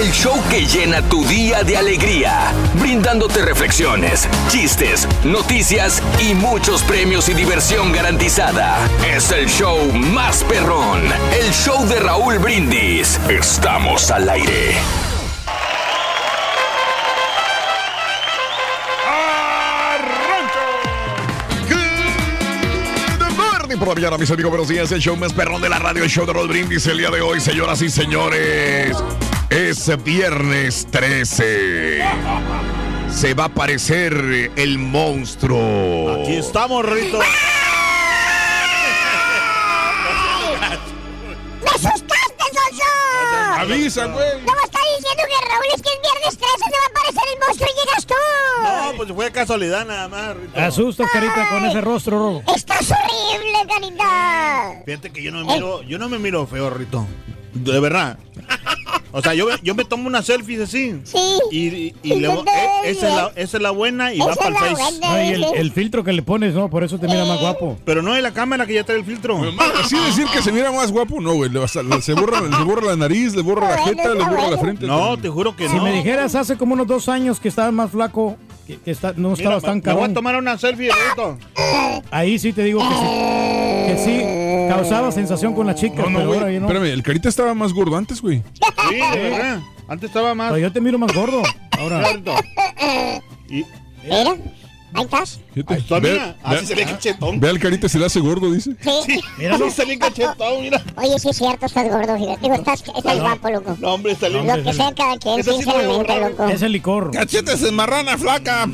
El show que llena tu día de alegría, brindándote reflexiones, chistes, noticias y muchos premios y diversión garantizada. Es el show más perrón, el show de Raúl Brindis. Estamos al aire. Por la mañana, mis amigos. Buenos días. El show más perrón de la radio, el show de Rod Brindis. El día de hoy, señoras y señores, es viernes 13. Se va a aparecer el monstruo. Aquí estamos, Rito. ¡Me asustaste, Sonso! Avisa, güey. ¿Cómo está diciendo que Raúl es que es viernes 13 se va a aparecer el monstruo y llegas tú? No, pues fue casualidad nada más, Rito. Asusta, carita, con ese rostro rojo. Estás horrible, carita. Fíjate que yo no me miro, yo no me miro feo, Rito. De verdad. O sea, yo, yo me tomo una selfie así. Sí. Y, y, y le voy- eh, esa, es la, esa es la buena y Esa va para el face. buena. No, y el, el filtro que le pones, ¿no? Por eso te mira más guapo. Pero no es la cámara que ya trae el filtro. Así decir que se mira más guapo, no, güey. Le Se borra, le borra la nariz, le borra la jeta, le borra la frente. No, te juro que Si no. me dijeras hace como unos dos años que estabas más flaco, que, que está- no Mira, estabas me- tan me voy a tomar una selfie, Rito. ahí sí te digo que sí, que sí causaba sensación con la chica, No, no, pero güey. ahora ya no. Espérame, el carita estaba más gordo antes, güey. Sí, de verdad. Antes estaba más. Pero yo te miro más gordo. Ahora, Rito. Y, Mira, ahí estás. Está, Ve- mira. Así ve- se ve cachetón. Ve al carita se le hace gordo, dice. Sí. Mira, no se ve cachetón, mira. Oye, sí es cierto, estás gordo, fíjate. Digo, estás, estás guapo, loco. No, hombre, está lindo. Lo que sea cada quien, sí sinceramente, loco. es el licor. Cachetes en marrana flaca.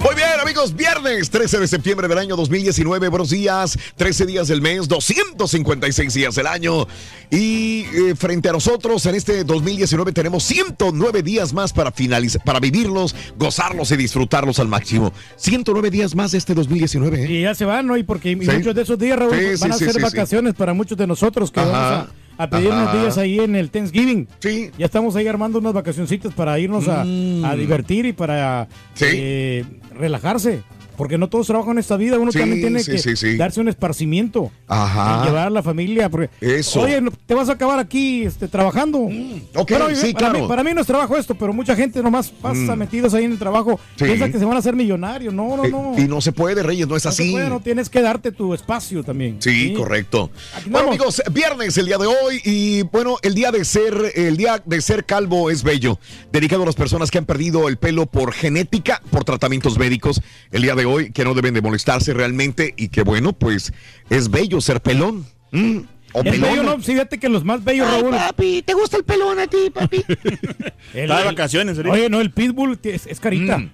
Muy bien, amigos, viernes 13 de septiembre del año 2019. Buenos días, 13 días del mes, 256 días del año. Y eh, frente a nosotros en este 2019 tenemos 109 días más para finalizar, para vivirlos, gozarlos y disfrutarlos al máximo. 109 días más de este 2019. ¿eh? Y ya se van, ¿no? Y porque Sí. muchos de esos días, Raúl, Sí, van sí, a ser vacaciones para muchos de nosotros que Ajá. vamos a, a pedir unos días ahí en el Thanksgiving. Sí. Ya estamos ahí armando unas vacacioncitas para irnos a, a divertir y para Mm. Sí. eh, relajarse. Porque no todos trabajan en esta vida, uno Sí, también tiene sí, que sí, darse un esparcimiento. Ajá. y llevar a la familia. Porque, Eso. Oye, te vas a acabar aquí este, trabajando. ok, Pero, sí, para, claro. mí, para mí no es trabajo esto, pero mucha gente nomás pasa metidos ahí en el trabajo. Sí. Piensa que se van a hacer millonarios. No, no, Eh, no. y no se puede, Reyes, no es No se así. puede, no tienes que darte tu espacio también. Sí, correcto. Aquí Bueno, amigos, viernes el día de hoy y bueno, el día de ser el día de ser calvo es bello, dedicado a las personas que han perdido el pelo por genética, por tratamientos médicos. El día de hoy que no deben de molestarse realmente y que bueno, pues es bello ser pelón. Mm, o bello, pelona. ¿no? Fíjate que los más bellos, Raúl. papi, ¿te gusta el pelón a ti, papi? el- Está de el- vacaciones. Oye, no, el Pitbull es, es carita. Mm,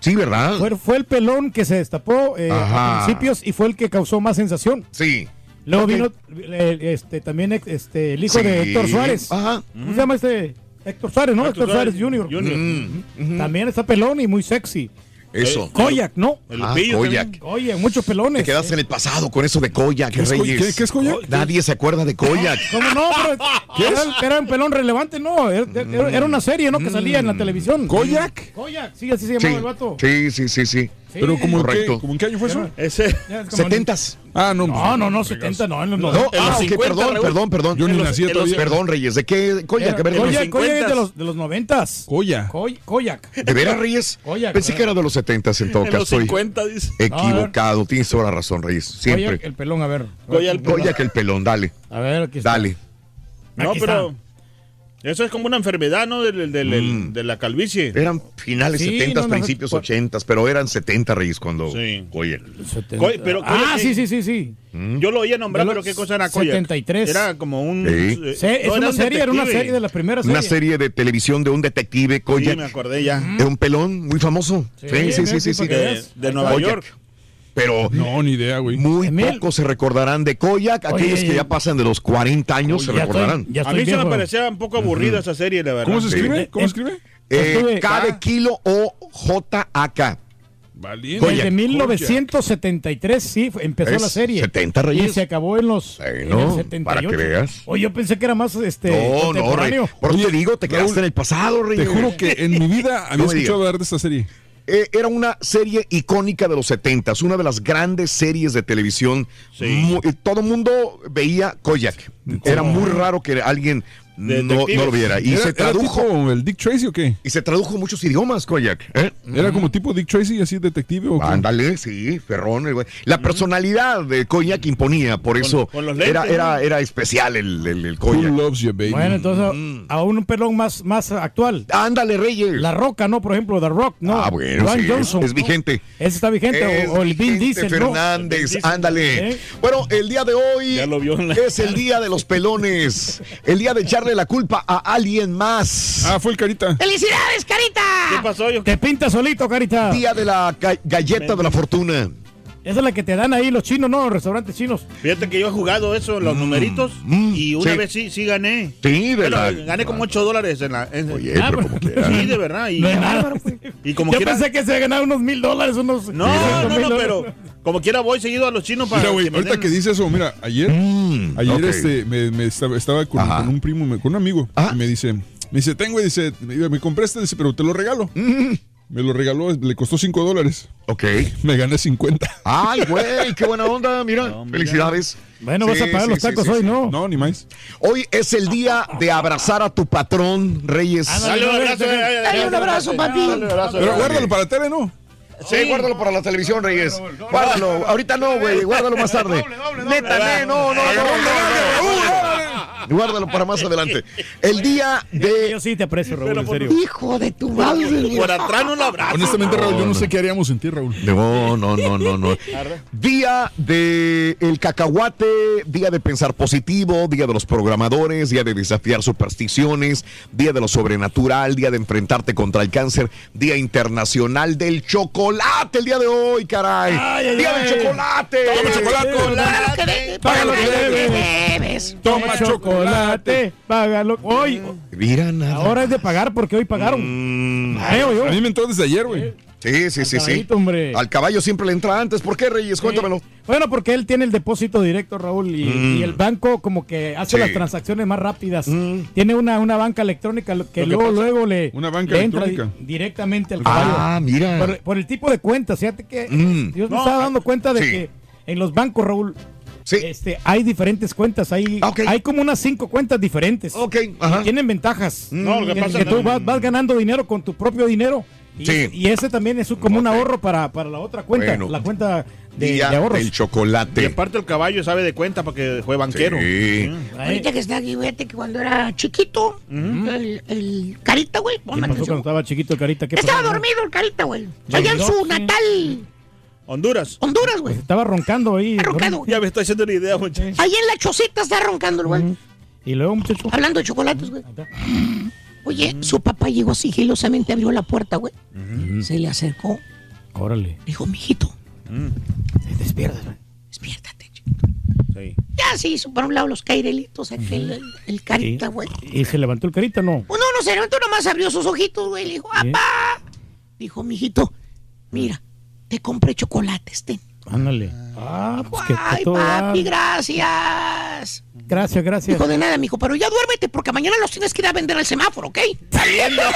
sí, ¿verdad? Fue, fue el pelón que se destapó eh, a principios y fue el que causó más sensación. Sí. Luego vino eh, este, también este, el hijo de. Héctor Suárez. Ajá. ¿Cómo se llama este? Héctor Suárez, ¿no? Héctor, Héctor Suárez, Suárez Jr. Jr. Mm, También está pelón y muy sexy. Eso. Koyak, ¿no? El Ah, Lupillo Koyak. Koyak, muchos pelones. Te quedaste en el pasado con eso de Koyak, ¿Qué es Koy- Reyes. qué- qué es Koyak? Nadie se acuerda de Koyak. ¿Cómo no? Pero era, era un pelón relevante, no. Era, era- era una serie, ¿no? Que salía en la televisión. ¿Koyak? Koyak, sí, así se llamaba Sí, el vato. sí, sí, sí, sí. Sí. ¿Pero como en, qué, Correcto. como en qué año fue eso? Ese. Ya es como- ¿Setentas? Ah, no. No, no, no, 70, no, en los No, 90. En los ah, ok, 50, perdón, Raúl. perdón, perdón. Yo ni nací todavía. Perdón, Reyes, ¿de qué Koyak? A ver, Koyak, Koyak es de 50s. los, de los 90. Koya. Koy- Koyak. ¿De veras, Reyes? Koyak, Pensé que era de los setentas en todo caso. los Estoy 50, dice. equivocado. Tienes toda la razón, Reyes. Siempre. Koyak, el pelón, a ver. Koyak, el pelón. Koyak el pelón, dale. A ver, aquí está. Dale. No, Aquí pero. Eso es como una enfermedad, ¿no? Del, del- del- Mm. de la calvicie. Eran finales Sí, 70, no, no, principios no. 80, pero eran 70 Reyes cuando Sí. Koyak. 70. Koy- pero Koyak ah, es- sí, sí, sí, sí. Yo lo oía nombrar, De pero ¿qué cosa era Koyak? 73. Era como un. Sí. eh, Se- es no, una un serie, era una detective. serie de las primeras series. Una serie de televisión de un detective, Sí, Koyak. me acordé ya. Era un pelón muy famoso. Sí, sí, sí, sí. sí, De, de Nueva. York. Pero No, ni idea, güey. muy Emil. pocos se recordarán de Koyak. Aquellos que Oye, ya pasan de los 40 años se Ya estoy- recordarán. ya A estoy mí se me viejo. parecía un poco aburrida esa serie, la verdad. ¿Cómo se Sí. escribe? ¿Cómo Eh, se escribe? Eh, K de kilo o J-A-K. Valiente. Desde Koyak. 1973, sí, empezó ¿Ves? la serie. 70 Y Reyes. se acabó en los en Bueno, el 78. para que veas. Oye, yo pensé que era más este No, no, Rey. Por eso te digo, te quedaste Raúl, en el pasado, Rey. Te juro que en mi vida había No escuchado hablar de esta serie. Eh, era una serie icónica de los 70 una de las grandes series de televisión. Sí. Mu- eh, todo el mundo veía Koyak. Era muy raro que alguien no, no lo viera. Y ¿Era, se era tradujo. tipo el Dick Tracy o qué? Y se tradujo en muchos idiomas, Koyak. ¿eh? ¿Era como tipo Dick Tracy, así detective o qué? Ándale, sí, Ferrón. el güey. La personalidad de Koyak imponía, por eso con era, lentes, era, ¿no? era especial el, el, el Who Koyak. loves you, baby? Bueno, entonces Mm. aún un pelón más, más actual. Ándale, Reyes. La Roca, ¿no? Por ejemplo, The Rock, ¿no? Ah, bueno, sí, Johnson, es ¿no? vigente. Ese está vigente. Es o, o el Vin Diesel, ¿no? Fernández, ándale. ¿Eh? Bueno, el día de hoy Ya lo vio en la- es el día de los pelones. El día de echarle la culpa a alguien más. Ah, fue el Carita. ¡Felicidades, carita! ¿Qué pasó? Yo, Te pinta solito, carita. Día de la ga- galleta de la fortuna. Esa es la que te dan ahí los chinos, ¿no? Los restaurantes chinos. fíjate que yo he jugado eso, los numeritos, mm, y una sí. vez sí, sí gané. Sí, Bueno, ¿verdad? gané como 8 dólares en la. en- Oye, Ah, pero como. Sí, de verdad. Y, No es nada. y como Yo quiera. pensé que se ganaba unos mil dólares, unos. No, no, no, pero como quiera voy seguido a los chinos para. Mira, güey, ahorita den- que dice eso, mira, ayer, Mm, ayer este, me, me estaba, estaba con, un primo, con un amigo, Ajá. y me dice, me dice, tengo, y dice, me, me compré este, dice, pero te lo regalo. Me lo regaló, le costó 5 dólares. Ok. Me gané 50. Ay, güey, qué buena onda. Mira, No, mira. felicidades. Bueno, Sí, vas a pagar sí, los tacos sí, hoy, sí. ¿no? No, ni más. Hoy es el día de abrazar a tu patrón, Reyes. Dale un abrazo. eh, Dale eh, un abrazo, papi. dale un abrazo, Pero eh. guárdalo para la tele, ¿no? Sí, guárdalo para la televisión, Reyes. Guárdalo. Ahorita no, güey. Guárdalo más tarde. Neta, ne, no, no, no, no, no, no. Guárdalo para más adelante. El día de. Yo sí te aprecio, Raúl, en serio. Hijo de tu madre. Por atrás no lo abrazo. Honestamente, Raúl, yo no sé qué haríamos sin ti, Raúl. No, no, no, no, no. Día de el cacahuate, día de pensar positivo, día de los programadores, día de desafiar supersticiones, día de lo sobrenatural, día de enfrentarte contra el cáncer, día internacional del chocolate el día de hoy, caray. Ay, ay, día ay. del chocolate. Toma chocolate. Paga lo que debes. Toma chocolate, págalo. Hoy, Mira nada. ahora es de pagar porque hoy pagaron. Mm, yo. A mí me entró desde ayer, güey. sí, sí, sí, sí. Caballito, hombre. Al caballo siempre le entra antes. ¿Por qué, Reyes? Cuéntamelo. Bueno, porque él tiene el depósito directo, Raúl, y, Mm. y el banco como que hace Sí. las transacciones más rápidas. Mm. Tiene una, una banca electrónica que luego, pasa- luego le, Una banca le entra di- directamente al caballo. Ah, mira. Por, por el tipo de cuentas, fíjate que Mm. yo me No, estaba dando cuenta de sí. que en los bancos, Raúl, Sí. este, hay diferentes cuentas, hay, hay como unas cinco cuentas diferentes. Ok, ajá. Y tienen ventajas. No, lo que pasa que es tú que- vas, vas ganando dinero con tu propio dinero. Y, Sí. y ese también es un- como un ahorro para, para la otra cuenta, Bueno. la cuenta de, Día de ahorros. del Y chocolate. aparte el caballo sabe de cuenta porque fue banquero. Sí. Mm. Ahorita que está aquí, fíjate que cuando era chiquito, el, el carita, güey, pon ¿Qué pasó atención. cuando estaba chiquito el carita? ¿Qué Estaba pasó? dormido el carita, güey. Allá en su Sí. natal Honduras. Honduras, güey. Estaba roncando ahí. Roncando. Ya me estoy haciendo una idea, muchacho. Ahí en la chocita está roncando el güey. Y luego, muchacho. Hablando de chocolates, güey. Oye, su papá llegó sigilosamente, abrió la puerta, güey. Se le acercó. Órale. Dijo, mijito, Despierta. güey. despiértate, chico. Sí. Ya se hizo por un lado los cairelitos, aquel, el, el carita, güey. ¿Y se levantó el carita no? Uno no se levantó, nomás abrió sus ojitos, güey. Le dijo, Sí. ¡apá! Dijo, mijito, Mira, te compré chocolates, ten. Ándale. Ah, pues que Ay, todo da. papi, gracias. Gracias, gracias. Hijo de nada, mijo, pero ya duérmete porque mañana los tienes que ir a vender al semáforo, ¿ok? Saliendo.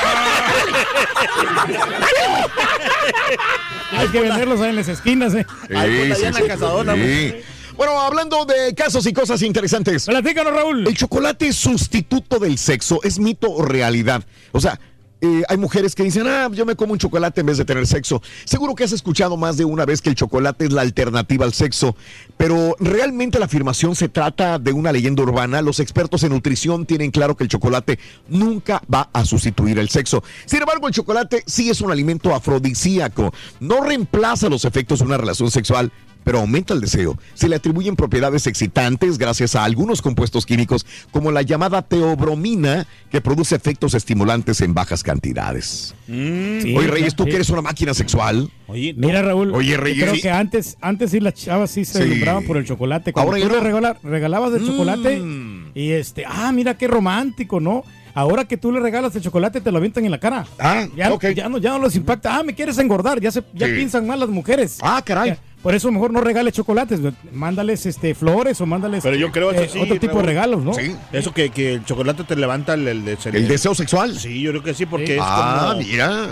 Hay que venderlos ahí en las esquinas, ¿eh? Ahí por la Sí, Diana sí, sí. Cazadora, Sí. Bueno, hablando de casos y cosas interesantes. Platícanos, Raúl. ¿El chocolate es sustituto del sexo? ¿Es mito o realidad? O sea, eh, hay mujeres que dicen, ah, yo me como un chocolate en vez de tener sexo. Seguro que has escuchado más de una vez que el chocolate es la alternativa al sexo, pero realmente la afirmación se trata de una leyenda urbana. Los expertos en nutrición tienen claro que el chocolate nunca va a sustituir el sexo. Sin embargo, el chocolate sí es un alimento afrodisíaco. No reemplaza los efectos de una relación sexual pero aumenta el deseo. Se le atribuyen propiedades excitantes gracias a algunos compuestos químicos como la llamada teobromina que produce efectos estimulantes en bajas cantidades. Sí, Oye, Reyes, tú sí. que eres una máquina sexual. Oye, no. Mira, Raúl. Oye, Reyes, Creo que antes, antes sí las chavas sí se Sí. por el chocolate. Cuando Ahora tú no. regala- regalabas el chocolate Mm. y este, ah, mira qué romántico, ¿no? Ahora que tú le regalas el chocolate te lo avientan en la cara. Ah, ya, ok. ya no, ya no les impacta. Ah, me quieres engordar. Ya se, ya Sí. piensan mal las mujeres. Ah, caray. Ya, Por eso mejor no regales chocolates. Mándales este flores o mándales Pero yo creo eso eh, sí, otro tipo Raúl. de regalos, ¿no? Sí. Eso que, que el chocolate te levanta el, el, el- ¿El deseo sexual? Sí, yo creo que sí, porque Sí. es Ah, como... mira.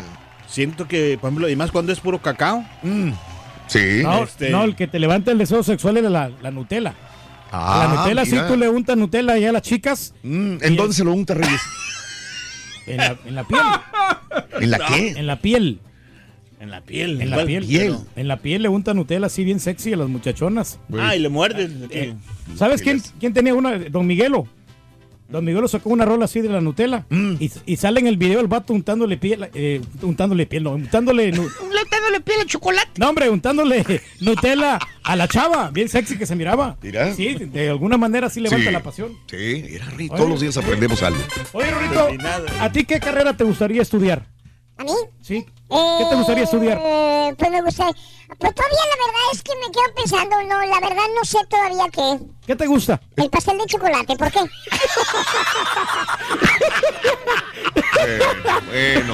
Siento que, por ejemplo, y más cuando es puro cacao. Mm. Sí. No, Este- no, el que te levanta el deseo sexual es la, la Nutella. Ah, la Nutella, sí, mira. tú le untas Nutella ya a las chicas Mm, ¿En dónde se lo unta, Reyes? en la, en la piel. ¿En la qué? En la piel. En la piel. En la piel. piel. En la piel le unta Nutella así bien sexy a las muchachonas. Ah, y le muerdes. Eh, ¿Sabes quién, quién tenía una? Don Miguelo. Don Miguelo sacó una rola así de la Nutella. Mm. Y, y sale en el video el vato untándole piel. eh, untándole piel, no, untándole. Dándole piel al chocolate. no, hombre, untándole Nutella a la chava. Bien sexy que se miraba. Mira. Sí, de alguna manera sí levanta Sí. la pasión. Sí, mira, Rey, todos los días aprendemos algo. Oye, Rorito, ¿a ti qué carrera te gustaría estudiar? ¿A mí? ¿Sí? ¿Qué te gustaría estudiar? Eh, pues me gusta. Pues todavía la verdad es que me quedo pensando, no, la verdad no sé todavía qué. ¿Qué te gusta? El pastel de chocolate, ¿por qué? Bueno, bueno.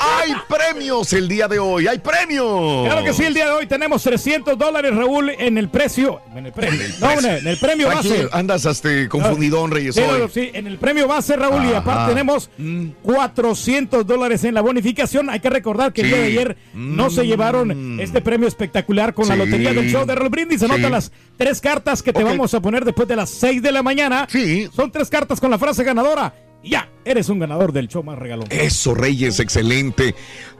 Hay premios el día de hoy, hay premios. Claro que sí, el día de hoy tenemos 300 dólares, Raúl, en el precio. En el premio. No, en el, en el premio base. andas este, confundidón, Reyes, Sí, hoy. no, sí, en el premio base, Raúl, y aparte tenemos 400 dólares en la bonificación. Hay que recordar que el Sí. día de ayer no se llevaron este premio espectacular con la lotería del show de Raúl Brindis. Anota Sí. las tres cartas que te vamos a poner después de las 6 de la mañana. Sí. Son tres cartas con la frase ganadora. Y ya, eres un ganador del show más regalón. Eso, Reyes, excelente.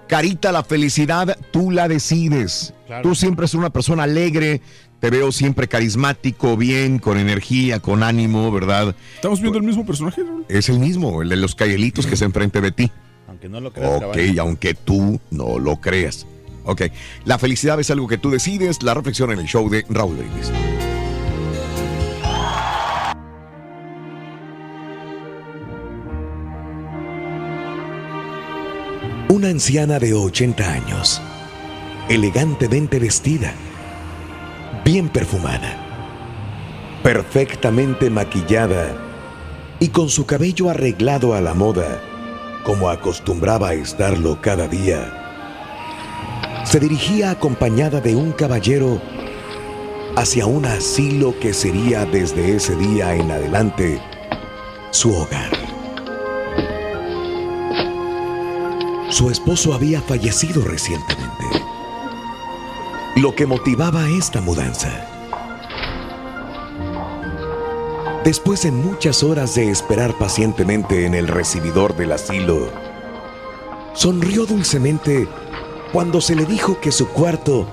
Carita, la felicidad, tú la decides. Tú siempre eres una persona alegre. Te veo siempre carismático, bien, con energía, con ánimo, ¿verdad? ¿Estamos viendo el mismo personaje, Raúl? Es el mismo, el de los cayelitos que está enfrente de ti. Aunque no lo creas, Ok, aunque tú no lo creas. Ok, la felicidad es algo que tú decides. La reflexión en el show de Raúl Brindis. Una anciana de 80 años, elegantemente vestida, bien perfumada, perfectamente maquillada y con su cabello arreglado a la moda, como acostumbraba a estarlo cada día, se dirigía acompañada de un caballero hacia un asilo que sería desde ese día en adelante su hogar. Su esposo había fallecido recientemente, lo que motivaba esta mudanza. Después de muchas horas de esperar pacientemente en el recibidor del asilo, sonrió dulcemente cuando se le dijo que su cuarto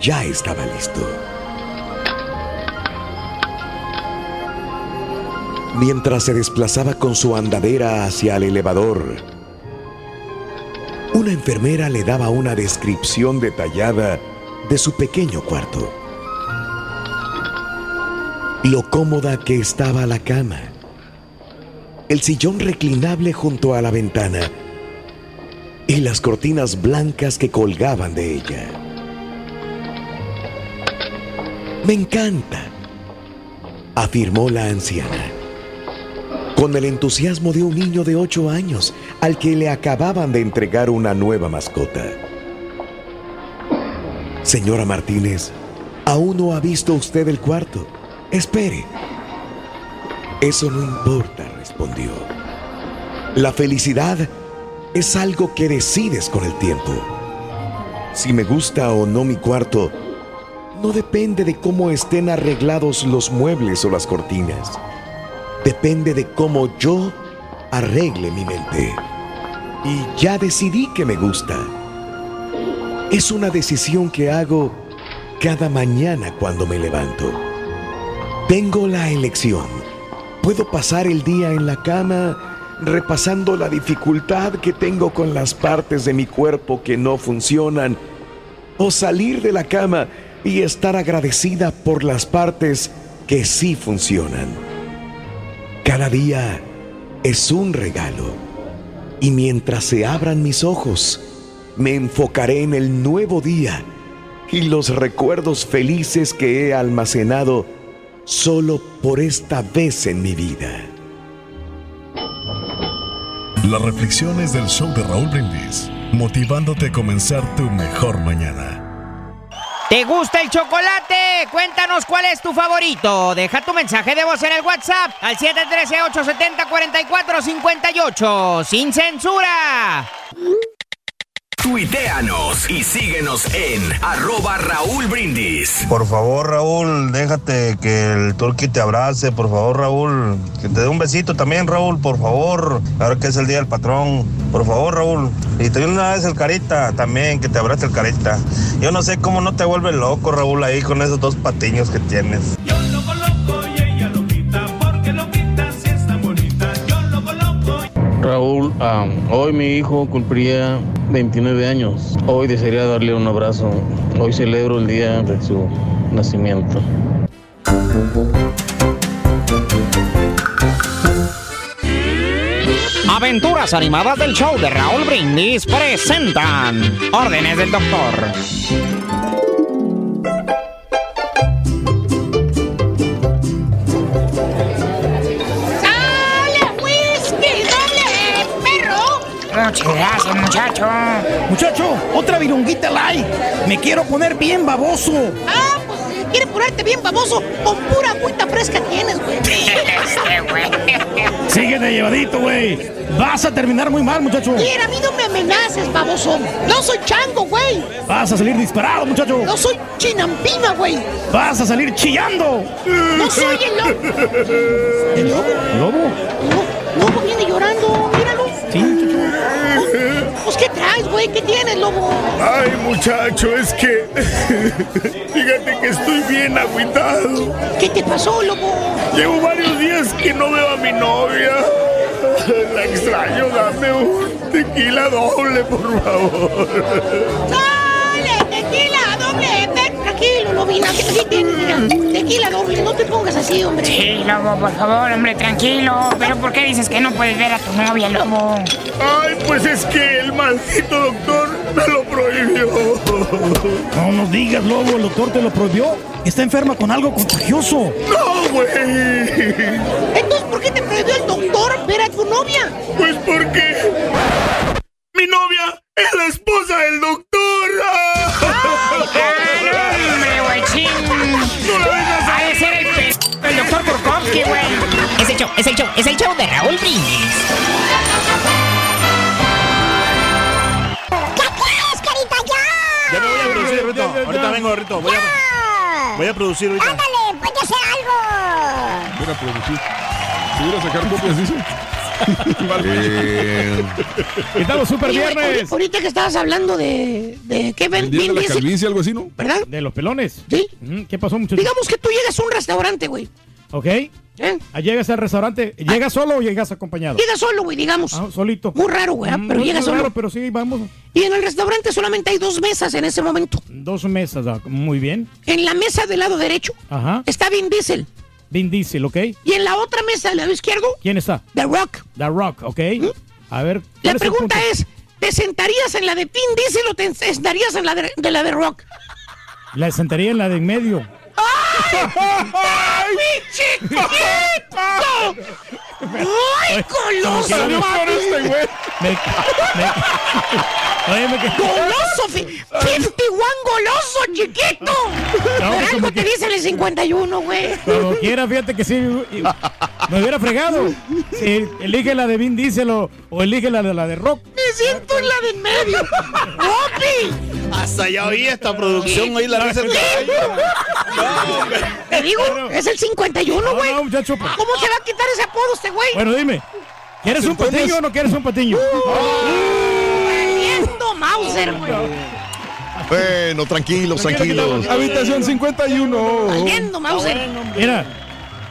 ya estaba listo. Mientras se desplazaba con su andadera hacia el elevador, una enfermera le daba una descripción detallada de su pequeño cuarto. Lo cómoda que estaba la cama, el sillón reclinable junto a la ventana y las cortinas blancas que colgaban de ella. Me encanta, afirmó la anciana, con el entusiasmo de un niño de ocho años al que le acababan de entregar una nueva mascota. Señora Martínez, aún no ha visto usted el cuarto. Espere. Eso no importa, respondió. La felicidad es algo que decides con el tiempo. Si me gusta o no mi cuarto, no depende de cómo estén arreglados los muebles o las cortinas. Depende de cómo yo arregle mi mente. Y ya decidí que me gusta. Es una decisión que hago cada mañana cuando me levanto. Tengo la elección. Puedo pasar el día en la cama repasando la dificultad que tengo con las partes de mi cuerpo que no funcionan o salir de la cama y estar agradecida por las partes que sí funcionan. Cada día es un regalo y mientras se abran mis ojos, me enfocaré en el nuevo día y los recuerdos felices que he almacenado solo por esta vez en mi vida. Las reflexiones del show de Raúl Brindis, motivándote a comenzar tu mejor mañana. ¿Te gusta el chocolate? Cuéntanos cuál es tu favorito. Deja tu mensaje de voz en el WhatsApp al 713-870-4458. ¡Sin censura! Tuiteanos y síguenos en arroba Raúl Brindis. Por favor, Raúl, déjate que el turqui te abrace, por favor, Raúl. Que te dé un besito también, Raúl, por favor. Ahora que es el día del patrón. Por favor, Raúl. Y te una vez el carita también, que te abrace el carita. Yo no sé cómo no te vuelve loco, Raúl, ahí con esos dos patiños que tienes. Raúl, hoy mi hijo cumpliría 29 años. Hoy desearía darle un abrazo. Hoy celebro el día de su nacimiento. Aventuras animadas del show de Raúl Brindis presentan Órdenes del Doctor. Perro! Muchas gracias, muchacho. Muchacho, otra virunguita light. Me quiero poner bien baboso. Ah, pues quiere ponerte bien baboso. Con pura agüita fresca tienes, güey. Este, güey. Sigue de llevadito, güey. Vas a terminar muy mal, muchacho. Mira, a mí no me amenaces, baboso. No soy chango, güey. Vas a salir disparado, muchacho. No soy chinampina, güey. Vas a salir chillando. No soy el lobo. ¿El lobo? ¿Lobo? No, lobo viene llorando, míralo. Sí, muchacho. Pues, ¿qué traes, güey? ¿Qué tienes, lobo? Ay, muchacho, es que. Fíjate que estoy bien agüitado. ¿Qué te pasó, lobo? Llevo varios días que no veo a mi novia. La extraño, dame un tequila doble, por favor. ¡Sale! ¡Tequila doble! Ven, Tranquilo, Lobina. Aquí, tienes. Tequila doble. No te pongas así, hombre. Sí, lobo, por favor, hombre, tranquilo. Pero ¿por qué dices que no puedes ver a tu novia, lobo? Ay, pues es que el maldito doctor me lo prohibió. No nos digas, lobo. El doctor te lo prohibió. Está enferma con algo contagioso. No, güey. Entonces, ¿por qué te prohibió el doctor ver a tu novia? Pues porque mi novia es la esposa del doctor. ¡Hombre, güey, ching! Ha de ser el pe... el doctor Burkowski, güey. Es el show, es el show, es el show de Raúl Brindis. Ahorita vengo, Rito. Voy a, voy a producir ahorita. Ándale, a hacer algo. Voy a producir. Si voy a sacar copias, dice. Estamos super Sí, güey, viernes. ahorita- que estabas hablando de. de ¿Qué ven? De la calvicie, algo así, ¿no? ¿Verdad? De los pelones. Sí. ¿Qué pasó, muchachos? Digamos que tú llegas a un restaurante, güey. ¿Ok? ¿Eh? Ah, Llegas al restaurante. ¿Llegas solo o llegas acompañado? Llegas solo, güey, digamos. Ah, solito. Muy raro, güey, Mm, pero llegas raro, solo. pero sí, vamos. Y en el restaurante solamente hay dos mesas en ese momento. Dos mesas, ah, muy bien. En la mesa del lado derecho Ajá. está Vin Diesel. Vin Diesel, ¿ok? Y en la otra mesa del lado izquierdo, ¿Quién está? The Rock. The Rock, ¿ok? A ver. ¿cuál La pregunta es, ¿te sentarías en la de Vin Diesel o te sentarías en la de, de la de Rock? La sentaría en la de en medio. ¡Ay, pinche chiquito! ¡Ay, papi! este güey. Me, me, ¡Goloso! fi- 51 goloso, chiquito! No, como algo te dicen el 51, güey. Como quiera, fíjate que sí. Me hubiera fregado. Si elige la de Vin Diesel o, o elige la de la de Rock. Me siento en la de en medio. ¡Papi! Hasta ya oí esta producción, oí la risa del caballo. Te digo, es el 51, güey. No, muchacho. pues. ¿Cómo se va a quitar ese apodo este güey? Bueno, dime. ¿Quieres un patiño o no quieres un patiño? Mauser, güey. Bueno, tranquilos, tranquilos. Habitación 51. Valiendo Mauser. Mira,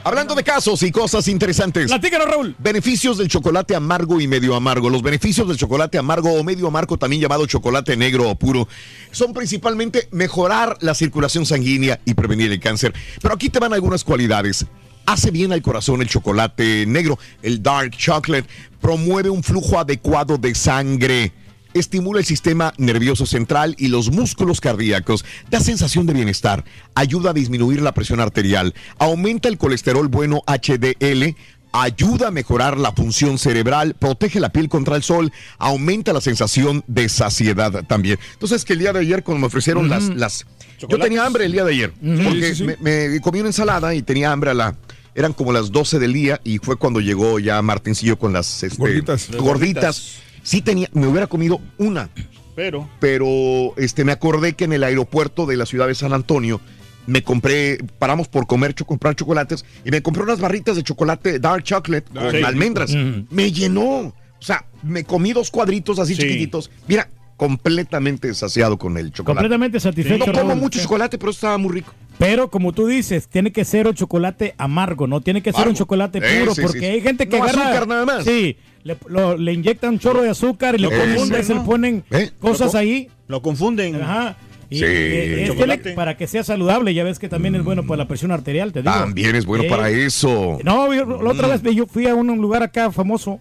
Hablando de casos y cosas interesantes. platícanos, Raúl. Beneficios del chocolate amargo y medio amargo. Los beneficios del chocolate amargo o medio amargo, también llamado chocolate negro o puro, son principalmente mejorar la circulación sanguínea y prevenir el cáncer. Pero aquí te van algunas cualidades. Hace bien al corazón el chocolate negro, el dark chocolate, promueve un flujo adecuado de sangre. Estimula el sistema nervioso central y los músculos cardíacos. Da sensación de bienestar. Ayuda a disminuir la presión arterial. Aumenta el colesterol bueno HDL. Ayuda a mejorar la función cerebral. Protege la piel contra el sol. Aumenta la sensación de saciedad también. Entonces, que el día de ayer, cuando me ofrecieron las, las. Yo tenía hambre el día de ayer. Porque Sí, sí, sí. Me, me comí una ensalada y tenía hambre a la. Eran como las 12 del día y fue cuando llegó ya Martincillo con las este, Gorditas. gorditas. Sí tenía, me hubiera comido una, Pero, pero este me acordé que en el aeropuerto de la ciudad de San Antonio me compré, paramos por comer, cho- comprar chocolates y me compré unas barritas de chocolate dark chocolate con Sí. almendras. Mm. Me llenó. O sea, me comí dos cuadritos así Sí. chiquititos. Mira, completamente saciado con el chocolate. Completamente satisfecho. No como mucho chocolate, pero estaba muy rico. Pero como tú dices, tiene que ser un chocolate amargo, no tiene que ser un chocolate Eh, puro, sí, porque sí. hay gente que No, agarra azúcar nada más. Sí, le, lo- le inyectan un chorro de azúcar y le Lo confunden, se le ponen ¿Eh? cosas Lo- ahí. lo confunden. Ajá. Y, Sí. eh, para que sea saludable, ya ves que también es bueno para la presión arterial, te digo. También es bueno Eh, para eso. No, yo- la otra Mm. vez yo fui a un lugar acá famoso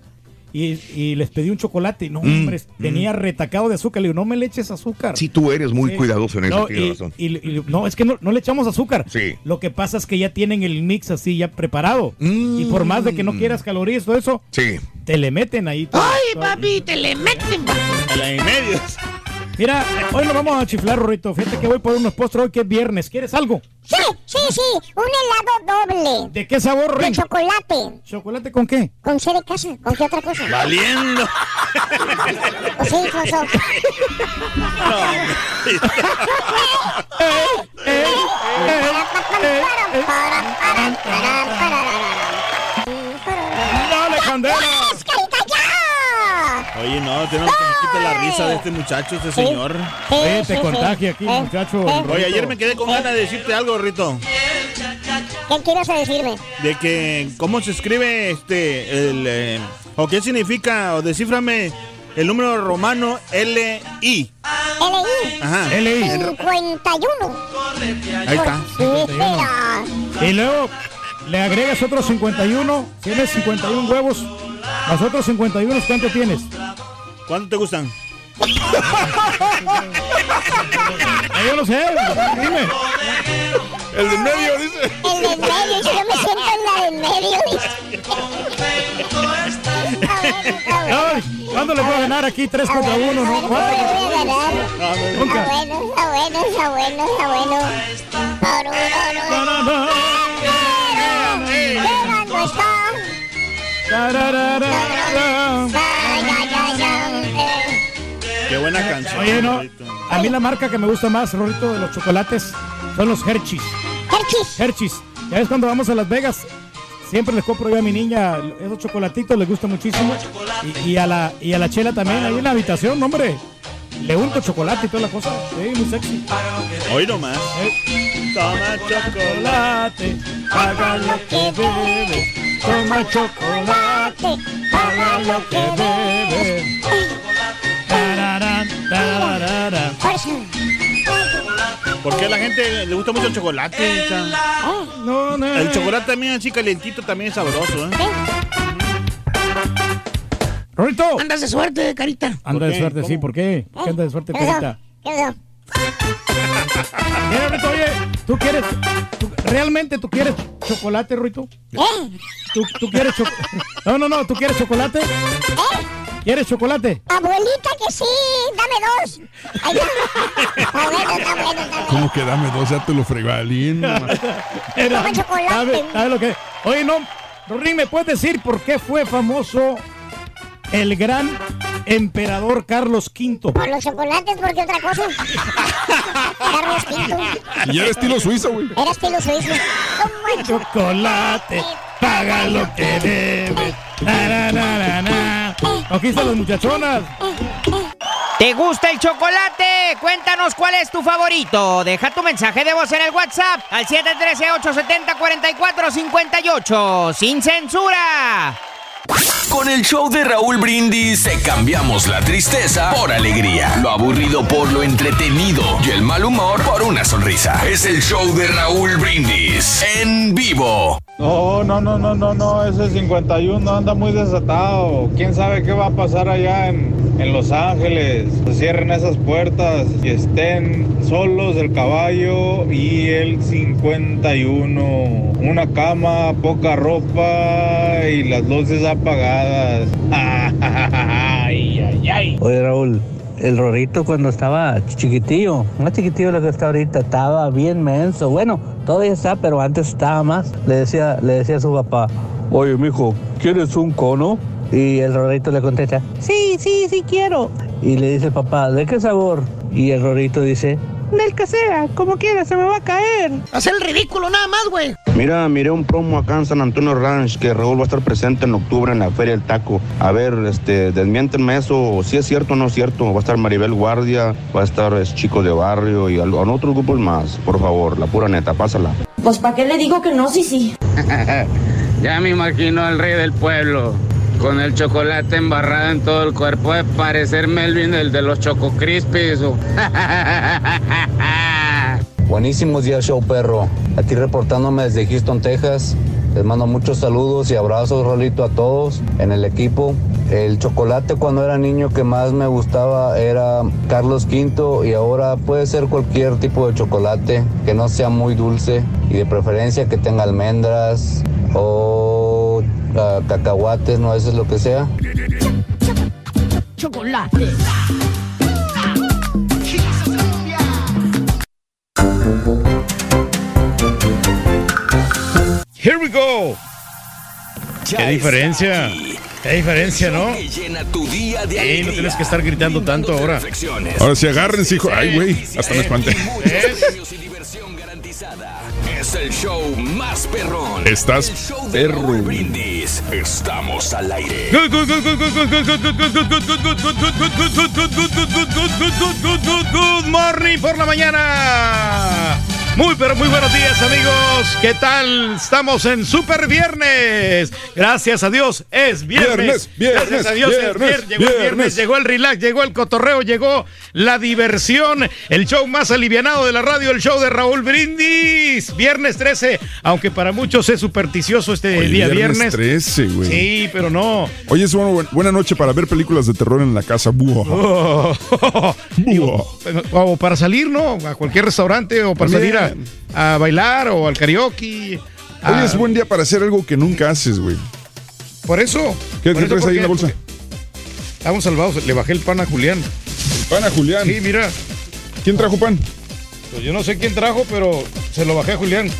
y, y les pedí un chocolate. No, Mm, hombre, tenía retacado de azúcar. Le digo, no me le eches azúcar. Si tú eres muy Sí. cuidadoso en eso, No, tienes y- razón. y- y- no, es que no, no le echamos azúcar. Sí. Lo que pasa es que ya tienen el mix así ya preparado. Mm. Y por más de que no quieras calorías, todo eso, Sí. te le meten ahí. todo- Ay, todo. papi, te le meten. a la en medios. Mira, hoy nos vamos a chiflar, Rorrito. Fíjate que voy por unos postres hoy que es viernes. ¿Quieres algo? Sí, sí, sí, un helado doble. ¿De qué sabor, De Ren? chocolate. ¿Chocolate con qué? ¿Con C de casa? ¿Con qué otra cosa? Valiendo. Pues sí, con no, tenemos que quitar la risa de este muchacho, este señor. Oye, te contagia aquí, Eh, muchacho. eh. Oye, ayer me quedé con ganas de decirte algo, Rito. ¿Qué quieres decirme? De que, ¿cómo se escribe este, el, eh, o qué significa, o descíframe el número romano LI? LI. Ajá. LI. 51. Ahí está. Y luego le agregas otros 51. Tienes 51 huevos. Los otros 51, ¿cuánto tienes? ¿Cuánto te gustan? Ah, yo no sé. Dime. El de medio, dice. El de en medio, yo me siento en la de en medio. Ay, ¿Cuándo le puedo ganar aquí 3 contra 1? ¿no? ¿Cómo le voy a ganar? Está Nunca. bueno, está bueno, está bueno, está bueno. No, no, no. Llegando está. Qué buena canción. Oye, no. A mí la marca que me gusta más, Rorito, de los chocolates son los Hershey's. Hershey's. Hershey's. Ya ves cuando vamos a Las Vegas, siempre les compro yo a mi niña esos chocolatitos, les gusta muchísimo. Y, y a la, y a la chela también, ahí en la habitación, hombre. Le unto chocolate y toda la cosa. Sí, muy sexy. Hoy nomás. Eh, Toma chocolate. paga lo que debe. Toma chocolate, paga lo que debe. Tararán, tararara. Fuerza. ¿Por qué a la gente le gusta mucho el chocolate? cha? No, no. El chocolate también así calientito también es sabroso, ¿eh? Rorito. Andas de suerte, carita. Anda de suerte, sí. ¿por qué? ¿Por qué anda de suerte, carita? Mira, Rito, oye, ¿tú quieres, tú- realmente tú quieres chocolate, Ruito? ¿Eh? ¿Tú, tú quieres chocolate? No, no, no, ¿tú quieres chocolate? ¿Quieres chocolate? Abuelita que sí, dame dos. Ay, ya. Está bueno, está bueno, está bueno. ¿Cómo que dame dos? Ya te lo fregalín. Era- Toma chocolate. ¿sabe, sabe lo que? Oye, no, Rorín, ¿me puedes decir por qué fue famoso el gran emperador Carlos V? Por los chocolates, porque otra cosa. Carlos Pinto. Y era estilo suizo, güey. Era estilo suizo. Toma Chocolate, paga lo que debes. Na, na, na, na, na. Conquista las muchachonas. ¿Te gusta el chocolate? Cuéntanos cuál es tu favorito. Deja tu mensaje de voz en el WhatsApp al 713-870-4458. ¡Sin censura! Con el show de Raúl Brindis te cambiamos la tristeza por alegría, lo aburrido por lo entretenido y el mal humor por una sonrisa. Es el show de Raúl Brindis en vivo. No, no, no, no, no, no, ese 51 anda muy desatado. ¿Quién sabe qué va a pasar allá en, en Los Ángeles? Cierren esas puertas y estén solos el caballo y el 51. Una cama, poca ropa y las luces apagadas. Ay, ay, ay. Oye Raúl, el Rorito cuando estaba chiquitillo, más chiquitillo de lo que está ahorita, estaba bien menso. Bueno, todavía está, pero antes estaba más. Le decía, le decía a su papá, oye mijo, ¿quieres un cono? Y el Rorito le contesta, sí, sí, sí quiero. Y le dice el papá, ¿de qué sabor? Y el Rorito dice, del que sea, como quiera, se me va a caer. Hacer el ridículo nada más, güey. Mira, miré un promo acá en San Antonio Ranch que Raúl va a estar presente en octubre en la Feria del Taco. A ver, este, desmiéntenme eso, si es cierto o no es cierto. Va a estar Maribel Guardia, va a estar es, Chico de Barrio y algo- otros grupos más. Por favor, la pura neta, pásala. Pues ¿para qué le digo que no? Sí, sí. ya me imagino al rey del pueblo. Con el chocolate embarrado en todo el cuerpo. De parecer Melvin, el de los Choco Crispies. Buenísimos días, show perro. Aquí reportándome desde Houston, Texas. Les mando muchos saludos y abrazos, Rolito, a todos en el equipo. El chocolate cuando era niño que más me gustaba era Carlos V y ahora puede ser cualquier tipo de chocolate que no sea muy dulce y de preferencia que tenga almendras o ah, cacahuates, no eso es lo que sea. Chocolate. Here we go. Qué diferencia. Qué diferencia, ¿no? Llena tu día de Sí, alegría. no tienes que estar gritando tanto ahora. Ahora sí, agárrense, hijo. Ay, güey, hasta me espanté es el show más perrón. Estás el show de perro. Brindis. Estamos al aire. Good morning por la mañana. Muy, pero muy buenos días, amigos. ¿Qué tal? Estamos en Super Viernes. Gracias a Dios, es viernes. Viernes, viernes, Gracias a Dios, es viernes, viernes. Llegó el viernes, viernes. llegó el relax, llegó el cotorreo, llegó la diversión. El show más alivianado de la radio, el show de Raúl Brindis. Viernes 13, aunque para muchos es supersticioso este día viernes. 13, güey. Sí, pero no. Oye, es una buena noche para ver películas de terror en la casa. Buah. Buah. O para salir, ¿no? A cualquier restaurante o para salir a, a bailar o al karaoke. Hoy es buen día para hacer algo que nunca haces, güey. Por eso. ¿Qué por te eso, traes ahí en la bolsa? Estamos salvados. Le bajé el pan a Julián. Pan a Julián. Sí, mira. ¿Quién trajo pan? Pues yo no sé quién trajo, pero se lo bajé a Julián.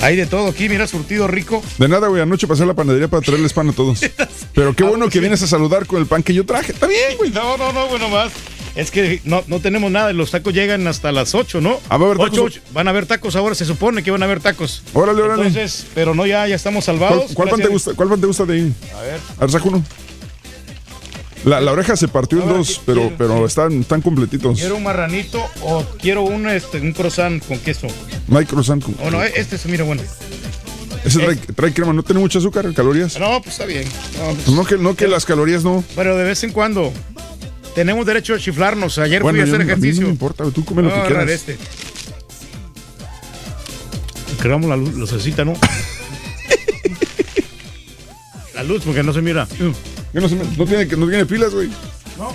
Hay de todo aquí, mira, surtido rico. De nada, güey. Anoche pasé a la panadería para traerles pan a todos. Pero qué bueno que vienes a saludar con el pan que yo traje. Está bien, güey. No, no, no, bueno, más. Es que no, no tenemos nada, los tacos llegan hasta las 8, ¿no? Ah, va a haber tacos. ocho. Van a haber tacos ahora, se supone que van a haber tacos. Órale, órale. Entonces, pero no, ya, ya estamos ¿Cuál, salvados. cuál pan te gusta, ¿Cuál pan te gusta de ahí? A ver. A ver, saca uno. La, la oreja se partió en dos, pero, pero están, están completitos. ¿Quiero un marranito o quiero un, este, un croissant con queso? No hay croissant. con- O no, este se mira bueno. Ese trae, trae crema, no tiene mucho azúcar, calorías. No, pues está bien. No, pues- Pues no que, no que las calorías no. pero de vez en cuando tenemos derecho a chiflarnos. Ayer Bueno, fui a yo- hacer a mí no ejercicio. me importa, tú come lo que No, quieras. este. Creamos la luz, lucecita, ¿no? la luz, porque no se mira. Que no, se no tiene, no tiene pilas, güey. No.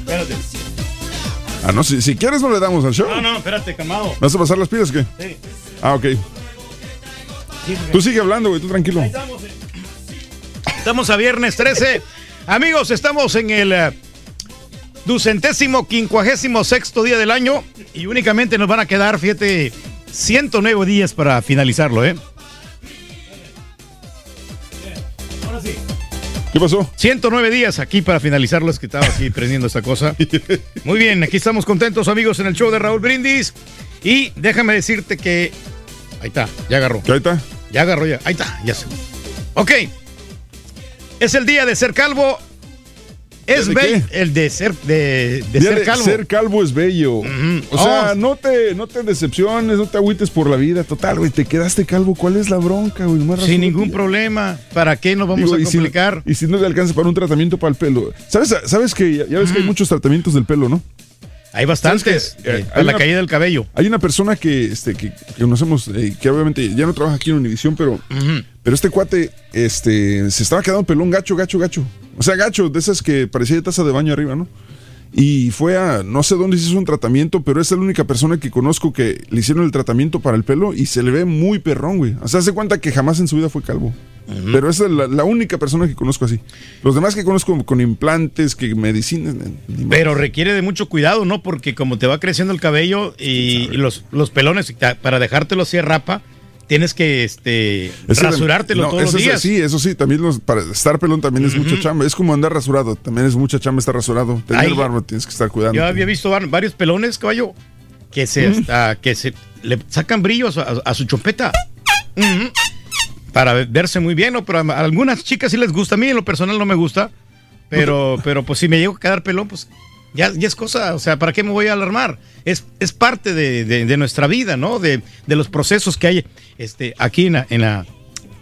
Espérate. Ah, no, si, si quieres no le damos al show. No, no, espérate, calmado. ¿Vas a pasar las pilas o qué? Sí. Ah, ok. Tú sigue hablando, güey, tú tranquilo. Estamos a viernes 13. Amigos, estamos en el eh, ducentésimo quincuagésimo sexto día del año y únicamente nos van a quedar, fíjate, 109 días para finalizarlo, ¿eh? ¿Qué pasó? 109 días aquí para finalizarlo, es que estaba aquí prendiendo esta cosa. Muy bien, aquí estamos contentos, amigos, en el show de Raúl Brindis. Y déjame decirte que. Ahí está, ya agarró. ¿Ahí está? Ya agarró, ya. Ahí está, ya se. Ok. Es el día de ser calvo. Es ¿De bello. El de ser, de, de ser de calvo. Ser calvo es bello. O sea, Oh. no, te, no te decepciones, no te agüites por la vida. Total, güey, te quedaste calvo. ¿Cuál es la bronca, güey? Nomás Sin ningún problema. ¿Para qué nos vamos Digo, a y si- complicar? Y si, no le alcanza para un tratamiento para el pelo. ¿Sabes, sabes que ya, ya ves que hay muchos tratamientos del pelo, no? Hay bastantes. ¿Sabes que, eh, eh, hay para la una- caída del cabello. Hay una persona que, este, que, que conocemos, eh, que obviamente ya no trabaja aquí en Univisión, pero, pero este cuate este, se estaba quedando pelón gacho, gacho, gacho. O sea, gacho, de esas que parecía de taza de baño arriba, ¿no? Y fue a, no sé dónde hizo un tratamiento, pero es la única persona que conozco que le hicieron el tratamiento para el pelo y se le ve muy perrón, güey. O sea, hace cuenta que jamás en su vida fue calvo. Pero esa es la, la única persona que conozco así. Los demás que conozco con implantes, que medicinas. Pero requiere de mucho cuidado, ¿no? Porque como te va creciendo el cabello y, y los, los pelones, para dejártelo así rapa, tienes que este, Ese rasurártelo no, todos los eso es- días. sí, eso sí, también los- para estar pelón también es mucha chamba. Es como andar rasurado, también es mucha chamba estar rasurado. Tener Ay. barba tienes que estar cuidando. Yo había visto var- varios pelones, caballo, que se, hasta- que se le sacan brillos a, a su chompeta. Ujú. Para ve- verse muy bien, ¿no? Pero a a algunas chicas sí les gusta. A mí en lo personal no me gusta. Pero, pero pues si me llego a quedar pelón, pues ya, ya es cosa. O sea, ¿para qué me voy a alarmar? Es, es parte de, de- de nuestra vida, ¿no? De, de los procesos que hay este, aquí en la, en la-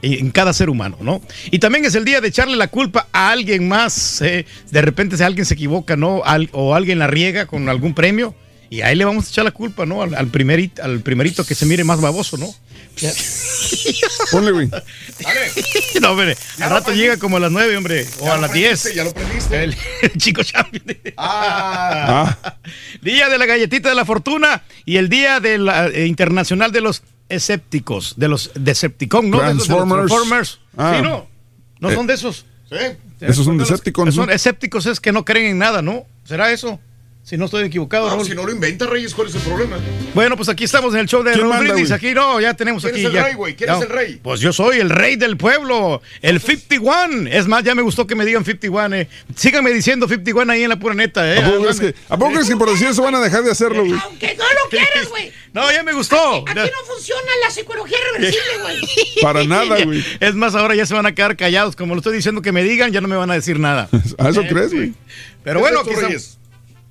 en cada ser humano, ¿no? Y también es el día de echarle la culpa a alguien más. ¿eh? De repente si alguien se equivoca, ¿no? Al- o alguien la riega con algún premio. Y ahí le vamos a echar la culpa, ¿no? Al, al primerito, al primerito que se mire más baboso, ¿no? Ya. Ponle, güey. no, hombre, al rato llega como a las 9, hombre, o a las 10. Ya lo prendiste. El, el chico champion. Ah. Día de la galletita de la fortuna y el día de la, eh, internacional de los escépticos, de los Decepticon, ¿no? Los- de los Transformers. Transformers. Ah. Sí, no. No Eh. son de esos. Esos son Decepticons, Son escépticos es que no creen en nada, ¿no? ¿Será eso? Si no estoy equivocado, No, Raúl. si no lo inventa, Reyes, ¿cuál es el problema? Bueno, pues aquí estamos en el show de ¿Quién Raúl manda, Brindis. güey? Aquí no, ya tenemos ¿Quién aquí. es el ya- rey, güey? ¿Quién ya- es el rey? Pues yo soy el rey del pueblo, el 51. Es más, ya me gustó que me digan 51. Eh. Síganme diciendo 51 ahí en la pura neta. Eh. ¿A poco, crees que, ¿A poco crees que por decir eso van a dejar de hacerlo, güey? Que no lo quieres, güey. No, ya me gustó. Aquí no funciona la psicología reversible, güey. Para nada, güey. Es más, ahora ya se van a quedar callados. Como lo estoy diciendo que me digan, ya no me van a decir nada. ¿A eso Eh, crees, güey? Pero ¿Qué bueno, es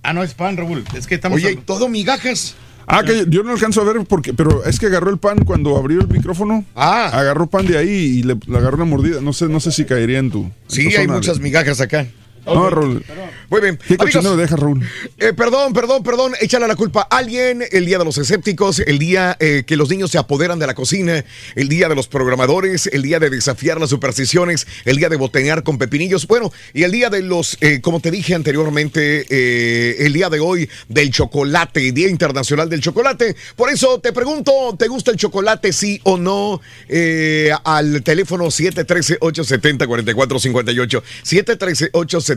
Ah, no, es pan, Raúl. Es que estamos. Oye, ¿y todo migajas. Ah, que yo no alcanzo a ver porque, pero es que agarró el pan cuando abrió el micrófono. Ah. Agarró pan de ahí y le, le agarró una mordida. No sé, no sé si caería en tu. en Sí, tu hay muchas migajas acá. No, Raúl. Muy bien. ¿Qué Amigos, deja, Raúl? Eh, perdón, perdón, perdón. Échale la culpa a alguien. El día de los escépticos, el día eh, que los niños se apoderan de la cocina, el día de los programadores, el día de desafiar las supersticiones, el día de botenear con pepinillos. Bueno, y el día de los, eh, como te dije anteriormente, el día de hoy del chocolate, Día Internacional del Chocolate. Por eso te pregunto, ¿te gusta el chocolate, sí o no? Eh, al teléfono 713-870-4458.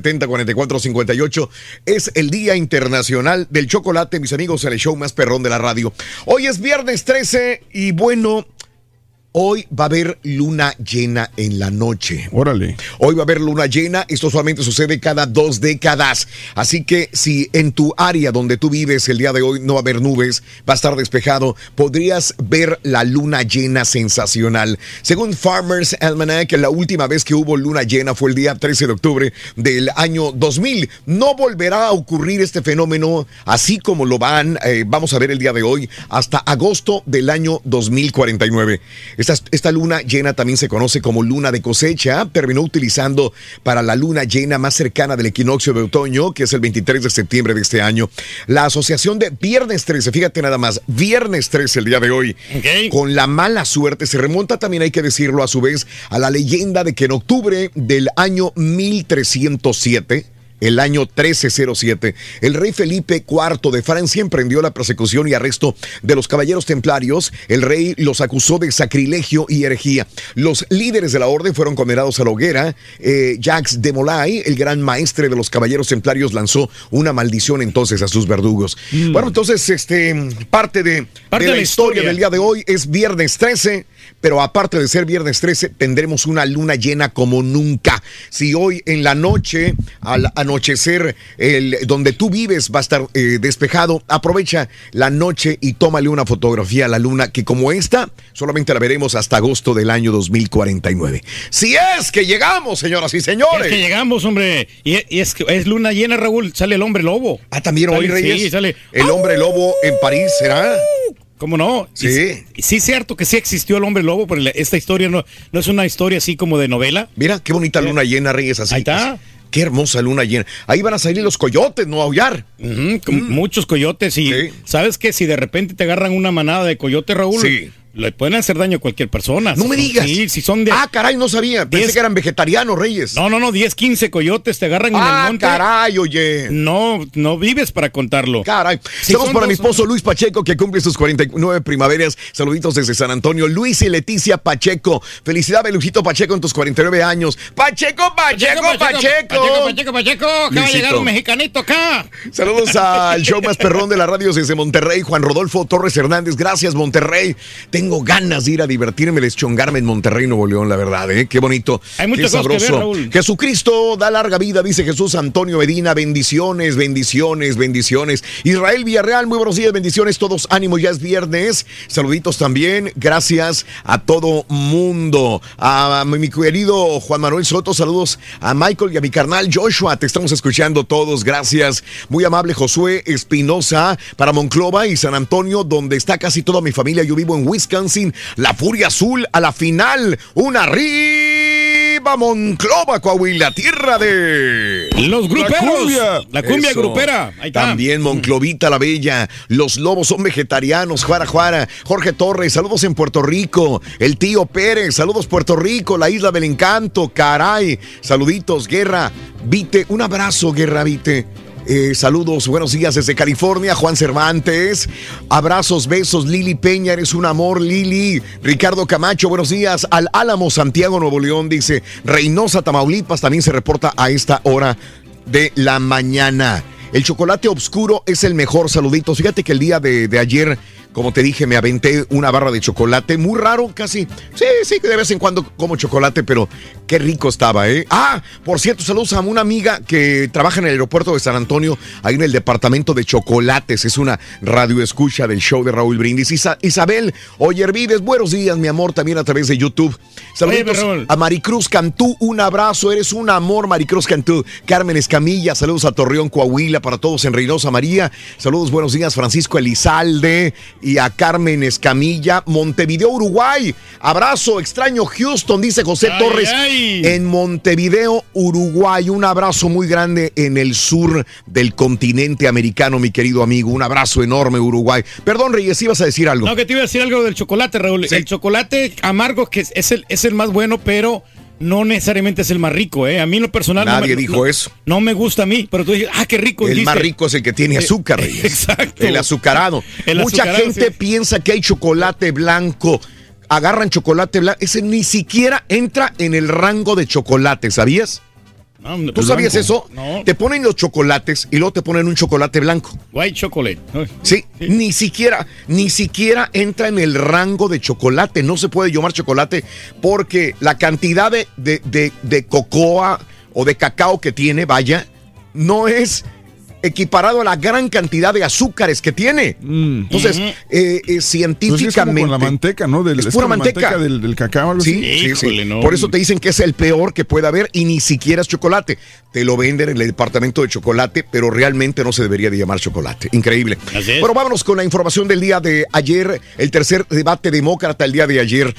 713-870-4458 es el Día Internacional del Chocolate, mis amigos, el show más perrón de la radio. Hoy es viernes 13 y bueno, Hoy va a haber luna llena en la noche. Órale. Hoy va a haber luna llena. Esto solamente sucede cada dos décadas. Así que si en tu área donde tú vives el día de hoy no va a haber nubes, va a estar despejado, podrías ver la luna llena sensacional. Según Farmers Almanac, la última vez que hubo luna llena fue el día 13 de octubre del año 2000. No volverá a ocurrir este fenómeno así como lo van, eh, vamos a ver el día de hoy, hasta agosto del año 2049. Esta, esta luna llena también se conoce como luna de cosecha. Terminó utilizando para la luna llena más cercana del equinoccio de otoño, que es el 23 de septiembre de este año. La asociación de Viernes 13, fíjate nada más, Viernes 13 el día de hoy, con la mala suerte, se remonta también, hay que decirlo a su vez, a la leyenda de que en octubre del año 1307, el año 1307, el rey Felipe IV de Francia emprendió la persecución y arresto de los caballeros templarios. El rey los acusó de sacrilegio y herejía. Los líderes de la orden fueron condenados a la hoguera. Eh, Jacques de Molay, el gran maestre de los caballeros templarios, lanzó una maldición entonces a sus verdugos. Bueno, entonces, este, parte de, Parte de la, de la historia, historia. del día de hoy es viernes 13, pero aparte de ser viernes 13, tendremos una luna llena como nunca. Si hoy en la noche, al anochecer, el, donde tú vives va a estar eh, despejado, aprovecha la noche y tómale una fotografía a la luna que como esta, solamente la veremos hasta agosto del año 2049. Si es que llegamos, señoras y señores. Es que llegamos, hombre. Y, y es que es luna llena, Raúl. Sale el hombre lobo. Ah, también hoy, Reyes. Sí, sale. El hombre lobo en París, ¿será? ¿Cómo no? Sí. Y- sí, es cierto que sí existió el hombre lobo, pero esta historia no, no es una historia así como de novela. Mira, qué bonita luna llena, Reyes, así. Ahí está. Qué hermosa luna llena. Ahí van a salir los coyotes, no a aullar. Con Muchos coyotes y sabes que si de repente te agarran una manada de coyotes, Raúl, Sí. Le pueden hacer daño a cualquier persona. No me son- digas. Sí, si son de Ah, caray, no sabía. Pensé Diez- que eran vegetarianos, Reyes. No, no, no, 10, 15 coyotes te agarran en Ah, el monte. caray, oye. No, no vives para contarlo. Caray. Si Saludos son para mi esposo Luis Pacheco, que cumple sus 49 primaveras. Saluditos desde San Antonio. Luis y Leticia Pacheco. Felicidades, Lujito Pacheco, en tus 49 años. Pacheco, Pacheco, Pacheco. Pacheco, Pacheco, Pacheco, que va a Luisito. llegar un mexicanito acá. Saludos al show más perrón de la radio desde Monterrey, Juan Rodolfo Torres Hernández. Gracias, Monterrey. Tengo ganas de ir a divertirme, deschongarme en Monterrey, Nuevo León, la verdad, ¿eh? Qué bonito. Hay muchas qué cosas que ver, sabroso. Raúl. Jesucristo da larga vida, dice Jesús Antonio Medina. Bendiciones, bendiciones, bendiciones. Israel Villarreal, muy buenos días, bendiciones. Todos ánimo, ya es viernes. Saluditos también. Gracias a todo mundo. A mi querido Juan Manuel Soto, saludos a Michael y a mi carnal Joshua. Te estamos escuchando todos. Gracias. Muy amable Josué Espinosa para Monclova y San Antonio, donde está casi toda mi familia. Yo vivo en Wisconsin. La Furia Azul a la final. Una arriba Monclova, Coahuila, tierra de Los gruperos. La cumbia. La cumbia grupera. Ahí está. También Monclovita la Bella. Los lobos son vegetarianos. Juara Juara. Jorge Torres, saludos en Puerto Rico. El tío Pérez, saludos Puerto Rico. La isla del encanto. Caray. Saluditos, Guerra. Vite, un abrazo, Guerra Vite. Eh, saludos, buenos días desde California, Juan Cervantes. Abrazos, besos, Lili Peña, eres un amor, Lili. Ricardo Camacho, buenos días. Al Álamo, Santiago, Nuevo León, dice Reynosa, Tamaulipas, también se reporta a esta hora de la mañana. El chocolate oscuro es el mejor, saluditos. Fíjate que el día de, de ayer, como te dije, me aventé una barra de chocolate, muy raro, casi. Sí, sí, de vez en cuando como chocolate, pero qué rico estaba, ¿eh? Ah, por cierto, saludos a una amiga que trabaja en el aeropuerto de San Antonio, ahí en el departamento de chocolates. Es una radio escucha del show de Raúl Brindis. Isa- Isabel Oyervides, buenos días, mi amor, también a través de YouTube. Saludos Oye, a Maricruz Cantú, un abrazo, eres un amor, Maricruz Cantú. Carmen Escamilla, saludos a Torreón, Coahuila, para todos en Reynosa María. Saludos, buenos días, Francisco Elizalde y a Carmen Escamilla, Montevideo, Uruguay. Abrazo, extraño Houston, dice José Ay, Torres. ay. En Montevideo, Uruguay, un abrazo muy grande en el sur del continente americano, mi querido amigo. Un abrazo enorme, Uruguay. Perdón, Reyes, ibas a decir algo. No, que te iba a decir algo del chocolate, Raúl. El chocolate amargo que es el, es el más bueno, pero no necesariamente es el más rico, ¿eh? A mí en lo personal no Nadie me- dijo no- eso. No me gusta a mí, pero tú dices, ah, qué rico. El dijiste. más rico es el que tiene Eh, azúcar, Reyes. Exacto. El azucarado. El Mucha azucarado, gente sí. piensa que hay chocolate blanco. Agarran chocolate blanco. Ese ni siquiera entra en el rango de chocolate, ¿sabías? No, ¿Tú sabías eso? No. Te ponen los chocolates y luego te ponen un chocolate blanco. White chocolate. Sí, ni siquiera, ni siquiera entra en el rango de chocolate. No se puede llamar chocolate porque la cantidad de, de, de- de cocoa o de cacao que tiene, vaya, no es equiparado a la gran cantidad de azúcares que tiene. Entonces, Ujú. eh, eh, Pues sí, es como científicamente... con la manteca, ¿no? Del, es es pura con la manteca. del, del cacao, algo Sí, así. sí, sí. Por eso te dicen que es el peor que puede haber y ni siquiera es chocolate. Te lo venden en el departamento de chocolate, pero realmente no se debería de llamar chocolate. Increíble. Es. Bueno, vámonos con la información del día de ayer, el tercer debate demócrata el día de ayer.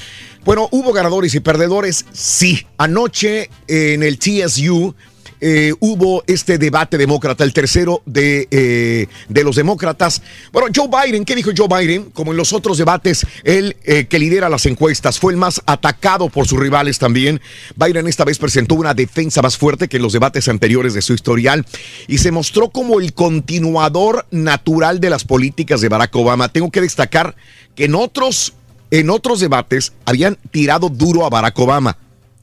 Bueno, hubo ganadores y perdedores, sí. Anoche en el TSU eh, hubo este debate demócrata, el tercero de, eh, de los demócratas. Bueno, Joe Biden, ¿qué dijo Joe Biden? Como en los otros debates, él eh, que lidera las encuestas, fue el más atacado por sus rivales también. Biden esta vez presentó una defensa más fuerte que en los debates anteriores de su historial y se mostró como el continuador natural de las políticas de Barack Obama. Tengo que destacar que en otros, en otros debates habían tirado duro a Barack Obama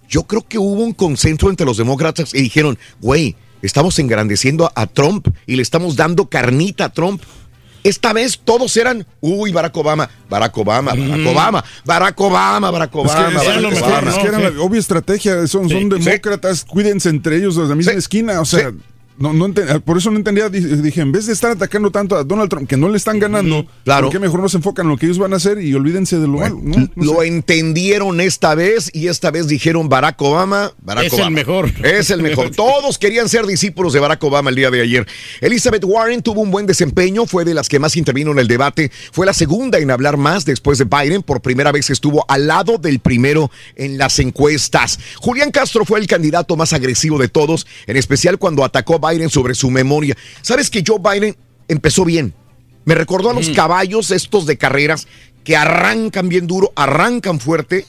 yo creo que hubo un consenso entre los demócratas y dijeron, güey, estamos engrandeciendo a Trump y le estamos dando carnita a Trump. Esta vez todos eran, uy, Barack Obama, Barack Obama, Barack Obama, Barack Obama, Barack Obama, es que- Barack es que- Obama. es que era la obvia estrategia, son, son demócratas, cuídense entre ellos de la misma esquina, o sea, no, no enten- por eso no entendía, di- dije, en vez de estar atacando tanto a Donald Trump, que no le están ganando, Claro. ¿por qué mejor no se enfocan en lo que ellos van a hacer y olvídense de lo malo? No, no Lo sé. entendieron esta vez y esta vez dijeron Barack Obama, Barack Es el Obama. mejor. Es el mejor. Todos querían ser discípulos de Barack Obama el día de ayer. Elizabeth Warren tuvo un buen desempeño, fue de las que más intervino en el debate, fue la segunda en hablar más después de Biden, por primera vez estuvo al lado del primero en las encuestas. Julián Castro fue el candidato más agresivo de todos, en especial cuando atacó a Biden sobre su memoria. ¿Sabes que Joe Biden empezó bien? Me recordó a los caballos estos de carreras que arrancan bien duro, arrancan fuerte,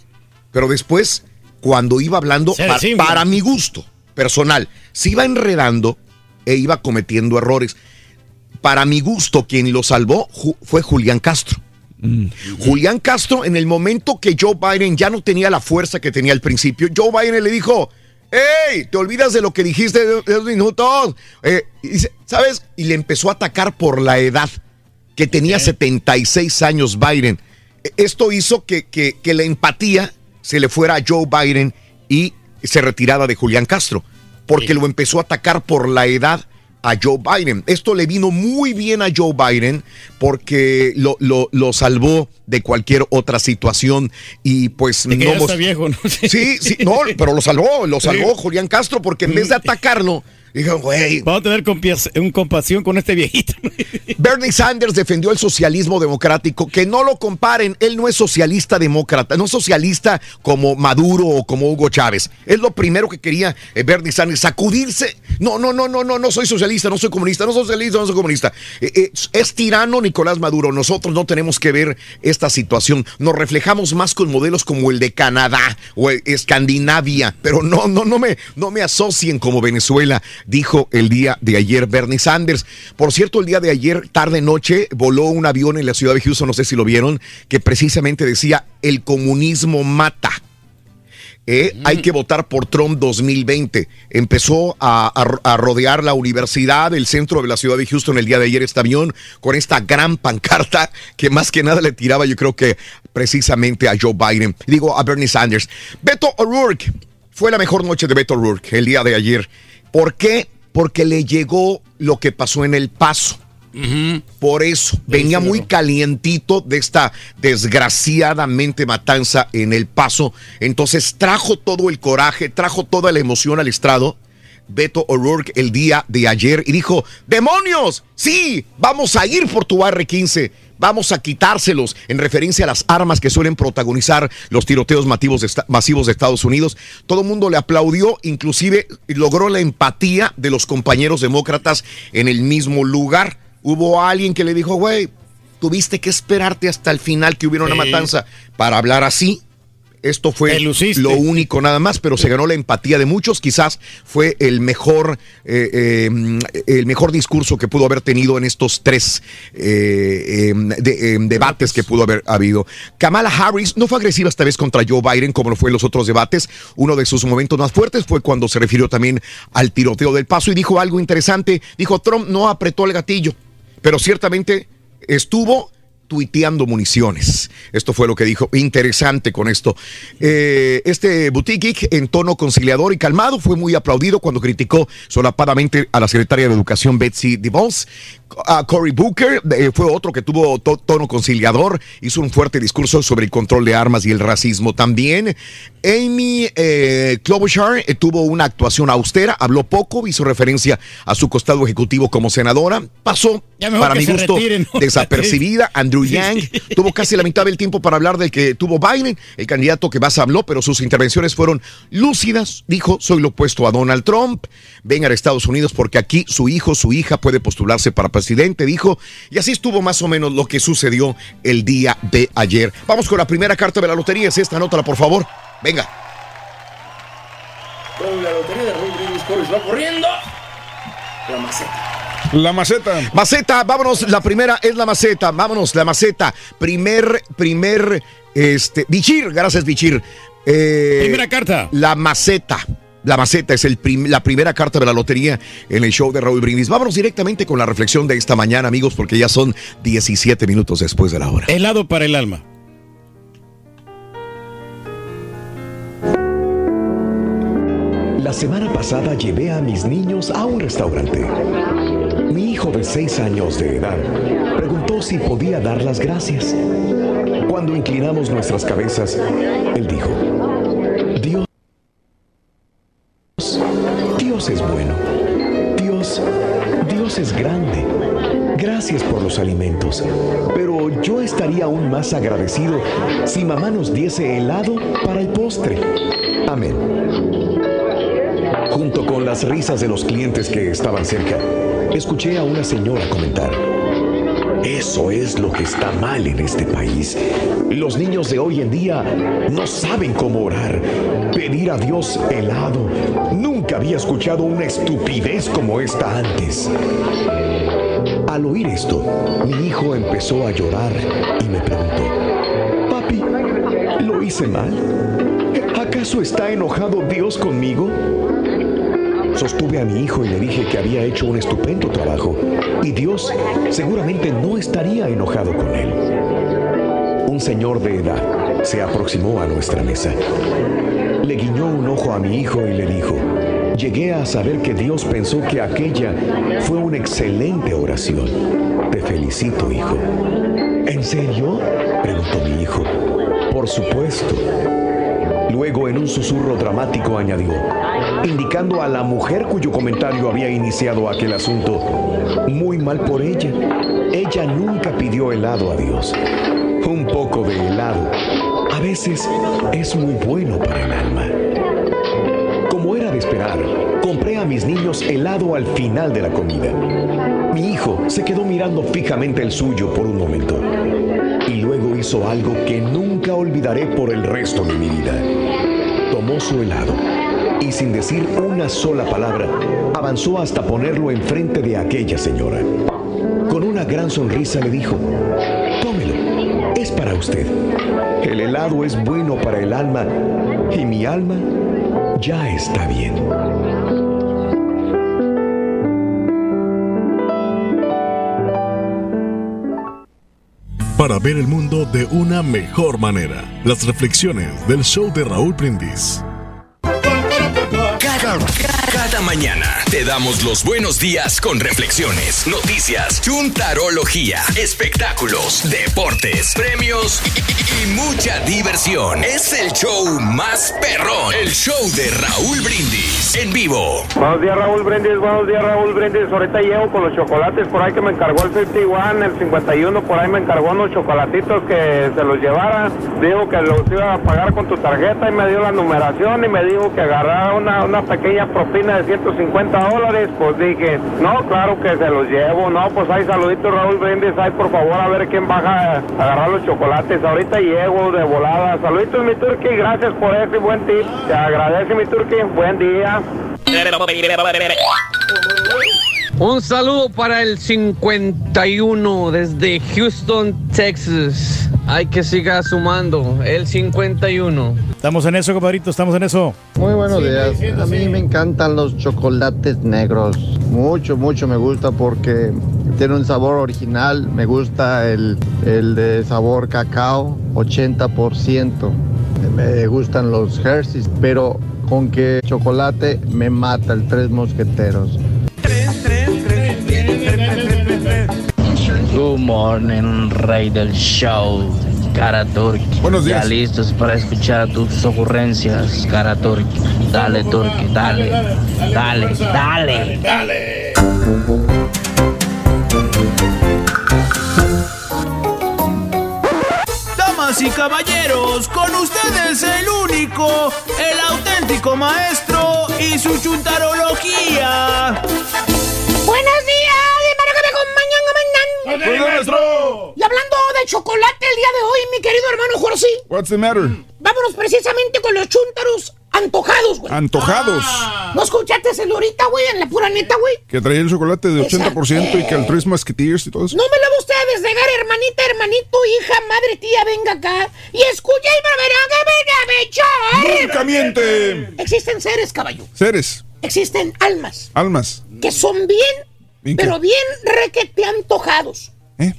pero después, cuando iba hablando, para mi gusto personal, se iba enredando e iba cometiendo errores. Para mi gusto, quien lo salvó ju- fue Julián Castro. Julián Castro, en el momento que Joe Biden ya no tenía la fuerza que tenía al principio, Joe Biden le dijo, ¡Ey! ¿Te olvidas de lo que dijiste de dos minutos? Eh, y ¿Sabes? Y le empezó a atacar por la edad, que tenía 76 años Biden. E- Esto hizo que, que- que la empatía se le fuera a Joe Biden y se retirara de Julián Castro, porque lo empezó a atacar por la edad a Joe Biden. Esto le vino muy bien a Joe Biden porque lo, lo- lo salvó de cualquier otra situación y pues De que ya mos- está viejo, ¿no? Sí, sí, no, pero lo salvó, lo salvó Sí. Julián Castro porque en vez de atacarlo, dijo, güey. Vamos a tener un compasión con este viejito. Bernie Sanders defendió el socialismo democrático, que no lo comparen, él no es socialista demócrata, no es socialista como Maduro o como Hugo Chávez. Es lo primero que quería eh, Bernie Sanders, sacudirse. No, no, no, no, no, no soy socialista, no soy comunista, no soy socialista, no soy comunista. Eh, eh, es tirano Nicolás Maduro, nosotros no tenemos que ver esta situación. Nos reflejamos más con modelos como el de Canadá o Escandinavia, pero no, no, no me, no me asocien como Venezuela, dijo el día de ayer Bernie Sanders. Por cierto, el día de ayer, tarde noche, voló un avión en la ciudad de Houston, no sé si lo vieron, que precisamente decía, el comunismo mata. Eh, Hay que votar por Trump 2020. Empezó a, a- a rodear la universidad, el centro de la ciudad de Houston el día de ayer este avión con esta gran pancarta que más que nada le tiraba yo creo que precisamente a Joe Biden, digo a Bernie Sanders. Beto O'Rourke fue la mejor noche de Beto O'Rourke el día de ayer. ¿Por qué? Porque le llegó lo que pasó en El Paso. Por eso venía muy calientito de esta desgraciadamente matanza en El Paso. Entonces trajo todo el coraje, trajo toda la emoción al estrado. Beto O'Rourke el día de ayer y dijo, demonios, sí, vamos a ir por tu R15, vamos a quitárselos en referencia a las armas que suelen protagonizar los tiroteos masivos de, Estados Unidos. Todo el mundo le aplaudió, inclusive logró la empatía de los compañeros demócratas en el mismo lugar. Hubo alguien que le dijo, güey, tuviste que esperarte hasta el final que hubiera una Sí. matanza para hablar así. Esto fue lo único nada más, pero se ganó la empatía de muchos. Quizás fue el mejor, eh, eh, el mejor discurso que pudo haber tenido en estos tres eh, de- eh, debates que pudo haber habido. Kamala Harris no fue agresiva esta vez contra Joe Biden como lo fue en los otros debates. Uno de sus momentos más fuertes fue cuando se refirió también al tiroteo del paso y dijo algo interesante. Dijo, Trump no apretó el gatillo, pero ciertamente estuvo tuiteando municiones. Esto fue lo que dijo. Interesante con esto. Eh, este boutique en tono conciliador y calmado fue muy aplaudido cuando criticó solapadamente a la secretaria de Educación Betsy DeVos. A Cory Booker eh, fue otro que tuvo to- tono conciliador, hizo un fuerte discurso sobre el control de armas y el racismo también. Amy eh, Klobuchar eh, tuvo una actuación austera, habló poco, hizo referencia a su costado ejecutivo como senadora, pasó para mi gusto retiren, ¿no? desapercibida. Andrew Andrew Yang, tuvo casi la mitad del tiempo para hablar del que tuvo Biden, el candidato que más habló, pero sus intervenciones fueron lúcidas. Dijo, soy lo opuesto a Donald Trump, vengan a Estados Unidos porque aquí su hijo, su hija puede postularse para presidente, dijo. Y así estuvo más o menos lo que sucedió el día de ayer. Vamos con la primera carta de la lotería, es esta, anótala por favor. Venga. Con la lotería de va corriendo la maceta. La maceta. Maceta, vámonos, la primera es la maceta, vámonos, la maceta. Primer, primer, este, Bichir, gracias Bichir. Eh, Primera carta. La maceta. La maceta es el prim- la primera carta de la lotería en el show de Raúl Brindis. Vámonos directamente con la reflexión de esta mañana, amigos, porque ya son 17 minutos después de la hora. Helado para el alma. La semana pasada llevé a mis niños a un restaurante. Mi hijo de 6 años de edad preguntó si podía dar las gracias. Cuando inclinamos nuestras cabezas, él dijo, Dios, Dios más agradecido si mamá nos diese helado para el postre. Amén. Junto con las risas de los clientes que estaban cerca, escuché a una señora comentar. Eso es lo que está mal en este país. Los niños de hoy en día no saben cómo orar, pedir a Dios helado. Nunca había escuchado una estupidez como esta antes. Al oír esto, mi hijo empezó a llorar y me preguntó, Papi, ¿lo hice mal? ¿Acaso está enojado Dios conmigo? Sostuve a mi hijo y le dije que había hecho un estupendo trabajo y Dios seguramente no estaría enojado con él. Un señor de edad se aproximó a nuestra mesa. Le guiñó un ojo a mi hijo y le dijo, llegué a saber que Dios pensó que aquella fue una excelente oración. Te felicito, hijo. ¿En serio? preguntó mi hijo. Por supuesto. Luego, en un susurro dramático, añadió, indicando a la mujer cuyo comentario había iniciado aquel asunto, muy mal por ella. Ella nunca pidió helado a Dios. Un poco de helado a veces es muy bueno para el alma. Esperar, compré a mis niños helado al final de la comida. Mi hijo se quedó mirando fijamente el suyo por un momento y luego hizo algo que nunca olvidaré por el resto de mi vida. Tomó su helado y sin decir una sola palabra, avanzó hasta ponerlo enfrente de aquella señora. Con una gran sonrisa le dijo, tómelo, es para usted. El helado es bueno para el alma y mi alma ya está bien. Para ver el mundo de una mejor manera. Las reflexiones del show de Raúl Brindis. Cada, mañana te damos los buenos días con reflexiones, noticias, chuntarología, espectáculos, deportes, premios y, mucha diversión. Es el show más perrón, el show de Raúl Brindis en vivo. Buenos días Raúl Brindis, buenos días Raúl Brindis. Ahorita llego con los chocolates por ahí que me encargó el 51, el 51 por ahí me encargó unos chocolatitos que se los llevara. Dijo que los iba a pagar con tu tarjeta y me dio la numeración y me dijo que agarrara una, una pequeña propina de 150 dólares. Pues dije, no, claro que se los llevo. No, pues hay saluditos Raúl Brindis, ahí por favor a ver quién baja a agarrar los chocolates. Ahorita llego de volada. Saluditos mi turqui, gracias por ese buen tip. Te agradece mi turqui, buen día. Un saludo para el 51 desde Houston, Texas. Hay que siga sumando. El 51. Estamos en eso, compadrito, estamos en eso. Muy buenos días. A mí me encantan los chocolates negros. Mucho, mucho me gusta porque tiene un sabor original. Me gusta el, el de sabor cacao, 80%. Me gustan los Hershey's, pero con que chocolate me mata el Tres Mosqueteros. Good morning, rey del show. Cara Turki. Buenos días. Ya listos para escuchar tus ocurrencias, Cara Turki. Dale, Turki, dale. Dale, dale. Dale. caballeros, con ustedes el único, el auténtico maestro y su chuntarología. Buenos días, comandan. Buenos maestro! Y hablando de chocolate el día de hoy, mi querido hermano Jorge, What's the matter? vámonos precisamente con los chúntaros antojados, güey. Antojados. ¿No escuchaste el ahorita, güey, en la pura neta, güey? Que traía el chocolate de 80% y que el Tres Musketeers y todo eso. No me lo va usted a desnegar, hermanita, hermanito, hija, madre, tía, venga acá. Y escucha y me verá que venga a. ¡Nunca miente! Existen seres, caballo. Seres, Existen almas almas. que son bien. Pero bien requete antojados. ¿Eh?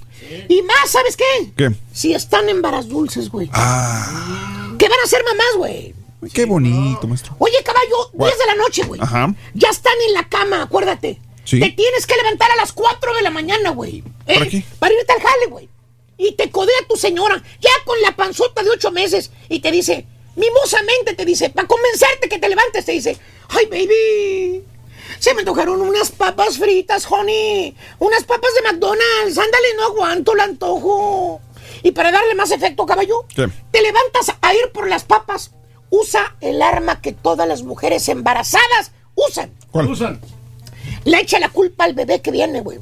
Y más, ¿sabes qué? ¿Qué? Si están en varas dulces, güey. Ah, Que van a ser mamás, güey. qué bonito, maestro. Oye, caballo, What? 10 de la noche, güey. Ajá. Ya están en la cama, acuérdate. Sí. Te tienes que levantar a las 4 de la mañana, güey. ¿Eh? ¿Para qué? Para irte al jale, güey. Y te codea tu señora, ya con la panzota de 8 meses, y te dice, mimosamente te dice, para convencerte que te levantes, te dice, ay, baby, se me antojaron unas papas fritas, honey. Unas papas de McDonald's. Ándale, no aguanto el antojo. Y para darle más efecto, caballo, ¿Qué? te levantas a ir por las papas. Usa el arma que todas las mujeres embarazadas usan. ¿Cuál? Usan. Le echa la culpa al bebé que viene, güey.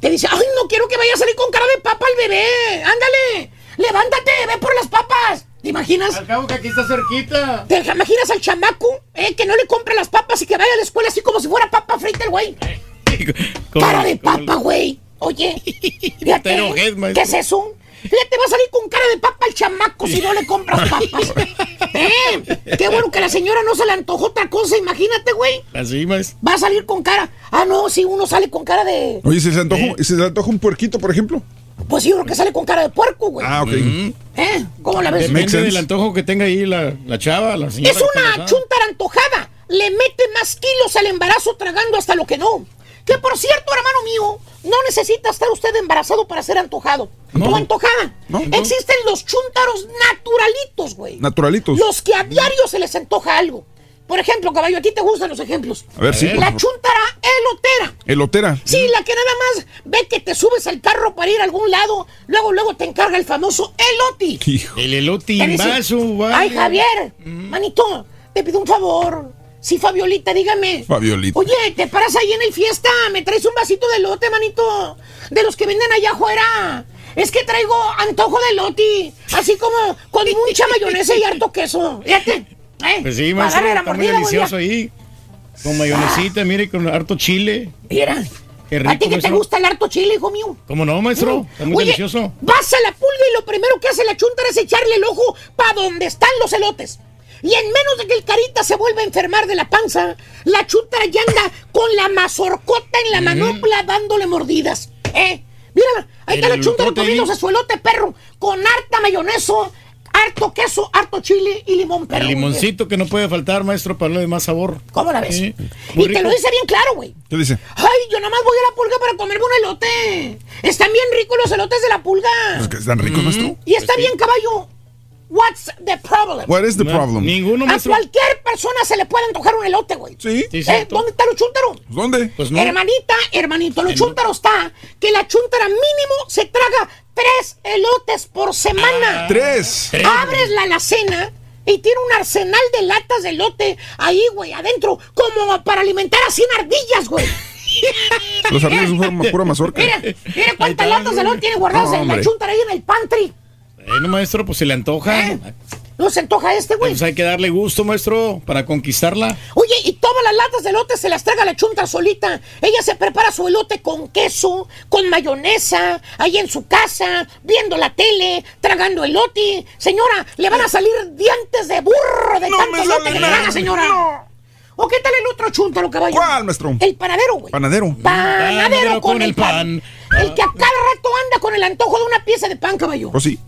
Te dice, ay, no quiero que vaya a salir con cara de papa el bebé. Ándale, levántate, ve por las papas. ¿Te imaginas? Al cabo que aquí está cerquita. ¿Te imaginas al chamaco eh, que no le compre las papas y que vaya a la escuela así como si fuera papa frita el güey? Cara de papa, güey. Oye, fíjate, enojes. ¿qué es eso? Fíjate, va a salir con cara de papa el chamaco si no le compras papas. ¿Eh? Qué bueno que la señora no se le antojó otra cosa, imagínate, güey. Así, maestro. Va a salir con cara. Ah, no, si uno sale con cara de. Oye, ¿se le antoja, ¿se le antoja un puerquito, por ejemplo? Pues yo creo que sale con cara de puerco, güey. Ah, ok. ¿Eh? ¿Cómo la ves? Depende del antojo que tenga ahí la, la chava, la señora. Es una chuntara antojada. Le mete más kilos al embarazo tragando hasta lo que no. Que por cierto, hermano mío, no necesita estar usted embarazado para ser antojado. O antojada. Existen los chúntaros naturalitos, güey. Naturalitos. Los que a diario se les antoja algo. Por ejemplo, caballo, a ti te gustan los ejemplos. A ver, sí, por La favor. chuntara elotera. Elotera. Sí, la que nada más ve que te subes al carro para ir a algún lado, luego, luego te encarga el famoso eloti. Hijo. El elote Te dice, vaso, vale. Ay, Javier, manito, te pido un favor. Sí, Fabiolita, dígame. Fabiolita. Oye, te paras ahí en el fiesta, me traes un vasito de lote, manito. De los que venden allá afuera. Es que traigo antojo de loti, así como con mucha mayonesa y harto queso. Fíjate. ¿Eh? Pues sí, maestro, está muy delicioso ahí. Con mayonesita, mire, con harto chile. Mira. Qué ¿A ti que te gusta el harto chile, hijo mío? ¿Cómo no, maestro? Está muy Oye, delicioso. Vas a la pulga y lo primero que hace la chuntara es echarle el ojo para donde están los elotes. Y en menos de que el carita se vuelva a enfermar de la panza, la chuntara ya anda con la mazorcota en la manopla dándole mordidas. ¿Eh? Mírala, ahí está la chuntara comiéndose su elote perro con harta mayonesa, harto queso, harto chile y limón perro. El limoncito que no puede faltar, maestro, para darle de más sabor. ¿Cómo la ves? Sí, Y te lo dice bien claro, güey. ¿Qué dice? Ay, yo nada más voy a la pulga para comerme un elote. Están bien ricos los elotes de la pulga. Pues que están ricos, maestro. Y está bien, caballo. What's the problem? What is the problem? Ninguno, A cualquier persona se le puede antojar un elote, güey. Sí. Sí, ¿Eh? ¿Dónde está lo chúntaro? ¿Dónde? Pues no. Hermanita, hermanito, lo chúntaro está que la chúntara mínimo se traga tres elotes por semana. Tres. Abres la alacena y tiene un arsenal de latas de elote ahí, güey, adentro, como para alimentar a 100 ardillas, güey. Los ardillos son pura- mazorca. Mira, mira cuántas latas de elote tiene guardadas No, en la hombre. chúntara ahí en el pantry. Bueno, maestro, pues se le antoja. No se antoja este, güey. Pues hay que darle gusto, maestro, para conquistarla. Oye, y todas las latas de elote se las traga la chunta solita. Ella se prepara su elote con queso, con mayonesa, ahí en su casa, viendo la tele, tragando elote. Señora, le van a salir dientes de burro de No tanto elote que nada. traga, señora. ¿O qué tal el otro chuntaro, caballo? ¿Cuál, maestro? El panadero, güey. Panadero. Panadero con, el pan. El que a cada rato anda con el antojo de una pieza de pan, caballo. Pues sí.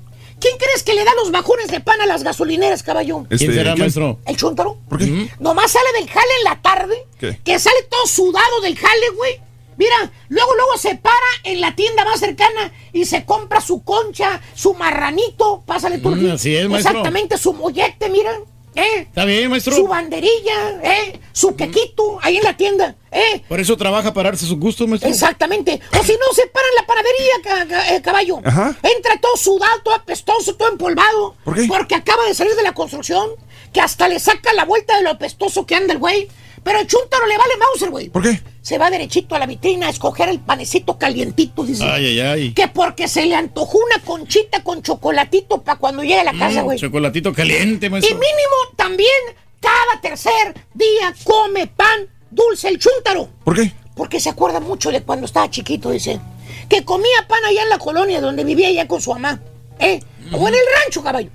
¿Quién crees que le da los bajones de pan a las gasolineras, caballo? Este, ¿Quién será, ¿quién? maestro? ¿El chuntaro? ¿Por qué? Nomás sale del jale en la tarde. ¿Qué? Que sale todo sudado del jale, güey. Mira, luego, luego se para en la tienda más cercana y se compra su concha, su marranito. Pásale tú. Mm, así es, maestro. Exactamente, su mollete, mira. ¿Eh? Está bien, maestro. Su banderilla, ¿eh? Su quequito ahí en la tienda, ¿eh? Por eso trabaja para darse sus gustos, maestro. Exactamente. O si no, se para en la panadería, eh, caballo. Ajá. Entra todo sudado, todo apestoso, todo empolvado. ¿Por qué? Porque acaba de salir de la construcción, que hasta le saca la vuelta de lo apestoso que anda el güey. Pero el chúntaro le vale Mauser, güey. ¿Por qué? Se va derechito a la vitrina a escoger el panecito calientito, dice. Ay, ay, ay. Que porque se le antojó una conchita con chocolatito para cuando llegue a la casa, Mm, güey. chocolatito caliente, Y maestro. mínimo también cada tercer día come pan dulce el chúntaro. ¿Por qué? Porque se acuerda mucho de cuando estaba chiquito, dice. Que comía pan allá en la colonia donde vivía allá con su mamá. ¿Eh? O en el rancho, caballo.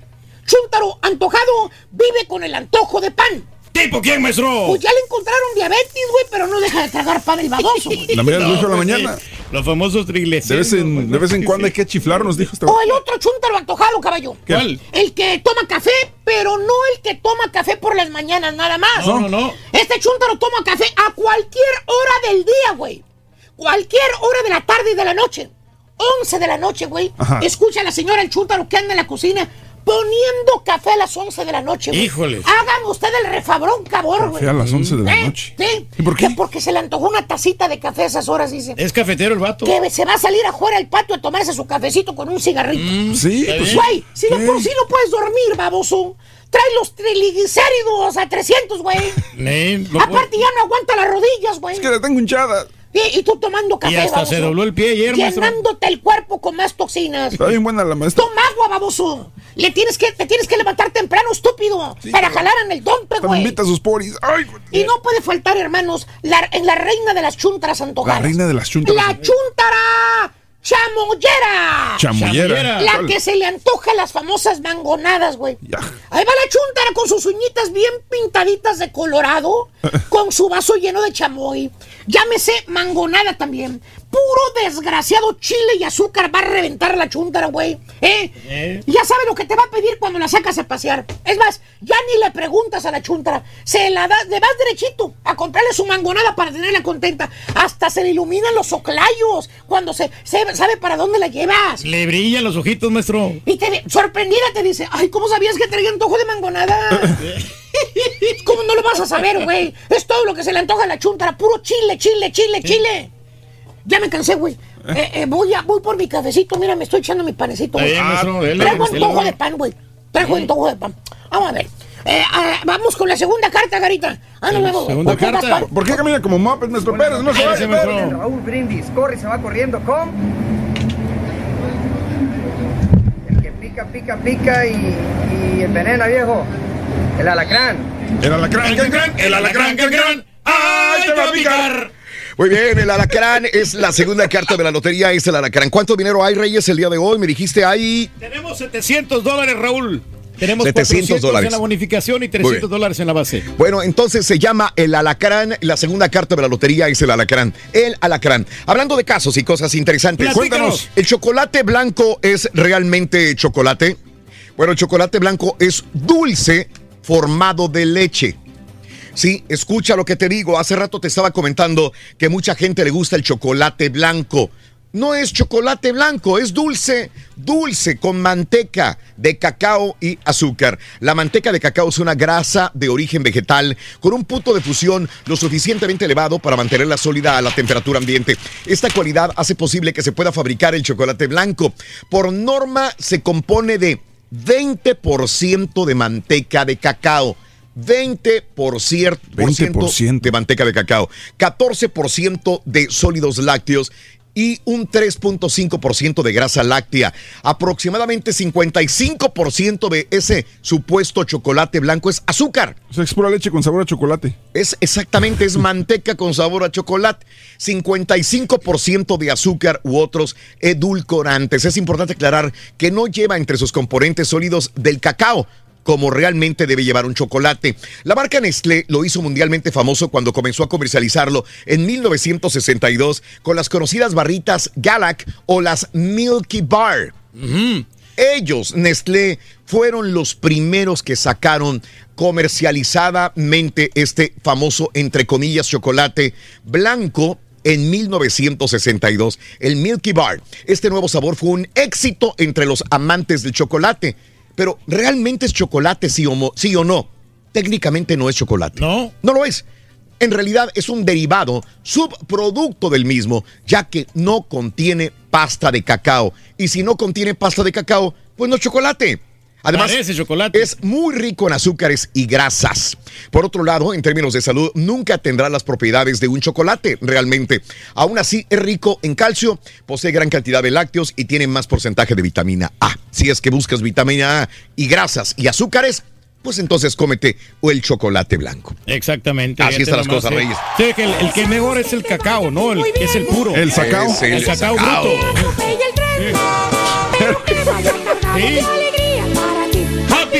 Chúntaro antojado vive con el antojo de pan. ¿Tipo quién, maestro? Pues ya le encontraron diabetes, güey, pero no deja de tragar pan el baboso, güey. La mañana No, dijo la pues sí. mañana. Los famosos De triglicéridos. vez, en, de vez en cuando hay que chiflar, nos dijo este O el otro chúntaro antojado, caballo. ¿Cuál? El que toma café, pero no el que toma café por las mañanas nada más. No, no, no. Este chúntaro toma café a cualquier hora del día, güey. Cualquier hora de la tarde y de la noche. 11 de la noche, güey. Escucha a la señora el chúntaro que anda en la cocina poniendo café a las 11 de la noche, güey. Híjole. Hagan usted el refabrón, cabrón, güey. Café a las 11 de la ¿Eh? noche. Sí. ¿Y por qué? Que porque se le antojó una tacita de café a esas horas, dice. Es cafetero el vato. Que se va a salir afuera al patio a tomarse su cafecito con un cigarrito. Mm, sí, Pues, güey, si de por sí no puedes dormir, baboso. Trae los triglicéridos a 300, güey. Aparte ya no aguanta las rodillas, güey. Es que le tengo hinchada. Y, y tú tomando café, Y hasta baboso. se dobló el pie ayer, maestro. Llenándote el cuerpo con más toxinas. Está bien buena la maestra. Toma agua, baboso. Le tienes que, te tienes que levantar temprano, estúpido. para jalar en el dompe, güey. invita a sus poris. Ay, Y no puede faltar, hermanos, la, en la reina de las chuntaras la antojadas. reina de las chuntas. La chuntara chamoyera. Chamoyera. La que se le antoja las famosas mangonadas, güey. Ahí va la chuntara con sus uñitas bien pintaditas de colorado, con su vaso lleno de chamoy. Llámese mangonada también. Puro desgraciado chile y azúcar va a reventar la chuntara, güey. ¿Eh? Ya sabe lo que te va a pedir cuando la sacas a pasear. Es más, ya ni le preguntas a la chuntara. Se la das, le vas derechito a comprarle su mangonada para tenerla contenta. Hasta se le iluminan los oclayos cuando se, se- sabe para dónde la llevas. Le brillan los ojitos, maestro. Y te, sorprendida te dice, ay, ¿cómo sabías que traía antojo de mangonada? ¿Cómo no lo vas a saber, güey? Es todo lo que se le antoja a la chuntara, puro chile, chile, chile, chile. Ya me cansé, güey. Eh, eh, voy, a, voy por mi cafecito, mira, me estoy echando mi panecito. güey. Maestro, dele, Traigo dele. antojo de pan, güey. Traigo antojo de pan. Vamos a ver. Eh, ah, vamos con la segunda carta, Garita. Ah, no, no, Segunda ¿por qué carta. pan? ¿Por qué camina como Muppet, maestro Pérez? No se vaya, Pérez. Raúl Brindis corre y se va corriendo con. El que pica, pica, pica y, y envenena, viejo. El alacrán. El alacrán, el alacrán, el alacrán, el alacrán. ¡Ay, te va a picar! Muy bien, el alacrán es la segunda carta de la lotería, es el alacrán. ¿Cuánto dinero hay, Reyes, el día de hoy? Me dijiste, hay... Tenemos 700 dólares, Raúl. Tenemos 700 400 dólares. en la bonificación y Muy 300 bien. dólares en la base. Bueno, entonces se llama el alacrán. La segunda carta de la lotería es el alacrán. El alacrán. Hablando de casos y cosas interesantes. Platícanos. Cuéntanos, ¿el chocolate blanco es realmente chocolate? Bueno, el chocolate blanco es dulce formado de leche. Sí, escucha lo que te digo. Hace rato te estaba comentando que mucha gente le gusta el chocolate blanco. No es chocolate blanco, es dulce, dulce con manteca de cacao y azúcar. La manteca de cacao es una grasa de origen vegetal con un punto de fusión lo suficientemente elevado para mantenerla sólida a la temperatura ambiente. Esta cualidad hace posible que se pueda fabricar el chocolate blanco. Por norma se compone de 20% de manteca de cacao. 20%, 20%. de manteca de cacao, 14% de sólidos lácteos y un 3.5% de grasa láctea. Aproximadamente 55% de ese supuesto chocolate blanco es azúcar. O sea, es pura leche con sabor a chocolate. Es exactamente, es manteca con sabor a chocolate. 55% de azúcar u otros edulcorantes. Es importante aclarar que no lleva entre sus componentes sólidos del cacao como realmente debe llevar un chocolate. La marca Nestlé lo hizo mundialmente famoso cuando comenzó a comercializarlo en 1962 con las conocidas barritas Galac o las Milky Bar. Ellos, Nestlé, fueron los primeros que sacaron comercializadamente este famoso, entre comillas, chocolate blanco en 1962, el Milky Bar. Este nuevo sabor fue un éxito entre los amantes del chocolate. Pero, ¿realmente es chocolate, sí o, mo- sí o no? técnicamente no es chocolate. No. No lo es. En realidad es un derivado, subproducto del mismo, ya que no contiene pasta de cacao. Y si no contiene pasta de cacao, pues no es chocolate. Además, Parece chocolate. es muy rico en azúcares y grasas. Por otro lado, en términos de salud, nunca tendrá las propiedades de un chocolate, realmente. Aún así, es rico en calcio, posee gran cantidad de lácteos y tiene más porcentaje de vitamina A. Si es que buscas vitamina A y grasas y azúcares, pues entonces cómete el chocolate blanco. Exactamente. Así están las cosas, sí. Reyes. Sí, que el, el que mejor es el cacao, ¿no? El, es el puro. El sacao. Es el El cacao sacao. bruto. Sí.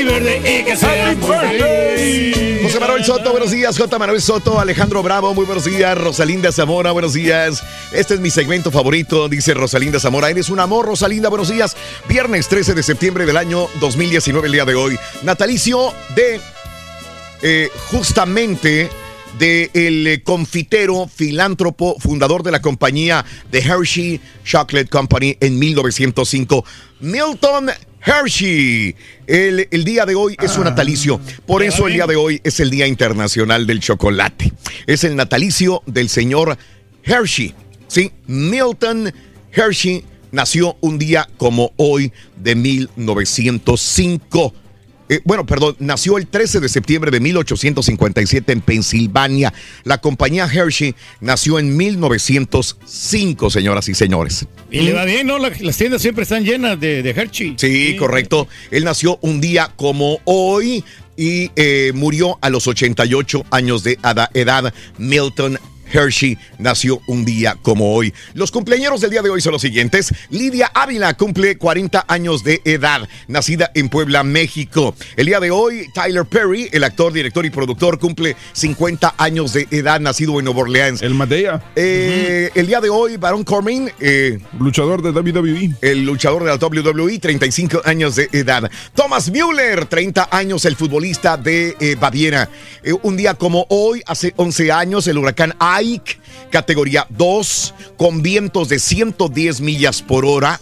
Happy birthday y que sea muy feliz. José Manuel Soto, buenos días. J. Manuel Soto, Alejandro Bravo, muy buenos días. Rosalinda Zamora, buenos días. Este es mi segmento favorito, dice Rosalinda Zamora. Eres un amor, Rosalinda, buenos días. Viernes 13 de septiembre del año 2019, el día de hoy. Natalicio de eh, justamente de el eh, confitero, filántropo, fundador de la compañía de Hershey Chocolate Company en 1905, Milton Hershey. El, el día de hoy es su natalicio. Por eso el día de hoy es el Día Internacional del Chocolate. Es el natalicio del señor Hershey. Sí, Milton Hershey nació un día como hoy de 1905. Eh, bueno, perdón, nació el 13 de septiembre de 1857 en Pensilvania. La compañía Hershey nació en 1905, señoras y señores. Y le va bien, ¿no? La- las tiendas siempre están llenas de, de Hershey. Sí, correcto. Él nació un día como hoy y eh, murió a los 88 años de edad. Milton Hershey nació un día como hoy. Los cumpleaños del día de hoy son los siguientes. Lidia Ávila cumple 40 años de edad, nacida en Puebla, México. El día de hoy, Tyler Perry, el actor, director y productor, cumple 50 años de edad, nacido en Nueva Orleans. El Madea. Eh, El día de hoy, Baron Corbin, eh, Luchador de. WWE. el luchador de la WWE, 35 años de edad. Thomas Müller, 30 años, el futbolista de eh, Baviera. Un día como hoy, hace 11 años, el huracán Ike, categoría 2, con vientos de 110 millas por hora,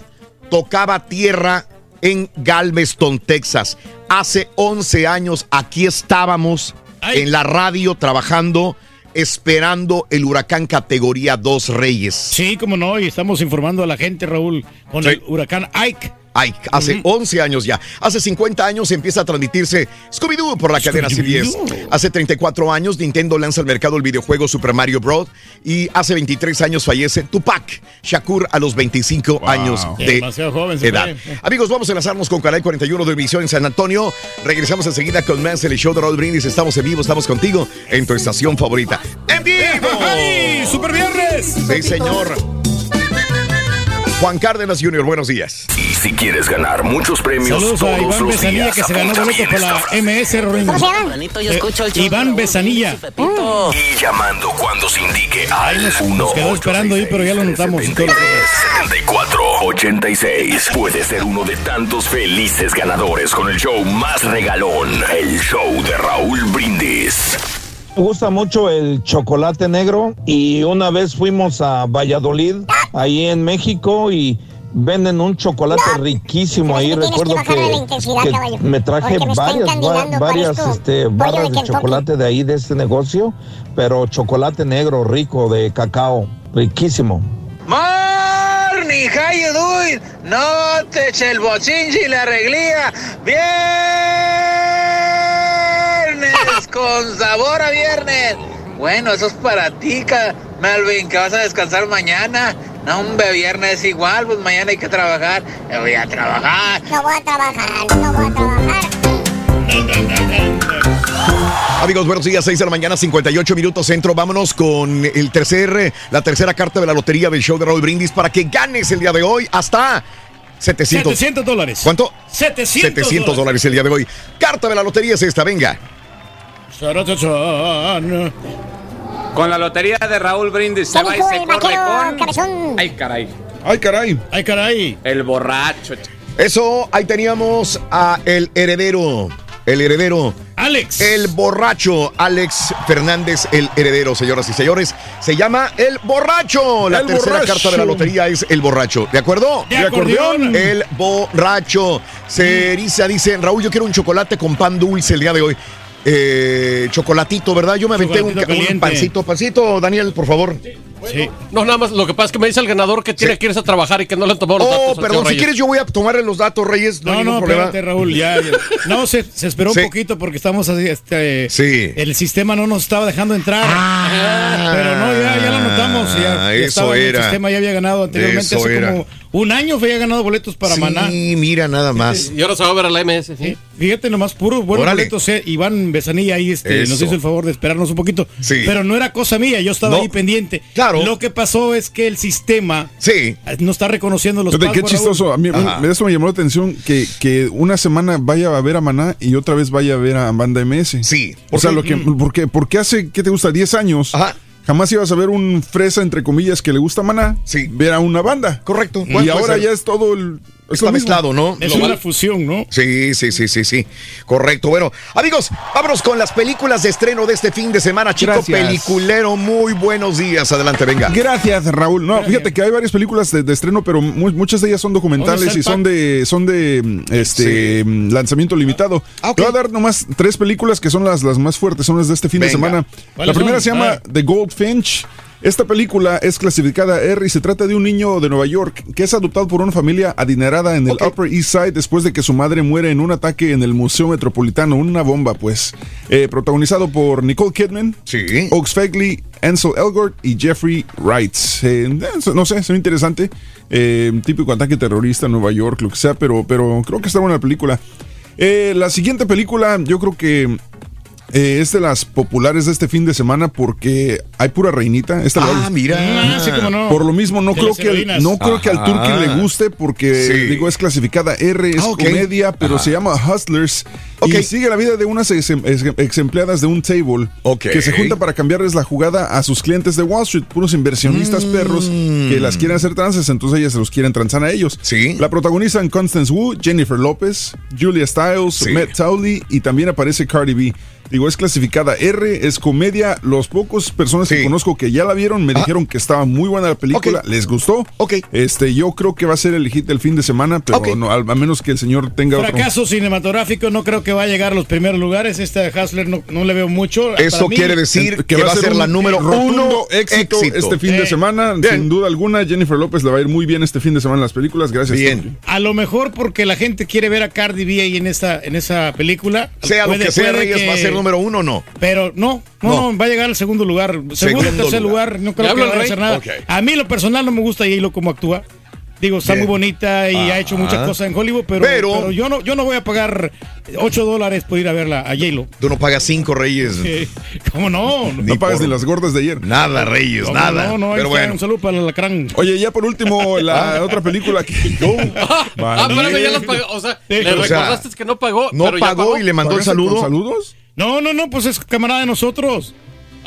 tocaba tierra en Galveston, Texas. Hace 11 años aquí estábamos en la radio trabajando, esperando el huracán categoría 2 Reyes. Sí, como no, y estamos informando a la gente, Raúl, con Sí. el huracán Ike. Ike, hace 11 años ya. Hace 50 años empieza a transmitirse Scooby-Doo por la cadena CBS. Hace 34 años Nintendo lanza al mercado el videojuego Super Mario Bros. Y hace 23 años fallece Tupac Shakur a los 25 años de joven edad. Amigos, vamos a enlazarnos con Canal 41 de Visión en San Antonio. Regresamos enseguida con más el show de Raúl Brindis. Estamos en vivo, estamos contigo en tu estación favorita. ¡En vivo! ¡Ay! ¡Super viernes! Sí, señor. Juan Cárdenas Jr., buenos días. Y si quieres ganar muchos premios Saludos todos a Iván los Besanilla días, que se ganó apunta boleto bien por la MS el show Iván Besanilla. Y llamando cuando se indique al Nos 1 quedó esperando ahí, pero ya lo notamos. y todo lo que- 74 86 Puede ser uno de tantos felices ganadores con el show más regalón, el show de Raúl Brindis. Me gusta mucho el chocolate negro y una vez fuimos a Valladolid, ahí en México, y venden un chocolate riquísimo ahí. que Recuerdo que, la intensidad, que caballo, me traje me varias, va- varias este, barras de chocolate de ahí, de este negocio, pero chocolate negro rico de cacao, riquísimo. Morning, how you doing? No te eche el bochinche y la arreglía. Viernes con sabor a viernes. Bueno, eso es para ti, Melvin, que vas a descansar mañana. No, hombre, viernes igual, pues mañana hay que trabajar. Yo voy a trabajar. No voy a trabajar, no voy a trabajar. Amigos, buenos días, 6 de la mañana, 58 minutos centro. Vámonos con el tercer, la tercera carta de la lotería del show de Raúl Brindis para que ganes el día de hoy hasta 700. 700 dólares. ¿Cuánto? 700 700 dólares el día de hoy. Carta de la lotería es esta, venga. Con la lotería de Raúl Brindis se ¿Qué va y se corre con. cabezón? Ay, caray. Ay, caray. Ay, caray. El borracho. Eso, ahí teníamos a el heredero. El heredero. Alex. El borracho. Alex Fernández, el heredero, señoras y señores. Se llama El Borracho. La El tercera borracho. carta de la lotería es El Borracho. ¿De acuerdo? De acordeón. El Borracho. Se eriza, dice, Raúl, yo quiero un chocolate con pan dulce el día de hoy. Eh, chocolatito, ¿verdad? Yo me aventé un, un pancito, pancito, Daniel, por favor. No, nada más, lo que pasa es que me dice el ganador que tiene que irse a trabajar y que no le han tomado los datos. Oh, al perdón, si Reyes. quieres yo voy a tomarle los datos, Reyes, no, No, hay no, problema. espérate, Raúl, ya. ya. No, se, se esperó Sí. un poquito porque estamos así, este... Sí. El sistema no nos estaba dejando entrar. pero no, ya, ya lo notamos. Ya, ya Ah, eso estaba en era. El sistema ya había ganado anteriormente. Eso hace era. como un año había ganado boletos para sí, Maná. mira nada más. Y ahora se va a ver a la MS. ¿sí? Fíjate nomás, puros buenos Órale. boletos. eh. Iván Besanilla ahí este, nos hizo el favor de esperarnos un poquito. Sí. Pero no era cosa mía, yo estaba No. ahí pendiente. Claro. Lo que pasó es que el sistema sí. no está reconociendo los Fíjate, qué chistoso. A mí Ajá. me, eso me llamó la atención que, que una semana vaya a ver a Maná y otra vez vaya a ver a Banda MS. Sí. O sea, lo que, porque, porque hace, ¿qué te gusta? 10 años. Jamás ibas a ver un fresa, entre comillas, que le gusta a Maná. Ver a una banda. Correcto. Y ahora ser. ya es todo el. Es Está lo mismo. mezclado, ¿no? Es Global. una fusión, ¿no? Sí, sí, sí, sí, sí. Correcto. Bueno, amigos, vámonos con las películas de estreno de este fin de semana. Chico Gracias. peliculero, muy buenos días. Adelante, venga. Gracias, Raúl. No, fíjate que hay varias películas de, de estreno, pero mu- muchas de ellas son documentales ¿Dónde y son de son de mm, este mm, lanzamiento limitado. Ah, Te voy a dar nomás tres películas que son las, las más fuertes, son las de este fin de semana. La ¿Cuáles primera son? se llama. The Goldfinch. Esta película es clasificada R y se trata de un niño de Nueva York que es adoptado por una familia adinerada en el Upper East Side después de que su madre muere en un ataque en el Museo Metropolitano, una bomba pues. Eh, protagonizado por Nicole Kidman, Oaks Fegley, Ansel Elgort y Jeffrey Wright. Eh, no sé, es interesante. Eh, típico ataque terrorista en Nueva York, lo que sea, pero, pero creo que está buena la película. Eh, la siguiente película, yo creo que eh, es de las populares de este fin de semana porque hay pura reinita. Esta la- Ah, mira. Ah, sí, cómo no. Por lo mismo, no De creo que, al- no creo que al le guste porque, Sí. digo, es clasificada R, es Ah, comedia, pero Ajá. se llama Hustlers. Ok. Y sigue la vida de unas ex, ex- ex empleadas de un table que se junta para cambiarles la jugada a sus clientes de Wall Street, puros inversionistas Mm. perros que las quieren hacer trances, entonces ellas se los quieren transar a ellos. Sí. La protagonizan Constance Wu, Jennifer López, Julia Stiles, Sí. Matt Townley y también aparece Cardi B. Digo, es clasificada R, es comedia. Los pocos personas que conozco que ya la vieron me dijeron que estaba muy buena la película, les gustó. Ok. Este, yo creo que va a ser el hit del fin de semana, pero no, al- a menos que el señor tenga otro. Fracaso cinematográfico, no creo que va a llegar a los primeros lugares. Esta de Hustler no, no le veo mucho. Eso Para mí, quiere decir que, va a ser la número uno éxito, este fin Eh, de semana. Bien. Sin duda alguna, Jennifer López le va a ir muy bien este fin de semana en las películas. Gracias. Bien. A lo mejor porque la gente quiere ver a Cardi B ahí en esa, en esa película. Sea lo que sea, Reyes, que- va a ser número uno o no. Pero no, no, No. no, va a llegar al segundo lugar. Segundo, Segundo tercer lugar. lugar, no ¿Ya creo que vaya a hacer nada. A mí, lo personal, no me gusta J-Lo cómo actúa. Digo, está Bien. muy bonita y ha hecho muchas cosas en Hollywood, pero, Pero- pero yo no yo no voy a pagar 8 dólares por ir a verla a J-Lo. Tú no pagas cinco, Reyes. Eh, ¿Cómo no? No pagas por- ni las gordas de ayer. Nada, Reyes, ¿Cómo nada. No, no, Pero está, bueno. un saludo para el alacrán. Oye, ya por último, la otra película que. Ah, espérame, ya las pagó. O sea, le o sea, recordaste que no pagó. No pero ya pagó y le mandó el ¿Pagaste saludo. con saludos? No, no, no, pues es camarada de nosotros.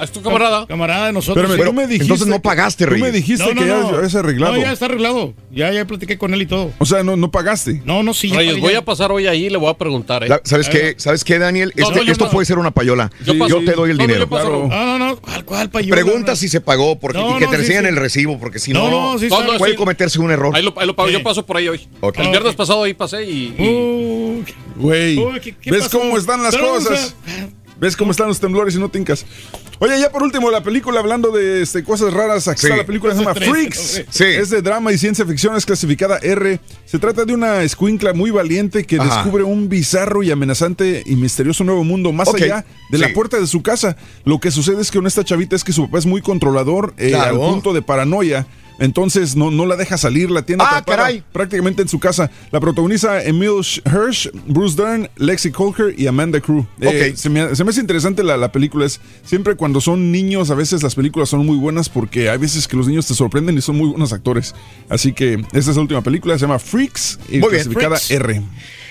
¿Es tu camarada? Camarada de nosotros. Sí. tú me dijiste. entonces no pagaste, Tú me Reyes. dijiste No, no, que ya no. habías arreglado. No, ya está arreglado. Ya, ya platiqué con él y todo. O sea, no, no pagaste. No, no, sí. ya Reyes, voy ya. a pasar hoy ahí y le voy a preguntar. ¿eh? La- ¿Sabes A qué? ¿Sabes qué, Daniel? No, Este- esto puede ser una payola. Yo te doy el No, no, dinero. Claro. No, no, no. ¿Cuál, cuál payola? Pregunta si se pagó porque, No, y que te sí. el recibo, porque si No, no, no, sí No, está. no, puede sí. cometerse un error. Ahí lo, ahí lo pago. Sí. Yo paso por ahí hoy. El viernes pasado ahí pasé y. Güey, Uy, ¿qué- qué ¿ves cómo están las Pero cosas? ¿Ves cómo están los temblores y no tincas? Oye, ya por último, la película hablando de este, cosas raras. Aquí Sí. está la película, se llama Freaks. Sí. Es de drama y ciencia ficción, es clasificada R. Se trata de una escuincla muy valiente que Ajá. descubre un bizarro y amenazante y misterioso nuevo mundo más allá de Sí. la puerta de su casa. Lo que sucede es que con esta chavita es que su papá es muy controlador eh, Claro. al punto de paranoia. Entonces no, no la deja salir, la tiene Ah, atrapada caray. prácticamente en su casa. La protagoniza Emil Hirsch, Bruce Dern, Lexi Colker y Amanda Crew. Eh, Ok. se, me, se me hace interesante la, la película. Es siempre cuando son niños, a veces las películas son muy buenas porque hay veces que los niños te sorprenden y son muy buenos actores. Así que esta es la última película, se llama Freaks y Muy bien, clasificada Freaks. R.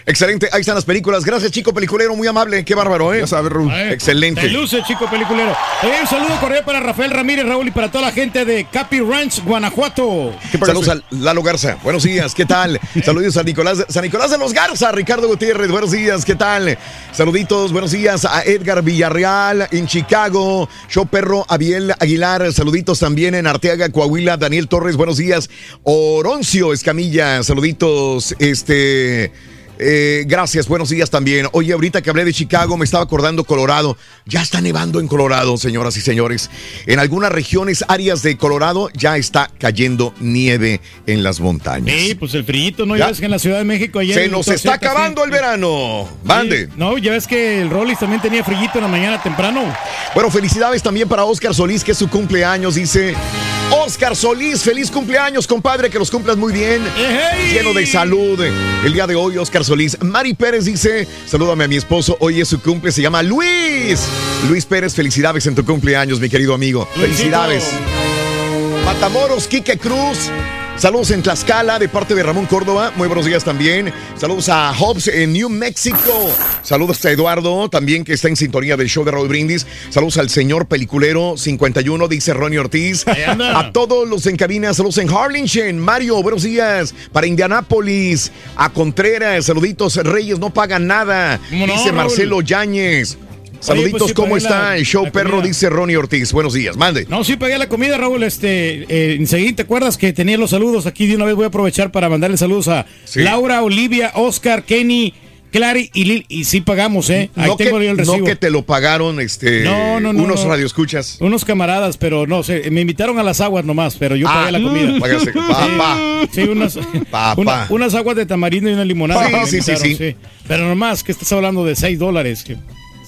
Excelente, ahí están las películas. Gracias, chico peliculero, muy amable. Qué bárbaro, ¿eh? Ya sabes, Raúl. Eh, Excelente. Te luce, chico peliculero. Oye, un saludo cordial para Rafael Ramírez, Raúl, y para toda la gente de Capi Ranch, Guanajuato. Saludos a Lalo Garza. Buenos días, ¿qué tal? Saludos a Nicolás, San Nicolás de los Garza, Ricardo Gutiérrez. Buenos días, ¿qué tal? Saluditos, buenos días a Edgar Villarreal en Chicago. Show Perro, Abiel Aguilar. Saluditos también en Arteaga, Coahuila. Daniel Torres, buenos días. Oroncio Escamilla, saluditos. Este. Eh, gracias, buenos días también. Oye, ahorita que hablé de Chicago, me estaba acordando Colorado. Ya está nevando en Colorado, señoras y señores. En algunas regiones, áreas de Colorado, ya está cayendo nieve en las montañas. Sí, pues el frío, ¿no? Ya. Ya ves que en la Ciudad de México ayer. Se nos está acabando el verano. Mande. Sí. No, ya ves que el Rollis también tenía frío en la mañana temprano. Bueno, felicidades también para Oscar Solís, que es su cumpleaños. Dice Oscar Solís, feliz cumpleaños, compadre, que los cumplas muy bien. Lleno de salud. El día de hoy, Oscar Solís. Mari Pérez dice: Salúdame a mi esposo. Hoy es su cumple, se llama Luis. Luis Pérez, felicidades en tu cumpleaños, mi querido amigo. Felicidades. Matamoros, Quique Cruz. Saludos en Tlaxcala de parte de Ramón Córdoba. Muy buenos días también. Saludos a Hobbs en New Mexico. Saludos a Eduardo también que está en sintonía del show de Raúl Brindis. Saludos al señor peliculero 51, dice Ronnie Ortiz. A todos los en cabina. Saludos en Harlingen. Mario, buenos días. Para Indianápolis. A Contreras. Saluditos. Reyes no pagan nada. ¿Cómo no, dice Raúl? Marcelo Yáñez. Saluditos, pues sí, ¿cómo la- está el show perro? comida. Dice Ronnie Ortiz. Buenos días, mande. No, sí pagué la comida, Raúl. Este, eh, enseguida, ¿te acuerdas que tenía los saludos? Aquí de una vez voy a aprovechar para mandarle saludos a Sí. Laura, Olivia, Oscar, Kenny, Clary y Lil. Y sí pagamos, ¿eh? Ahí no, tengo que, el no recibo. que te lo pagaron este, No, no, no, unos no. radioescuchas. Unos camaradas, pero no sé, me invitaron a las aguas nomás, pero yo Ah, pagué la comida. págase, papá. Sí, unas, Papá. una- unas aguas de tamarindo y una limonada. Sí, sí, sí. Pero nomás que estás hablando de 6 dólares que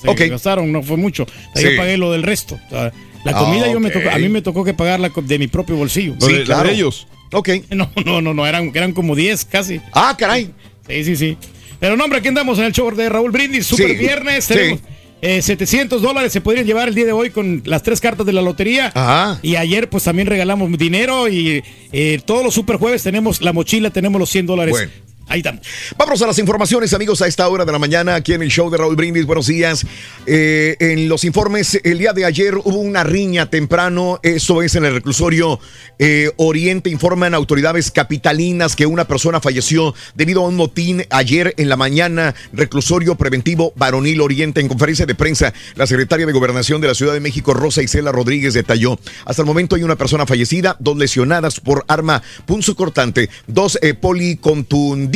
se Ok. gastaron, no fue mucho. O sea, Sí. Yo pagué lo del resto. O sea, la Ah, comida yo me tocó, a mí me tocó que pagarla de mi propio bolsillo. Lo de- la de ellos. Ok. No, no, no, no, eran, eran como 10 casi. Ah, caray. Sí, sí, sí. Pero no, hombre, aquí andamos en el show de Raúl Brindis, Super Sí, Viernes. sí. Tenemos eh, 700 dólares se podrían llevar el día de hoy con las tres cartas de la lotería. Ajá. Y ayer pues también regalamos dinero y eh, todos los super jueves tenemos la mochila, tenemos los 100 dólares. Bueno. Ahí estamos. Vámonos a las informaciones, amigos, a esta hora de la mañana, aquí en el show de Raúl Brindis. Buenos días. Eh, en los informes, el día de ayer hubo una riña temprano. Eso es en el reclusorio eh, Oriente. Informan autoridades capitalinas que una persona falleció debido a un motín ayer en la mañana. Reclusorio preventivo Varonil Oriente. En conferencia de prensa, la secretaria de Gobernación de la Ciudad de México, Rosa Isela Rodríguez, detalló. Hasta el momento hay una persona fallecida, dos lesionadas por arma punzocortante, dos eh, policontundidas,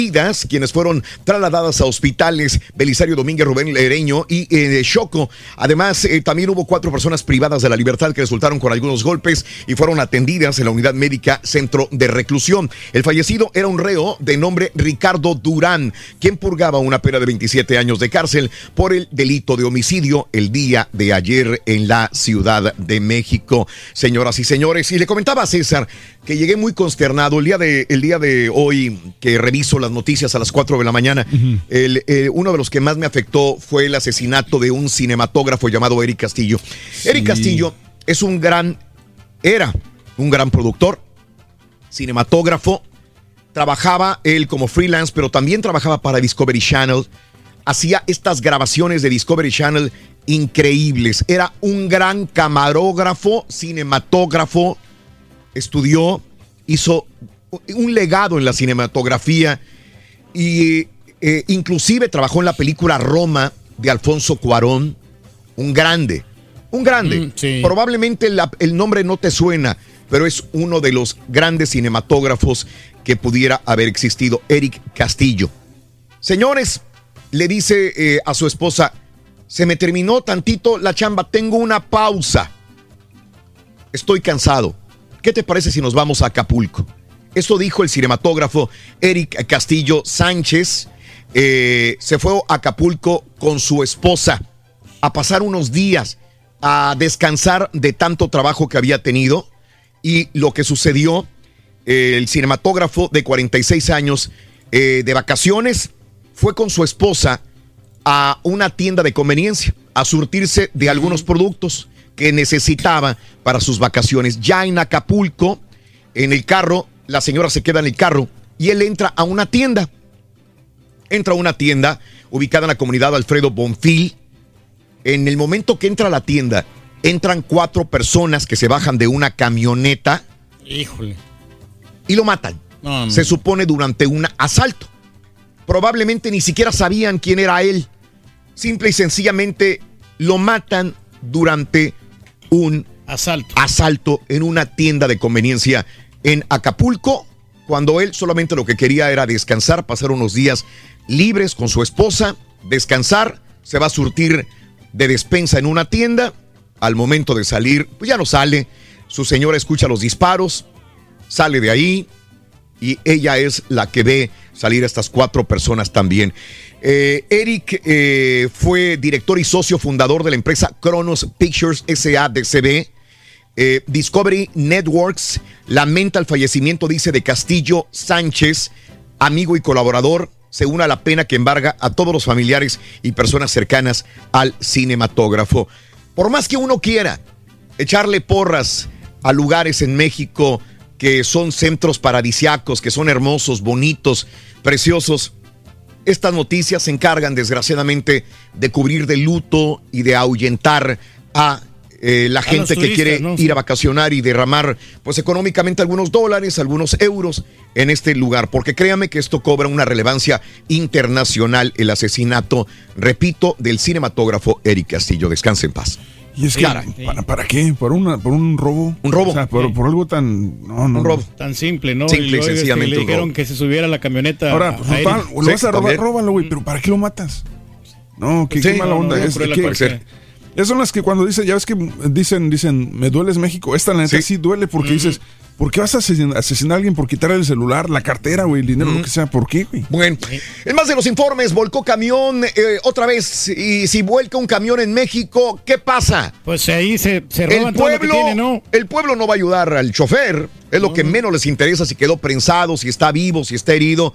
quienes fueron trasladadas a hospitales Belisario Domínguez, Rubén Lereño y eh, Choco. Además, eh, también hubo cuatro personas privadas de la libertad que resultaron con algunos golpes y fueron atendidas en la unidad médica Centro de Reclusión. El fallecido era un reo de nombre Ricardo Durán, quien purgaba una pena de 27 años de cárcel por el delito de homicidio el día de ayer en la Ciudad de México. Señoras y señores, y le comentaba a César que llegué muy consternado el día de, el día de hoy que reviso las noticias a las 4 de la mañana. el, eh, uno de los que más me afectó fue el asesinato de un cinematógrafo llamado Eric Castillo. Eric Castillo es un gran, era un gran productor, cinematógrafo, trabajaba él como freelance, pero también trabajaba para Discovery Channel. Hacía estas grabaciones de Discovery Channel increíbles. Era un gran camarógrafo, cinematógrafo. Estudió, hizo un legado en la cinematografía y eh, inclusive trabajó en la película Roma de Alfonso Cuarón. Un grande, un grande. Mm, sí. Probablemente la- el nombre no te suena, pero es uno de los grandes cinematógrafos que pudiera haber existido, Eric Castillo. Señores, le dice eh, a su esposa, se me terminó tantito la chamba, tengo una pausa. Estoy cansado. ¿Qué te parece si nos vamos a Acapulco? Esto dijo el cinematógrafo Eric Castillo Sánchez. Eh, se fue a Acapulco con su esposa a pasar unos días, a descansar de tanto trabajo que había tenido. Y lo que sucedió, eh, el cinematógrafo de 46 años eh, de vacaciones fue con su esposa a una tienda de conveniencia a surtirse de algunos productos que necesitaba para sus vacaciones. Ya en Acapulco, en el carro, la señora se queda en el carro y él entra a una tienda. Entra a una tienda ubicada en la comunidad Alfredo Bonfil. En el momento que entra a la tienda, entran cuatro personas que se bajan de una camioneta Híjole. y lo matan. No, no. Se supone durante un asalto. Probablemente ni siquiera sabían quién era él. Simple y sencillamente lo matan durante un asalto, asalto en una tienda de conveniencia en Acapulco. cuando él solamente lo que quería era descansar, pasar unos días libres con su esposa, descansar, se va a surtir de despensa en una tienda, al momento de salir, pues ya no sale, su señora escucha los disparos, sale de ahí y ella es la que ve salir a estas cuatro personas también. Eh, Eric eh, fue director y socio fundador de la empresa Kronos Pictures SADCB. Eh, Discovery Networks lamenta el fallecimiento, dice, de Castillo Sánchez, amigo y colaborador. Se une a la pena que embarga a todos los familiares y personas cercanas al cinematógrafo. Por más que uno quiera echarle porras a lugares en México que son centros paradisiacos, que son hermosos, bonitos, preciosos, estas noticias se encargan desgraciadamente de cubrir de luto y de ahuyentar a eh, la A gente que quiere ir Sí. a vacacionar y derramar pues económicamente algunos dólares, algunos euros en este lugar, porque créame que esto cobra una relevancia internacional el asesinato, repito, del cinematógrafo Eric Castillo. Descanse en paz. Y es que, Caray. ¿para, para qué? ¿Por, una, ¿Por un robo? Un robo. O sea, por, por algo tan... No, no. Un robo. Tan simple, ¿no? Simple y luego, sencillamente Le dijeron que se subiera a la camioneta. Ahora, a pues, Eric. total, lo vas a robar, también. róbalo, güey, pero ¿para qué lo matas? No, qué, Sí, qué mala no, onda. no, es, que-. Esas son las que cuando dicen, ya ves que dicen, dicen, me dueles México. Esta la neta sí, duele porque dices, ¿por qué vas a asesin- asesinar a alguien por quitarle el celular, la cartera, güey, el dinero, lo que sea? ¿Por qué, güey? Bueno, en más de los informes, volcó camión eh, otra vez. Y si vuelca un camión en México, ¿qué pasa? Pues ahí se, se roban El todo lo que pueblo, tiene, ¿no? el pueblo no va a ayudar al chofer. Es lo que menos les interesa si quedó prensado, si está vivo, si está herido.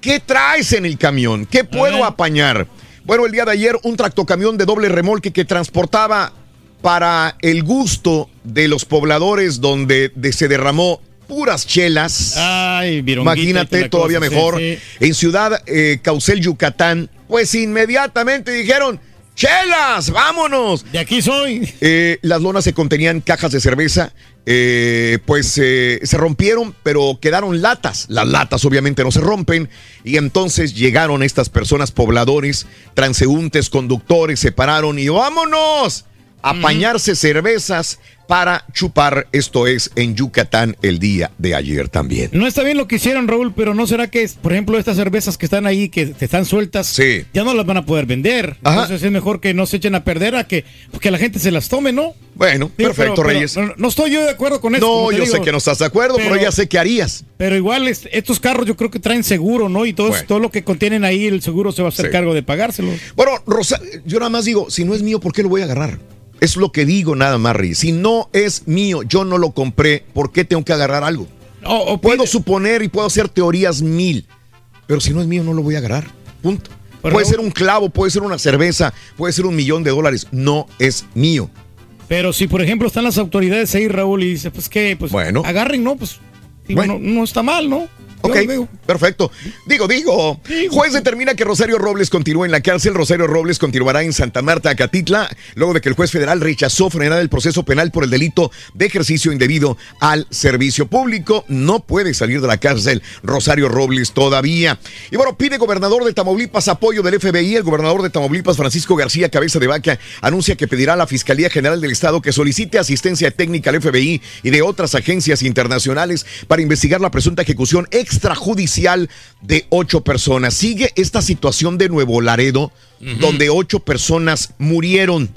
¿Qué traes en el camión? ¿Qué puedo apañar? Bueno, el día de ayer un tractocamión de doble remolque que transportaba para el gusto de los pobladores donde de- se derramó puras chelas. Ay, Imagínate, todavía cosa, sí, mejor. sí. En Ciudad eh, Caucel, Yucatán, pues inmediatamente dijeron, chelas, vámonos. De aquí soy. Eh, las lonas se contenían cajas de cerveza, eh, pues eh, se rompieron, pero quedaron latas. Las latas obviamente no se rompen y entonces llegaron estas personas pobladores, transeúntes, conductores, se pararon y vámonos a apañarse cervezas para chupar. Esto es en Yucatán el día de ayer también. No está bien lo que hicieron, Raúl, pero ¿no será que, por ejemplo, estas cervezas que están ahí, que están sueltas, ya no las van a poder vender? Ajá. Entonces es mejor que no se echen a perder a que, que la gente se las tome, ¿no? Bueno, Digo, perfecto, pero- pero Reyes. no, no estoy yo de acuerdo con eso. No, yo digo. sé que no estás de acuerdo, pero, Pero- ya sé qué harías. Pero igual es- estos carros yo creo que traen seguro, ¿no? Y todo, Bueno. todo lo que contienen ahí, el seguro se va a hacer Sí. cargo de pagárselo. Bueno, Rosa, yo nada más digo, si no es mío, ¿por qué lo voy a agarrar? Es lo que digo nada más, Reyes. Si no es mío, yo no lo compré, ¿por qué tengo que agarrar algo? puedo suponer y puedo hacer teorías mil, pero si no es mío, no lo voy a agarrar. Punto. Pero puede ser un clavo, puede ser una cerveza, puede ser un millón de dólares. No es mío. Pero si, por ejemplo, están las autoridades ahí, Raúl, y dice, pues qué, pues Bueno. agarren, ¿no? Pues digo, Bueno. no, no está mal, ¿no? Ok, perfecto. Digo, digo. Juez determina que Rosario Robles continúa en la cárcel. Rosario Robles continuará en Santa Marta, Acatitla, luego de que el juez federal rechazó frenar el proceso penal por el delito de ejercicio indebido al servicio público. No puede salir de la cárcel Rosario Robles todavía. Y bueno, pide gobernador de Tamaulipas apoyo del FBI. El gobernador de Tamaulipas, Francisco García Cabeza de Vaca, anuncia que pedirá a la Fiscalía General del Estado que solicite asistencia técnica al FBI y de otras agencias internacionales para investigar la presunta ejecución extrajudicial de ocho personas. Sigue esta situación de Nuevo Laredo, donde ocho personas murieron.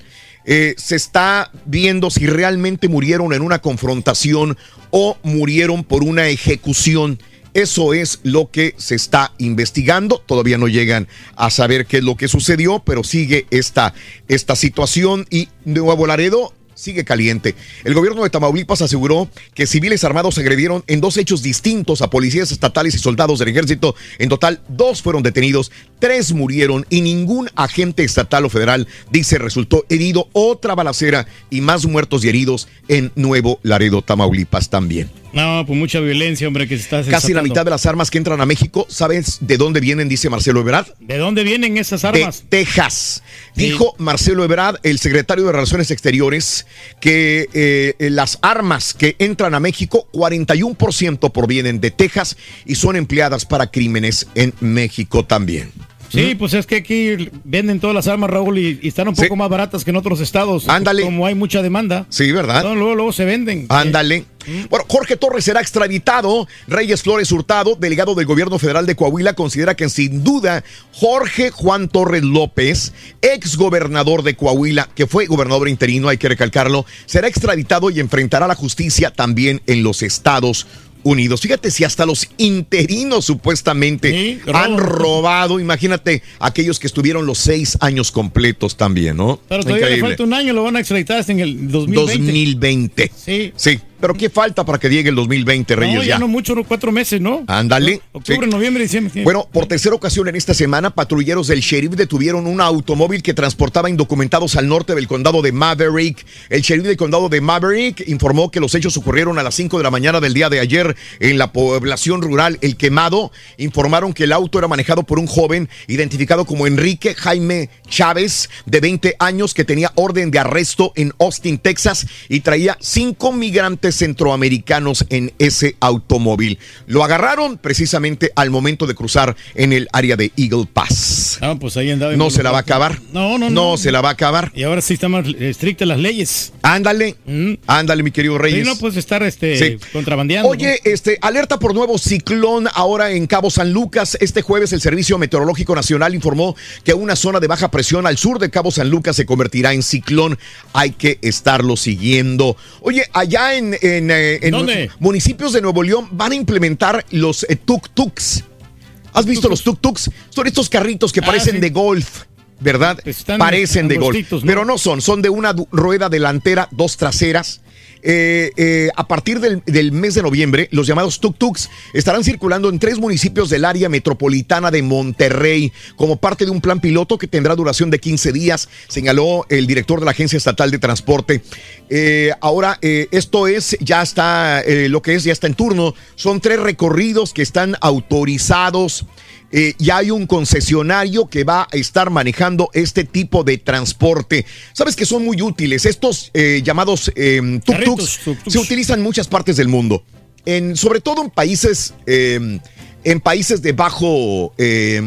Eh, se está viendo si realmente murieron en una confrontación o murieron por una ejecución. Eso es lo que se está investigando. Todavía no llegan a saber qué es lo que sucedió, pero sigue esta, esta situación y Nuevo Laredo sigue caliente. El gobierno de Tamaulipas aseguró que civiles armados agredieron en dos hechos distintos a policías estatales y soldados del ejército. En total, dos fueron detenidos, tres murieron y ningún agente estatal o federal, dice, resultó herido. Otra balacera y más muertos y heridos en Nuevo Laredo, Tamaulipas también. No, pues mucha violencia, hombre, que se está Casi la mitad de las armas que entran a México, ¿sabes de dónde vienen? Dice Marcelo Ebrard. ¿De dónde vienen esas armas? De Texas. Dijo Marcelo Ebrard, el secretario de Relaciones Exteriores, que eh, las armas que entran a México, 41% provienen de Texas y son empleadas para crímenes en México también. Sí, pues es que aquí venden todas las armas, Raúl, y, y están un poco más baratas que en otros estados. Ándale. Como hay mucha demanda. Sí, ¿verdad? No, luego, luego se venden. Ándale. Bueno, Jorge Torres será extraditado. Reyes Flores Hurtado, delegado del gobierno federal de Coahuila, considera que sin duda Jorge Juan Torres López, ex gobernador de Coahuila, que fue gobernador interino, hay que recalcarlo, será extraditado y enfrentará la justicia también en los Estados Unidos. Fíjate si hasta los interinos supuestamente han robado. Imagínate aquellos que estuvieron los seis años completos también, ¿no? Pero todavía le falta un año, lo van a extraditar hasta en el 2020. 2020. Sí. Sí. Pero ¿qué falta para que llegue el 2020, Reyes? No, ya, no mucho, no, cuatro meses, ¿no? Ándale. Octubre, Sí. noviembre, diciembre. Bueno, por tercera ocasión en esta semana, patrulleros del sheriff detuvieron un automóvil que transportaba indocumentados al norte del condado de Maverick. El sheriff del condado de Maverick informó que los hechos ocurrieron a las 5 de la mañana del día de ayer en la población rural El Quemado. Informaron que el auto era manejado por un joven identificado como Enrique Jaime Chávez, de 20 años, que tenía orden de arresto en Austin, Texas, y traía cinco migrantes centroamericanos en ese automóvil. Lo agarraron precisamente al momento de cruzar en el área de Eagle Pass. Ah, pues ahí andaba. No se la va a acabar. No, no, no. No se la va a acabar. Y ahora sí están más estrictas las leyes. Ándale, ándale, mi querido Reyes. Sí, no puedes estar este, Sí. contrabandeando. Oye, este, alerta por nuevo ciclón ahora en Cabo San Lucas. Este jueves el Servicio Meteorológico Nacional informó que una zona de baja presión al sur de Cabo San Lucas se convertirá en ciclón. Hay que estarlo siguiendo. Oye, allá en, en, eh, en ¿Dónde? municipios de Nuevo León van a implementar los eh, tuk-tuks. ¿Has visto los tuk-tuks? Son estos carritos que Ah, parecen sí. de golf. ¿Verdad? están Parecen de golf. Pero no son, son de una rueda delantera, dos traseras. Eh, eh, a partir del, mes de noviembre, los llamados tuk-tuks estarán circulando en tres municipios del área metropolitana de Monterrey como parte de un plan piloto que tendrá duración de 15 días, señaló el director de la Agencia Estatal de Transporte. Eh, ahora, esto es, ya está, lo que es, ya está en turno. Son tres recorridos que están autorizados. Eh, ya hay un concesionario que va a estar manejando este tipo de transporte. Sabes que son muy útiles. Estos eh, llamados eh, tuk-tuks se utilizan en muchas partes del mundo. En, sobre todo en países, eh, en países de bajo eh,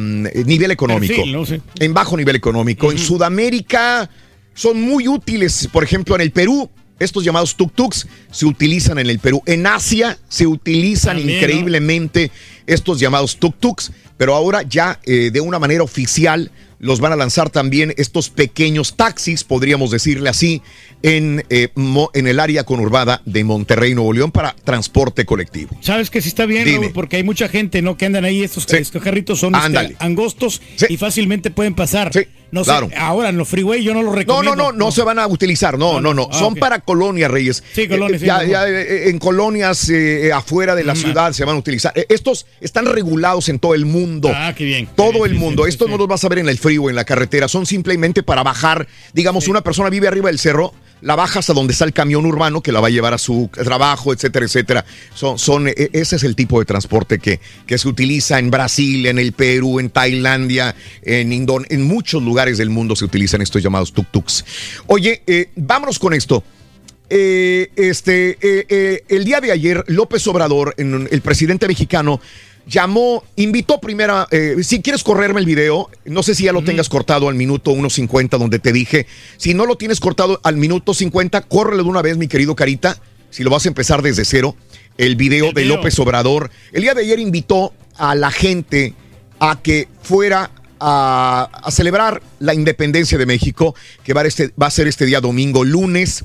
nivel económico. Perfil, ¿no? Sí. En bajo nivel económico. En Sudamérica son muy útiles. Por ejemplo, en el Perú. Estos llamados tuk-tuks se utilizan en el Perú. En Asia se utilizan También, ¿no? increíblemente estos llamados tuk-tuks, pero ahora ya eh, de una manera oficial los van a lanzar también estos pequeños taxis, podríamos decirle así, en, eh, mo- en el área conurbada de Monterrey, Nuevo León, para transporte colectivo. Sabes que sí está bien. Raúl, porque hay mucha gente, ¿no? Que andan ahí, estos, estos carritos son este, angostos y fácilmente pueden pasar. no sé, ahora en los freeway yo no lo No, recomiendo. no, no, no se van a utilizar, no, no, no. Ah, Son para colonias, Reyes. Sí, colonias, Eh, sí, ya- ya, eh, en colonias eh, afuera de la Mm. ciudad se van a utilizar. Estos están regulados en todo el mundo. Ah, qué bien. Todo el mundo. Estos no los vas a ver en el frío, en la carretera. Son simplemente para bajar. Digamos, una persona vive arriba del cerro, la baja hasta donde está el camión urbano que la va a llevar a su trabajo, etcétera, etcétera. Son, son, eh, ese es el tipo de transporte que, que se utiliza en Brasil, en el Perú, en Tailandia, en Indon en muchos lugares del mundo se utilizan estos llamados tuk-tuks. Oye, eh, vámonos con esto. Eh, este, eh, el día de ayer, López Obrador, el presidente mexicano, llamó, invitó primera, eh, si quieres correrme el video, no sé si ya lo tengas cortado al minuto 1.50 donde te dije, si no lo tienes cortado al minuto 50, córrelo de una vez, mi querido Carita, si lo vas a empezar desde cero, el video de video. López Obrador. El día de ayer invitó a la gente a que fuera a, a celebrar la independencia de México, que va a, este- va a ser este día domingo, lunes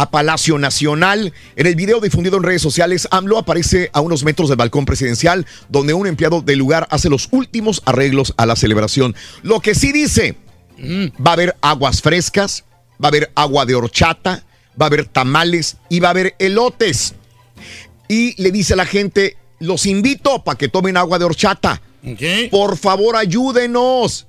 a Palacio Nacional. En el video difundido en redes sociales, AMLO aparece a unos metros del balcón presidencial, donde un empleado del lugar hace los últimos arreglos a la celebración. Lo que sí dice, va a haber aguas frescas, va a haber agua de horchata, va a haber tamales y va a haber elotes. Y le dice a la gente, los invito para que tomen agua de horchata. Por favor, ayúdenos.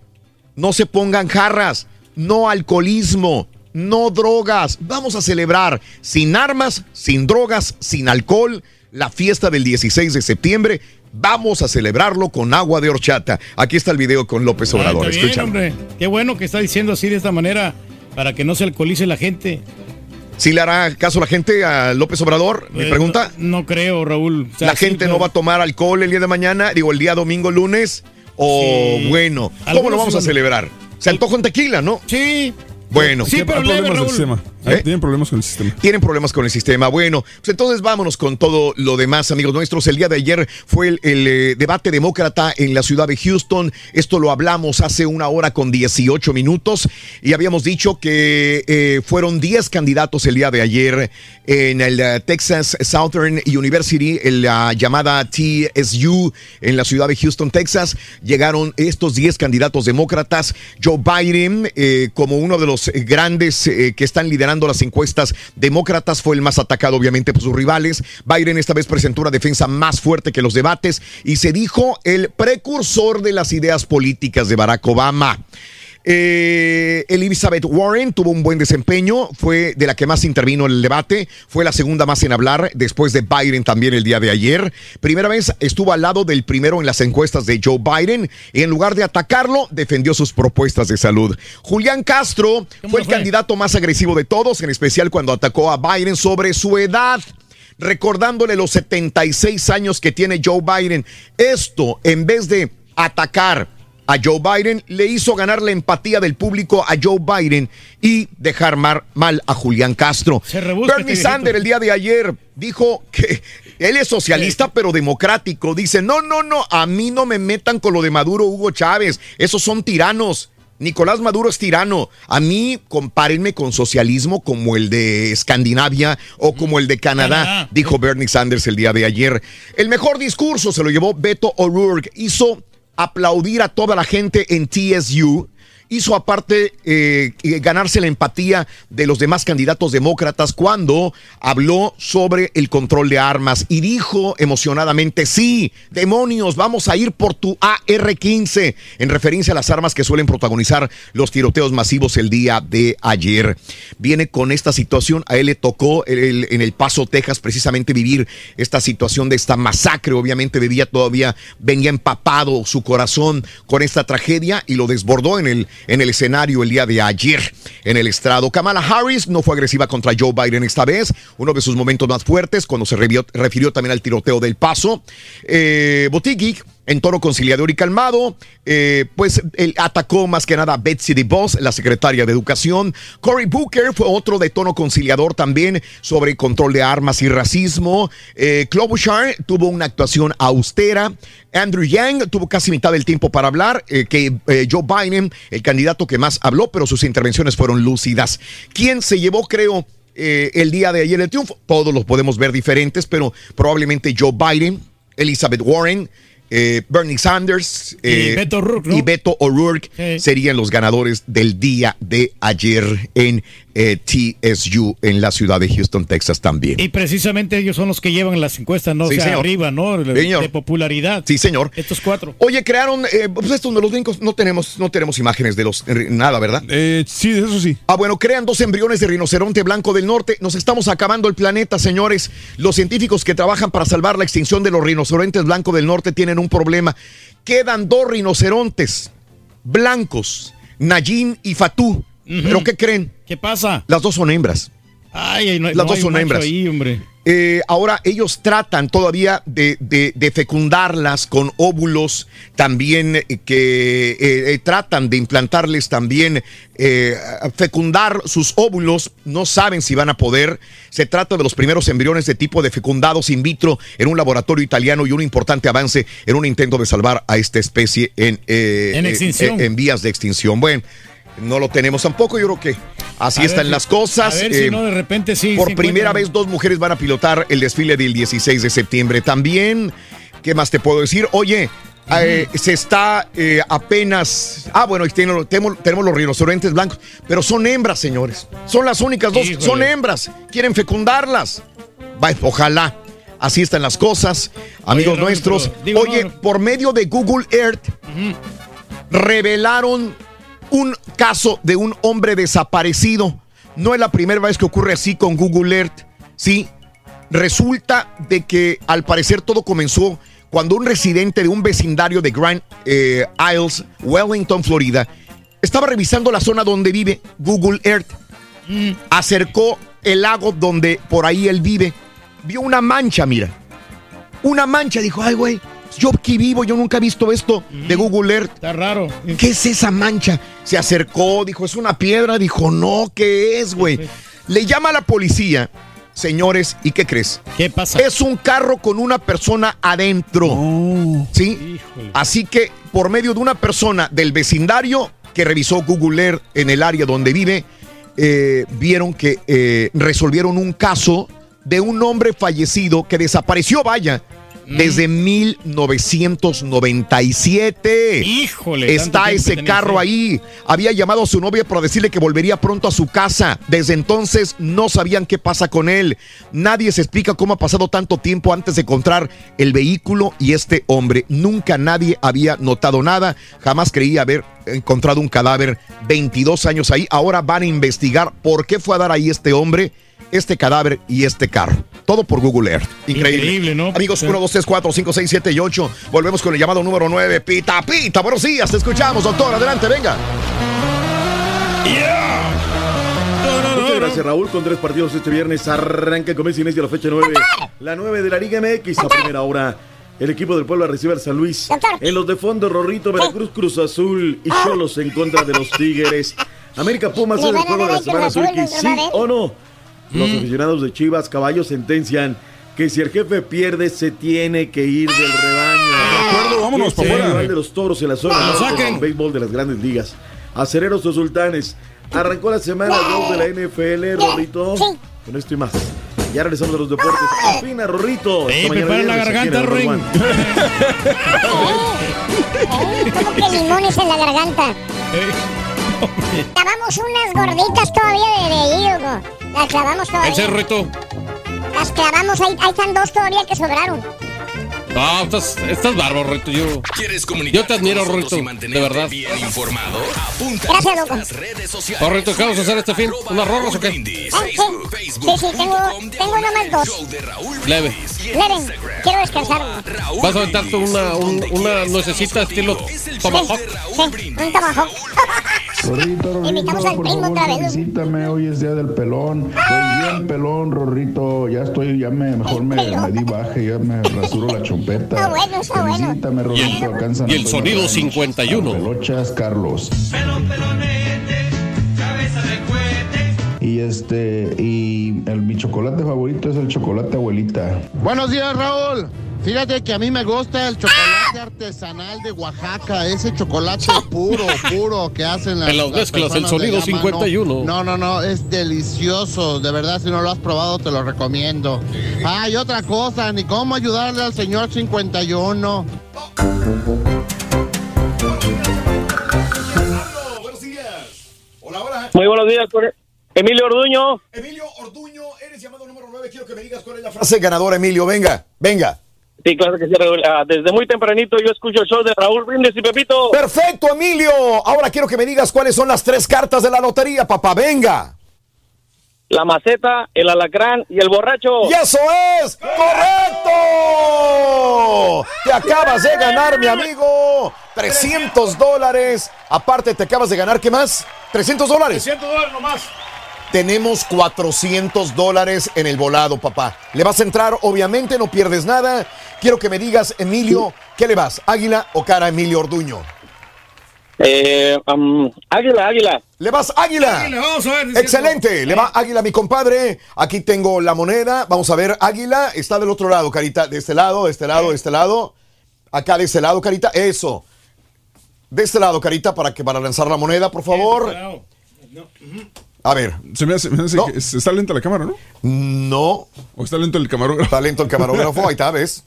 No se pongan jarras, no alcoholismo, no drogas. Vamos a celebrar sin armas, sin drogas, sin alcohol la fiesta del 16 de septiembre. Vamos a celebrarlo con agua de horchata. Aquí está el video con López Obrador. Bien, hombre. Qué bueno que está diciendo así de esta manera para que no se alcoholice la gente. ¿Sí le hará caso la gente a López Obrador? Mi Eh, pregunta. No, no creo, Raúl. O sea, ¿La gente no va a tomar alcohol el día de mañana? Digo, el día domingo, lunes. O Sí. bueno, ¿cómo lo vamos a celebrar? Se antoja un tequila, ¿no? Sí. Bueno. Sí, pero leve, Raúl. ¿Eh? Tienen problemas con el sistema. Tienen problemas con el sistema. Bueno, pues entonces vámonos con todo lo demás, amigos nuestros. El día de ayer fue el, el, eh, debate demócrata en la ciudad de Houston. Esto lo hablamos hace una hora con 18 minutos y habíamos dicho que eh, fueron 10 candidatos el día de ayer en el Texas Southern University, en la llamada TSU en la ciudad de Houston, Texas. Llegaron estos 10 candidatos demócratas. Joe Biden, eh, como uno de los grandes que están liderando las encuestas demócratas, fue el más atacado obviamente por sus rivales. Biden esta vez presentó una defensa más fuerte que los debates y se dijo el precursor de las ideas políticas de Barack Obama. Eh, Elizabeth Warren tuvo un buen desempeño, fue de la que más intervino en el debate, fue la segunda más en hablar después de Biden también el día de ayer. Primera vez estuvo al lado del primero en las encuestas de Joe Biden y en lugar de atacarlo, defendió sus propuestas de salud. Julián Castro fue el candidato más agresivo de todos, en especial cuando atacó a Biden sobre su edad recordándole los 76 años que tiene Joe Biden. Esto, en vez de atacar a Joe Biden, le hizo ganar la empatía del público a Joe Biden y dejar mar- mal a Julián Castro. rebusca Bernie este Sanders el día de ayer dijo que él es socialista pero democrático. Dice, no, no, no, a mí no me metan con lo de Maduro, Hugo Chávez. Esos son tiranos. Nicolás Maduro es tirano. A mí compárenme con socialismo como el de Escandinavia o como el de Canadá, Canadá. dijo Bernie Sanders el día de ayer. El mejor discurso se lo llevó Beto O'Rourke. Hizo aplaudir a toda la gente en TSU. Hizo aparte eh, ganarse la empatía de los demás candidatos demócratas cuando habló sobre el control de armas y dijo emocionadamente, sí, demonios, vamos a ir por tu AR-15, en referencia a las armas que suelen protagonizar los tiroteos masivos el día de ayer. Viene con esta situación, a él le tocó en El Paso, Texas, precisamente vivir esta situación de esta masacre, obviamente vivía todavía, venía empapado su corazón con esta tragedia y lo desbordó en el, en el escenario el día de ayer en el estrado. Kamala Harris no fue agresiva contra Joe Biden esta vez, uno de sus momentos más fuertes cuando se refirió también al tiroteo del Paso. Eh, en tono conciliador y calmado, eh, pues él atacó más que nada a Betsy DeVos, la secretaria de Educación. Cory Booker fue otro de tono conciliador también sobre control de armas y racismo. Eh, Klobuchar tuvo una actuación austera. Andrew Yang tuvo casi mitad del tiempo para hablar, eh, que eh, Joe Biden, el candidato que más habló, pero sus intervenciones fueron lúcidas. ¿Quién se llevó, creo, el día de ayer el triunfo? Todos los podemos ver diferentes, pero probablemente Joe Biden, Elizabeth Warren, eh, Bernie Sanders eh, Beto O'Rourke, ¿no? y Beto O'Rourke serían los ganadores del día de ayer en eh, TSU en la ciudad de Houston, Texas también. Y precisamente ellos son los que llevan las encuestas, ¿no? Sí, o sea, señor. arriba, ¿no? De, Señor. de popularidad. Sí, señor. Estos cuatro. Oye, crearon, eh, pues estos de los brincos, no tenemos, no tenemos imágenes de los, eh, nada, ¿verdad? sí, eso sí. Ah, bueno, crean dos embriones de rinoceronte blanco del norte. Nos estamos acabando el planeta, señores. Los científicos que trabajan para salvar la extinción de los rinocerontes blancos del norte tienen un problema. Quedan dos rinocerontes blancos, Nayin y Fatú. ¿Pero qué creen? ¿Qué pasa? Las dos son hembras. Ay, no, Las no dos hay son hembras. ahí, hombre. Eh, ahora ellos tratan todavía de, de- de fecundarlas con óvulos, también eh, que eh, tratan de implantarles también, fecundar sus óvulos, no saben si van a poder. Se trata de los primeros embriones de tipo de fecundados in vitro en un laboratorio italiano y un importante avance en un intento de salvar a esta especie en, en vías de extinción. Bueno. No lo tenemos tampoco, yo creo que así A están las cosas. A ver si Eh, no, de repente sí. por primera vez dos mujeres van a pilotar el desfile del 16 de septiembre también. ¿Qué más te puedo decir? Oye, eh, se está eh, apenas... Ah, bueno, tenemos, los rinocerontes blancos, pero son hembras, señores. Son las únicas dos, Híjole. son hembras. Quieren fecundarlas. Va, ojalá. Así están las cosas, amigos nuestros. pero, digo, Oye, no. por medio de Google Earth, revelaron un caso de un hombre desaparecido. No es la primera vez que ocurre así con Google Earth. Sí, resulta de que al parecer todo comenzó cuando un residente de un vecindario de Grand eh, Isles, Wellington, Florida, estaba revisando la zona donde vive Google Earth. Acercó el lago donde por ahí él vive. Vio una mancha, mira. Una mancha. Dijo, ay, güey, yo aquí vivo, yo nunca he visto esto de Google Earth. Está raro. ¿Qué es esa mancha? Se acercó, dijo, es una piedra. Dijo, no, ¿qué es, güey? Le llama a la policía, señores, ¿y qué crees? ¿Qué pasa? Es un carro con una persona adentro. ¿Sí? Así que por medio de una persona del vecindario que revisó Google Earth en el área donde vive, eh, vieron que eh, resolvieron un caso de un hombre fallecido que desapareció, vaya, desde 1997. Híjole, tanto Está ese carro ahí. Había llamado a su novia para decirle que volvería pronto a su casa. Desde entonces no sabían qué pasa con él. Nadie se explica cómo ha pasado tanto tiempo antes de encontrar el vehículo y este hombre. Nunca nadie había notado nada. Jamás creía haber encontrado un cadáver. 22 años ahí. Ahora van a investigar por qué fue a dar ahí este hombre, este cadáver y este carro. Todo por Google Earth. Increíble. Increíble, ¿no? Amigos, Sí. 1, 2, 3, 4, 5, 6, 7 y 8. Volvemos con el llamado número 9. Pita, pita. Buenos días. Te escuchamos, doctor. Adelante, venga. Muchas gracias, Raúl. Con tres partidos este viernes arranca con Messi Inicia la fecha 9. La 9 de la Liga MX a primera hora. El equipo del pueblo recibe al San Luis. En los de fondo, Rorrito, Veracruz, Cruz Azul y Cholos en contra de los Tigres. América Pumas es el juego de la semana, Suiki, ¿sí o no? Los aficionados de Chivas Caballos sentencian que si el jefe pierde, se tiene que ir del rebaño. De acuerdo, vámonos Que pa' sea fuera. rival de los toros en la zona norte del béisbol de las grandes ligas. Acereros o Sultanes. Arrancó la semana 2 de la NFL, Rorrito. Con esto y más. Ya regresamos a los deportes. Afina, Rorrito. Ey, Hasta mañana prepara la garganta, Number Ring. One. ¿Cómo que limones en la garganta? Clavamos unas gorditas todavía de, de hígado. Las clavamos ¿En todavía. serio, Rito? Las clavamos ahí. Ahí están dos todavía que sobraron. No, estás, estás bárbaro, Rito. Yo, ¿Quieres yo te admiro, y De verdad. bien informado? Apunta Gracias, loco. redes sociales. Oh, Rito, ¿qué vamos a hacer este fin? ¿Unas rorras o qué? Ah, sí. Sí, sí, tengo, tengo nomás dos. Leve. Leren, quiero descansar. ¿Vas a aventarte una, un- una nuececita estilo tomahawk? Sí, un tomahawk. Rorrito, Invitamos Rorrito, al por primo favor, otra vez. felicítame, hoy es día del pelón. Estoy bien pelón, Rorrito, ya estoy, ya me, mejor me, me di baje, ya me rasuro la chompeta. Está bueno, está bueno. Felicítame, Rorrito, alcanzan y el sonido 51. Pelochas, Carlos. Y este, y el, mi chocolate favorito es el chocolate abuelita. Buenos días, Raúl. Fíjate que a mí me gusta el chocolate artesanal de Oaxaca, ese chocolate puro, puro que hacen las, En las las mezclas, el sonido de allá, mano. 51. No, no, no, es delicioso. De verdad, si no lo has probado, te lo recomiendo. Ah, y otra cosa, ni cómo ayudarle al señor 51. Muy buenos días, Emilio Orduño. Emilio Orduño, eres llamado número 9. Quiero que me digas cuál es la frase ganadora, Emilio. Venga, venga. Sí, claro que sí, Raúl. Ah, desde muy tempranito yo escucho el show de Raúl Brindis y Pepito. Perfecto, Emilio. Ahora quiero que me digas cuáles son las tres cartas de la lotería, papá. Venga. La maceta, el alacrán y el borracho. ¡Y eso es correcto! Te acabas de ganar, mi amigo. 300 dólares. Aparte, te acabas de ganar, ¿qué más? 300 dólares. 300 dólares nomás. Tenemos 400 dólares en el volado, papá. Le vas a entrar, obviamente, no pierdes nada. Quiero que me digas, Emilio, ¿qué le vas? ¿Águila o cara a Emilio Orduño? Eh, águila, águila. ¿Le vas águila? Águila, vamos a ver, Excelente. Le va águila, mi compadre. Aquí tengo la moneda. Vamos a ver, águila. Está del otro lado, carita. De este lado, de este lado, de este lado. Acá de este lado, carita. Eso. De este lado, carita, para que para lanzar la moneda, por favor. A ver. Se me hace, me hace que es- está lenta la cámara, ¿no? No. ¿O está lento el camarógrafo? Está lento el camarógrafo, ahí está, ¿ves?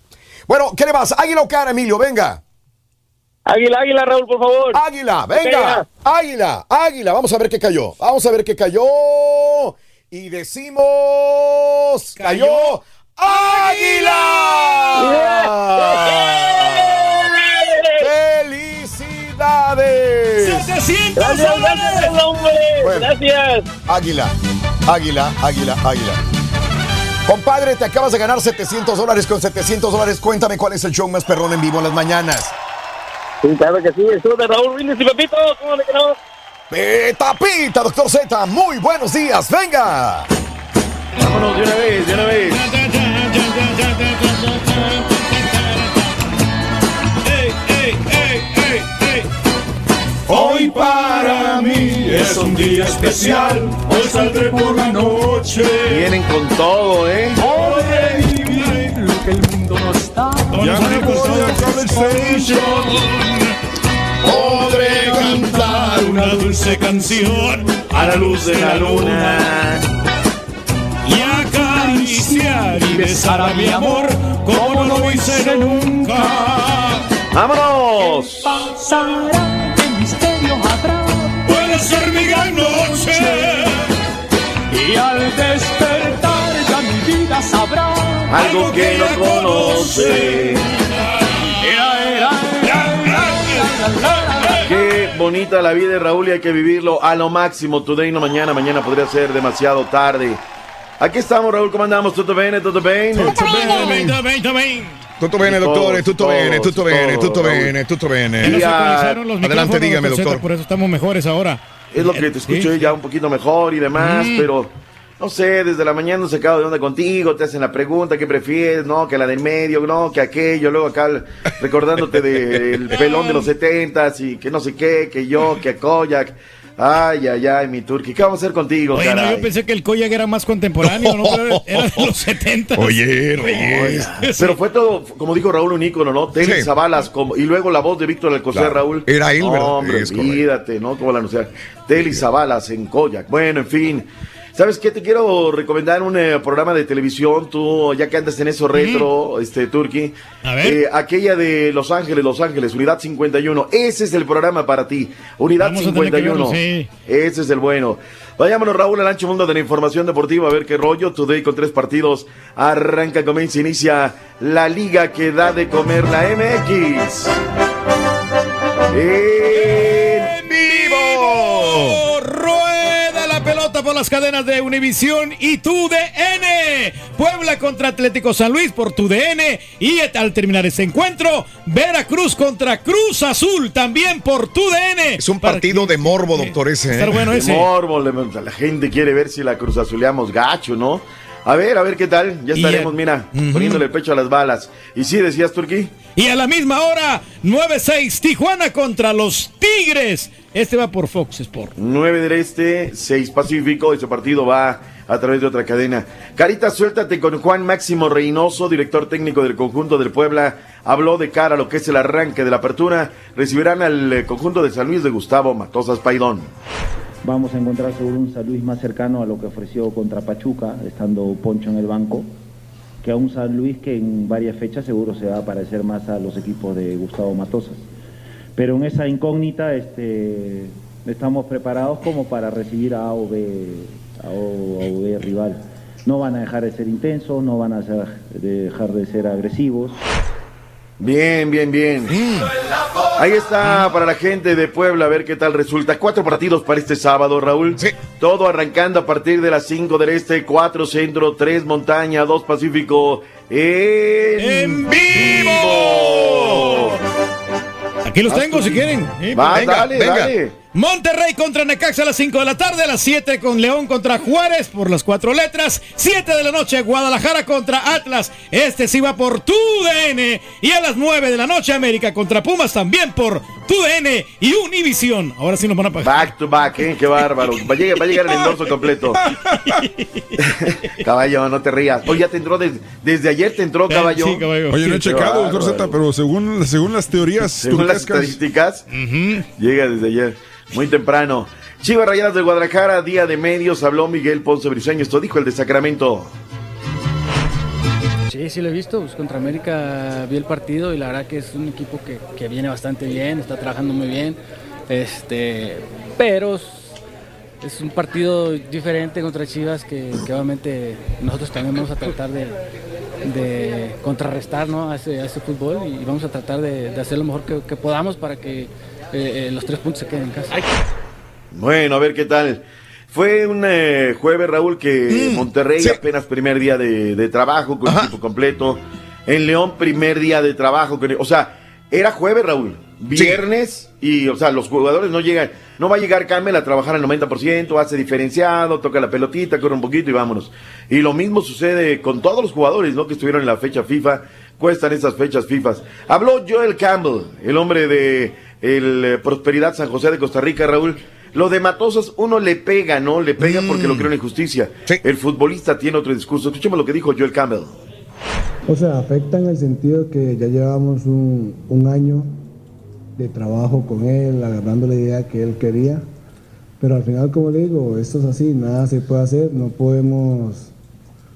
Bueno, ¿qué le vas? ¿Águila o cara, Emilio? Venga. Águila, águila, Raúl, por favor. Águila, venga. Águila, águila. Vamos a ver qué cayó. Vamos a ver qué cayó. Y decimos. Cayó. ¡Águila! Gracias, gracias, hombre. Gracias. Águila, águila, águila, águila. Compadre, te acabas de ganar 700 dólares. Con 700 dólares, cuéntame cuál es el show más perrón en vivo en las mañanas. Sí, claro que sí, el show de Raúl Brindis y Pepito. ¿Cómo le quedó? Pita, pita, doctor Z. Muy buenos días. Venga. Vámonos de una vez, de una vez. Hoy para mí es un día especial, hoy saldré por la noche. Vienen con todo, ¿eh? Podré vivir lo que el mundo no está. Ya me Station. Podré cantar una dulce canción a la luz de la luna. Y acariciar y besar a mi amor como no lo hice nunca. ¡Vámonos! Habrá. Puede ser mi gran noche. Y al despertar ya mi vida sabrá Algo que no conoce. Qué bonita la vida de Raúl y hay que vivirlo a lo máximo. Today no mañana, mañana podría ser demasiado tarde. Aquí estamos, Raúl, ¿cómo andamos? ¿Tutto bene? ¿Tutto bene? Tutto bene, Todos, doctore, tutto bene, tutto bene, tutto bene, tutto bene. actualizaron los Adelante, dígame, doctor. Por eso estamos mejores ahora. Es lo que te escucho Sí. ya un poquito mejor y demás, Mm. pero no sé, desde la mañana no se acaba de onda contigo, te hacen la pregunta, ¿qué prefieres? No, que la del medio, no, que aquello, luego acá recordándote del pelón de los setentas y que no sé qué, que yo, que Koyak. Ay, ay, ay, mi turqui, ¿qué vamos a hacer contigo, Oye, no, yo pensé que el Koyak era más contemporáneo, ¿no? Pero era de los 70. Oye, Reyes. Pero fue todo, como dijo Raúl, un ícono, ¿no? Tenis Sí. Zabalas, como, y luego la voz de Víctor Alcocer, Claro. Raúl. Era él, No, ¿verdad? Hombre, olvídate, ¿no? Como la anunciar. Telis Zabalas en Koyak. Bueno, en fin. ¿Sabes qué? Te quiero recomendar un eh, programa de televisión, tú, ya que andas en eso retro, este, Turki. A ver. Eh, aquella de Los Ángeles, Los Ángeles, Unidad 51. Ese es el programa para ti. Unidad Vamos a tener que 51. verlo, sí. Ese es el bueno. Vayámonos, Raúl, al ancho mundo de la información deportiva, a ver qué rollo. Today con tres partidos. Arranca, comienza, inicia la liga que da de comer la MX. En las cadenas de Univisión y TUDN. Puebla contra Atlético San Luis por TUDN. Y al terminar este encuentro, Veracruz contra Cruz Azul también por TUDN. Es un partido de morbo, doctor, ese. Estar ¿eh? bueno De ese. morbo, le- la gente quiere ver si la cruz azuleamos gacho, ¿no? A ver, a ver qué tal. Ya estaremos, mira, poniéndole el pecho a las balas. Y sí, decías, Turquí. Y a la misma hora, 9-6, Tijuana contra los Tigres. Este va por Fox Sport. 9 del Este, 6 Pacífico. Ese partido va a través de otra cadena. Carita, suéltate con Juan Máximo Reynoso, director técnico del conjunto del Puebla. Habló de cara a lo que es el arranque de la apertura. Recibirán al eh, conjunto de San Luis de Gustavo Matosas Paidón. Vamos a encontrar seguro un San Luis más cercano a lo que ofreció contra Pachuca, estando Poncho en el banco, que a un San Luis que en varias fechas seguro se va a parecer más a los equipos de Gustavo Matosas. Pero en esa incógnita este, estamos preparados como para recibir a A rival. No van a dejar de ser intensos, no van a dejar de ser agresivos. Bien, bien, bien. Ahí está para la gente de Puebla, a ver qué tal resulta. Cuatro partidos para este sábado, Raúl. Todo arrancando a partir de las 5 del Este, 4 Centro, 3 Montaña, 2 Pacífico. En, vivo. Aquí los tengo si quieren. Va, Venga, dale, venga. dale. Monterrey contra Necaxa a las 5 de la tarde, a las 7 con León contra Juárez por las cuatro letras, 7 de la noche Guadalajara contra Atlas, este sí va por TUDN y a las 9 de la noche América contra Pumas también por TUDN y Univisión. Ahora sí nos van a pagar. Back to back, ¿eh? Qué bárbaro. Va a llegar, va a llegar el endorso completo. caballo, no te rías. Oye, ya te entró des- desde ayer, te entró, caballo. Oye, no he checado, doctor. Z, pero según, según las teorías Según las estadísticas, llega desde ayer, muy temprano. Chivas Rayadas de Guadalajara, día de medios, habló Miguel Ponce Briseño. Esto dijo el de Sacramento. Sí, sí lo he visto. Pues contra América vi el partido y la verdad que es un equipo que, que viene bastante bien, está trabajando muy bien. Este, pero es- un partido diferente contra Chivas que, obviamente nosotros también vamos a tratar de, de contrarrestar ¿no? a ese fútbol y vamos a tratar de, de hacer lo mejor que, que podamos para que eh, eh, los tres puntos se queden en casa. Bueno, a ver qué tal. Fue un eh, jueves, Raúl, que Monterrey apenas primer día de, de trabajo con equipo completo. En León, primer día de trabajo. con- o sea, era jueves, Raúl. Viernes y, o sea, los jugadores no llegan. No va a llegar Camel a trabajar al 90%, hace diferenciado, toca la pelotita, corre un poquito y vámonos. Y lo mismo sucede con todos los jugadores, ¿no? Que estuvieron en la fecha FIFA. Cuestan esas fechas FIFA. Habló Joel Campbell, el hombre de el eh, Prosperidad San José de Costa Rica, Raúl. Lo de Matosas, uno le pega, ¿no? Le pega porque lo cree una injusticia. El futbolista tiene otro discurso. Escuchemos lo que dijo Joel Campbell. O sea, afecta en el sentido que ya llevamos un, un año de trabajo con él, agarrando la idea que él quería. Pero al final, como le digo, esto es así, nada se puede hacer, no podemos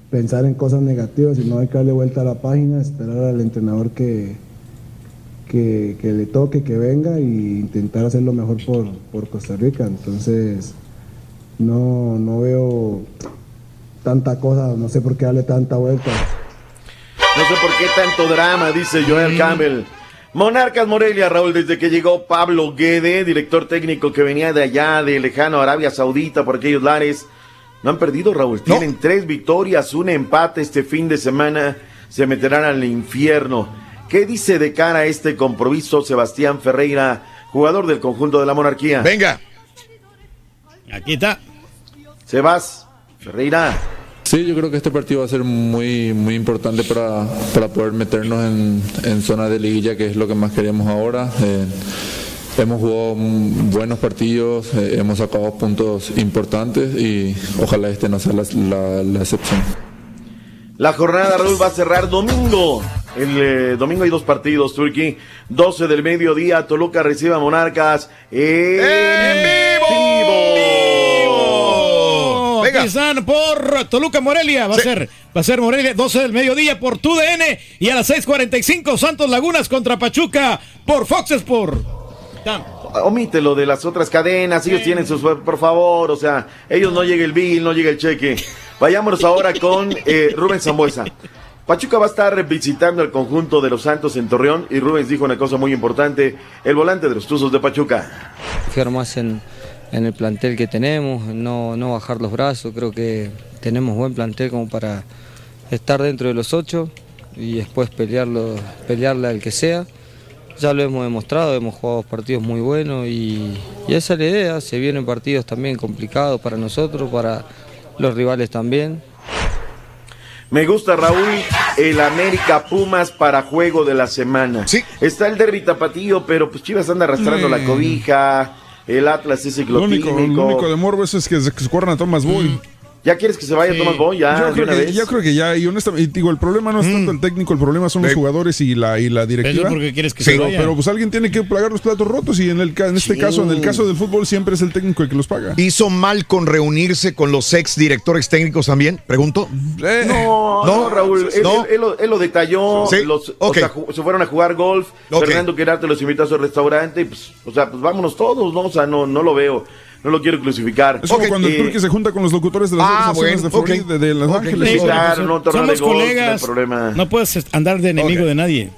pensar en cosas negativas, sino hay que darle vuelta a la página, esperar al entrenador que, que, que le toque, que venga e intentar hacer lo mejor por, por Costa Rica. Entonces, no, no veo tanta cosa, no sé por qué darle tanta vuelta. No sé por qué tanto drama, dice Joel Campbell. Monarcas Morelia, Raúl, desde que llegó Pablo Guede, director técnico que venía de allá, de lejano Arabia Saudita, por aquellos lares. No han perdido, Raúl. Tienen tres victorias, un empate este fin de semana. Se meterán al infierno. ¿Qué dice de cara a este compromiso Sebastián Ferreira, jugador del conjunto de la monarquía? Venga. Aquí está. Sebas Ferreira. Sí, yo creo que este partido va a ser muy, muy importante para, para poder meternos en, en zona de liguilla, que es lo que más queremos ahora. Eh, hemos jugado buenos partidos, eh, hemos sacado puntos importantes y ojalá este no sea la, la- la excepción. La jornada, Raúl, va a cerrar domingo. El eh, domingo hay dos partidos, Turquía. 12 del mediodía, Toluca recibe a Monarcas. En, vivo. Aquí están por Toluca Morelia. Va a ser, va a ser Morelia 12 del mediodía por TUDN y a las 6:45 Santos Lagunas contra Pachuca por Fox Sport. Omite lo de las otras cadenas, ellos tienen sus, por favor, o sea, ellos no llega el bill, no llega el cheque. Vayámonos ahora con eh, Rubén Zambuesa. Pachuca va a estar visitando el conjunto de los Santos en Torreón y Rubens dijo una cosa muy importante, el volante de los Tuzos de Pachuca. confiar más en, en el plantel que tenemos, no, no bajar los brazos, creo que tenemos buen plantel como para estar dentro de los ocho y después pelearlo, pelearle al que sea. Ya lo hemos demostrado, hemos jugado partidos muy buenos y esa es la idea, se vienen partidos también complicados para nosotros, para los rivales también. Me gusta, Raúl, el América Pumas para juego de la semana. Sí. Está el derbi tapatío, pero pues Chivas anda arrastrando Mm. la cobija. El Atlas es Lo único, lo único de morbo es, que se corran a Tomás Boy. ¿Ya quieres que se vaya Tomás Boy? Ya, yo, de creo una que, vez. yo creo que ya, y honestamente, y digo, el problema no es tanto el técnico, el problema son los jugadores y la, y la directiva. Pero porque quieres que Sí, se pero, vaya. pero, pues alguien tiene que pagar los platos rotos y en, el, ca- en este Sí. caso, en el caso del fútbol, siempre es el técnico el que los paga. ¿Hizo mal con reunirse con los ex directores técnicos también? Pregunto. No, no, Raúl, él, no. él- él lo, él lo detalló. Sí, Los, o sea, se fueron a jugar golf. Ok. Fernando Quirarte los invitó a su restaurante. y, Pues, o sea, pues vámonos todos, ¿no? O sea, no, no lo veo. No lo quiero crucificar. Es como cuando el Eh, Turque se junta con los locutores de las Ah, bueno, de Florida, de, de Los. Ángeles. Sí, claro, no, Somos colegas. problema. No puedes andar de enemigo de nadie.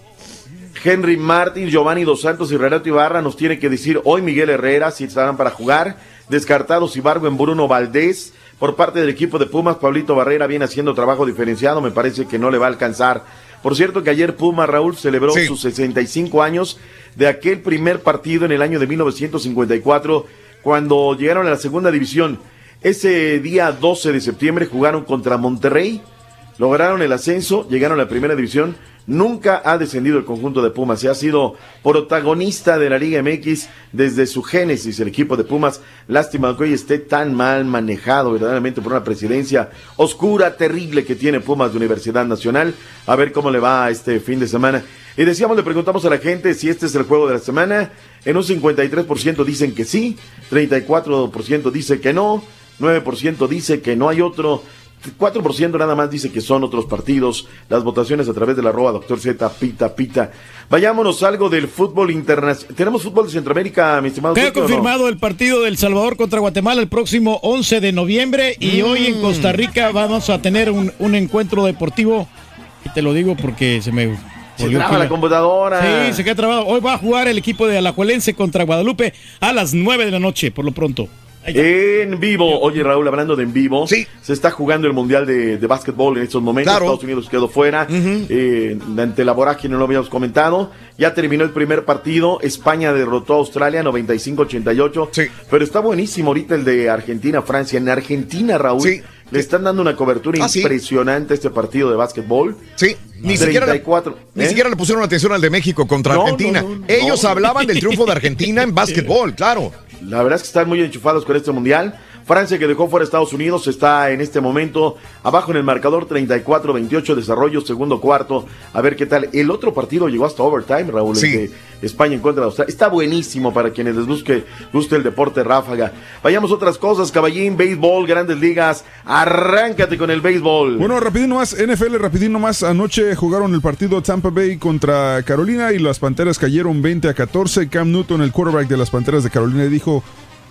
Henry Martin, Giovanni Dos Santos y Renato Ibarra nos tiene que decir hoy Miguel Herrera si estarán para jugar. Descartados Ibargo en Bruno Valdés. Por parte del equipo de Pumas, Pablito Barrera viene haciendo trabajo diferenciado. Me parece que no le va a alcanzar. Por cierto que ayer Pumas, Raúl, celebró Sí. sus 65 años de aquel primer partido en el año de 1954, cuando llegaron a la segunda división. Ese día 12 de septiembre jugaron contra Monterrey lograron el ascenso, llegaron a la primera división. Nunca ha descendido el conjunto de Pumas. Se ha sido protagonista de la Liga MX desde su génesis. El equipo de Pumas, lástima que hoy esté tan mal manejado verdaderamente por una presidencia oscura, terrible que tiene Pumas de Universidad Nacional. A ver cómo le va este fin de semana. Y decíamos, le preguntamos a la gente si este es el juego de la semana. En un 53% dicen que sí, 34% dice que no, 9% dice que no hay otro. 4% nada más dice que son otros partidos. Las votaciones a través de la arroba doctor Z, pita, pita. Vayámonos algo del fútbol internacional. ¿Tenemos fútbol de Centroamérica, mi estimado? Queda no? confirmado el partido del Salvador contra Guatemala el próximo 11 de noviembre y Mm. hoy en Costa Rica vamos a tener un, un encuentro deportivo. Y te lo digo porque se me... Se traba la computadora. Sí, se queda trabado. Hoy va a jugar el equipo de Alajuelense contra Guadalupe a las 9 de la noche, por lo pronto. En vivo, oye Raúl, hablando de en vivo, se está jugando el Mundial de, de Básquetbol en estos momentos. Claro. Estados Unidos quedó fuera. eh, ante la vorágine no lo habíamos comentado. Ya terminó el primer partido. España derrotó a Australia 95-88. Pero está buenísimo ahorita el de Argentina-Francia. En Argentina, Raúl, le están dando una cobertura Ah, sí. impresionante a este partido de básquetbol. Sí, ni siquiera, le, 34. ni ¿eh? siquiera le pusieron atención al de México contra No, Argentina. no, no, no. Ellos hablaban del triunfo de Argentina en básquetbol, claro. La verdad es que están muy enchufados con este mundial. Francia, que dejó fuera a Estados Unidos, está en este momento abajo en el marcador 34-28, desarrollo, segundo cuarto. A ver qué tal. El otro partido llegó hasta overtime, Raúl, el de España en contra de Australia. Está buenísimo para quienes les busque, guste el deporte ráfaga. Vayamos a otras cosas, caballín, béisbol, grandes ligas. Arráncate con el béisbol. Bueno, rapidín más, NFL, rapidín más. Anoche jugaron el partido Tampa Bay contra Carolina y las Panteras cayeron 20 a 14. Cam Newton, el quarterback de las Panteras de Carolina, dijo,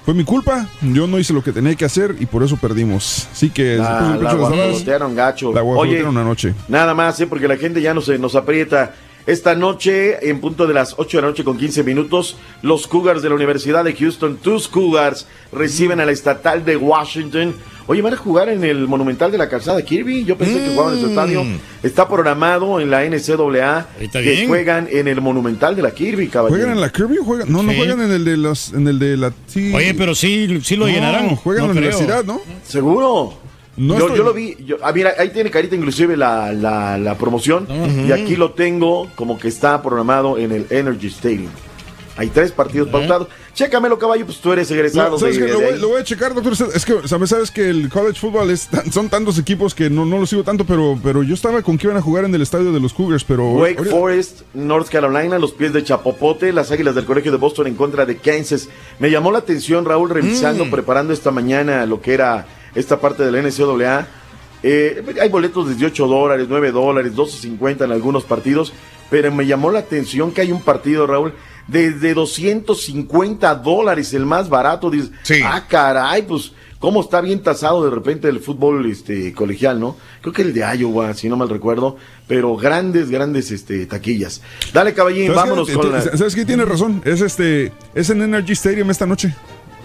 fue mi culpa, yo no hice lo que tenía que hacer y por eso perdimos. Así que Ah, la guajolotearon gacho. la Oye, guajolotearon anoche. Nada más, ¿eh? porque la gente ya nos, nos aprieta. Esta noche, en punto de las 8 de la noche con 15 minutos, los Cougars de la Universidad de Houston, tus Cougars, reciben a la estatal de Washington. Oye, van a jugar en el Monumental de la Calzada Kirby. Yo pensé que jugaban en su estadio. Está programado en la NCAA Está que bien. juegan en el Monumental de la Kirby, caballero. ¿Juegan en la Kirby o juegan? No, no juegan en el de los, en el de la. sí. Oye, pero sí- sí lo No, llenarán. Juegan No en la creo. universidad, ¿no? ¿Seguro? No yo, estoy- yo lo vi, yo- ah, mira, ahí tiene carita inclusive la, la, la promoción y aquí lo tengo como que está programado en el Energy Stadium. Hay tres partidos pautados. Chécamelo, caballo, pues tú eres egresado No, ¿sabes de, qué? Lo, voy, ahí. lo voy a checar, doctor. Es que, ¿sabes? Sabes que el college football es tan- son tantos equipos que no, no lo sigo tanto, pero, pero yo estaba con que iban a jugar en el estadio de los Cougars, pero. Wake ahorita- Forest, North Carolina, los pies de Chapopote, las Águilas del Colegio de Boston en contra de Kansas. Me llamó la atención, Raúl, revisando, Mm. preparando esta mañana lo que era esta parte del NCAA. Eh, hay boletos desde 8 dólares, 9 dólares, 12.50 en algunos partidos, pero me llamó la atención que hay un partido, Raúl, desde 250 dólares, el más barato. Dices, ah, caray, pues, cómo está bien tasado de repente el fútbol este, colegial, ¿no? Creo que el de Iowa, si no mal recuerdo, pero grandes, grandes este, taquillas. Dale, caballín, ¿Sabes vámonos qué? con la... ¿Sabes qué? Tiene razón. Es este. Es en Energy Stadium esta noche.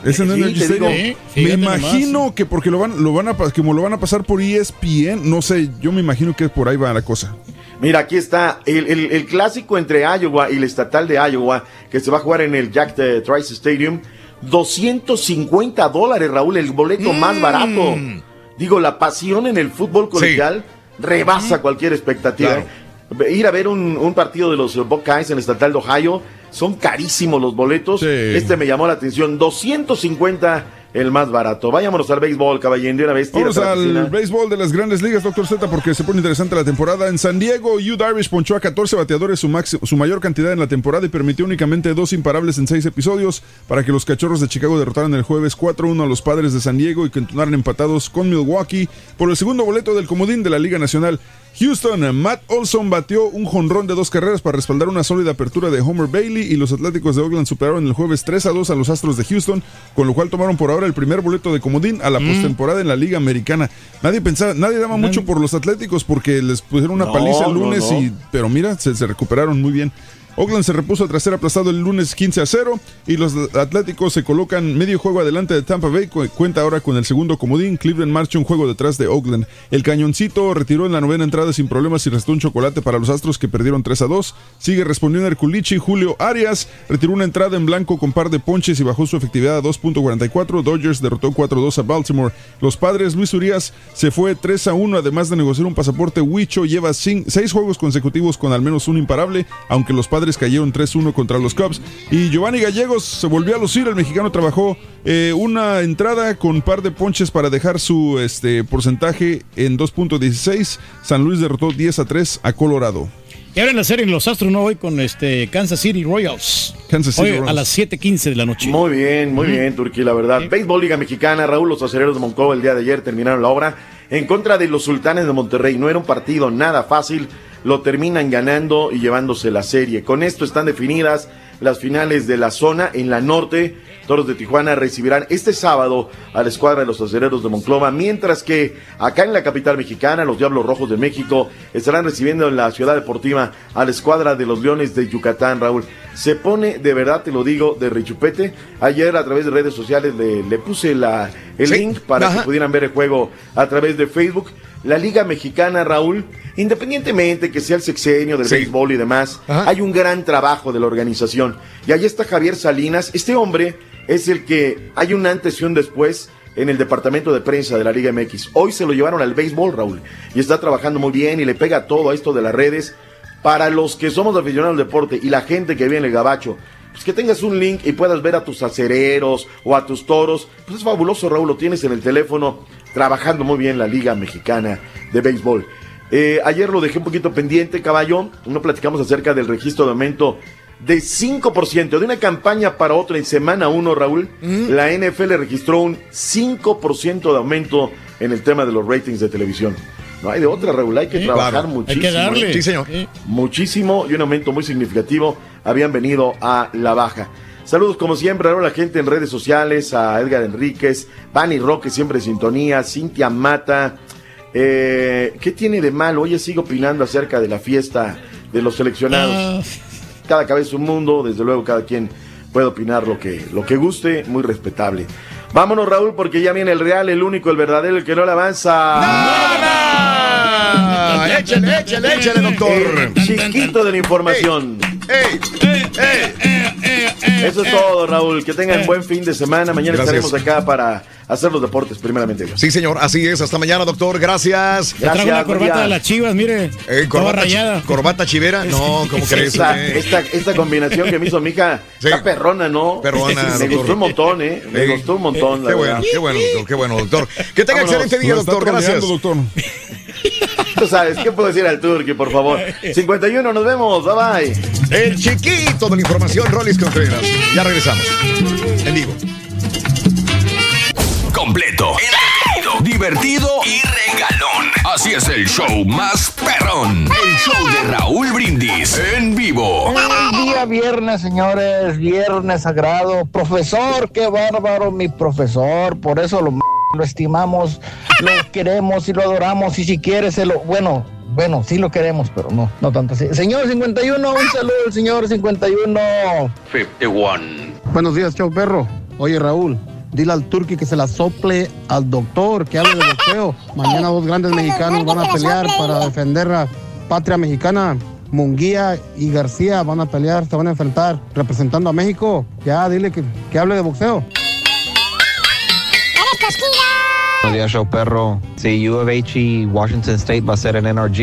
Es en Sí, Energy digo. Me nomás. imagino que porque lo van, lo van a como lo van a pasar por ESPN, no sé, yo me imagino que por ahí va la cosa. Mira, aquí está el, el- el clásico entre Iowa y el estatal de Iowa, que se va a jugar en el Jack de Trice Stadium. 250 dólares, Raúl, el boleto más barato. Digo, la pasión en el fútbol colegial rebasa cualquier expectativa. Ir a ver un, un partido de los Buckeyes en el estatal de Ohio, son carísimos los boletos. Este me llamó la atención, 250 el más barato. Vayámonos al béisbol, caballero, de una vez. Vamos al béisbol de las grandes ligas, doctor Z, porque se pone interesante la temporada. En San Diego, Yu Darvish ponchó a 14 bateadores, su, su mayor cantidad en la temporada, y permitió únicamente dos imparables en seis episodios para que los cachorros de Chicago derrotaran el jueves 4-1 a los padres de San Diego y continuaran empatados con Milwaukee por el segundo boleto del comodín de la Liga Nacional. Houston, Matt Olson batió un jonrón de dos carreras para respaldar una sólida apertura de Homer Bailey y los Atléticos de Oakland superaron el jueves 3 a 2 a los Astros de Houston, con lo cual tomaron por ahora el primer boleto de comodín a la postemporada en la Liga Americana. Nadie pensaba, nadie daba mucho por los Atléticos porque les pusieron una No, paliza el no, lunes no. y pero mira, se, se recuperaron muy bien. Oakland se repuso tras ser aplastado el lunes 15 a 0 y los Atléticos se colocan medio juego adelante de Tampa Bay. cu- Cuenta ahora con el segundo comodín. Cleveland marcha un juego detrás de Oakland. El cañoncito retiró en la novena entrada sin problemas y restó un chocolate para los Astros que perdieron 3 a 2. Sigue respondiendo Erculichi. Julio Arias retiró una entrada en blanco con par de ponches y bajó su efectividad a 2.44. Dodgers derrotó 4-2 a Baltimore. Los padres Luis Urias se fue 3 a 1 además de negociar un pasaporte Huicho. Lleva 6 juegos consecutivos con al menos un imparable, aunque los padres cayeron 3-1 contra los Cubs. Y Giovanni Gallegos se volvió a lucir. El mexicano trabajó eh, una entrada con par de ponches para dejar su este, porcentaje en 2.16. San Luis derrotó 10 a 3 a Colorado. Y ahora en la serie en los Astros no voy con este Kansas City Royals. Kansas City Hoy Royals. a las 7:15 de la noche. Muy bien, muy bien, Turquía, la verdad. Béisbol Liga Mexicana, Raúl, los acereros de Monclova el día de ayer terminaron la obra en contra de los sultanes de Monterrey. No era un partido nada fácil, lo terminan ganando y llevándose la serie. Con esto están definidas las finales de la zona en la norte. Toros de Tijuana recibirán este sábado a la escuadra de los acereros de Monclova, mientras que acá en la capital mexicana, los Diablos Rojos de México estarán recibiendo en la ciudad deportiva a la escuadra de los Leones de Yucatán, Raúl. Se pone, de verdad te lo digo, de rechupete. Ayer a través de redes sociales le, le puse la, el Sí, link para ajá. que pudieran ver el juego a través de Facebook. La Liga Mexicana, Raúl, independientemente que sea el sexenio del Sí. béisbol y demás, hay un gran trabajo de la organización. Y ahí está Javier Salinas. Este hombre es el que hay un antes y un después en el departamento de prensa de la Liga MX. Hoy se lo llevaron al béisbol, Raúl, y está trabajando muy bien y le pega todo a esto de las redes. Para los que somos aficionados al deporte y la gente que viene en el gabacho, pues que tengas un link y puedas ver a tus acereros o a tus toros, pues es fabuloso, Raúl, lo tienes en el teléfono, trabajando muy bien la Liga Mexicana de Béisbol. Eh, ayer lo dejé un poquito pendiente, caballo, no platicamos acerca del registro de aumento de 5%, de una campaña para otra en semana 1, Raúl, la NFL registró un 5% de aumento en el tema de los ratings de televisión. No hay de otra, Raúl, hay que Sí, trabajar claro. muchísimo. Hay que darle. Sí, señor. Muchísimo y un aumento muy significativo habían venido a la baja. Saludos como siempre a la gente en redes sociales, a Edgar Enríquez, Vani Roque siempre en sintonía, Cintia Mata. Eh, ¿Qué tiene de malo? Oye, sigo opinando acerca de la fiesta de los seleccionados. Cada cabeza un mundo, desde luego cada quien puede opinar lo que, lo que guste, muy respetable. Vámonos Raúl porque ya viene el real, el único, el verdadero, el que no le avanza. Échale, échale, échale, doctor. El chiquito de la información. Eso es todo, Raúl. Que tengan buen fin de semana. Mañana Gracias. estaremos acá para hacer los deportes, primeramente. Dios. Sí, señor, así es. Hasta mañana, doctor. Gracias. Le traigo una corbata de las chivas, mire. Eh, corbata, rayada. chi- corbata chivera. No, ¿cómo crees? Esta, eh? esta, esta combinación que me hizo mi hija, está perrona, ¿no? Perrona, Me doctor. gustó un montón, ¿eh? Me Eh, gustó un montón, la Qué bueno, verdad. qué bueno, doctor. Qué bueno, doctor. Que tenga Vámonos. excelente día, doctor. Gracias. doctor. Tú sabes, ¿qué puedo decir al Turqui, por favor? 51, nos vemos. Bye bye. El chiquito de la información, Rolis Contreras. Ya regresamos. En vivo. Completo, entretenido, divertido y regalón. Así es el show más perrón. El show de Raúl Brindis en vivo. El día viernes, señores, viernes sagrado. Profesor, qué bárbaro, mi profesor. Por eso lo, lo estimamos, lo queremos y lo adoramos. Y si quiere, se lo. Bueno, bueno, sí lo queremos, pero no, no tanto así. Señor 51, un saludo al señor 51. 51. Buenos días, chau perro. Oye, Raúl. Dile al turqui que se la sople al doctor, que hable de boxeo. Mañana dos grandes mexicanos van a pelear para defender la patria mexicana. Munguía y García van a pelear, se van a enfrentar representando a México. Ya, dile que, que hable de boxeo. Buenos días, show perro. Sí, U of H y Washington State va a ser en NRG.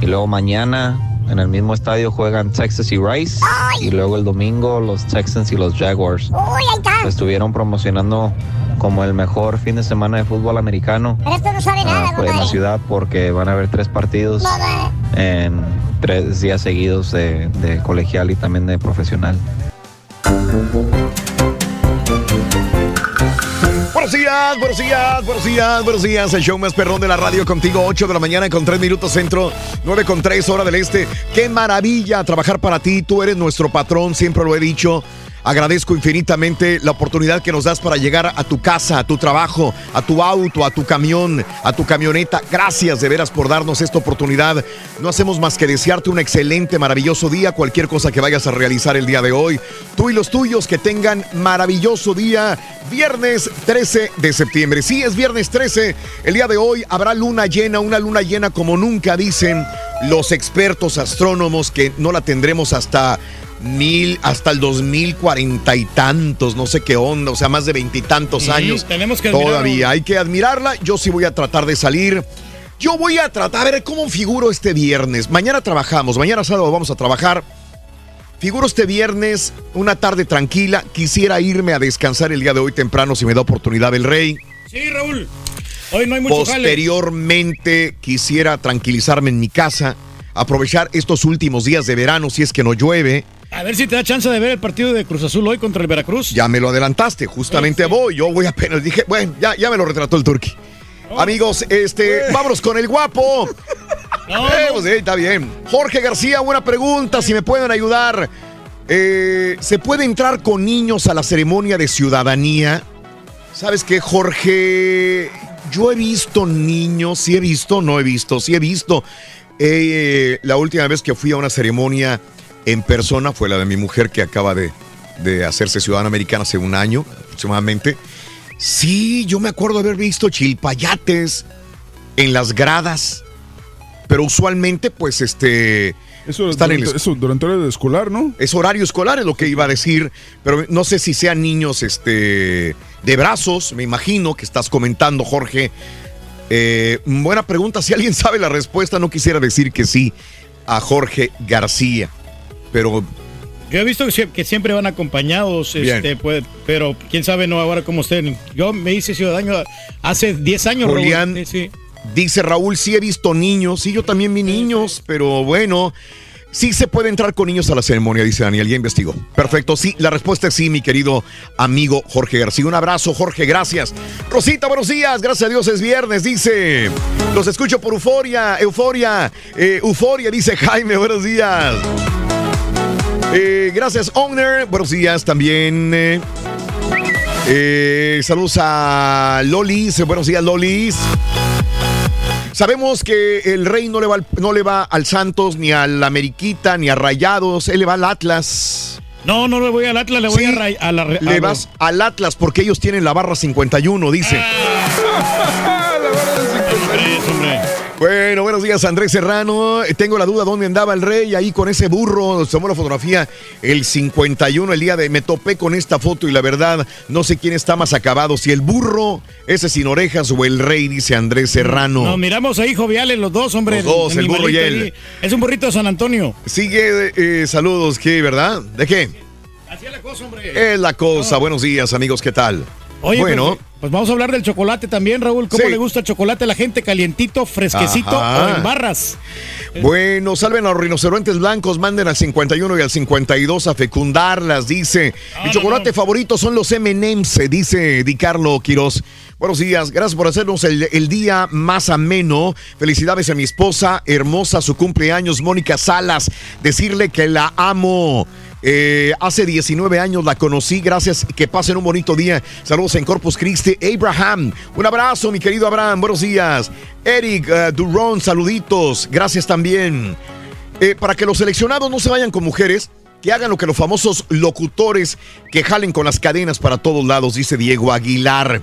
Y luego mañana en el mismo estadio juegan Texas y Rice. Y luego el domingo los Texans y los Jaguars. Lo estuvieron promocionando como el mejor fin de semana de fútbol americano Pero esto no sabe nada, ah, pues, en la ciudad porque van a haber tres partidos en tres días seguidos de, de colegial y también de profesional. Buenos días, buenos días, buenos días, buenos días. El show más perrón de la radio contigo, 8 de la mañana con 3 minutos centro, 9 con 3 hora del este. Qué maravilla trabajar para ti. Tú eres nuestro patrón, siempre lo he dicho. Agradezco infinitamente la oportunidad que nos das para llegar a tu casa, a tu trabajo, a tu auto, a tu camión, a tu camioneta. Gracias de veras por darnos esta oportunidad. No hacemos más que desearte un excelente, maravilloso día, cualquier cosa que vayas a realizar el día de hoy. Tú y los tuyos que tengan maravilloso día. Viernes 13 de septiembre. Sí, es viernes 13. El día de hoy habrá luna llena, una luna llena como nunca dicen los expertos astrónomos que no la tendremos hasta mil, hasta el 2040 y tantos, no sé qué onda, o sea, más de veintitantos años. tenemos que admirarlo. Todavía hay que admirarla. Yo sí voy a tratar de salir. Yo voy a tratar, a ver cómo figuro este viernes. Mañana trabajamos, mañana sábado vamos a trabajar. Figuro este viernes, una tarde tranquila. Quisiera irme a descansar el día de hoy temprano si me da oportunidad el rey. Sí, Raúl. Hoy no hay mucho jale. Posteriormente quisiera tranquilizarme en mi casa, aprovechar estos últimos días de verano si es que no llueve. A ver si te da chance de ver el partido de Cruz Azul hoy contra el Veracruz. Ya me lo adelantaste, justamente voy. Yo voy apenas, dije, bueno, ya, ya me lo retrató el turqui. Amigos, este, vámonos con el guapo. Eh, pues, eh, está bien. Jorge García, buena pregunta, si me pueden ayudar. Eh, ¿Se puede entrar con niños a la ceremonia de ciudadanía? ¿Sabes qué, Jorge? Yo he visto niños, sí he visto, no he visto, sí he visto. Eh, la última vez que fui a una ceremonia en persona fue la de mi mujer que acaba de, de hacerse ciudadana americana hace un año aproximadamente. Sí, yo me acuerdo haber visto chilpayates en las gradas, pero usualmente pues este... Eso, están en durante, el- eso durante horario escolar, ¿no? es horario escolar, es lo que iba a decir, pero no sé si sean niños este, de brazos, me imagino que estás comentando, Jorge. Eh, buena pregunta, si alguien sabe la respuesta, no quisiera decir que sí a Jorge García, pero Yo he visto que, sie- que siempre van acompañados, este, pues, pero quién sabe no ahora cómo estén. Yo me hice ciudadano hace 10 años, Raúl. Julián, Sí, sí. dice Raúl, sí he visto niños, sí, yo también vi niños, pero bueno, sí se puede entrar con niños a la ceremonia, dice Daniel, ya investigó. Perfecto, sí, la respuesta es sí, mi querido amigo Jorge García. Un abrazo, Jorge, gracias. Rosita, buenos días, gracias a Dios es viernes, dice. Los escucho por euforia, euforia, eh, euforia, dice Jaime, buenos días. Eh, gracias, Owner, buenos días también. eh. Eh, saludos a Lolis. Buenos días, Lolis. Sabemos que el rey no le, va al, no le va al Santos, ni al Ameriquita, ni a Rayados. Él le va al Atlas. No, no le voy al Atlas, le voy Sí, a, a la... a Le vas al Atlas porque ellos tienen la barra 51, dice. Bueno, buenos días, Andrés Serrano. Tengo la duda dónde andaba el rey ahí con ese burro. Tomó la fotografía el 51, el día de. Me topé con esta foto y la verdad no sé quién está más acabado, si el burro, ese sin orejas o el rey, dice Andrés Serrano. Nos miramos ahí joviales los dos, hombre. Los dos, el burro y él. ahí. Es un burrito de San Antonio. Sigue, eh, saludos, ¿qué, verdad? ¿De qué? Así es la cosa, hombre. Es la cosa. Buenos días, amigos, ¿qué tal? Oye, bueno. pues, pues vamos a hablar del chocolate también, Raúl. ¿Cómo Sí. le gusta el chocolate a la gente? ¿Calientito, fresquecito Ajá. o en barras? Bueno, salven a los rinocerontes blancos, manden al 51 y al 52 a fecundarlas, dice. Mi chocolate favorito son los M&M's, dice Di Carlo Quiroz. Buenos días, gracias por hacernos el, día más ameno. Felicidades a mi esposa, hermosa, su cumpleaños, Mónica Salas. Decirle que la amo. Eh, hace 19 años la conocí, gracias, que pasen un bonito día. Saludos en Corpus Christi. Abraham, un abrazo, mi querido Abraham, buenos días. Eric eh, Durón, saluditos, gracias también. Eh, para que los seleccionados no se vayan con mujeres, que hagan lo que los famosos locutores que jalen con las cadenas para todos lados, dice Diego Aguilar.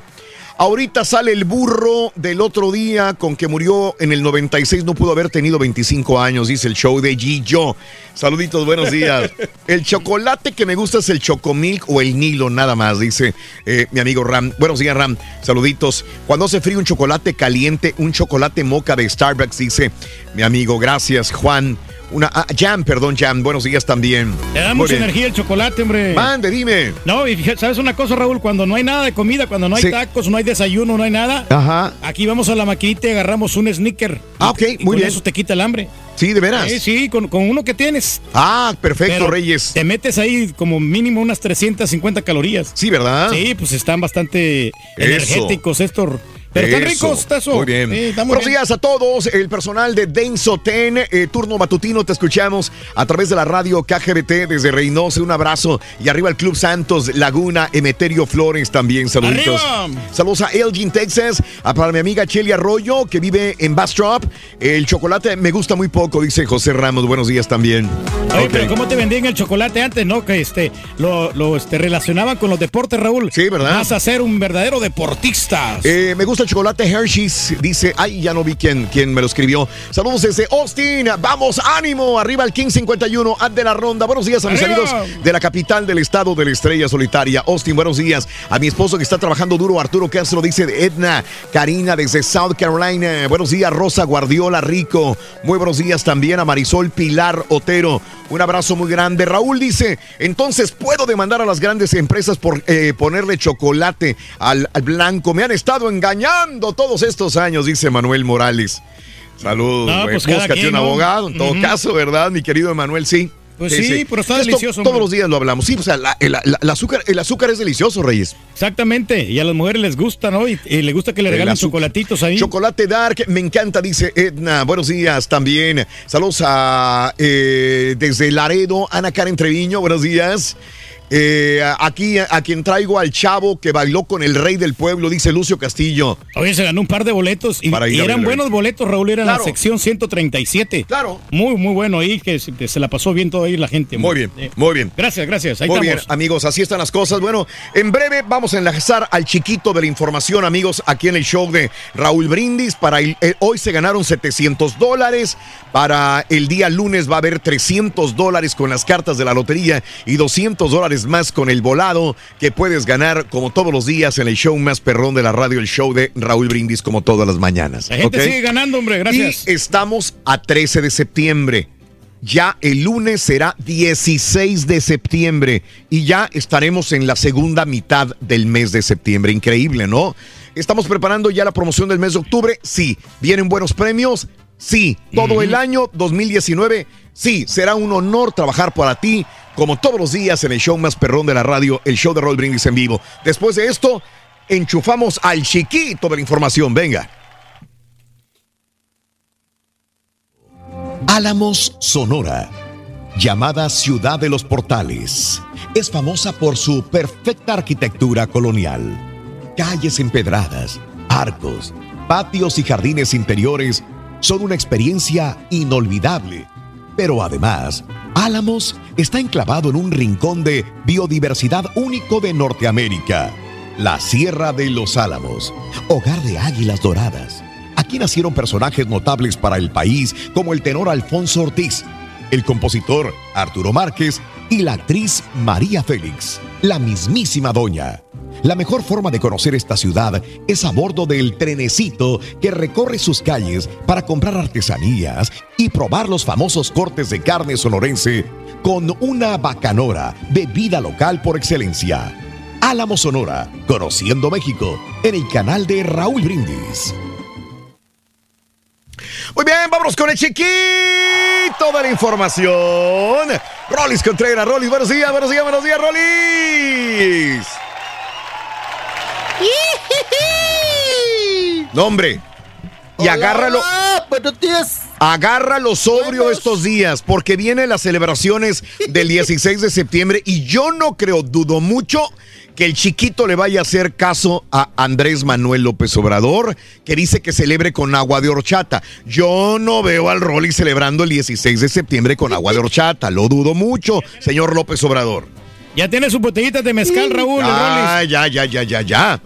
Ahorita sale el burro del otro día con que murió en el 96, no pudo haber tenido 25 años, dice el show de Gillo. Saluditos, buenos días. El chocolate que me gusta es el chocomilk o el Nilo, nada más, dice eh, mi amigo Ram. Buenos días, Ram. Saluditos. Cuando hace frío, un chocolate caliente, un chocolate moca de Starbucks, dice mi amigo. Gracias, Juan. Una, ah, Jam, perdón, Jam. Buenos días también. Te da Muy mucha bien. energía el chocolate, hombre. Mande, dime. No, y fíjate, ¿sabes una cosa, Raúl? Cuando no hay nada de comida, cuando no hay Sí. tacos, no hay desayuno, no hay nada. Ajá. Aquí vamos a la maquinita y agarramos un sneaker. Ah, ok, Y muy con bien. eso te quita el hambre. Sí, de veras. Sí, sí, con, con uno que tienes. Ah, perfecto, Pero Reyes. Te metes ahí como mínimo unas 350 calorías. Sí, ¿verdad? Sí, pues están bastante Eso. energéticos estos. Pero están ricos, está eso. Muy bien. Sí, Buenos bien. días a todos. El personal de Denso Ten, eh, turno matutino, te escuchamos a través de la radio KGBT desde Reynosa. Un abrazo. Y arriba el Club Santos, Laguna, Emeterio Flores también. Saluditos. ¡Arriba! Saludos a Elgin, Texas. A para mi amiga Cheli Arroyo, que vive en Bastrop. El chocolate me gusta muy poco, dice José Ramos. Buenos días también. Oye, Ok. pero ¿cómo te vendían el chocolate antes, no? Que este lo, lo, este, relacionaban con los deportes, Raúl. Sí, ¿verdad? Vas a ser un verdadero deportista. Eh, me gusta el chocolate Hershey's. Dice, ay, ya no vi quién, quién me lo escribió. Saludos desde Austin. Vamos, ánimo. Arriba el King 51. Ad de la ronda. Buenos días a mis ¡Arriba! amigos de la capital del estado de la estrella solitaria. Austin, buenos días. A mi esposo que está trabajando duro, Arturo Castro, dice de Edna. Karina desde South Carolina. Buenos días, Rosa Guardiola Rico. Muy buenos días también a Marisol Pilar Otero. Un abrazo muy grande. Raúl dice, entonces puedo demandar a las grandes empresas por eh, ponerle chocolate al, al blanco. Me han estado engañando todos estos años, dice Manuel Morales. Saludos. No, güey. pues Búscate quien, un abogado, en todo Ujú. caso, ¿verdad, mi querido Emanuel? Sí. Pues sí, pero está Esto delicioso, Todos hombre. los días lo hablamos. Sí, o sea, la- el, la- el azúcar, el azúcar es delicioso, Reyes. Exactamente. Y a las mujeres les gusta, ¿no? Y, y les gusta que le regalen chocolatitos ahí. Chocolate Dark, me encanta, dice Edna. Buenos días también. Saludos a eh, desde Laredo, Ana Karen Treviño, buenos días. Eh, aquí a, a quien traigo al chavo que bailó con el rey del pueblo, dice Lucio Castillo. Oye, se ganó un par de boletos y, eran buenos boletos, Raúl, era Claro. la sección 137. Claro. Muy, muy bueno ahí, que se, la pasó bien toda ahí la gente. Muy bien, Eh, muy bien. Gracias, gracias. Ahí Muy bien, amigos, así están las cosas. Bueno, en breve vamos a enlazar al chiquito de la información, amigos, aquí en el show de Raúl Brindis. Para el- eh, hoy se ganaron 700 dólares. Para el día lunes va a haber 300 dólares con las cartas de la lotería y 200 dólares más con el volado que puedes ganar como todos los días en el show más perrón de la radio, el show de Raúl Brindis, como todas las mañanas. La gente sigue ganando, hombre, gracias. Y estamos a 13 de septiembre. ya el lunes será 16 de septiembre y ya estaremos en la segunda mitad del mes de septiembre. Increíble, ¿no? Estamos preparando ya la promoción del mes de octubre. Sí. ¿Vienen buenos premios? Sí. Todo el año 2019. Sí. Será un honor trabajar para ti como todos los días en el show más perrón de la radio, el show de Roll Brindis en vivo. Después de esto, enchufamos al chiquito de la información. Venga. Álamos, Sonora, llamada Ciudad de los Portales, es famosa por su perfecta arquitectura colonial. Calles empedradas, arcos, patios y jardines interiores son una experiencia inolvidable. Pero además, Álamos está enclavado en un rincón de biodiversidad único de Norteamérica, la Sierra de los Álamos, hogar de águilas doradas. Aquí nacieron personajes notables para el país como el tenor Alfonso Ortiz, el compositor Arturo Márquez y la actriz María Félix, la mismísima doña. La mejor forma de conocer esta ciudad es a bordo del trenecito que recorre sus calles para comprar artesanías y probar los famosos cortes de carne sonorense con una bacanora, bebida local por excelencia. Álamo Sonora, conociendo México, en el canal de Raúl Brindis. Muy bien, vámonos con el chiquito de la información. Rolis Contreras, Rolis, buenos días, buenos días, buenos días, Rolis. No, hombre. Y agárralo. Buenos días. Agárralo sobrio estos días, porque vienen las celebraciones del 16 de septiembre y yo no creo, dudo mucho que el chiquito le vaya a hacer caso a Andrés Manuel López Obrador, que dice que celebre con agua de horchata. Yo no veo al Rolly celebrando el 16 de septiembre con agua de horchata, lo dudo mucho, señor López Obrador. Ya tiene su botellita de mezcal, Raúl. Ah, ya, ya, ya, ya, ya.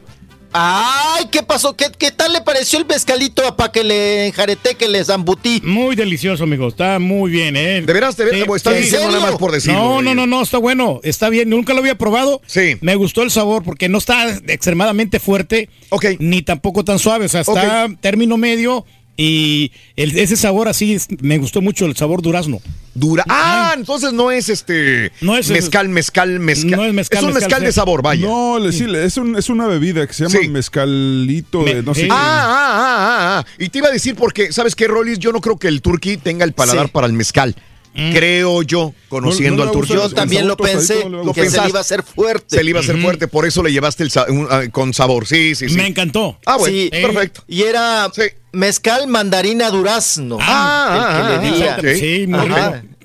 Ay, ¿qué pasó? ¿Qué, qué tal le pareció el mezcalito para que le enjarete, que le zambutí? Muy delicioso, amigo. Está muy bien, ¿eh? ¿De veras, de veras? ¿O estás diciendo nada más por decirlo, No, no, no, no, está bueno. Está bien. Nunca lo había probado. Sí. Me gustó el sabor porque no está extremadamente fuerte. Ok. Ni tampoco tan suave. O sea, está término medio. Y el- ese sabor así, es- me gustó mucho el sabor durazno. Dura. Ah, entonces no es este. No es- mezcal, mezcal, mezcal. No es mezcal, un mezcal mezcal de sabor, vaya. No, le- sí, es, un- es una bebida que se llama Sí. mezcalito de no sé qué. Ah, ah, ah, ah, ah. Y te iba a decir porque, ¿sabes qué, Rolis? Yo no creo que el turqui tenga el paladar Sí. para el mezcal. Creo yo, conociendo No- no al gusta Yo también lo pensé, Lo que se le iba a hacer fuerte. Se le iba a hacer fuerte, por eso le llevaste el sa- un- ah, con sabor. Sí, sí, sí. Me encantó. Ah, bueno, Sí. perfecto. Y era Sí. mezcal mandarina durazno. Ah, el que ah, le ah. Sí, muy.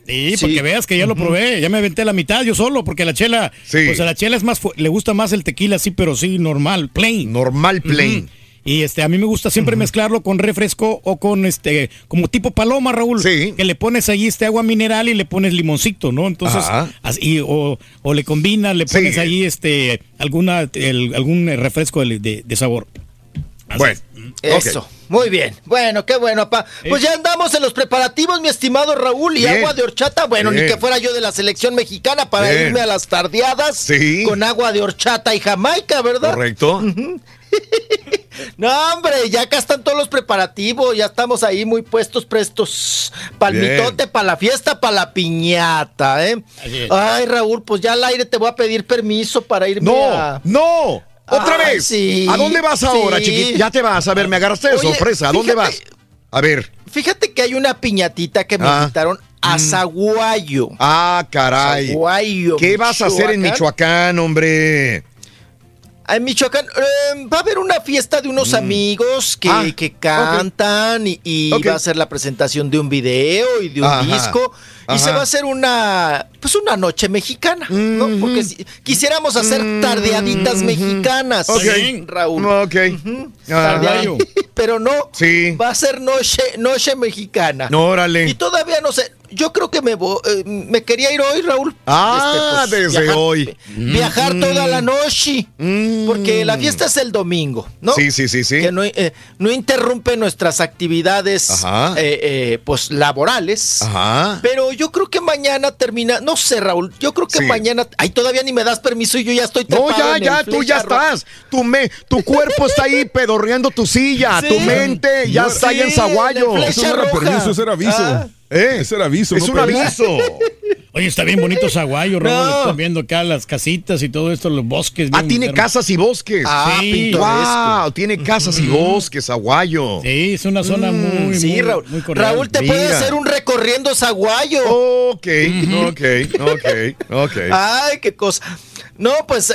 Sí, Sí. porque veas que ya lo probé, ya me aventé la mitad yo solo, porque la chela, Sí. pues a la chela es más, le gusta más el tequila así, pero sí, normal, plain. Normal plain. Y este, a mí me gusta siempre mezclarlo con refresco o con este, como tipo paloma, Raúl. Sí. Que le pones ahí este agua mineral y le pones limoncito, ¿no? Entonces, Ajá. así, o, o le combinas, le pones Sí. ahí este, alguna, el- algún refresco de, de- de sabor. Así Bueno, es. Eso, muy bien. Bueno, qué bueno, pa. Pues ya andamos en los preparativos, mi estimado Raúl, y Bien. agua de horchata. Bueno, Bien. ni que fuera yo de la selección mexicana para Bien. irme a las tardeadas Sí. con agua de horchata y jamaica, ¿verdad? Correcto. No, hombre, ya acá están todos los preparativos, ya estamos ahí muy puestos, prestos. Palmitote para la fiesta, para la piñata, ¿eh? Ay, Raúl, pues ya al aire te voy a pedir permiso para irme No, a... no. Otra Ay, vez. sí, ¿A dónde vas ahora, sí. chiquito? Ya te vas. A ver, me agarraste de Oye, sorpresa. ¿A dónde fíjate- vas? A ver. Fíjate que hay una piñatita que me Ah. invitaron a Zaguayo. Ah, caray. Zaguayo, ¿Qué vas a hacer en Michoacán, hombre? En Michoacán eh, va a haber una fiesta de unos amigos que, Ah, que cantan y, y va a ser la presentación de un video y de un Ajá, disco y se va a hacer una pues una noche mexicana, ¿no? Porque si- quisiéramos hacer tardeaditas mexicanas, Ok. Raúl. Ok. Ajá. Tardeadi- pero no, Sí. va a ser noche noche mexicana. No, órale. Y todavía no sé. Yo creo que me eh, me quería ir hoy, Raúl. Ah, Este, pues, desde viajar- hoy. Viajar Mm. toda la noche. Porque la fiesta es el domingo, ¿no? Sí, sí, sí, sí. Que no, eh, no interrumpe nuestras actividades eh, eh, pues laborales. Ajá. Pero yo creo que mañana termina, no sé, Raúl, yo creo que Sí. mañana, ay, todavía ni me das permiso y yo ya estoy No, ya, en ya, el tú ya estás. Tu, me, tu cuerpo está ahí pedorreando tu silla. Sí. Tu mente ya No, está ahí en Zaguayo. en Eso no era roja. permiso, eso era aviso. Ah, ¿Eh? Ese era aviso. Es no un aviso. Oye, está bien bonito Zaguayo, Raúl. No. Están viendo acá las casitas y todo esto, los bosques. Ah, tiene casas y bosques. Ah, Sí. pintoresco. Wow, tiene casas y bosques, Aguayo. Sí, es una zona muy, Sí, muy, Raúl. muy cordial. Raúl, te puede hacer un recorriendo zaguayo. Ok, ok, ok, ok. Ay, qué cosa. No, pues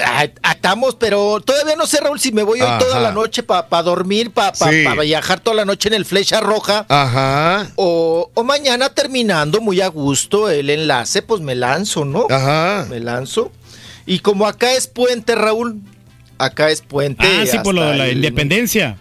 estamos, pero todavía no sé, Raúl, si me voy hoy toda la noche para dormir, para Sí. viajar toda la noche en el Flecha Roja. Ajá. O, o mañana terminando muy a gusto el enlace, pues me lanzo, ¿no? Ajá. Me lanzo. Y como acá es puente, Raúl, acá es puente. Ah, sí, por lo de la el- independencia.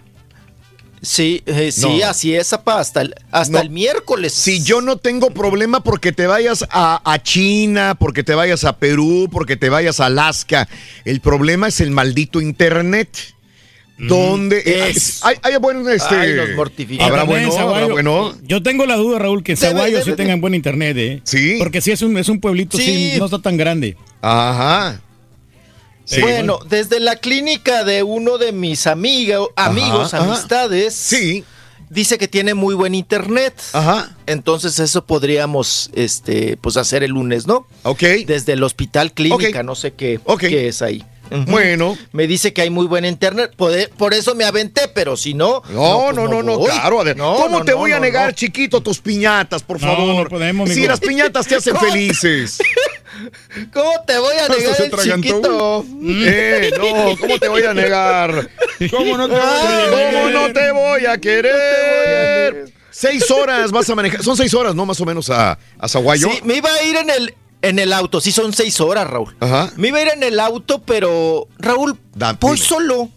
Sí, eh, sí, No. así es, apa, hasta el, hasta No. el miércoles. Si yo no tengo problema porque te vayas a, a China, porque te vayas a Perú, porque te vayas a Alaska, el problema es el maldito internet. Donde Es. hay, hay buen este Ay, mortifica. habrá bueno, habrá bueno. Yo tengo la duda, Raúl, que Zaguayo sí de- tengan buen internet, ¿eh? Sí. Porque sí es un, es un pueblito, sí. Sí. no está tan grande. Ajá. Sí. Bueno, desde la clínica de uno de mis amigos, amigos, ajá. amistades, Sí. dice que tiene muy buen internet. Ajá. Entonces eso podríamos, este, pues hacer el lunes, ¿no? Ok. Desde el hospital clínica, no sé qué, Ok. qué es ahí. Bueno. Me dice que hay muy buen internet, por, eso me aventé, pero si no... No, pues no, no, no, voy. claro. No, ¿Cómo no, te no, voy a no, negar, no. chiquito, tus piñatas, por No, favor? no podemos, si las piñatas te hacen felices. ¿Cómo te voy a negar el chiquito? Eh, no, ¿cómo te voy a negar? ¿Cómo no te voy a negar? ¿Cómo no te voy a querer? Seis horas vas a manejar. Son seis horas, ¿no? Más o menos a, a Zaguayo. Sí, me iba a ir en el, en el auto. Sí, son seis horas, Raúl. Ajá. Me iba a ir en el auto, pero Raúl, Da- voy dime. solo.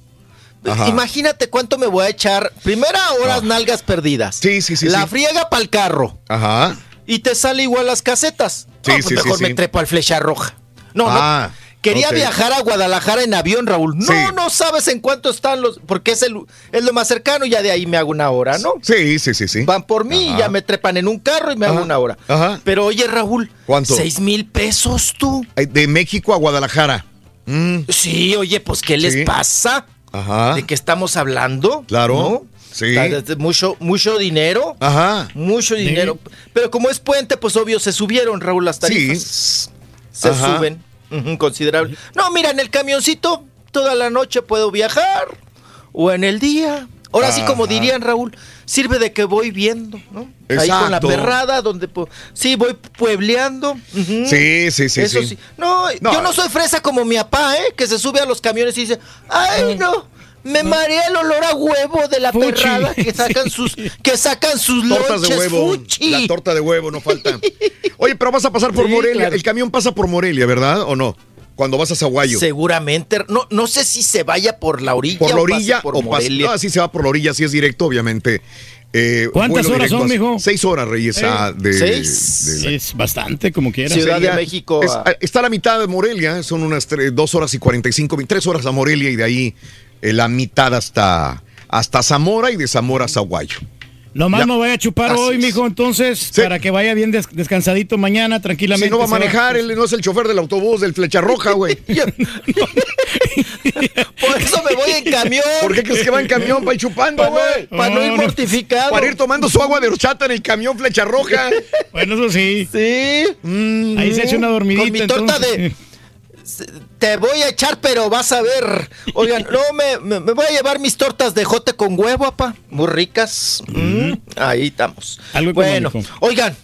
Ajá. Imagínate cuánto me voy a echar. Primera horas nalgas perdidas. Sí, sí, sí, La sí. friega para el carro. Ajá. Y te sale igual las casetas. Sí, No, pues sí, sí, mejor sí. me trepo al flecha roja. No, Ah, no. Quería viajar a Guadalajara en avión, Raúl. No, Sí. no sabes en cuánto están los. Porque es, el, es lo más cercano. Ya de ahí me hago una hora, ¿no? Sí, sí, sí, sí. Van por mí, Ajá. ya me trepan en un carro y me hago una hora. Ajá. Pero oye, Raúl, ¿Cuánto? ¿Seis mil pesos tú? De México a Guadalajara. Mm, Sí, oye, pues ¿qué les pasa? Ajá. ¿De qué estamos hablando? Claro. ¿No? Sí. Mucho, mucho dinero. Ajá. Mucho dinero. Pero como es puente, pues obvio se subieron, Raúl, las tarifas. Sí. Se Ajá. suben. Considerable. No, mira, en el camioncito toda la noche puedo viajar. O en el día. Ahora sí, como dirían, Raúl, sirve de que voy viendo, ¿no? Ahí con la Exacto. perrada, donde... Sí, voy puebleando. Ujú. Sí, sí, sí, Eso sí. sí. No, No. yo no soy fresa como mi papá, ¿eh? Que se sube a los camiones y dice, ay, no, me marea el olor a huevo de la Fuchi. perrada que sacan sus, que sacan sus Tortas de huevo. fuchi. La torta de huevo no falta. Oye, pero vas a pasar por Sí, Morelia. claro. El camión pasa por Morelia, ¿verdad? ¿O no? Cuando vas a Zaguayo. Seguramente, no, no sé si se vaya por la orilla por la o pase orilla por o pasa. Morelia. No, así se va por la orilla, así es directo, obviamente. Eh, ¿Cuántas horas son, mijo? Seis horas, Reyes. Eh, ah, de, ¿seis? de la- Es bastante, como quieras. Ciudad de México es- a- está a la mitad de Morelia, son unas tre- dos horas y 45, min- tres horas a Morelia y de ahí la mitad hasta, hasta Zamora y de Zamora a Zaguayo. Nomás Ya. no vaya a chupar Así hoy, es. mijo, entonces, Sí. para que vaya bien des- descansadito mañana, tranquilamente. Si no va a va. manejar, él no es el chofer del autobús del Flecha Roja, güey. Por eso me voy en camión. ¿Por qué crees que va en camión para ir chupando, Para güey? no, pa' no ir No, no. mortificado. Para ir tomando su agua de horchata en el camión Flecha Roja. Bueno, eso sí. Sí. Ahí se echa una dormidita. Con mi torta entonces. de. Te voy a echar, pero vas a ver. Oigan, no, me, me- me voy a llevar mis tortas de jote con huevo, apa. Muy ricas. Mm, ahí estamos. Algo bueno, económico. oigan.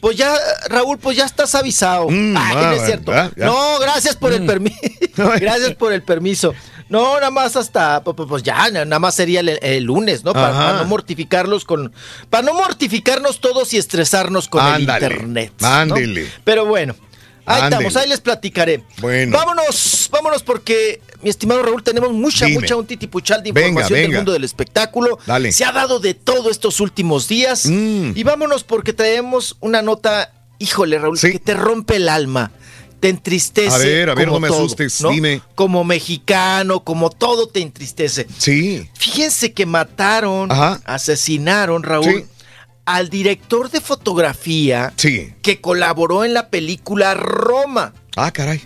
Pues ya, Raúl, pues ya estás avisado. Mm, Ay, ah, no es cierto. ya, ya. No, gracias por el permiso. gracias por el permiso. No, nada más hasta, pu- pu- pues ya, nada más sería el, el lunes, ¿no? Para, no mortificarlos con, para no mortificarnos todos y estresarnos con Ándale, el internet. ¿no? ándele. Pero bueno, ahí estamos, ahí les platicaré. Bueno. Vámonos, vámonos porque, mi estimado Raúl, tenemos mucha, Dime. mucha un titipuchal de Venga, información del mundo del espectáculo. Dale. Se ha dado de todo estos últimos días. Mm. Y vámonos porque traemos una nota, híjole, Raúl, Sí. que te rompe el alma. Te entristece. A ver, a ver, como no me todo, asustes, ¿no? dime. Como mexicano, como todo te entristece. Sí. Fíjense que mataron, Ajá. asesinaron, Raúl, Sí. Al director de fotografía Sí. que colaboró en la película Roma. Ah, caray.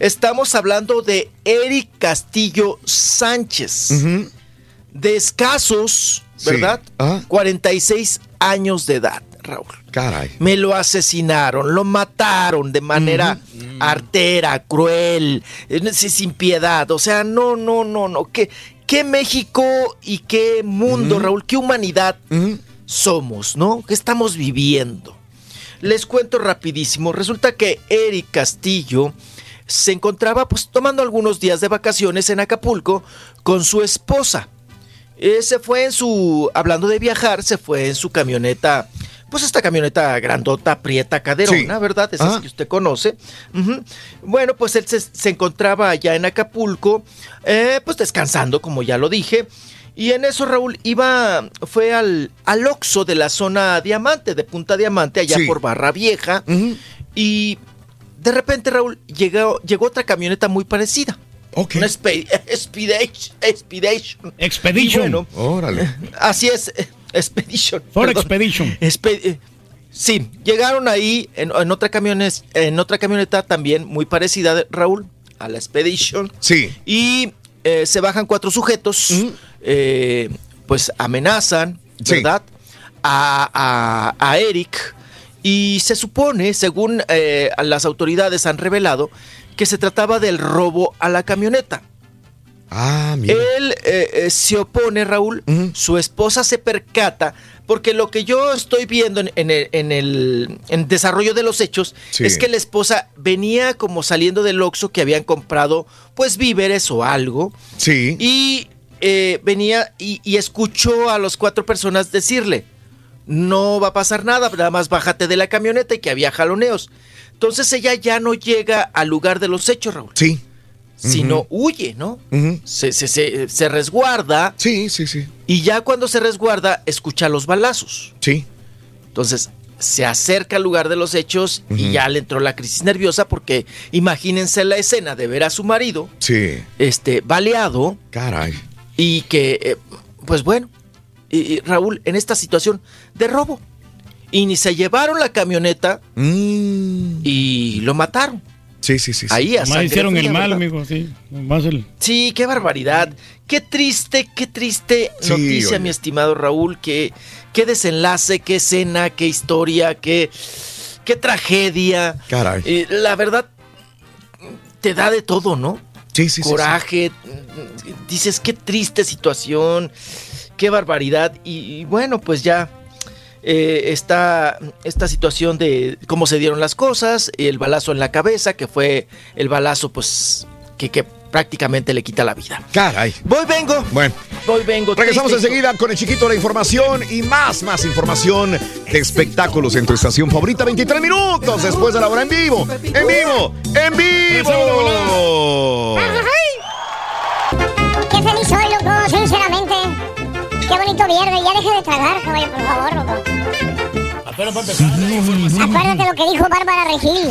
Estamos hablando de Eric Castillo Sánchez, de escasos, Sí. ¿verdad? Ajá. 46 años de edad. Raúl. Caray. Me lo asesinaron, lo mataron de manera artera, cruel, eh, sin piedad. O sea, no, no, no, no. ¿Qué, qué México y qué mundo, Raúl? ¿Qué humanidad somos, no? ¿Qué estamos viviendo? Les cuento rapidísimo. Resulta que Eric Castillo se encontraba pues tomando algunos días de vacaciones en Acapulco con su esposa. Eh, se fue en su, hablando de viajar, se fue en su camioneta, pues esta camioneta grandota, prieta, caderona, Sí. ¿verdad? Esas Ah. que usted conoce. Bueno, pues él se, se encontraba allá en Acapulco, eh, pues descansando, como ya lo dije. Y en eso Raúl iba, fue al, al Oxxo de la zona Diamante, de Punta Diamante, allá Sí. por Barra Vieja. Y de repente, Raúl, llegó, llegó otra camioneta muy parecida. Una Spe- Expedition. Expedition. Bueno, Órale. Así es, Expedition. Ford perdón. Expedition. Espe- eh, sí, llegaron ahí en, en otra camiones, en otra camioneta también muy parecida, de- Raúl, a la Expedition. Sí. Y eh, se bajan cuatro sujetos, eh, pues amenazan, Sí. ¿verdad? A, a- a Eric. Y se supone, según eh, las autoridades han revelado, que se trataba del robo a la camioneta. Ah, mira. Él eh, eh, se opone, Raúl. Su esposa se percata. Porque lo que yo estoy viendo en, en el, en el- en desarrollo de los hechos Sí. es que la esposa venía como saliendo del Oxxo que habían comprado, pues víveres o algo. Sí. Y eh, venía y, y escuchó a las cuatro personas decirle: No va a pasar nada, nada más bájate de la camioneta y que había jaloneos. Entonces ella ya no llega al lugar de los hechos, Raúl. Sí. Sino huye, ¿no? Se, se- se- se resguarda. Sí, sí, sí. Y ya cuando se resguarda, escucha los balazos. Sí. Entonces, se acerca al lugar de los hechos y ya le entró la crisis nerviosa porque imagínense la escena de ver a su marido Sí. este, baleado Caray. Y que, eh, pues bueno, y- y Raúl, en esta situación de robo. Y ni se llevaron la camioneta y lo mataron. Mm. Sí, sí, sí. sí. Ahí Más hicieron el mal, ¿verdad? amigo, sí. Más el... Sí, qué barbaridad. Qué triste, qué triste Sí, noticia, oye. mi estimado Raúl. Qué, qué desenlace, qué escena, qué historia, qué, qué tragedia. Caray. Eh, la verdad, te da de todo, ¿no? Coraje. Dices, qué triste situación, qué barbaridad. Y, bueno, pues ya eh, está esta situación de cómo se dieron las cosas, el balazo en la cabeza, que fue el balazo, pues, que prácticamente le quita la vida. Caray. Voy, vengo. Bueno. Voy, vengo. Regresamos triste. enseguida con el chiquito de la información y más, más información de espectáculos en tu estación favorita. 23 minutos después de la hora en vivo. En vivo. En vivo. Qué feliz soy, loco, sinceramente. Qué bonito viernes. Ya deje de tragar, caballo, por favor, loco. Acuérdate lo que dijo Bárbara Regil.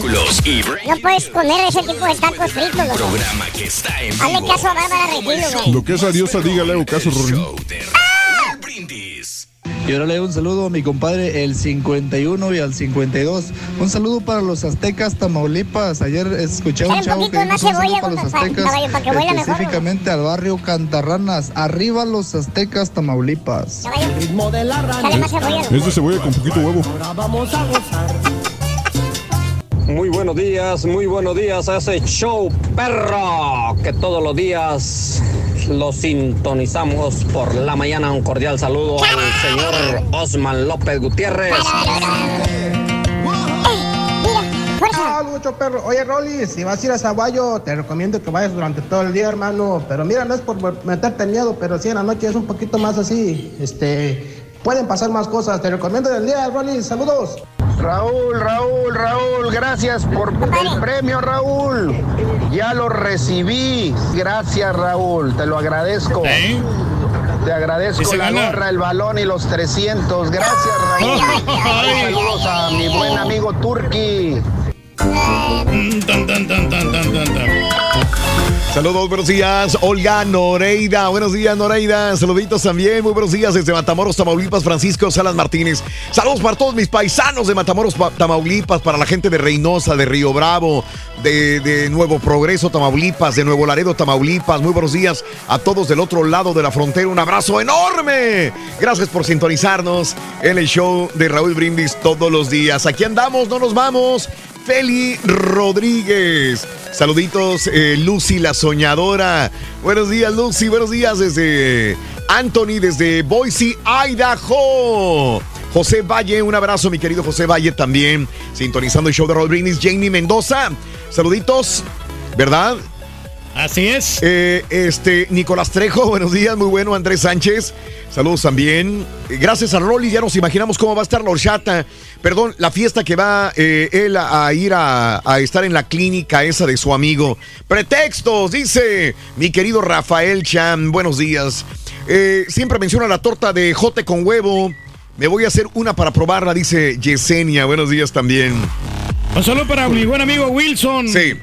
No puedes poner ese tipo de tacos fritos, loco. programa que está en Hazle vivo. caso a Bárbara Regil. Lo que es a Diosa, dígale o caso, Rorín. Y ahora le doy un saludo a mi compadre el 51 y al 52. Un saludo para los aztecas Tamaulipas. Ayer escuché a un chavo que dijo un saludo cebolla, para los aztecas, caballo, para que huela mejor, específicamente al barrio Cantarranas. Arriba los aztecas Tamaulipas. Loco. Es de cebolla con poquito huevo. Vamos a gozar. Muy buenos días, muy buenos días a ese show perro que todos los días lo sintonizamos por la mañana. Un cordial saludo al señor Osman López Gutiérrez. ¡Fuerza! mucho perro. Oye, Rolly, si vas a ir a Zaguayo, te recomiendo que vayas durante todo el día, hermano. Pero mira, no es por meterte miedo, pero sí en la noche es un poquito más así. Este, pueden pasar más cosas. Te recomiendo el día, Rolly. Saludos. Raúl, Raúl, Raúl, gracias por el premio, Raúl. Ya lo recibí. Gracias, Raúl, te lo agradezco. Te agradezco ¿Y se la gana? gorra, el balón y los 300. Gracias, Raúl. Saludos a mi buen amigo Turki. Mm, tan, tan, tan, Saludos, buenos días. Olga Noreida. Buenos días, Noreida. Saluditos también. Muy buenos días desde Matamoros, Tamaulipas, Francisco Salas Martínez. Saludos para todos mis paisanos de Matamoros, Pa- Tamaulipas, para la gente de Reynosa, de Río Bravo, de, de Nuevo Progreso, Tamaulipas, de Nuevo Laredo, Tamaulipas. Muy buenos días a todos del otro lado de la frontera. Un abrazo enorme. Gracias por sintonizarnos en el show de Raúl Brindis todos los días. Aquí andamos, no nos vamos. Feli Rodríguez. Saluditos, eh, Lucy la soñadora. Buenos días, Lucy. Buenos días desde Anthony, desde Boise, Idaho. José Valle, un abrazo, mi querido José Valle, también sintonizando el show de Brindis. Jamie Mendoza, saluditos, ¿verdad? Así es. Eh, este, Nicolás Trejo, buenos días, muy bueno. Andrés Sánchez, saludos también. Eh, Gracias a Rolly, ya nos imaginamos cómo va a estar la horchata. Perdón, la fiesta que va eh, él a, a ir a, a estar en la clínica esa de su amigo. Pretextos, dice mi querido Rafael Chan, buenos días. Eh, siempre menciona la torta de jote con huevo. Me voy a hacer una para probarla, dice Yesenia. Buenos días también. Un saludo para mi buen amigo Wilson. Sí.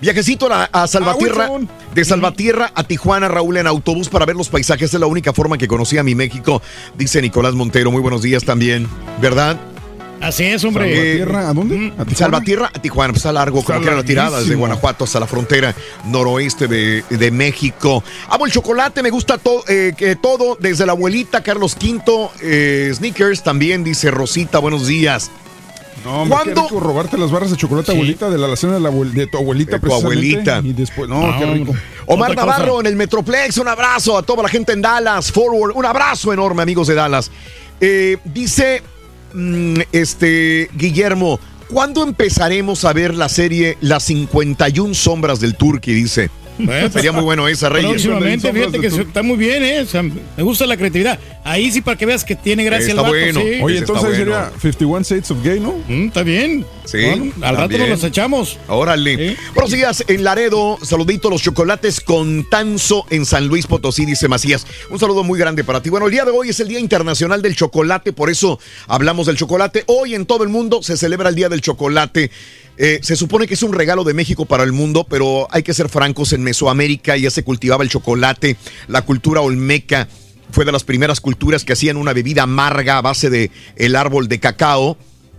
Viajecito a, a Salvatierra, de Salvatierra a Tijuana, Raúl, en autobús para ver los paisajes. Es la única forma que conocí a mi México, dice Nicolás Montero. Muy buenos días también, ¿verdad? Así es, hombre. ¿Salvatierra a dónde? ¿A Tijuana? Salvatierra a Tijuana, pues está largo, como Está que eran las tiradas de larguísimo. Guanajuato hasta la frontera noroeste de, de México. Amo el chocolate, me gusta to- eh, que todo, desde la abuelita Carlos V, eh, Sneakers también, dice Rosita, buenos días. No, hombre, qué ¿Cuándo? rico robarte las barras de chocolate, abuelita, de la alacena de, la abuel- de tu abuelita, De tu abuelita. Y después, no, qué rico. Omar. Navarro en el Metroplex, un abrazo a toda la gente en Dallas, Forward, un abrazo enorme amigos de Dallas. Eh, dice mm, este Guillermo, ¿cuándo empezaremos a ver la serie Las 51 sombras del Turqui? Dice. Sería muy bueno esa, Reyes. Próximamente, fíjate que está muy bien, ¿eh? O sea, me gusta la creatividad. Ahí sí, para que veas que tiene gracia Está el vato, bueno. sí. Oye, entonces sería 51 Shades of Gay, ¿no? Mm, está bien. Sí, Bueno, al rato nos los echamos. Órale. Buenos días en Laredo. Saludito los chocolates con Tanzo en San Luis Potosí, dice Macías. Un saludo muy grande para ti. Bueno, el día de hoy es el Día Internacional del Chocolate, por eso hablamos del chocolate. Hoy en todo el mundo se celebra el Día del Chocolate. Eh, se supone que es un regalo de México para el mundo, pero hay que ser francos, en Mesoamérica ya se cultivaba el chocolate, la cultura olmeca fue de las primeras culturas que hacían una bebida amarga a base de el árbol de cacao.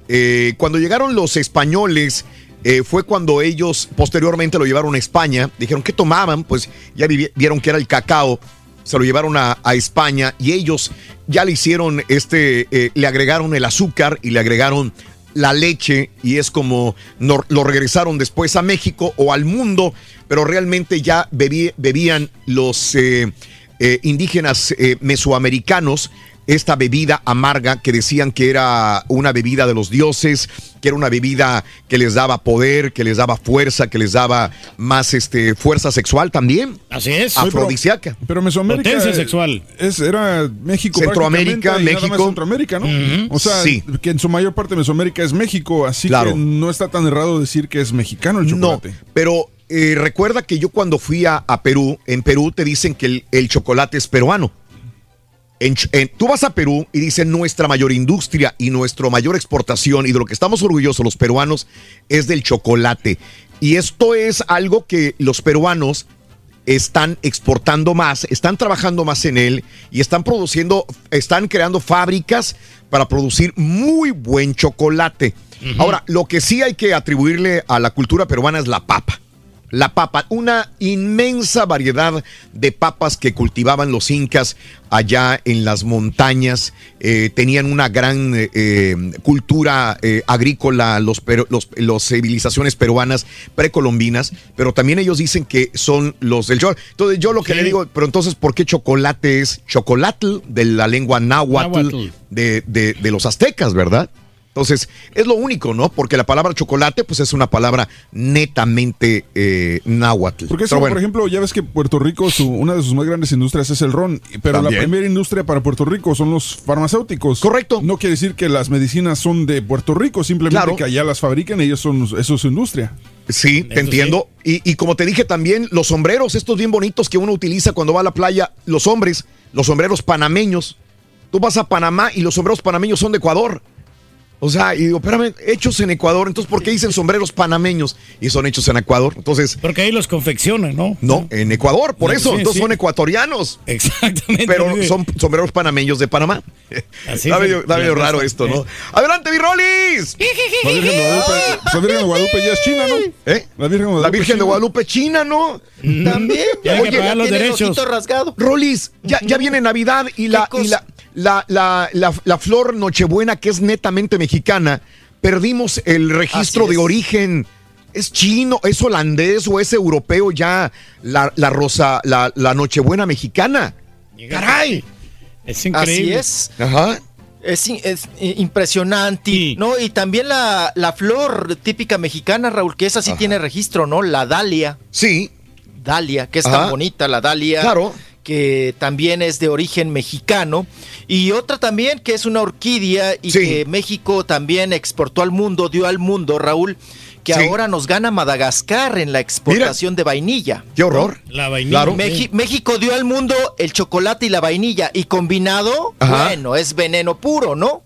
Eh, cuando llegaron los españoles, eh, fue cuando ellos posteriormente lo llevaron a España. Dijeron, ¿qué tomaban? Pues ya vieron que era el cacao. Se lo llevaron a, España y ellos ya le hicieron este, le agregaron el azúcar y le agregaron la leche y es como no- lo regresaron después a México o al mundo, pero realmente ya bebí- bebían los eh, eh, indígenas eh, mesoamericanos esta bebida amarga que decían que era una bebida de los dioses, que era una bebida que les daba poder, que les daba fuerza, que les daba más este, fuerza sexual también. Así es. Afrodisíaca. Pero Mesoamérica. Potencia sexual. Es, era México. Centroamérica, México. Centroamérica, ¿no? O sea, Sí. que en su mayor parte Mesoamérica es México, así Claro. que no está tan errado decir que es mexicano el chocolate. No, pero eh, recuerda que yo cuando fui a, a Perú, en Perú te dicen que el, el chocolate es peruano. En ch- en- tú vas a Perú y dicen nuestra mayor industria y nuestra mayor exportación y de lo que estamos orgullosos los peruanos es del chocolate. Y esto es algo que los peruanos están exportando más, están trabajando más en él y están produciendo, están creando fábricas para producir muy buen chocolate. Ahora, lo que sí hay que atribuirle a la cultura peruana es la papa. La papa, una inmensa variedad de papas que cultivaban los incas allá en las montañas. Eh, tenían una gran eh, eh, cultura eh, agrícola, los, los, los civilizaciones peruanas precolombinas, pero también ellos dicen que son los del chor. Entonces yo lo que le digo, pero entonces, ¿por qué chocolate es chocolatl de la lengua náhuatl, Náhuatl. De, de- de los aztecas, verdad? Entonces, es lo único, ¿no? Porque la palabra chocolate, pues es una palabra netamente eh, náhuatl. Porque eso, bueno, por ejemplo, ya ves que Puerto Rico, su- una de sus más grandes industrias es el ron, pero También. la primera industria para Puerto Rico son los farmacéuticos. Correcto. No quiere decir que las medicinas son de Puerto Rico, simplemente Claro. que allá las fabrican y ellos son, eso es su industria. Sí, te entiendo. Y, y como te dije también, los sombreros, estos bien bonitos que uno utiliza cuando va a la playa, los hombres, los sombreros panameños. Tú vas a Panamá y los sombreros panameños son de Ecuador. O sea, y digo, espérame, hechos en Ecuador, entonces ¿por qué dicen sombreros panameños y son hechos en Ecuador? Entonces, Porque ahí los confeccionan, ¿no? no, en Ecuador, por Sí, eso, sí, entonces sí. son ecuatorianos. Exactamente. Pero son sombreros panameños de Panamá. Así está fue. medio, raro esto, ¿no? Adelante, mi Rolis. La Virgen de Guadalupe, la Virgen de Guadalupe ya es china, ¿no? ¿Eh? La Virgen de Guadalupe. La Virgen de china. Guadalupe china, ¿no? También. Ya hay que Oye, pagar los tiene el derechos. ojito rasgado. Rolis, ya, ya viene Navidad y la, ¿Qué y la, la, la, la- la flor Nochebuena, que es netamente mexicana, perdimos el registro Así de origen. ¿Es chino, es holandés o es europeo ya la, la rosa, la, la Nochebuena mexicana? ¡Caray! Es Así increíble. es. Ajá. Es, es impresionante, ¿no? Y también la, la flor típica mexicana, Raúl, que esa sí tiene registro, ¿no? La dalia. Sí. Dalia, que es Ajá. tan bonita, la dalia. Claro. Que también es de origen mexicano. Y otra también que es una orquídea y Sí. que México también exportó al mundo, dio al mundo, Raúl, que Sí. ahora nos gana Madagascar en la exportación de vainilla. ¡Qué horror! La vainilla. Claro. Meji- México dio al mundo el chocolate y la vainilla y combinado, Ajá. bueno, es veneno puro, ¿no?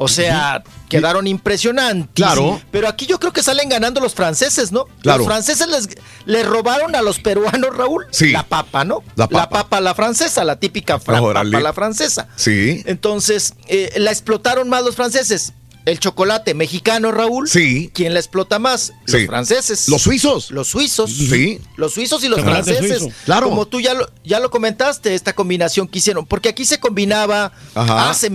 O sea, quedaron impresionantes. Claro. Pero aquí yo creo que salen ganando los franceses, ¿no? Claro. Los franceses les, les robaron a los peruanos, Raúl, Sí. la papa, ¿no? La papa. la francesa, la típica fra- papa la francesa. Sí. Entonces, eh, la explotaron más los franceses. El chocolate mexicano, Raúl. Sí. ¿Quién la explota más? Sí. Los franceses. Los suizos. Los suizos. Sí. Los suizos y los Chocolate franceses. suizo. Claro. Como tú ya lo, ya lo comentaste, esta combinación que hicieron. Porque aquí se combinaba Ajá. hace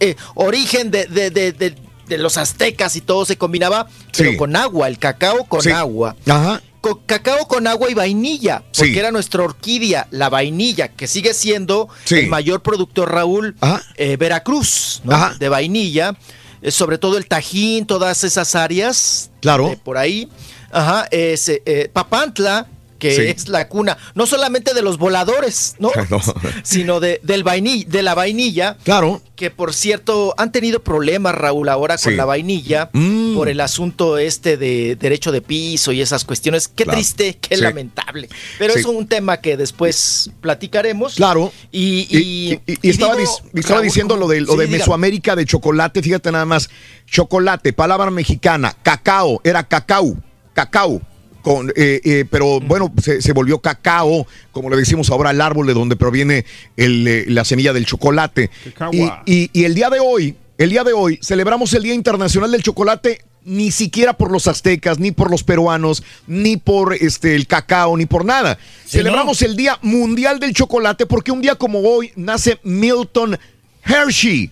eh, origen de, de- de- de- los aztecas y todo se combinaba, pero con agua, el cacao con Sí. agua. Ajá. Cacao con agua y vainilla, porque Sí. era nuestra orquídea, la vainilla, que sigue siendo el mayor productor, Raúl, eh, Veracruz, de vainilla, eh, sobre todo el Tajín, todas esas áreas Claro. por ahí. Ajá, es, Papantla, que Sí. es la cuna, no solamente de los voladores, ¿no? No. Sino de, del vainilla, de la vainilla, Claro. que por cierto han tenido problemas, Raúl, ahora con Sí. la vainilla, Mm. por el asunto este de derecho de piso y esas cuestiones. Qué Claro. triste, qué Sí. lamentable. Pero es un tema que después platicaremos. Claro. Y, Y, estaba, digo, dis- estaba Raúl, diciendo lo de, lo de. Mesoamérica de chocolate, fíjate nada más. Chocolate, palabra mexicana, cacao, era cacao, cacao. Con, eh, eh, pero bueno, se, se volvió cacao, como le decimos ahora al árbol de donde proviene el, eh, la semilla del chocolate. Y, Cacagua. y- y el día de hoy, el día de hoy, celebramos el Día Internacional del Chocolate ni siquiera por los aztecas, ni por los peruanos, ni por este el cacao, ni por nada. Sí, Celebramos el Día Mundial del Chocolate porque un día como hoy nace Milton Hershey,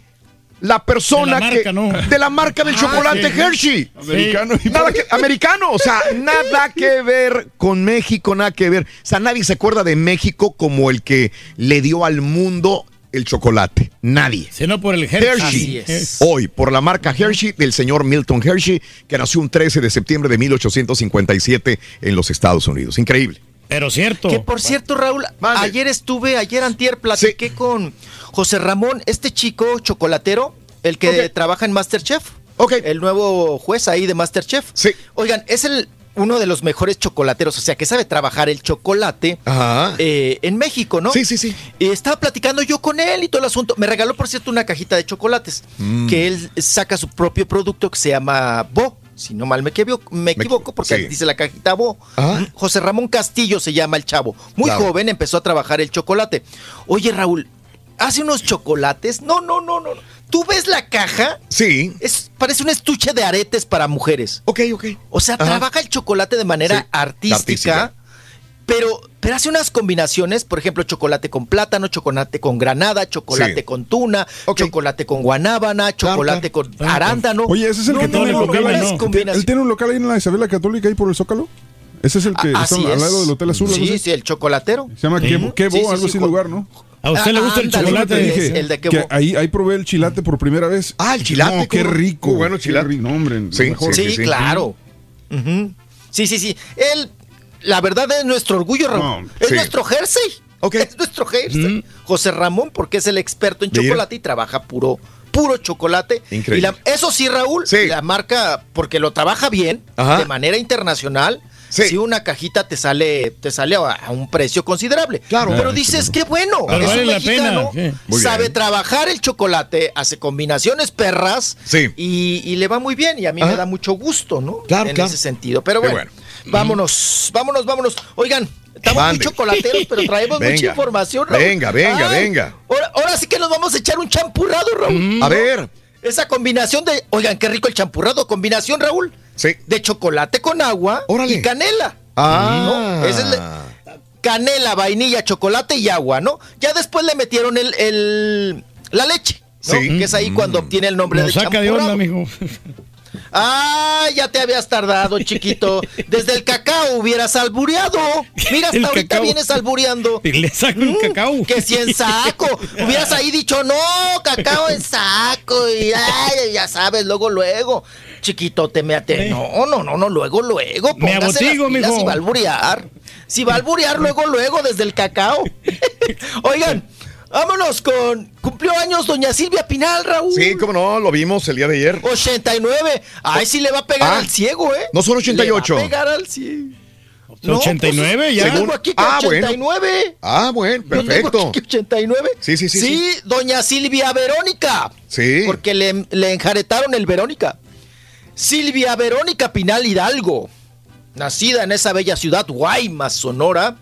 la persona De la marca, que ¿no? de la marca del Ah, chocolate sí. Hershey. Americano Nada que- americano, o sea, nada que ver con México, nada que ver. O sea, nadie se acuerda de México como el que le dio al mundo el chocolate. Nadie. Sino por el Hershey. Así Hershey. es. Hoy, por la marca Hershey del señor Milton Hershey, que nació un 13 de septiembre de 1857 en los Estados Unidos. Increíble. Pero cierto. Que por cierto, Raúl, ayer estuve, ayer antier platiqué con José Ramón, este chico chocolatero, el que trabaja en Masterchef. Ok. El nuevo juez ahí de Masterchef. Sí. Oigan, es el uno de los mejores chocolateros, o sea, que sabe trabajar el chocolate eh, en México, ¿no? Sí, sí, sí. Y estaba platicando yo con él y todo el asunto. Me regaló, por cierto, una cajita de chocolates, Mm. que él saca su propio producto que se llama Bo. Si no mal me equivoco, me equivoco porque sí. dice la cajita Bo. Ajá. José Ramón Castillo se llama el chavo. Muy Claro. joven, empezó a trabajar el chocolate. Oye, Raúl, hace unos chocolates. No, no, no, no. no. ¿Tú ves la caja? Sí. Es, parece un estuche de aretes para mujeres. Ok, ok. O sea, Ajá. trabaja el chocolate de manera Sí, artística, artística. Pero, pero hace unas combinaciones, por ejemplo, chocolate con plátano, chocolate con granada, chocolate Sí. con tuna, Ok. chocolate con guanábana, chocolate con arándano. Oye, ese es el No, que no, tiene no, el local ahí. Él tiene un local ahí en la Isabela Católica, ahí por el Zócalo. Ese es el que Ah, está al lado del Hotel Azul. Sí, sí, el chocolatero. Se llama Sí. Quebo, Quebo, Sí, sí, algo sí, así lugar, ¿no? ¿A usted Ah, le gusta el ándale, chocolate? Dije el de que ahí, ahí probé el chilate por primera vez. Ah, el chilate, No, qué rico. Bueno el qué chilate. rico, no, hombre, Sí, mejor. Sí, sí, sí. claro. Sí, sí, sí. Él, la verdad es nuestro orgullo, Raúl. No, es sí. nuestro jersey. Ok. Es nuestro jersey. José Ramón, porque es el experto en chocolate y trabaja puro, puro chocolate. Increíble. Y la- eso sí, Raúl, Sí. la marca, porque lo trabaja bien, Ajá. de manera internacional. Si una cajita te sale, te sale a, un precio considerable. Claro. Pero dices, qué bueno. Pero es vale un la mexicano, pena, sí. Muy sabe bien. trabajar el chocolate, hace combinaciones perras Sí. y, y le va muy bien. Y a mí me da mucho gusto, ¿no? Claro, en claro. ese sentido. Pero bueno. Vámonos, vámonos, vámonos. Oigan, estamos Mande. muy chocolateros, pero traemos mucha información. Raúl. Venga, venga, Ay, venga. Ahora, ahora sí que nos vamos a echar un champurrado, Raúl. A ver. Esa combinación de. Oigan, qué rico el champurrado. Combinación, Raúl. Sí. De chocolate con agua Órale. y canela. Ah. ¿No? Esa es la- canela, vainilla, chocolate y agua, ¿no? Ya después le metieron el, el- la leche. ¿no? Sí. Que es ahí cuando obtiene el nombre Lo de saca de onda, champurrado. Ah, ya te habías tardado, chiquito. Desde el cacao hubieras albureado. Mira, hasta El ahorita cacao. vienes albureando. Y le saco un cacao. Que si en saco. Hubieras ahí dicho, no, cacao en saco. Y ay, ya sabes, luego, luego. Chiquito, te me ate. No, no, no, no, luego, luego. Me abotigo, mijo. Si va a alburear. Si va a alburear, luego, luego, desde el cacao. Oigan, vámonos con. Cumplió años doña Silvia Pinal, Raúl. Sí, cómo no, lo vimos el día de ayer. 89. Ay, sí le va a pegar Ah. al ciego, ¿eh? No son 88. Le va a pegar al ciego. 89 ya. Yo tengo aquí que Ah, bueno. 89. Ah, bueno, Yo tengo perfecto. aquí que 89. Sí, sí, sí, Sí, doña Silvia Verónica. Sí. Porque le, le enjaretaron el Verónica. Silvia Verónica Pinal Hidalgo. Nacida en esa bella ciudad, Guaymas, Sonora.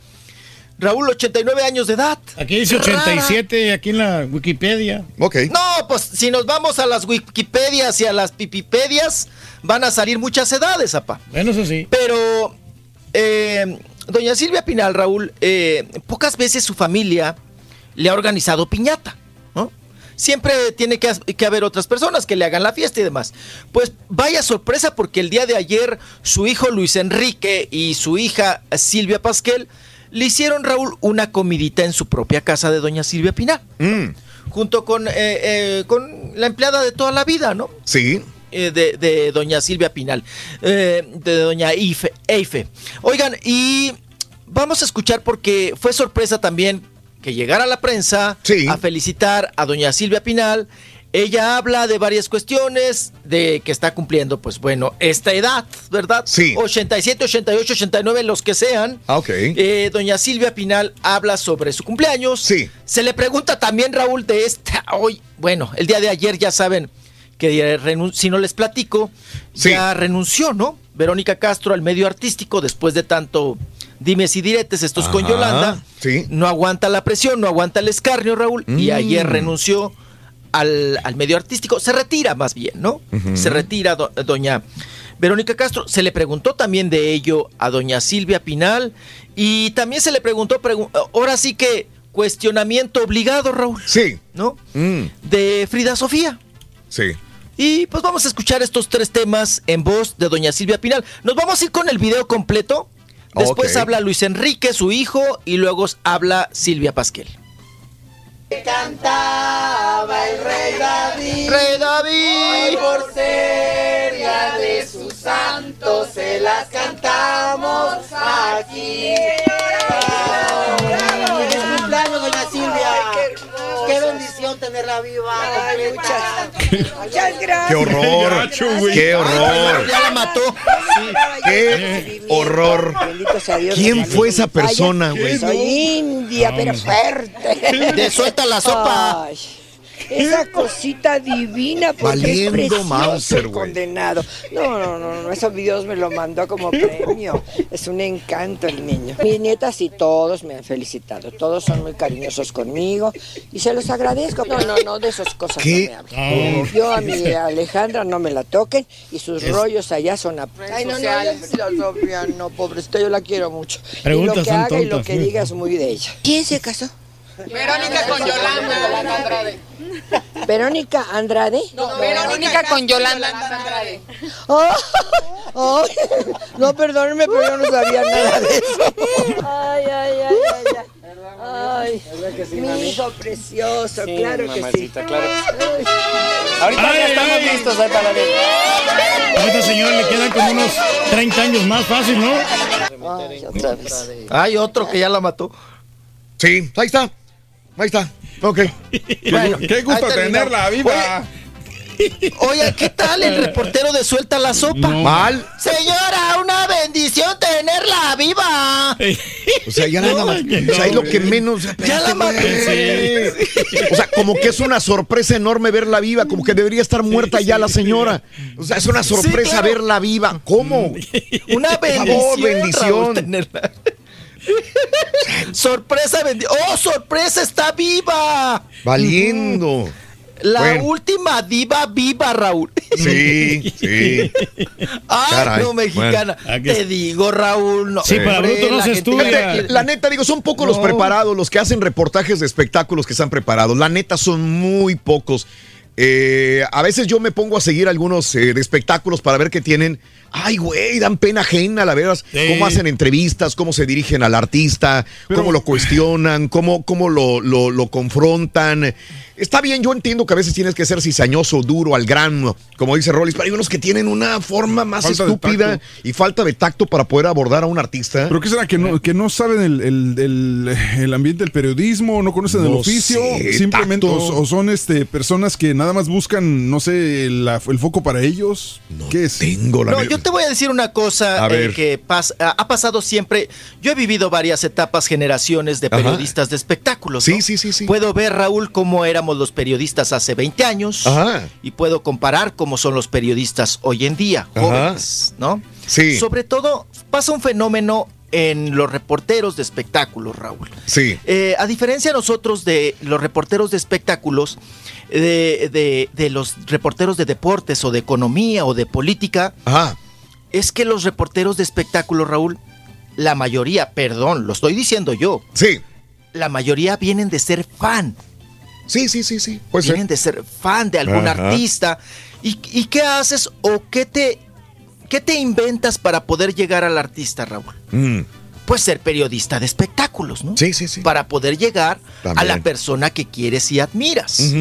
Raúl, 89 años de edad. Aquí dice 87, aquí en la Wikipedia. Ok. No, pues si nos vamos a las Wikipedias y a las Pipipedias, van a salir muchas edades, apa. Bueno, eso sí. Pero, eh, doña Silvia Pinal, Raúl, eh, pocas veces su familia le ha organizado piñata, ¿no? Siempre tiene que, que haber otras personas que le hagan la fiesta y demás. Pues vaya sorpresa porque el día de ayer su hijo Luis Enrique y su hija Silvia Pasquel le hicieron, Raúl, una comidita en su propia casa de doña Silvia Pinal. Mm, Junto con, eh, eh, con la empleada de toda la vida, ¿no? sí. eh, de, de doña Silvia Pinal, de doña Ife, Eife. Oigan, y vamos a escuchar porque fue sorpresa también que llegara la prensa Sí. a felicitar a doña Silvia Pinal. Ella habla de varias cuestiones, de que está cumpliendo, pues bueno, esta edad, ¿verdad? Sí. 87, 88, 89, los que sean. Ah, ok. Eh, doña Silvia Pinal habla sobre su cumpleaños. Sí. Se le pregunta también, Raúl, de esta hoy, bueno, el día de ayer ya saben que renun- si no les platico, Sí. ya renunció, ¿no? Verónica Castro al medio artístico después de tanto dimes y diretes estos con Yolanda. sí. No aguanta la presión, no aguanta el escarnio, Raúl, y Mm. ayer renunció al, al medio artístico. Se retira más bien, ¿no? Se retira do- doña Verónica Castro. Se le preguntó también de ello a doña Silvia Pinal y también se le preguntó, pregu- ahora sí que cuestionamiento obligado, Raúl, Sí. ¿no? Mm, De Frida Sofía. sí. Y pues vamos a escuchar estos tres temas en voz de doña Silvia Pinal. Nos vamos a ir con el video completo. Después habla Luis Enrique, su hijo, y luego habla Silvia Pasquel. El rey David. Rey David. Hoy por ser día de sus santos se las cantamos aquí. Feliz cumpleaños, doña Silvia. qué, bendición tenerla viva. Muchas, gracias. Qué horror. Qué horror. Ya la mató. Qué horror. ¿Quién fue esa persona, güey? Soy india, pero fuerte. Te suelta la sopa. Ay, esa cosita divina porque Valiendo es Mauser, el condenado. No, no, no, no, eso Dios me lo mandó como premio. Es un encanto el niño. Mis nietas y todos me han felicitado. Todos son muy cariñosos conmigo y se los agradezco. No, no, no, de esas cosas ¿Qué? no me hablen. Yo a mi Alejandra no me la toquen y sus Es- rollos allá son a Ay, no, no, no, pobrecita, yo la quiero mucho. y Preguntas lo que haga y lo tontas, que sí. diga es muy de ella. ¿Quién se casó? Verónica con Yolanda Andrade. Verónica Andrade. No, Verónica con Yolanda Andrade. Oh, oh, no, perdónenme, pero yo no sabía nada de eso. Ay, ay, ay, ay. Ay, ay mi hijo precioso, claro que sí. Ahorita Ay, ya estamos ay. listos ahí para ver. A esta señora le quedan como unos 30 años más fácil, ¿no? Ay, otra vez. Hay otro que ya la mató. Sí, ahí está. Ahí está. Ok. Qué, qué gusto tenerla viva. Oye, ¿qué tal el reportero de Suelta la Sopa? Mal. Señora, una bendición tenerla viva. O sea, ya nada más. O sea, es lo que menos. Ya la maté. O sea, como que es una sorpresa enorme verla viva, como que debería estar muerta ya la señora. O sea, es una sorpresa claro. verla viva. ¿Cómo? Una Por bendición. Raúl, bendición. tenerla. Sorpresa. ¡Oh, sorpresa! ¡Está viva! Valiendo. La Bueno. última diva viva, Raúl. Sí, sí. Ay, Caray, no, mexicana. bueno. Te digo, Raúl. No, Sí, hombre, la gente- La, la neta, digo, son pocos los No. preparados, los que hacen reportajes de espectáculos que están preparados. La neta, son muy pocos. Eh, a veces yo me pongo a seguir algunos eh, de espectáculos para ver qué tienen. Ay, güey, dan pena ajena, la verdad. Cómo hacen entrevistas, cómo se dirigen al artista, cómo lo cuestionan, cómo, cómo lo, lo- lo confrontan. Está bien, yo entiendo que a veces tienes que ser cizañoso, duro, al grano, como dice Rollis, pero hay unos que tienen una forma más Falta estúpida y falta de tacto para poder abordar a un artista. ¿Pero qué será? ¿Que no, que no saben el, el- el- el ambiente del periodismo? ¿No conocen el No oficio? sé, Simplemente, o, o son este, personas que nada más buscan, no sé, la- el foco para ellos? ¿Qué es? Tengo No, yo te voy a decir una cosa A eh, ver. que pas- ha pasado siempre. Yo he vivido varias etapas, generaciones de Ajá. periodistas de espectáculos. Sí, ¿no? sí, sí, sí. Puedo ver, Raúl, cómo éramos los periodistas hace 20 años Ajá. y puedo comparar cómo son los periodistas hoy en día, Ajá. jóvenes, ¿no? Sí. Sobre todo, pasa un fenómeno en los reporteros de espectáculos, Raúl. Sí. Eh, a diferencia nosotros de los reporteros de espectáculos, de, de- de los reporteros de deportes o de economía o de política, es que los reporteros de espectáculos, Raúl, la mayoría, perdón, lo estoy diciendo yo. Sí. La mayoría vienen de ser fan. Sí, sí, sí, sí. puede ser. vienen de ser fan de algún Ajá. artista. ¿Y, y qué haces o qué te, qué te inventas para poder llegar al artista, Raúl? Mm. Pues ser periodista de espectáculos, ¿no? Sí, sí, sí. Para poder llegar a la persona que quieres y admiras.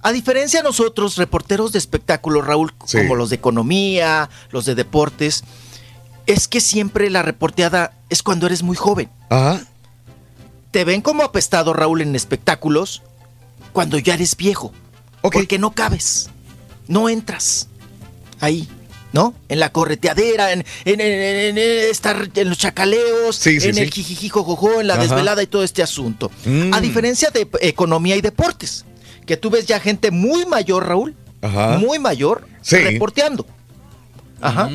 A diferencia de nosotros, reporteros de espectáculos, Raúl, Sí. como los de economía, los de deportes, es que siempre la reporteada es cuando eres muy joven. Ajá. Te ven como apestado, Raúl, en espectáculos cuando ya eres viejo. Porque no cabes. No entras. Ahí. ¿No? En la correteadera, en, en- en- en- en estar en los chacaleos, Sí, sí, en sí. el jijijijojojo, en la Ajá. desvelada y todo este asunto. Mm. A diferencia de economía y deportes, que tú ves ya gente muy mayor, Raúl, Ajá. muy mayor, Sí. reporteando. Ajá.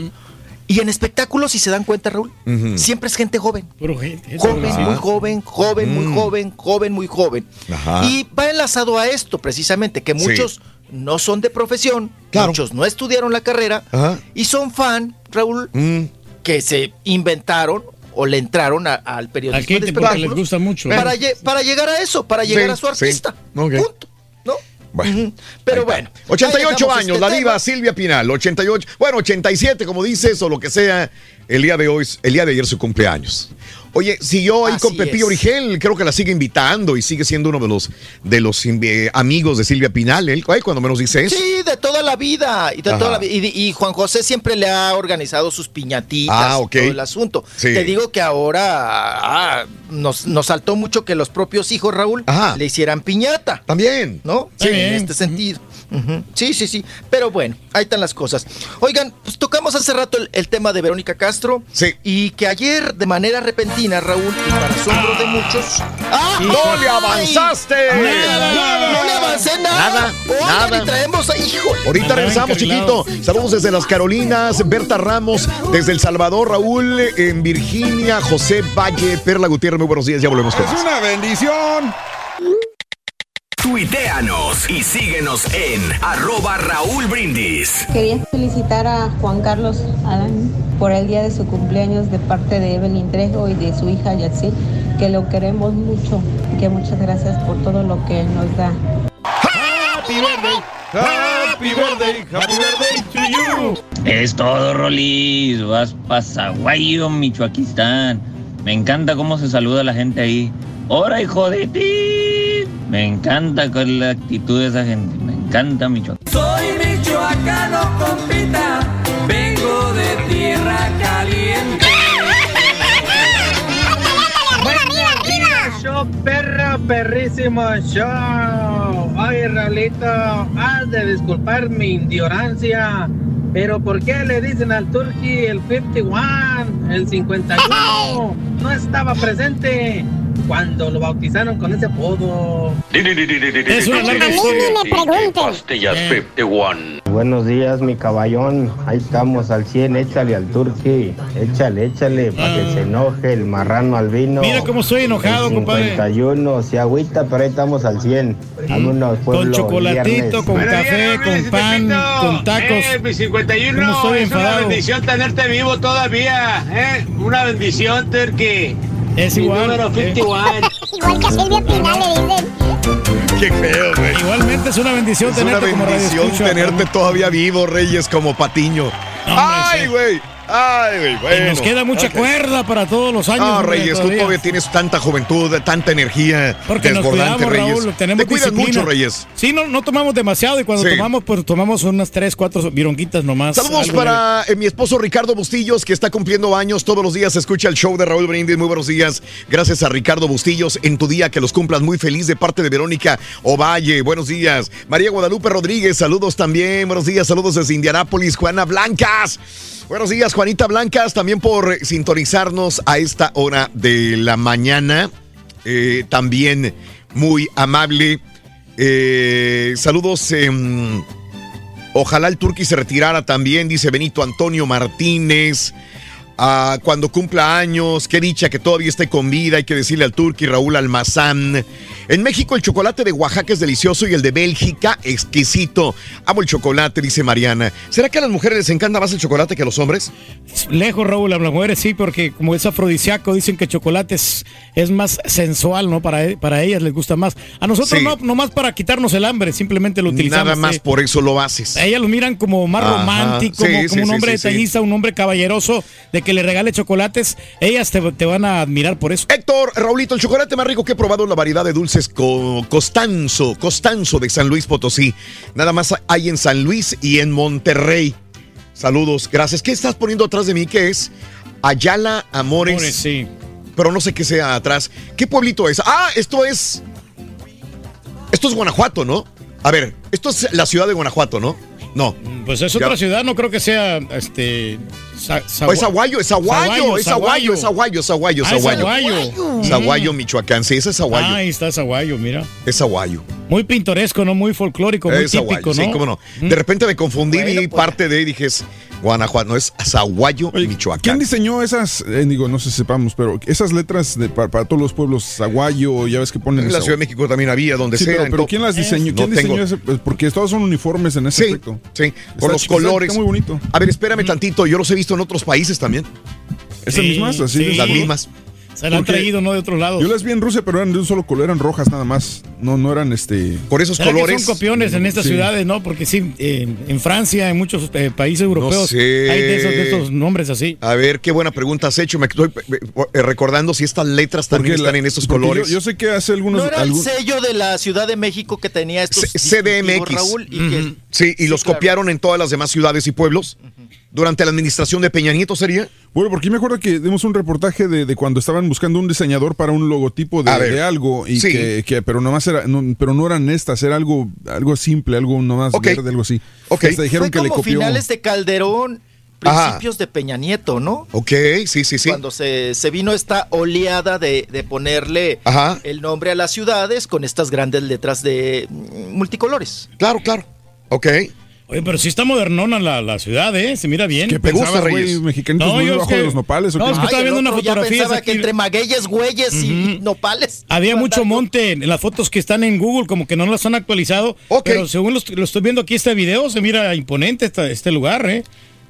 Y en espectáculos, si se dan cuenta, Raúl, siempre es gente joven. Joven, Ajá. muy joven, joven, muy Mm. joven, joven, muy joven. Ajá. Y va enlazado a esto, precisamente, que Sí. muchos no son de profesión, Claro. muchos no estudiaron la carrera Ajá. y son fan, Raúl, Mm. que se inventaron o le entraron a- al periodismo Aquí de espectáculos les gusta mucho. Para, lle- para llegar a eso, para llegar Sí, a su sí. artista. Ok. Punto. ¿No? Bueno. Pero bueno. ya 88 llegamos a años, este la diva Silvia Pinal, 88, bueno, 87 como dices o lo que sea, el día de hoy, el día de ayer su cumpleaños. Oye, siguió ahí Así con Pepillo es. Origel, creo que la sigue invitando y sigue siendo uno de los de los eh, amigos de Silvia Pinal, él, ay, cuando menos dice eso. Sí, de toda la vida. Y, de toda la y, y Juan José siempre le ha organizado sus piñatitas, Ah, ok. todo el asunto. Sí. Te digo que ahora ah, nos, nos saltó mucho que los propios hijos, Raúl, le hicieran piñata. También. ¿No? Sí, en este sentido. Sí, sí, sí. Pero bueno, ahí están las cosas. Oigan, pues tocamos hace rato el, el tema de Verónica Castro. Sí. Y que ayer, de manera repentina, Raúl, y para asombro de muchos. ¡Ah! ¡No le ¡Ay! avanzaste! Nada. No le avancé nada. Nada, Oigan, nada. y traemos a hijo. Ahorita regresamos, chiquito. Saludos desde las Carolinas, Berta Ramos, desde El Salvador, Raúl, en Virginia, José Valle, Perla Gutiérrez, muy buenos días, ya volvemos con Es más. una bendición. Tuiteanos y síguenos en arroba Raúl Brindis. Quería felicitar a Juan Carlos Adán por el día de su cumpleaños de parte de Evelyn Trejo y de su hija Yatsil, que lo queremos mucho y que muchas gracias por todo lo que nos da. Happy birthday, happy birthday, happy birthday to you. Es todo, Rolis. Vas pa' Zaguayo, Michoaquistán. Me encanta cómo se saluda la gente ahí. ¡Hora, hijo de ti! Me encanta con la actitud de esa gente. Me encanta Michoacán. Soy michoacano, compita. Vengo de tierra perro perrísimo show. Ay, Raulito, has de disculpar mi ignorancia. Pero ¿por qué le dicen al Turkey el 51, el 51? No estaba presente cuando lo bautizaron con ese apodo. Es una larga historia. Pastillas 51. Buenos días, mi caballón. Ahí estamos al 100. Échale al turqui. Échale, échale, para que se enoje el marrano albino. Mira cómo estoy enojado, el compadre. 51, se agüita, pero ahí estamos al 100. Vámonos, Con chocolatito, viernes. con café, con pan, con tacos. Eh, mi 51, ¿Cómo estoy es una bendición tenerte vivo todavía, ¿eh? Una bendición, Turkey. Es Mi igual, número eh. 51. Igual que a Silvia Pinal le dicen. Qué feo, güey. Igualmente es una bendición Es una tenerte como bendición radioescucha, tenerte todavía vivo, Reyes, como Patiño. ¡Ay, güey! ¡Ay, güey! Y Bueno. nos queda mucha cuerda para todos los años. No, hombre, Reyes, tú todavía. tienes tanta juventud, tanta energía Porque nos cuidamos, Reyes. Raúl, tenemos Te cuidas disciplina. mucho, Reyes. Sí, no, no tomamos demasiado y cuando Sí. tomamos, pues tomamos unas tres, cuatro vironguitas nomás. Saludos para eh, mi esposo Ricardo Bustillos, que está cumpliendo años. Todos los días escucha el show de Raúl Brindis. Muy buenos días. Gracias a Ricardo Bustillos. En tu día, que los cumplas muy feliz de parte de Verónica Ovalle. Buenos días. María Guadalupe Rodríguez, saludos también. Buenos días. Saludos desde Indianápolis. Juana Blancas. Buenos días, Juanita Blancas, también por eh, sintonizarnos a esta hora de la mañana. Eh, también muy amable. Eh, saludos. em, Ojalá el Turqui se retirara también, dice Benito Antonio Martínez. Cuando cumpla años, qué dicha que todavía esté con vida, hay que decirle al Turqui Raúl Almazán. En México el chocolate de Oaxaca es delicioso y el de Bélgica exquisito. Amo el chocolate, dice Mariana. ¿Será que a las mujeres les encanta más el chocolate que a los hombres? Lejos, Raúl, a las mujeres sí, porque como es afrodisíaco, dicen que el chocolate es, es más sensual, ¿no? Para, para ellas les gusta más. A nosotros Sí. no, nomás para quitarnos el hambre, simplemente lo utilizamos. Nada más por eso lo haces. A ellas lo miran como más Ajá. romántico, Sí, como, sí, como un hombre detallista, un hombre caballeroso, de que le regale chocolates. Ellas te, te van a admirar por eso. Héctor, Raulito, el chocolate más rico que he probado es la variedad de dulces co- Costanzo, Costanzo de San Luis Potosí. Nada más hay en San Luis y en Monterrey. Saludos, gracias. ¿Qué estás poniendo atrás de mí? ¿Qué es? Ayala Amores. Amores, sí. Pero no sé qué sea atrás. ¿Qué pueblito es? Ah, esto es. Esto es Guanajuato, ¿no? A ver, esto es la ciudad de Guanajuato, ¿no? No. Pues es Ya. otra ciudad, no creo que sea este. Sa- es Aguayo, es Aguayo, es Aguayo, es Aguayo, es Aguayo, es Ah, es Aguayo. Aguayo. Michoacán, sí, ese es Aguayo. Ah, ahí está Zaguayo, mira. Es Aguayo. Muy pintoresco, ¿no? Muy folclórico, muy Es típico, Aguayo, ¿no? sí, cómo no. De repente me confundí, vi parte de y dije, Guanajuato, no es Zaguayo, Michoacán. ¿Quién diseñó esas, eh, digo, no sé si sepamos, pero esas letras de, para, para todos los pueblos, Zaguayo, ya ves que ponen... En la Ciudad de México también había, donde Sí, sea. pero, ¿quién las diseñó? No ¿Quién diseñó tengo- ese? Porque todos son uniformes en ese Sí, aspecto. sí, Está por los colores. Está muy bonito. A ver, espérame tantito, yo los he visto en otros países también. ¿Esas mismas? Así de- Las mismas. Se la han traído, ¿no? De otros lados. Yo las vi en Rusia, pero eran de un solo color, eran rojas nada más. No, no eran este. Por esos ¿Será que son copiones en estas Sí. ciudades, ¿no? Porque sí, eh, en Francia, en muchos eh, países europeos, sé. hay de esos, de esos nombres así. A ver, qué buena pregunta has hecho. Me estoy eh, recordando si estas letras también la- están en estos colores. Yo, yo sé que hace algunos. ¿No era algún- el sello de la Ciudad de México que tenía estos C- CDMX. Raúl? Y que- Sí, y los claro. copiaron en todas las demás ciudades y pueblos. Durante la administración de Peña Nieto sería. Bueno, porque me acuerdo que dimos un reportaje de, de cuando estaban buscando un diseñador para un logotipo de, A ver. de algo y Sí. que, que- pero nomás era, no, pero no eran estas, era algo, algo simple, algo nomás Ok. verde, algo así. Ok. Hasta dijeron Fue que le copió. finales de Calderón, Ajá. principios de Peña Nieto, ¿no? Ok, sí, sí, sí. Cuando se, se vino esta oleada de, de ponerle Ajá. el nombre a las ciudades con estas grandes letras de multicolores. Claro, claro. Ok. Oye, pero sí está modernona la, la ciudad, ¿eh? Se mira bien. ¿Qué pensabas, güey? ¿Mexicanitos muy yo es debajo que- de los nopales o No, qué? es que Ay, estaba viendo una fotografía. pensaba que entre magueyes, güeyes y nopales. Había mucho monte en las fotos que están en Google, como que no las han actualizado. Pero según los- lo, estoy viendo aquí este video, se mira imponente esta- este lugar, ¿eh?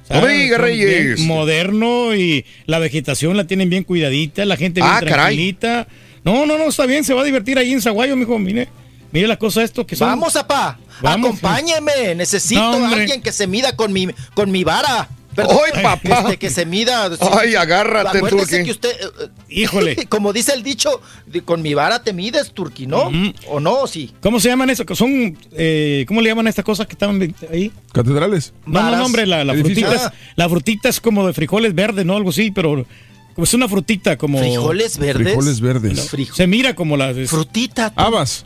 No son Reyes. bien Moderno y la vegetación la tienen bien cuidadita, la gente bien Ah, caray. tranquilita. No, no, no, está bien, se va a divertir ahí en Zaguayo, mijo. Mire, mire la cosa esto que son. Vamos, apá. Vamos. Acompáñeme. Necesito No, a alguien que se mida con mi, con mi vara. ¡Ay, papá! Este, que se mida. Ay, agárrate, Acuérdese Turqui. que usted. eh, Híjole. Como dice el dicho, con mi vara te mides, Turqui, ¿no? ¿O no? Sí. ¿Cómo se llaman eso? Son, eh, ¿Cómo le llaman a estas cosas que estaban ahí? Catedrales. No, no, Varas. no, hombre, la, la frutita, es, Ah. la frutita es como de frijoles verdes, ¿no? Algo así, pero Como es una frutita como... ¿Frijoles verdes? Frijoles verdes. No, se mira como las... Frutita. Habas.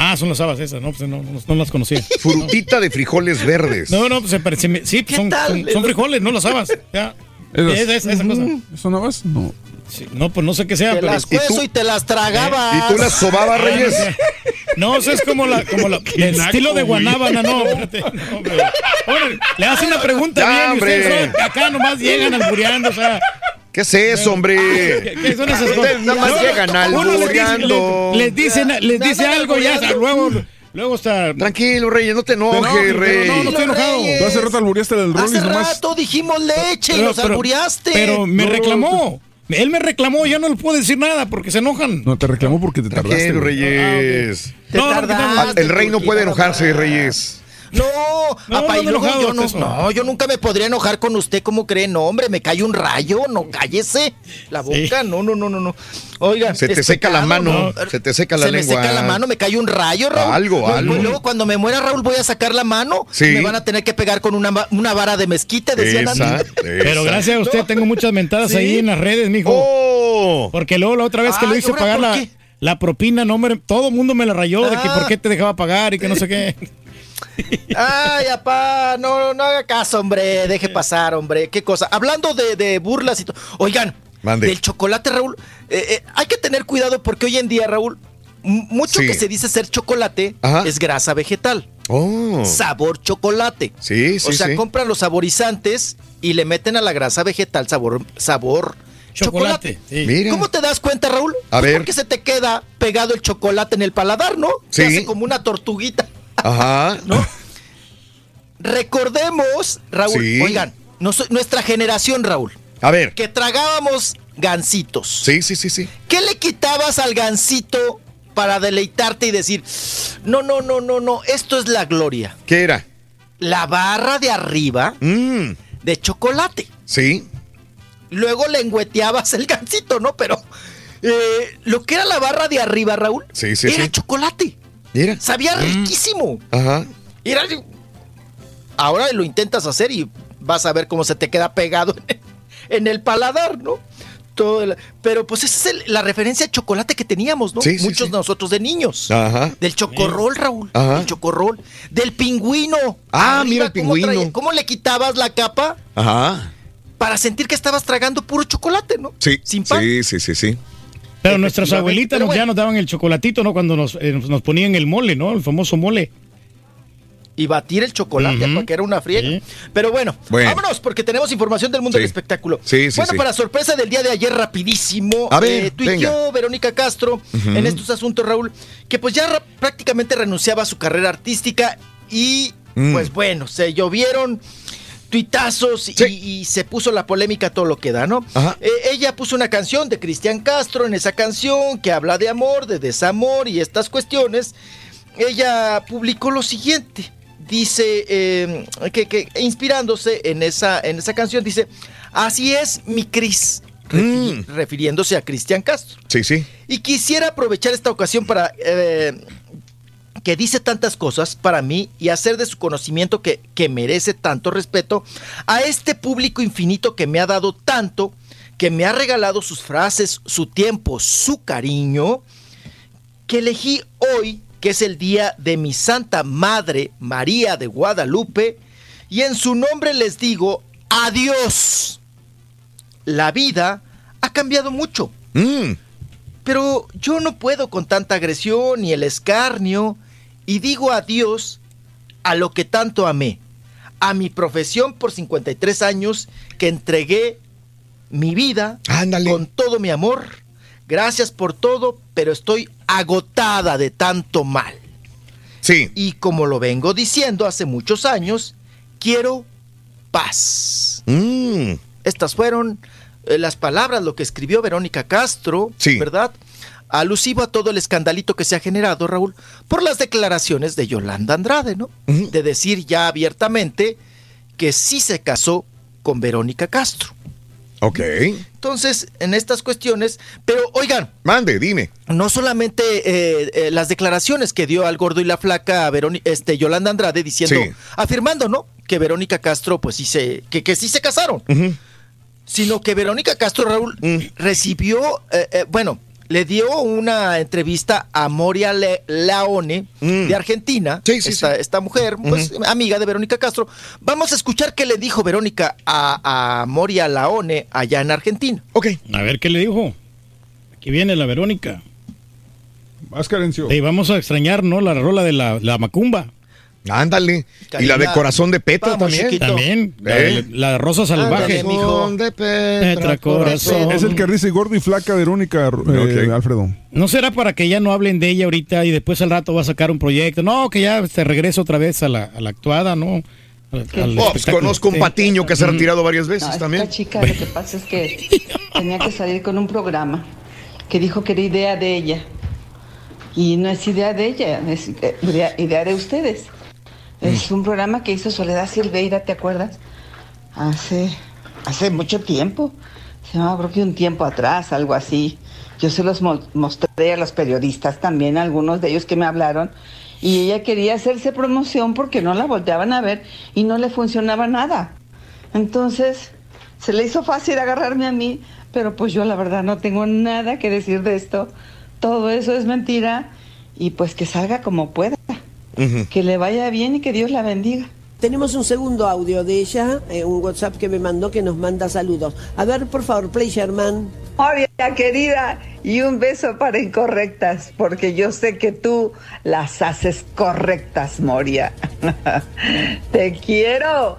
Ah, son las habas esas, no, pues no, no, no las conocía. Frutita de frijoles verdes. No, no, pues se parece, sí, pues son, son, son frijoles, no las habas. Ya. Esas. Esa, esa, esa cosa. ¿Son habas? No. Sí, no, pues no sé qué sea, Te pero... las cuezo y te las tragabas. ¿Y tú las sobabas, Reyes? No, eso es como la, como la el naco, estilo de guanábana, no, espérate, no, hombre. Hombre, le hace una pregunta Ya, bien y hombre. ustedes son- acá nomás llegan albureando, o sea, ¿Qué es eso, hombre? ¿qué, qué son esas cosas? Nada más No, llegan uno les dice-. Les, les dice algo y ya, luego, luego está... Tranquilo, Reyes, no te No, enojes, pero Rey. no, no estoy enojado. Reyes. Tú hace rato alburiaste el Hace Rollis nomás. rato dijimos leche y Pero- los pero- albureaste. Pero me No, reclamó. Él me reclamó, ya no le puedo decir nada porque se enojan. No, te reclamó porque te tardaste. Tranquilo. Reyes. Te No, no, tardaste, El rey no puede enojarse. Reyes. No, No, me luego enojado, yo no, no, yo nunca me podría enojar con usted, ¿cómo cree? No, hombre, me cae un rayo, no, cállese la boca, no, no, no, no, no. Oiga, Se te seca la pecado, mano, ¿no? se te seca la se lengua. me seca la mano, me cae un rayo, Raúl. Algo, algo. Luego cuando me muera Raúl voy a sacar la mano, Sí. me van a tener que pegar con una, una vara de mezquite, decían Esa, antes. Pero esa. gracias a usted tengo muchas mentadas ¿Sí? ahí en las redes, mijo. ¡Oh! Porque luego la otra vez que lo Ay, hice ¿ahora pagar por la, la propina, no, hombre, todo el mundo me la rayó de que Ah. por qué te dejaba pagar y que no sé qué. Ay, apá, no, no haga caso, hombre, deje pasar, hombre, qué cosa. Hablando de, de burlas y todo. Oigan, Mande. del chocolate, Raúl, eh, eh, hay que tener cuidado porque hoy en día, Raúl, mucho Sí. que se dice ser chocolate Ajá. es grasa vegetal. Oh. Sabor chocolate. Sí, sí, o sea, sí. compran los saborizantes y le meten a la grasa vegetal sabor, sabor chocolate. Chocolate. sí. Mira. ¿Cómo te das cuenta, Raúl? A ver. Porque se te queda pegado el chocolate en el paladar, ¿no? Sí. Se hace como una tortuguita. Ajá. ¿No? Recordemos, Raúl, Sí. oigan, nos- nuestra generación, Raúl, A ver. que tragábamos gancitos. Sí, sí, sí, sí. ¿Qué le quitabas al gansito para deleitarte y decir, no, no, no, no, no, esto es la gloria? ¿Qué era? La barra de arriba Mm, de chocolate. sí. Luego le engüeteabas el gansito, ¿no? Pero eh, lo que era la barra de arriba, Raúl, Sí, sí, era sí. chocolate. Mira. Sabía riquísimo. Ajá. Era- Ahora lo intentas hacer y vas a ver cómo se te queda pegado en, en el paladar, ¿no? Todo el- pero pues esa es el- la referencia al chocolate que teníamos, ¿no? Sí, Muchos sí. de nosotros de niños. Ajá. Del chocorrol, Raúl. Ajá. Del chocorrol. Del pingüino. Ah, mira el ¿cómo pingüino. ¿Cómo le quitabas la capa Ajá. para sentir que estabas tragando puro chocolate, ¿no? Sí. Sin pan. Sí, sí, sí, sí. Pero nuestras Efectivamente, abuelitas pero nos, ya nos daban el chocolatito, ¿no? Cuando nos, eh, nos ponían el mole, ¿no? El famoso mole. y batir el chocolate, Ujú. porque era una friega. Sí. Pero bueno, Bueno. vámonos, porque tenemos información del mundo Sí. del espectáculo. Sí, sí, bueno, sí. para sorpresa del día de ayer, rapidísimo, A ver, eh. Verónica Castro en estos asuntos, Raúl, que pues ya prácticamente renunciaba a su carrera artística y Mm. pues bueno, se llovieron tuitazos y, Sí. y se puso la polémica todo lo que da, ¿no? Eh, ella puso una canción de Cristian Castro en esa canción que habla de amor, de desamor y estas cuestiones. Ella publicó lo siguiente. Dice eh, que, que inspirándose en esa, en esa canción, dice: Así es, mi Cris. Mm. Refiriéndose a Cristian Castro. Sí, sí. Y quisiera aprovechar esta ocasión para eh, que dice tantas cosas para mí y hacer de su conocimiento que, que merece tanto respeto a este público infinito que me ha dado tanto, que me ha regalado sus frases, su tiempo, su cariño, que elegí hoy, que es el día de mi Santa Madre María de Guadalupe, y en su nombre les digo adiós. La vida ha cambiado mucho. Mm, Pero yo no puedo con tanta agresión y el escarnio y digo adiós a lo que tanto amé, a mi profesión por 53 años que entregué mi vida Ándale. con todo mi amor. Gracias por todo, pero estoy agotada de tanto mal. Sí. Y como lo vengo diciendo hace muchos años, quiero paz. Mm, Estas fueron eh, las palabras, lo que escribió Verónica Castro, Sí. ¿verdad? Alusivo a todo el escandalito que se ha generado, Raúl, por las declaraciones de Yolanda Andrade, ¿no? De decir ya abiertamente que sí se casó con Verónica Castro. ok. Entonces, en estas cuestiones, pero oigan, Mande, dime. no solamente eh, eh, las declaraciones que dio al gordo y la flaca a Veróni- este, Yolanda Andrade diciendo, Sí. afirmando, ¿no? Que Verónica Castro, pues sí se, que, que sí se casaron. Sino que Verónica Castro Raúl Mm. recibió, eh, bueno, le dio una entrevista a Moria Le- Laone de Argentina, esta, esta mujer, pues amiga de Verónica Castro. Vamos a escuchar qué le dijo Verónica a, a Moria Laone allá en Argentina. Ok. A ver qué le dijo. Aquí viene la Verónica. Vas, Carencio. Y vamos a extrañar, ¿no? La rola de la, la macumba. Ándale. Y la de corazón de Petra Vamos, también. chiquito. También. La, ¿Eh? de- la de Rosa Salvaje. Corazón de Petra, Petra, corazón. Es el que dice gordo y flaca Verónica, eh, Alfredo. ¿No será para que ya no hablen de ella ahorita y después al rato va a sacar un proyecto? No, que ya se regresa otra vez a la, a la actuada, ¿no? Al- al Oh, pues conozco un patiño que se ha retirado varias veces No, también. Esta chica lo que pasa es que tenía que salir con un programa que dijo que era idea de ella. Y no es idea de ella, es idea, idea de ustedes. Es un programa que hizo Soledad Silveira, ¿te acuerdas? Hace, hace mucho tiempo. Se llamaba creo que un tiempo atrás, algo así. Yo se los mo- mostré a los periodistas también, algunos de ellos que me hablaron. Y ella quería hacerse promoción porque no la volteaban a ver y no le funcionaba nada. Entonces, se le hizo fácil agarrarme a mí, pero pues yo la verdad no tengo nada que decir de esto. Todo eso es mentira y pues que salga como pueda. Que le vaya bien y que Dios la bendiga. Tenemos un segundo audio de ella, eh, un WhatsApp que me mandó que nos manda saludos. A ver, por favor, play Sherman. Moria, querida, y un beso para incorrectas, porque yo sé que tú las haces correctas, Moria. Te quiero.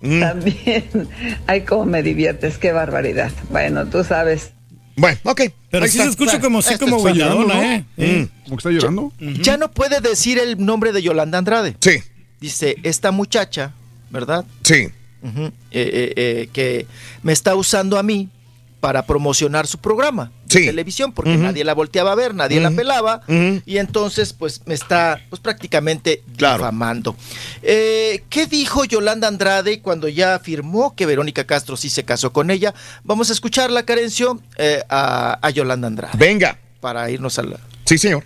También. Ay, cómo me diviertes, qué barbaridad. Bueno, tú sabes. Bueno, ok. Pero sí se escucha como sí, como bailadona, ¿no? ¿eh? ¿Cómo que está llorando? Ya no puede decir el nombre de Yolanda Andrade. Sí. Dice, esta muchacha, ¿verdad? Sí. Eh, eh, eh, que me está usando a mí para promocionar su programa televisión, porque nadie la volteaba a ver, nadie la pelaba, y entonces pues me está pues prácticamente difamando. Eh, ¿Qué dijo Yolanda Andrade cuando ya afirmó que Verónica Castro sí se casó con ella? Vamos a escucharla, Carencio, eh, a, a Yolanda Andrade. Venga. Para irnos a la... Sí, señor.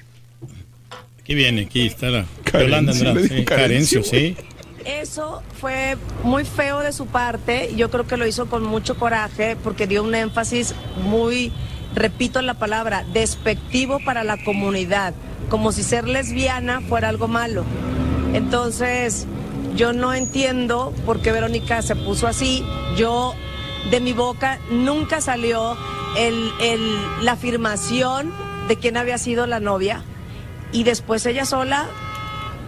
Aquí viene, aquí está la Carencio, Yolanda Andrade. dijo sí, Carencio. Carencio, sí. Eso fue muy feo de su parte. Yo creo que lo hizo con mucho coraje porque dio un énfasis muy, repito la palabra, despectivo para la comunidad, como si ser lesbiana fuera algo malo. Entonces, yo no entiendo por qué Verónica se puso así. Yo, de mi boca, nunca salió el, el- la afirmación de quién había sido la novia. Y después ella sola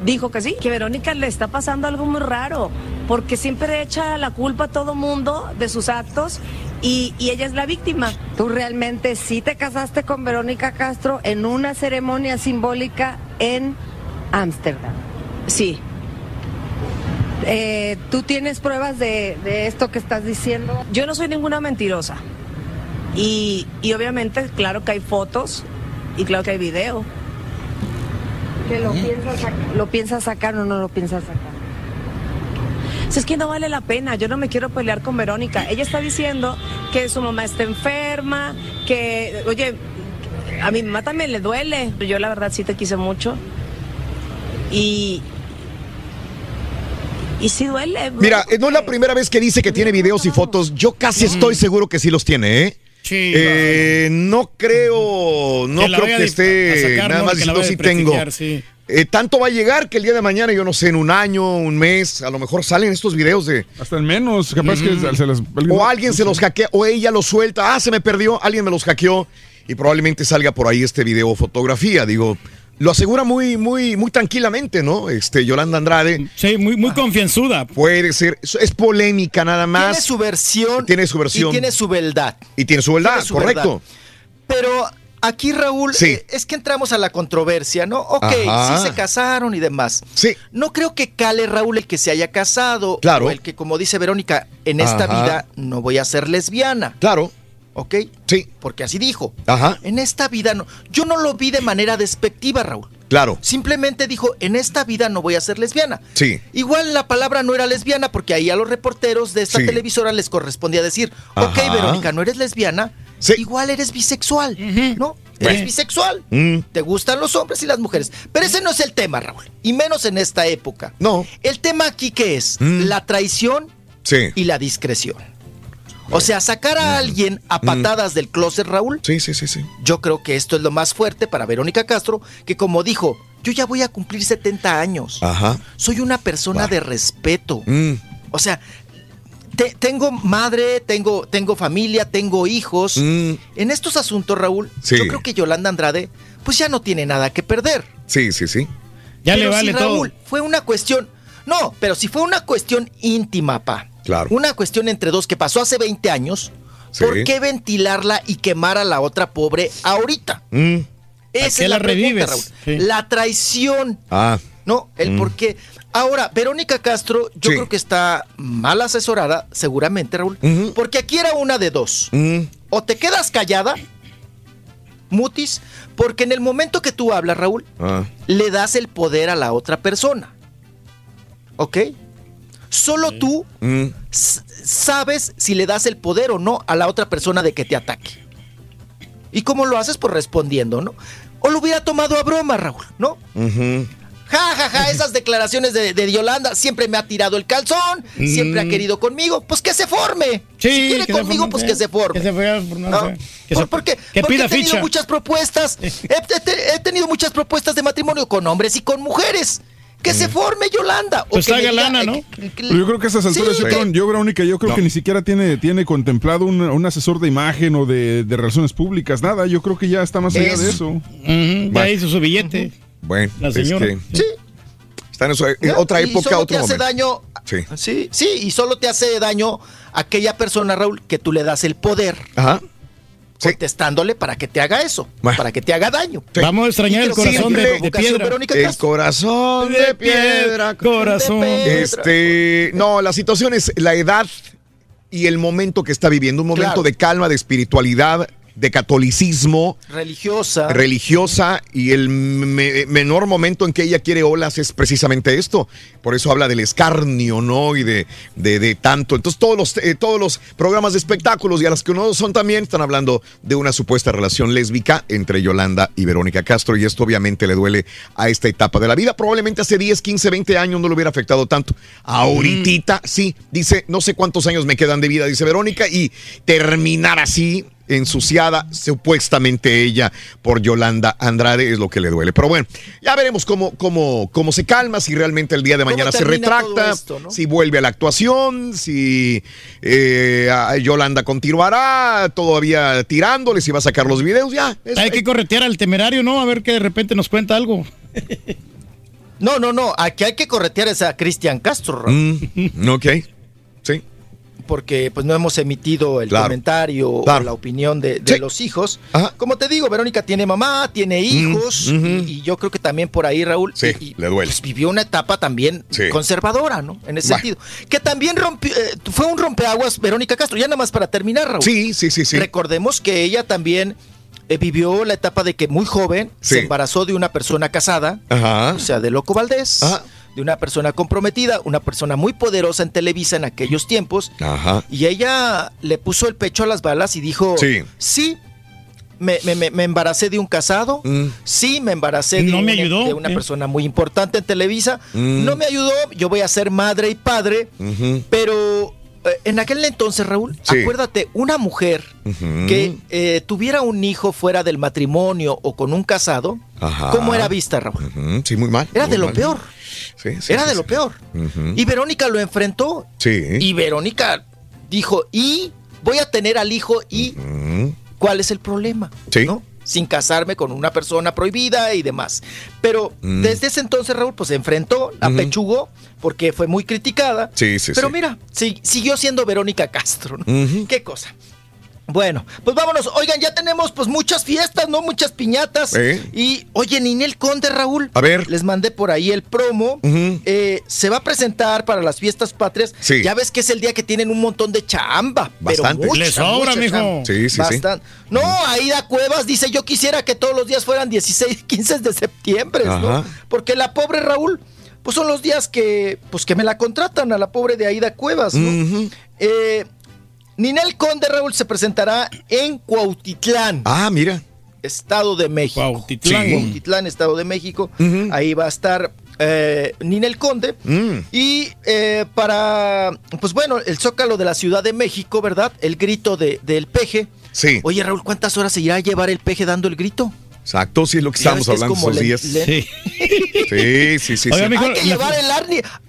dijo que sí, que Verónica le está pasando algo muy raro, porque siempre echa la culpa a todo mundo de sus actos y, y ella es la víctima. Tú realmente sí te casaste con Verónica Castro en una ceremonia simbólica en Ámsterdam. Sí. Eh, ¿Tú tienes pruebas de, de esto que estás diciendo? Yo no soy ninguna mentirosa. Y, y obviamente, claro que hay fotos y claro que hay video. ¿Que lo, piensas ¿Lo piensas sacar o no lo piensas sacar? Si es que no vale la pena, yo no me quiero pelear con Verónica. Ella está diciendo que su mamá está enferma, que, oye, a mi mamá también le duele. Yo la verdad sí te quise mucho. Y... Y sí duele. Mira, eh, no es la primera vez que dice que tiene videos y fotos. Yo casi estoy seguro que sí los tiene, ¿eh? Sí. Eh, no creo, no Que creo que esté sacar, nada ¿no? más Que diciendo sí tengo. sí. Eh, tanto va a llegar que el día de mañana, yo no sé, en un año, un mes, a lo mejor salen estos videos de. Hasta en menos, capaz que se las. O alguien se los hackea, o ella los suelta, ah, se me perdió, alguien me los hackeó, y probablemente salga por ahí este video o fotografía. Digo, lo asegura muy, muy, muy tranquilamente, ¿no? Este, Yolanda Andrade. Sí, muy, muy confianzuda. Puede ser, es es polémica nada más. Tiene su versión. Tiene su versión. Y tiene su verdad. Y tiene su verdad, Tiene su correcto. verdad. Pero aquí, Raúl, Sí. eh, es que entramos a la controversia, ¿no? Ok, Ajá. sí se casaron y demás. Sí. No creo que cale, Raúl, el que se haya casado. Claro. O el que, como dice Verónica, en esta Ajá. vida no voy a ser lesbiana. Claro. ¿Ok? Sí. Porque así dijo. Ajá. En esta vida no. Yo no lo vi de manera despectiva, Raúl. Claro. Simplemente dijo, en esta vida no voy a ser lesbiana. Sí. Igual la palabra no era lesbiana porque ahí a los reporteros de esta Sí. televisora les correspondía decir, ok, Ajá. Verónica, no eres lesbiana, igual eres bisexual, ¿no? Eres Bueno. bisexual. Mm. Te gustan los hombres y las mujeres. Pero ese no es el tema, Raúl. Y menos en esta época. No. El tema aquí que es Mm. la traición Sí. y la discreción. O sea, sacar a alguien a patadas del closet, Raúl. Sí, sí, sí, sí. Yo creo que esto es lo más fuerte para Verónica Castro, que como dijo, yo ya voy a cumplir 70 años. Ajá. Soy una persona de respeto. Mm. O sea, te- tengo madre, tengo, tengo familia, tengo hijos. En estos asuntos, Raúl, Mm. Sí. yo creo que Yolanda Andrade, pues ya no tiene nada que perder. Sí, sí, sí. Ya Pero le vale si, todo. Raúl, fue una cuestión. No, pero si fue una cuestión íntima, pa. Claro. Una cuestión entre dos que pasó hace 20 años. Sí. ¿Por qué ventilarla y quemar a la otra pobre ahorita? Mm. Esa qué es la, la pregunta? Raúl. Sí. La traición, Ah. ¿no? El Mm. por qué. Ahora, Verónica Castro, yo Sí. creo que está mal asesorada, seguramente, Raúl, porque aquí era una de dos. Mm. O te quedas callada, mutis, porque en el momento que tú hablas, Raúl, Ah. le das el poder a la otra persona. ¿Ok? Solo tú Mm. sabes si le das el poder o no a la otra persona de que te ataque. ¿Y cómo lo haces? Pues respondiendo, ¿no? O lo hubiera tomado a broma, Raúl, ¿no? Ujú. Ja, ja, ja, esas declaraciones de, de Yolanda siempre me ha tirado el calzón, siempre ha Mm. querido conmigo, pues que se forme. Sí, si quiere conmigo, forme, pues que se forme. Que se se- porque que porque pida he tenido ficha. muchas propuestas. He, he te- he tenido muchas propuestas de matrimonio con hombres y con mujeres. Que se forme Yolanda. o Pues que haga lana, eh, ¿no? que- que- Pero yo creo que a esas alturas, Sí, yo, que- creo, yo, Verónica, yo creo que ni siquiera tiene, tiene contemplado un, un asesor de imagen o de, de relaciones públicas, nada. Yo creo que ya está más allá de eso. Ujú, ya hizo su billete. Bueno, La es señora. que Sí. está en, su- ¿no? otra Y época, solo otro te hace momento. daño. Sí. Sí, sí, y solo te hace daño aquella persona, Raúl, que tú le das el poder. Ajá. Contestándole para que te haga eso, para que te haga daño. Vamos a extrañar el corazón de, de piedra. Verónica El corazón de piedra. Corazón. Este, no, la situación es la edad y el momento que está viviendo, un momento Claro. de calma, de espiritualidad, de catolicismo, Religiosa. religiosa y el me- menor momento en que ella quiere olas es precisamente esto. Por eso habla del escarnio, ¿no? Y de, de, de tanto. Entonces todos los, eh, todos los programas de espectáculos y a las que no son también están hablando de una supuesta relación lésbica entre Yolanda y Verónica Castro y esto obviamente le duele a esta etapa de la vida. Probablemente hace 10, 15, 20 años no le hubiera afectado tanto. Ahorita sí, dice, no sé cuántos años me quedan de vida, dice Verónica, y terminar así ensuciada supuestamente ella por Yolanda Andrade es lo que le duele. Pero bueno, ya veremos cómo, cómo, cómo se calma, si realmente el día de ¿Cómo mañana se retracta, esto, no? si vuelve a la actuación, si eh, a- Yolanda continuará todavía tirándole, si va a sacar los videos, ya. es- Hay que corretear al temerario, ¿no? A ver que de repente nos cuenta algo. No, no, no. Aquí hay que corretear es a Cristian Castro, Mm, ok, sí. Porque pues no hemos emitido el Claro. comentario Claro. o la opinión de, de Sí. los hijos. Ajá. Como te digo, Verónica tiene mamá, tiene hijos, ujú. y, y yo creo que también por ahí, Raúl, Sí, y- y, le duele. pues, vivió una etapa también Sí. conservadora, ¿no? En ese Bueno. sentido. Que también rompió, eh, fue un rompeaguas Verónica Castro, ya nada más para terminar, Raúl. Sí, sí, sí, sí. Recordemos que ella también eh, vivió la etapa de que muy joven Sí. se embarazó de una persona casada, Ajá. o sea, de Loco Valdés, Ajá. De una persona comprometida, una persona muy poderosa en Televisa en aquellos tiempos, Ajá. y ella le puso el pecho a las balas y dijo, Sí. sí, me, me- me- me embaracé de un casado, Mm. sí, me embaracé de, No me un- ayudó, de una ¿eh? persona muy importante en Televisa, Mm. no me ayudó, yo voy a ser madre y padre, pero eh, en aquel entonces, Raúl, Sí. acuérdate, una mujer que eh, tuviera un hijo fuera del matrimonio o con un casado, Ajá. ¿cómo era vista, Raúl? Sí, muy mal. Era muy de lo mal. peor, Sí, sí, era sí, de lo peor. Y Verónica lo enfrentó Sí. y Verónica dijo, y voy a tener al hijo y. ¿cuál es el problema? Sí. ¿No? Sin casarme con una persona prohibida y demás. Pero Mm. desde ese entonces, Raúl, pues se enfrentó, la pechugó, porque fue muy criticada. Sí, sí, Pero mira, si- siguió siendo Verónica Castro. Qué cosa. Bueno, pues vámonos. Oigan, ya tenemos pues muchas fiestas, ¿no? Muchas piñatas. ¿Eh? Y, oye, Ninel Conde, Raúl. A ver. Les mandé por ahí el promo. Ujú. Eh, se va a presentar para las fiestas patrias. Sí. Ya ves que es el día que tienen un montón de chamba. Bastante. Pero mucha, Le sobra, mucha mijo. chamba. Sí, sí, sí. No, Aida Cuevas dice, yo quisiera que todos los días fueran 16, 15 de septiembre, ¿no? Porque la pobre Raúl, pues son los días que, pues que me la contratan a la pobre de Aida Cuevas, ¿no? Ujú. Eh, Ninel Conde, Raúl, se presentará en Cuautitlán, Ah, mira. Estado de México. Cuautitlán. Sí. Cuautitlán, Estado de México. Ahí va a estar eh, Ninel Conde. Mm. Y eh, para, pues bueno, el Zócalo de la Ciudad de México, ¿verdad? El grito de, del peje. Sí. Oye, Raúl, ¿cuántas horas se irá a llevar el peje dando el grito? Exacto, sí es lo que estamos es hablando como estos le- días. le- Sí, sí, sí. sí. Hay que llevar el árnica.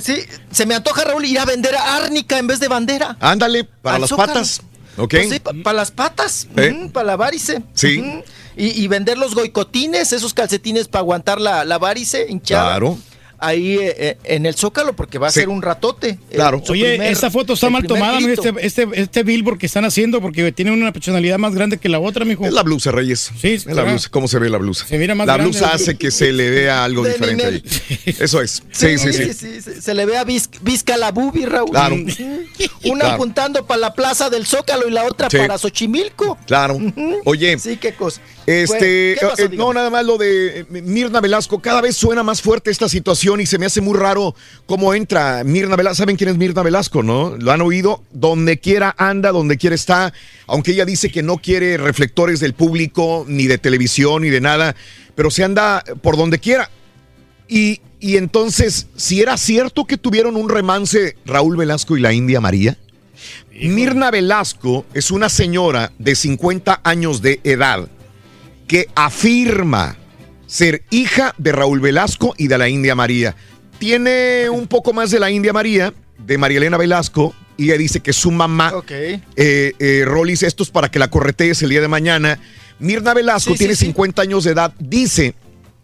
Sí, se me antoja, Raúl, ir a vender árnica en vez de bandera. Ándale, para Al las Zócalo. patas. ¿Ok? Pues sí, para las patas, ¿Eh? ujú, para la varice. Sí. ujú. Y, y vender los goicotines, esos calcetines para aguantar la, la varice hinchada. Claro. Ahí eh, eh, en el Zócalo, porque va a Sí. ser un ratote. eh, Claro. Oye, primer- esta foto está mal tomada, mijo, este, este, este billboard que están haciendo porque tiene una personalidad más grande que la otra, mijo. Es la blusa, Reyes. Sí, es la blusa. ¿Cómo se ve la blusa? Se mira más la grande. blusa hace que se le vea algo De diferente ahí. Eso es. Sí, sí, sí. sí, se, se le ve a Viz- Vizca la bubi, Raúl. Claro. Una Claro. apuntando para la plaza del Zócalo y la otra Sí. para Xochimilco. Claro. Oye. Sí, qué cosa. Este, Bueno, ¿qué pasó? eh, no, nada más lo de eh, Mirna Velasco. Cada vez suena más fuerte esta situación y se me hace muy raro cómo entra Mirna Velasco. ¿Saben quién es Mirna Velasco, no? Lo han oído. Donde quiera anda, donde quiera está. Aunque ella dice que no quiere reflectores del público, ni de televisión, ni de nada. Pero se anda por donde quiera. Y, y entonces, si era cierto que tuvieron un remance Raúl Velasco y la India María. Mirna Velasco es una señora de 50 años de edad que afirma ser hija de Raúl Velasco y de la India María. Tiene un poco más de la India María, de María Elena Velasco, y ella dice que su mamá, eh, eh, Rolis, esto es para que la corretees el día de mañana. Mirna Velasco Sí, tiene sí. 50 años de edad, dice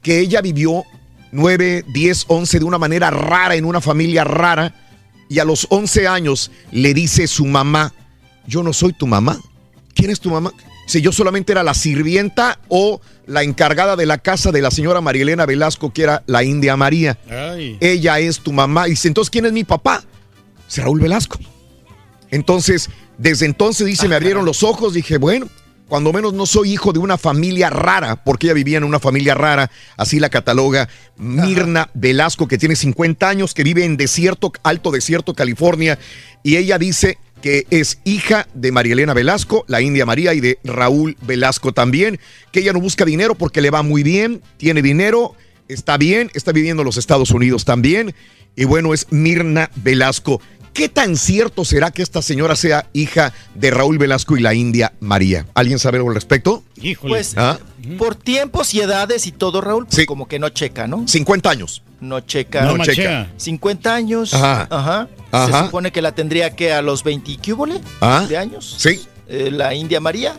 que ella vivió 9, 10, 11 de una manera rara, en una familia rara, y a los 11 años le dice su mamá, yo no soy tu mamá. ¿Quién es tu mamá? Si yo solamente era la sirvienta o la encargada de la casa de la señora Marielena Velasco, que era la India María. Ay. Ella es tu mamá. Y dice, entonces, ¿quién es mi papá? Es Raúl Velasco. Entonces, desde entonces dice, me abrieron los ojos, dije, bueno, cuando menos no soy hijo de una familia rara, porque ella vivía en una familia rara, así la cataloga Mirna Velasco, que tiene 50 años, que vive en desierto, alto desierto, California, y ella dice que es hija de María Elena Velasco, la India María, y de Raúl Velasco también, que ella no busca dinero porque le va muy bien, tiene dinero, está bien, está viviendo en los Estados Unidos también, y bueno, es Mirna Velasco. ¿Qué tan cierto será que esta señora sea hija de Raúl Velasco y la India María? ¿Alguien sabe algo al respecto? Pues ¿Ah? por tiempos y edades y todo, Raúl, pues como que no checa, ¿no? 50 años. No checa. No checa. 50 años. Ajá. Ajá. Ajá. Se supone que la tendría que a los 20 ¿qué hubole? Ah. de años. Sí. Eh, la India María.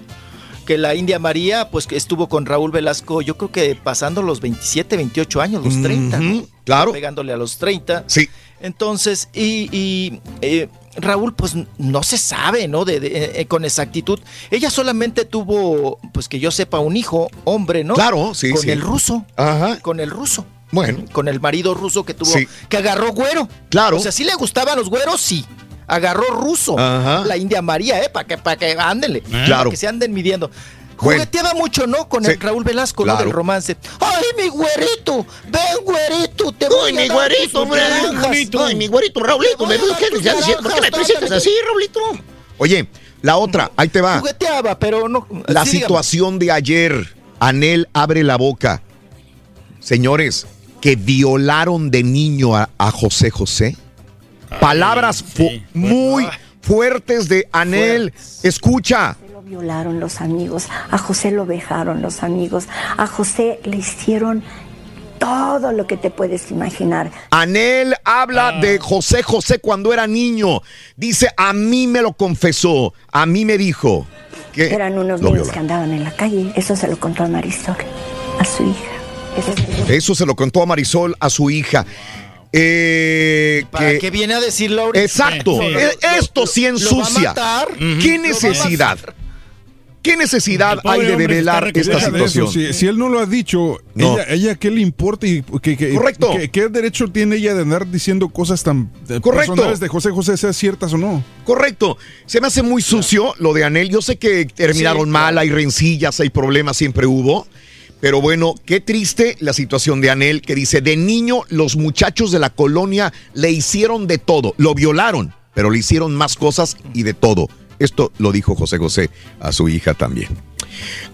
Que la India María, pues que estuvo con Raúl Velasco, yo creo que pasando los 27, 28 años, los 30. ¿no? Ujú, claro. Pegándole a los 30. Sí. Entonces, y, y, eh, Raúl, pues no se sabe, ¿no? De, de- eh, con exactitud. Ella solamente tuvo, pues que yo sepa, un hijo, hombre, ¿no? Claro, sí, Con sí. el ruso. Ajá. Con el ruso. Bueno. Con el marido ruso que tuvo. Sí. Que agarró güero. Claro. O sea, sí le gustaban los güeros, sí. Agarró ruso. Ajá. La India María, ¿eh? Para que, para que ándenle. Claro. Para que se anden midiendo. Bueno. Jugueteaba mucho, ¿no? Con Sí. el Raúl Velasco, ¿no? Claro. Del romance. ¡Ay, mi güerito! ¡Ven, güerito! ¡Te voy Ay, a mi dar güerito, naranjas! Ay, mi güerito, Raulito, ¿me diciendo? ¿Por qué me presentas así, Raulito? Oye, la otra, ahí te va. Jugueteaba, pero no. La sí, dígame. situación de ayer. Anel abre la boca. Señores, que violaron de niño a, a José José. Palabras fu- muy fuertes de Anel. Escucha. Violaron los amigos, a José lo vejaron los amigos, a José le hicieron todo lo que te puedes imaginar. Anel habla de José José cuando era niño. Dice, a mí me lo confesó, a mí me dijo que Eran unos niños violaron. que andaban en la calle, eso se lo contó a Marisol, a su hija. Eso se- Eso se lo contó a Marisol, a su hija. Eh, ¿Para que- qué viene a decirlo ahorita? Exacto. Sí. Eh, Esto sí Lo va a ensucia. matar. ¿Qué Lo va a necesidad? ¿Qué necesidad hay de develar esta eso, situación? Si, si él no lo ha dicho, No. ella, ella, ¿qué le importa? Y que, que- Correcto. que- ¿Qué derecho tiene ella de andar diciendo cosas tan eh, Correcto. personales de José José, sean ciertas o no? Correcto. Se me hace muy sucio lo de Anel. Yo sé que terminaron Sí, mal, hay rencillas, hay problemas, siempre hubo. Pero bueno, qué triste la situación de Anel, que dice, de niño los muchachos de la colonia le hicieron de todo, lo violaron, pero le hicieron más cosas y de todo. Esto lo dijo José José a su hija también.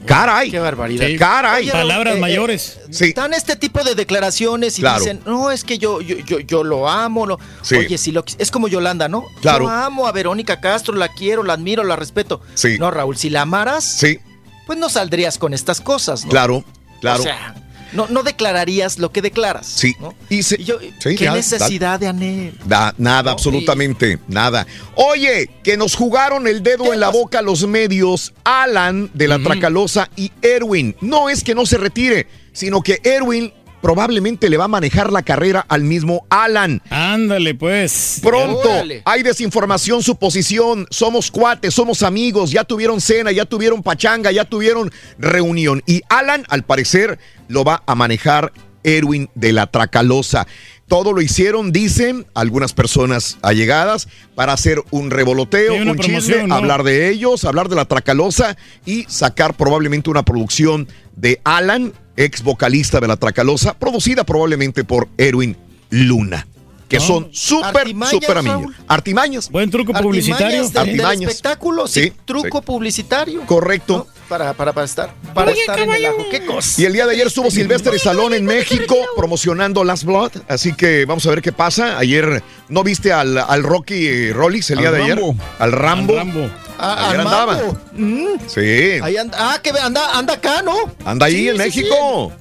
Caray. Qué barbaridad. Sí. Caray. Oye, Raúl, eh, eh, Sí. Dan este tipo de declaraciones y Claro. dicen, no, es que yo, yo, yo, yo lo amo. Lo... Sí. Oye, si lo, es como Yolanda, ¿no? Claro. Yo amo a Verónica Castro, la quiero, la admiro, la respeto. Sí. No, Raúl, si la amaras, Sí, pues no saldrías con estas cosas, ¿no? claro, claro. O sea, no, no declararías lo que declaras. sí. Y se- Y yo, sí, ¿Qué ya, necesidad de anhel? Da- nada, absolutamente nada. Oye, que nos jugaron el dedo en la boca los medios, Alan de la Tracalosa y Erwin. No es que no se retire, sino que Erwin probablemente le va a manejar la carrera al mismo Alan. Ándale, pues. Pronto, Órale. hay desinformación, suposición, somos cuates, somos amigos, ya tuvieron cena, ya tuvieron pachanga, ya tuvieron reunión. Y Alan, al parecer, lo va a manejar Erwin de la Tracalosa. Todo lo hicieron, dicen algunas personas allegadas, para hacer un revoloteo, un chisme, hablar de ellos, hablar de la Tracalosa y sacar probablemente una producción de Alan, ex vocalista de la Tracalosa, producida probablemente por Erwin Luna. Que No. son súper, súper amigos. Artimañas. Buen truco Artimañas del- del Artimañas. espectáculo, sí, Sí, truco publicitario. Correcto. Para, para, para estar, para estar en el ajo. ¿Qué cosa? Y el día de ayer estuvo Silvestre Salón en México promocionando Last Blood, así que vamos a ver qué pasa. Ayer no viste al, al Rocky Rollis el día Al de ayer, Rambo. al Rambo. Al Rambo. Ah, Ayer andaba. Mm. Sí, Ahí anda, ah, que anda, anda acá, ¿no? anda ahí Sí, en sí, México.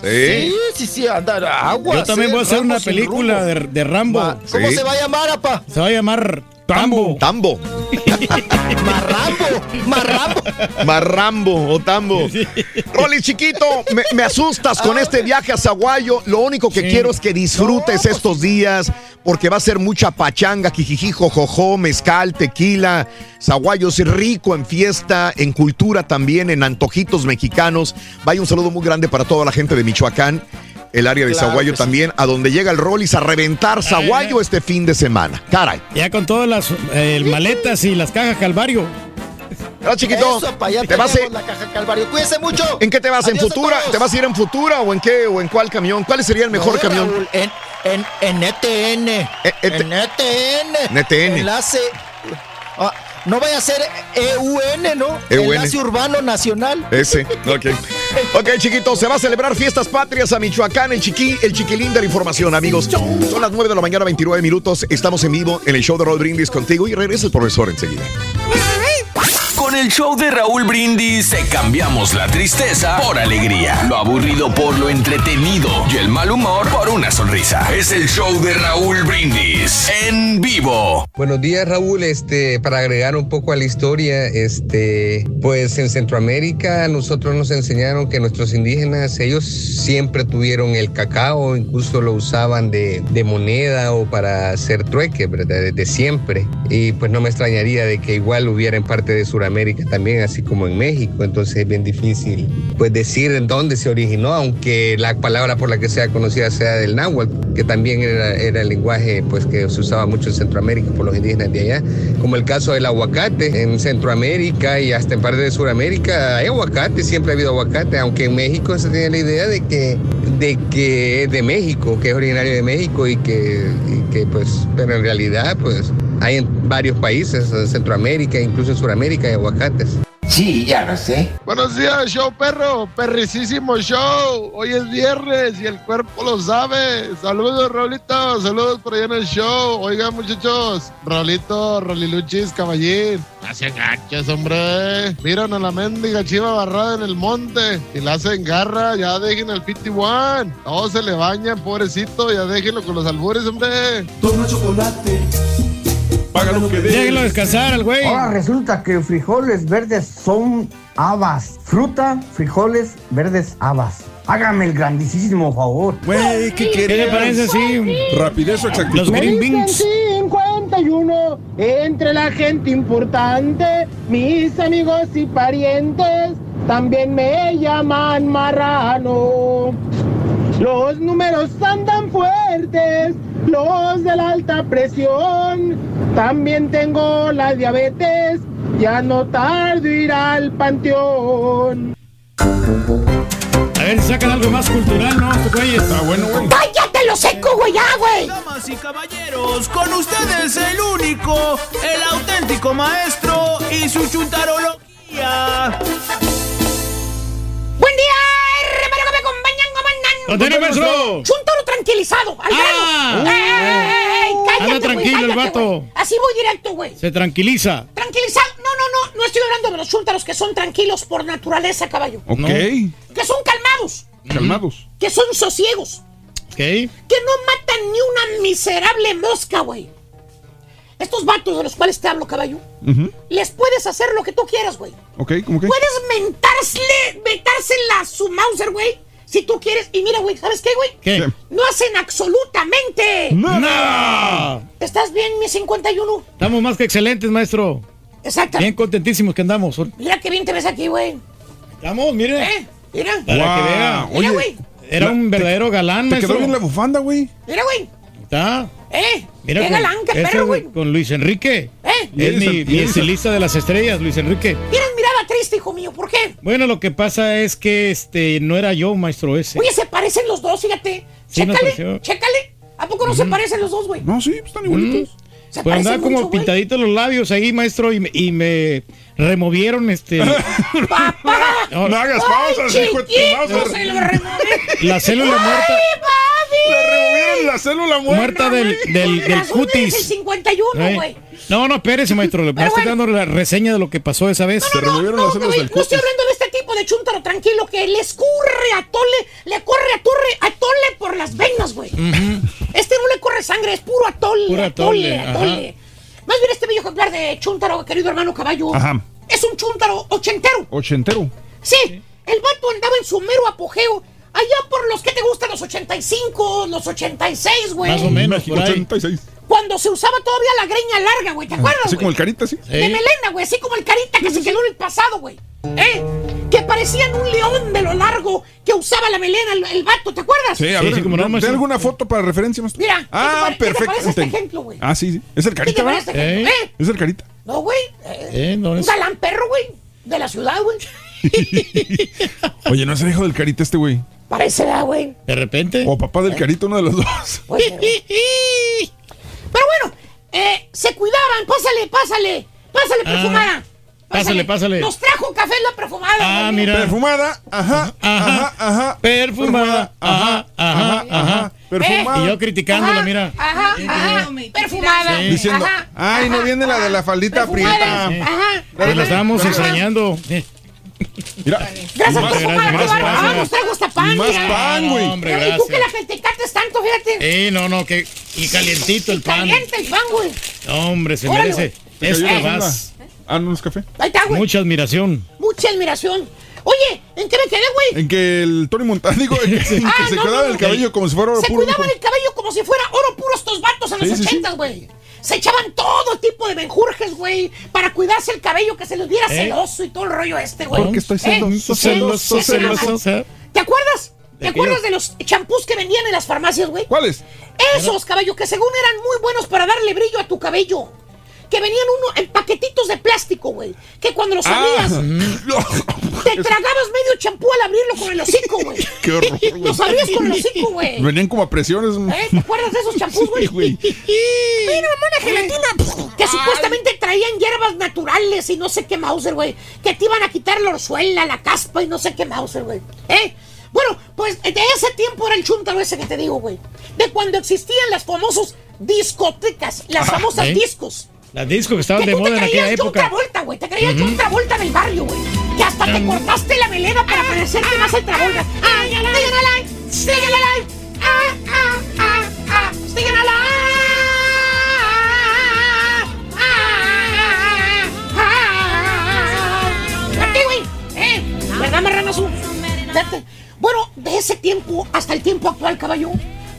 Sí, Sí. sí, sí, anda agua. Yo también voy a hacer una película de, de Rambo. ¿Cómo Sí. se va a llamar, apa? Se va a llamar Tambo. Tambo, Marrambo, marrambo. Marrambo o Tambo. Rolly chiquito, me, me asustas con este viaje a Zaguayo. Lo único que Sí. quiero es que disfrutes estos días porque va a ser mucha pachanga, jijiji, jojojo, mezcal, tequila. Zaguayo es rico en fiesta, en cultura también, en antojitos mexicanos. Vaya un saludo muy grande para toda la gente de Michoacán. El área de Claro Zaguayo que sí. también, a donde llega el Rollis a reventar Zaguayo este fin de semana. Caray. Ya con todas las eh, maletas y las cajas Calvario. Ah, chiquito, Eso, para allá ¿te vas a- tenemos la caja Calvario. Cuídense mucho. ¿En qué te vas? ¿En Adiós Futura? ¿Te vas a ir en Futura o en qué? ¿O en cuál camión? ¿Cuál sería el mejor No, camión? Raúl, en, en, en ETN. E- ET- en ETN. En ETN. Enlace. ah, no vaya a ser EUN, ¿no? EUN. Enlace Urbano Nacional. Ese, ok. Ok, chiquitos, se va a celebrar fiestas patrias a Michoacán, el chiqui, el chiquilín de la información, amigos. Son las 9 de la mañana, 29 minutos. Estamos en vivo en el show de Roll Brindis contigo y regresa el profesor enseguida. Con el show de Raúl Brindis te cambiamos la tristeza por alegría, lo aburrido por lo entretenido y el mal humor por una sonrisa. Es el show de Raúl Brindis en vivo. Buenos días Raúl, este, para agregar un poco a la historia, este, pues en Centroamérica nosotros nos enseñaron que nuestros indígenas, ellos siempre tuvieron el cacao, incluso lo usaban de, de moneda o para hacer trueque, ¿verdad? Desde siempre. Y pues no me extrañaría de que igual hubiera en parte de Sudamérica también, así como en México, entonces es bien difícil pues decir en dónde se originó, aunque la palabra por la que sea conocida sea del náhuatl, que también era, era el lenguaje pues que se usaba mucho en Centroamérica por los indígenas de allá, como el caso del aguacate en Centroamérica y hasta en parte de Sudamérica hay aguacate, siempre ha habido aguacate, aunque en México se tiene la idea de que de que es de México, que es originario de México y que, y que pues, pero en realidad pues hay en varios países, en Centroamérica, incluso en Sudamérica hay aguacates. Sí, ya lo sé. Buenos días, show perro, perricísimo show. Hoy es viernes y el cuerpo lo sabe. Saludos, Rolito, saludos por allá en el show. Oigan, muchachos, Rolito, Roliluchis, caballín. Hacen gachos, hombre. Miran a la mendiga chiva barrada en el monte y la hacen garra. Ya dejen el 51. Todos se le bañan, pobrecito. Ya déjenlo con los albures, hombre. Toma chocolate. Paga lo que Déjenlo descansar al güey. Ahora resulta que frijoles verdes son habas. Fruta, frijoles verdes, habas. Hágame el grandísimo favor. Güey, ¿qué ¿Qué le parece así? Rapidez o exactitud. Los green beans. 51 entre la gente importante, mis amigos y parientes también me llaman marrano. Los números andan fuertes, los de la alta presión. También tengo la diabetes, ya no tardo ir al panteón. A ver si sacan algo más cultural, ¿no? Estos güeyes. Está bueno, güey. ¡Cállate lo seco, güey! ¡Ya, güey! Damas y caballeros, con ustedes el único, el auténtico maestro y su chuntarología. ¡Continúe, maestro! Chuntaro tranquilizado, al Ah. grano. ¡Ey, ey, ey, ey! Cállate, Anda tranquilo el cállate, vato. Así voy directo, güey. Se tranquiliza. Tranquilizado. No, no, no. No estoy hablando de los chúntaros que son tranquilos por naturaleza, caballo. Ok. Que son calmados. Calmados. Que son sosiegos. Ok. Que no matan ni una miserable mosca, güey. Estos vatos de los cuales te hablo, caballo, les puedes hacer lo que tú quieras, güey. Ok, ¿cómo que? Puedes mentársele, mentársela a su Mauser, güey. Si tú quieres. Y mira, güey, ¿sabes qué, güey? ¿Qué? No hacen absolutamente ¡Nada! ¿Estás bien, mi 51? Estamos más que excelentes, maestro. Exacto. Bien contentísimos que andamos. Mira qué bien te ves aquí, güey. Estamos, mire. ¿Eh? Mira. Para que Guau. vea. Mira, güey. Era un verdadero galán, Te maestro. quedó bien la bufanda, güey. Mira, güey. Está. ¿Eh? Mira qué con- galán, qué perro, güey. Con Luis Enrique. ¿Eh? Es mi, mi estilista de las estrellas, Luis Enrique. Tienes mirada triste, hijo mío. ¿Por qué? Bueno, lo que pasa es que este no era yo, maestro ese. Oye, se parecen los dos, fíjate. Sí, chécale, chécale. ¿A poco no se parecen los dos, güey? No, sí, están igualitos. Se Pues andaba como mucho, güey. pintaditos los labios ahí, maestro, y me, y me removieron este ¡Papá! no, No hagas ¡Ay, pausas, hijo de tu la célula muerta, ¡Ay! Le removieron la célula muerta. muerta del, del, el cutis. 51, ¿eh? güey. No, no, espérese, maestro. Le estoy bueno. dando la reseña de lo que pasó esa vez. Se removieron No, las células no estoy hablando de este tipo de chúntaro tranquilo que le escurre a tole, le corre a torre, a tole por las venas, güey. Este no le corre sangre, es puro atole, Puro atole, atole, atole. Más bien este bello ejemplar de chúntaro, querido hermano caballo, Ajá. es un chúntaro ochentero. Ochentero. Sí, el vato andaba en su mero apogeo. Allá por los que te gustan, los 85, los 86, güey. Más o menos, por ahí. 86. Cuando se usaba todavía la greña larga, güey. ¿Te acuerdas, Así güey? como el carita, sí. Sí. De melena, güey, así como el carita que se quedó en el pasado, güey. ¿Eh? Que parecían un león de lo largo que usaba la melena el, el vato, ¿te acuerdas? Sí, a Sí, ver, sí, como no, ¿de maestro. alguna foto para referencia, maestro? Mira, ¿qué te Ah, pare- qué te perfecto. este ejemplo, güey? Ah, sí, sí. Es el ¿Qué te carita, este? ¿Eh? ¿Eh? Es el carita. No, güey. eh, Eh, no un es- galán perro, güey. De la ciudad, güey. Oye, ¿no es el hijo del carita este güey? Parece, ¿verdad, güey. De repente. O papá del carita, uno de los dos. Pues, pero... pero bueno, eh, se cuidaban. Pásale, pásale. Pásale, Ah, perfumada. pásale, pásale. Nos trajo café la perfumada. Ah, güey. mira. Perfumada, ajá, ajá, ajá. Perfumada. Ajá, ajá, ajá. Perfumada. Y yo criticándola, mira. Ajá, ajá. Perfumada. Sí. Diciendo, Ajá. ay, no viene la de la faldita Perfumada. aprieta. Ajá. Pues la estábamos Ajá. extrañando. Eh, Mira, Gracias, qué bárbaro. gracias. Ah, nos trajo hasta pan. Más mira. pan, güey. Hombre, Y tú que la gente cates tanto, fíjate. Eh, no, no, que. Y calientito el pan. Caliente el pan, güey. Hombre, se Órale, merece. ¿te Es la funda? vas. Ah, no es café. Ahí está, güey. Mucha admiración. Mucha admiración. Oye, ¿en qué me quedé, güey? En que el Tony Montana, digo, en que, en que Ah, se no, no, el no. cabello como si fuera oro Se puro. cuidaban dijo. el cabello como si fuera oro puro estos vatos en Sí, los sí. ochentas, güey. Se echaban todo tipo de menjurjes, güey, para cuidarse el cabello, que se les viera ¿Eh? celoso y todo el rollo este, güey. Porque estoy ¿Eh? celoso, celoso, celoso. ¿Te acuerdas? ¿Te acuerdas de los champús que vendían en las farmacias, güey? ¿Cuáles? Esos, caballo, que según eran muy buenos para darle brillo a tu cabello. Que venían uno en paquetitos de plástico, güey. Que cuando los abrías, te tragabas medio champú al abrirlo con el hocico, güey. Qué horror, güey. Los abrías con el hocico, güey. Venían como a presiones. ¿Eh? ¿Te acuerdas de esos champús, güey? Mira, mamá, una gelatina. Que supuestamente traían hierbas naturales y no sé qué Mauser, güey. Que te iban a quitar la orzuela, la caspa y no sé qué Mauser, güey. ¿Eh? Bueno, pues de ese tiempo era el chuntaro ese que te digo, güey. De cuando existían las famosas discotecas, las famosas ¿eh? discos. Las discos que estaban de moda en aquella época. Travolta, güey. Te creías John Travolta del barrio, güey. Que hasta te cortaste la melena para parecerte más al Travolta. ¡Ah, ya la alive! ¡Staying alive! ¡Ah, ah, ah, ah! ¡Staying alive! ¡Ah, ah, ah! Güey. ¿Eh? ¿Verdad, marranazo? Vete. Bueno, de ese tiempo hasta el tiempo actual, caballo.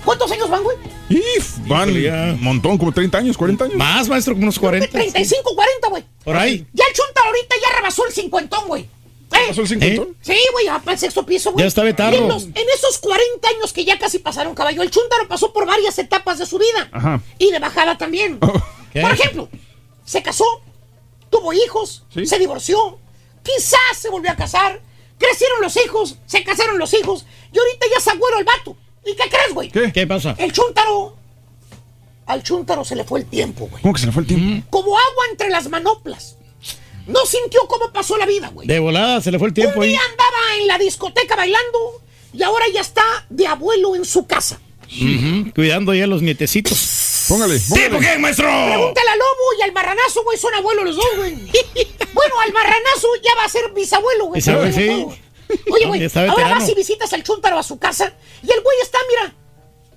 ¿Cuántos años van, güey? If, van un montón, como 30 años, 40 años. Más, maestro, como unos 40. 35, 40, güey. Por ahí. Ya el chunta ahorita ya rebasó el cincuentón, güey. ¿Eh? ¿Pasó el cincuentón? Sí, güey, ya para el sexto piso, güey. Ya está vetardo. Y En, en esos 40 años que ya casi pasaron, caballo, el Chuntaro pasó por varias etapas de su vida. Ajá. Y de bajada también. ¿Qué? Por ejemplo, se casó, tuvo hijos, Sí. se divorció, quizás se volvió a casar, crecieron los hijos, se casaron los hijos, y ahorita ya es agüero el vato. ¿Y qué crees, güey? ¿Qué? ¿Qué pasa? El Chuntaro. Al Chuntaro se le fue el tiempo, güey. ¿Cómo que se le fue el tiempo? Como agua entre las manoplas. No sintió cómo pasó la vida, güey. De volada se le fue el tiempo Un ahí. día andaba en la discoteca bailando Y ahora ya está de abuelo en su casa. Cuidando ya a los nietecitos. Póngale, ¿Tipo qué, maestro? Pregúntale al lobo y al marranazo, güey, son abuelos los dos, güey. bueno, al marranazo ya va a ser bisabuelo, güey. Bisabuelo, sí. Oye, güey, ahora vas y visitas al chúntaro a su casa y el güey está, mira,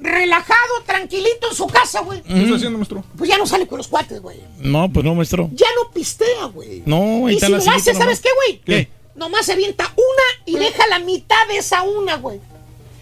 relajado, tranquilito en su casa, güey. ¿Qué está haciendo, maestro? Pues ya no sale con los cuates, güey. No, pues no, maestro. Ya no pistea, güey. No, ahí Y está si la lo hace, nomás. ¿sabes qué, güey? ¿Qué? Nomás se avienta una y deja la mitad de esa una, güey.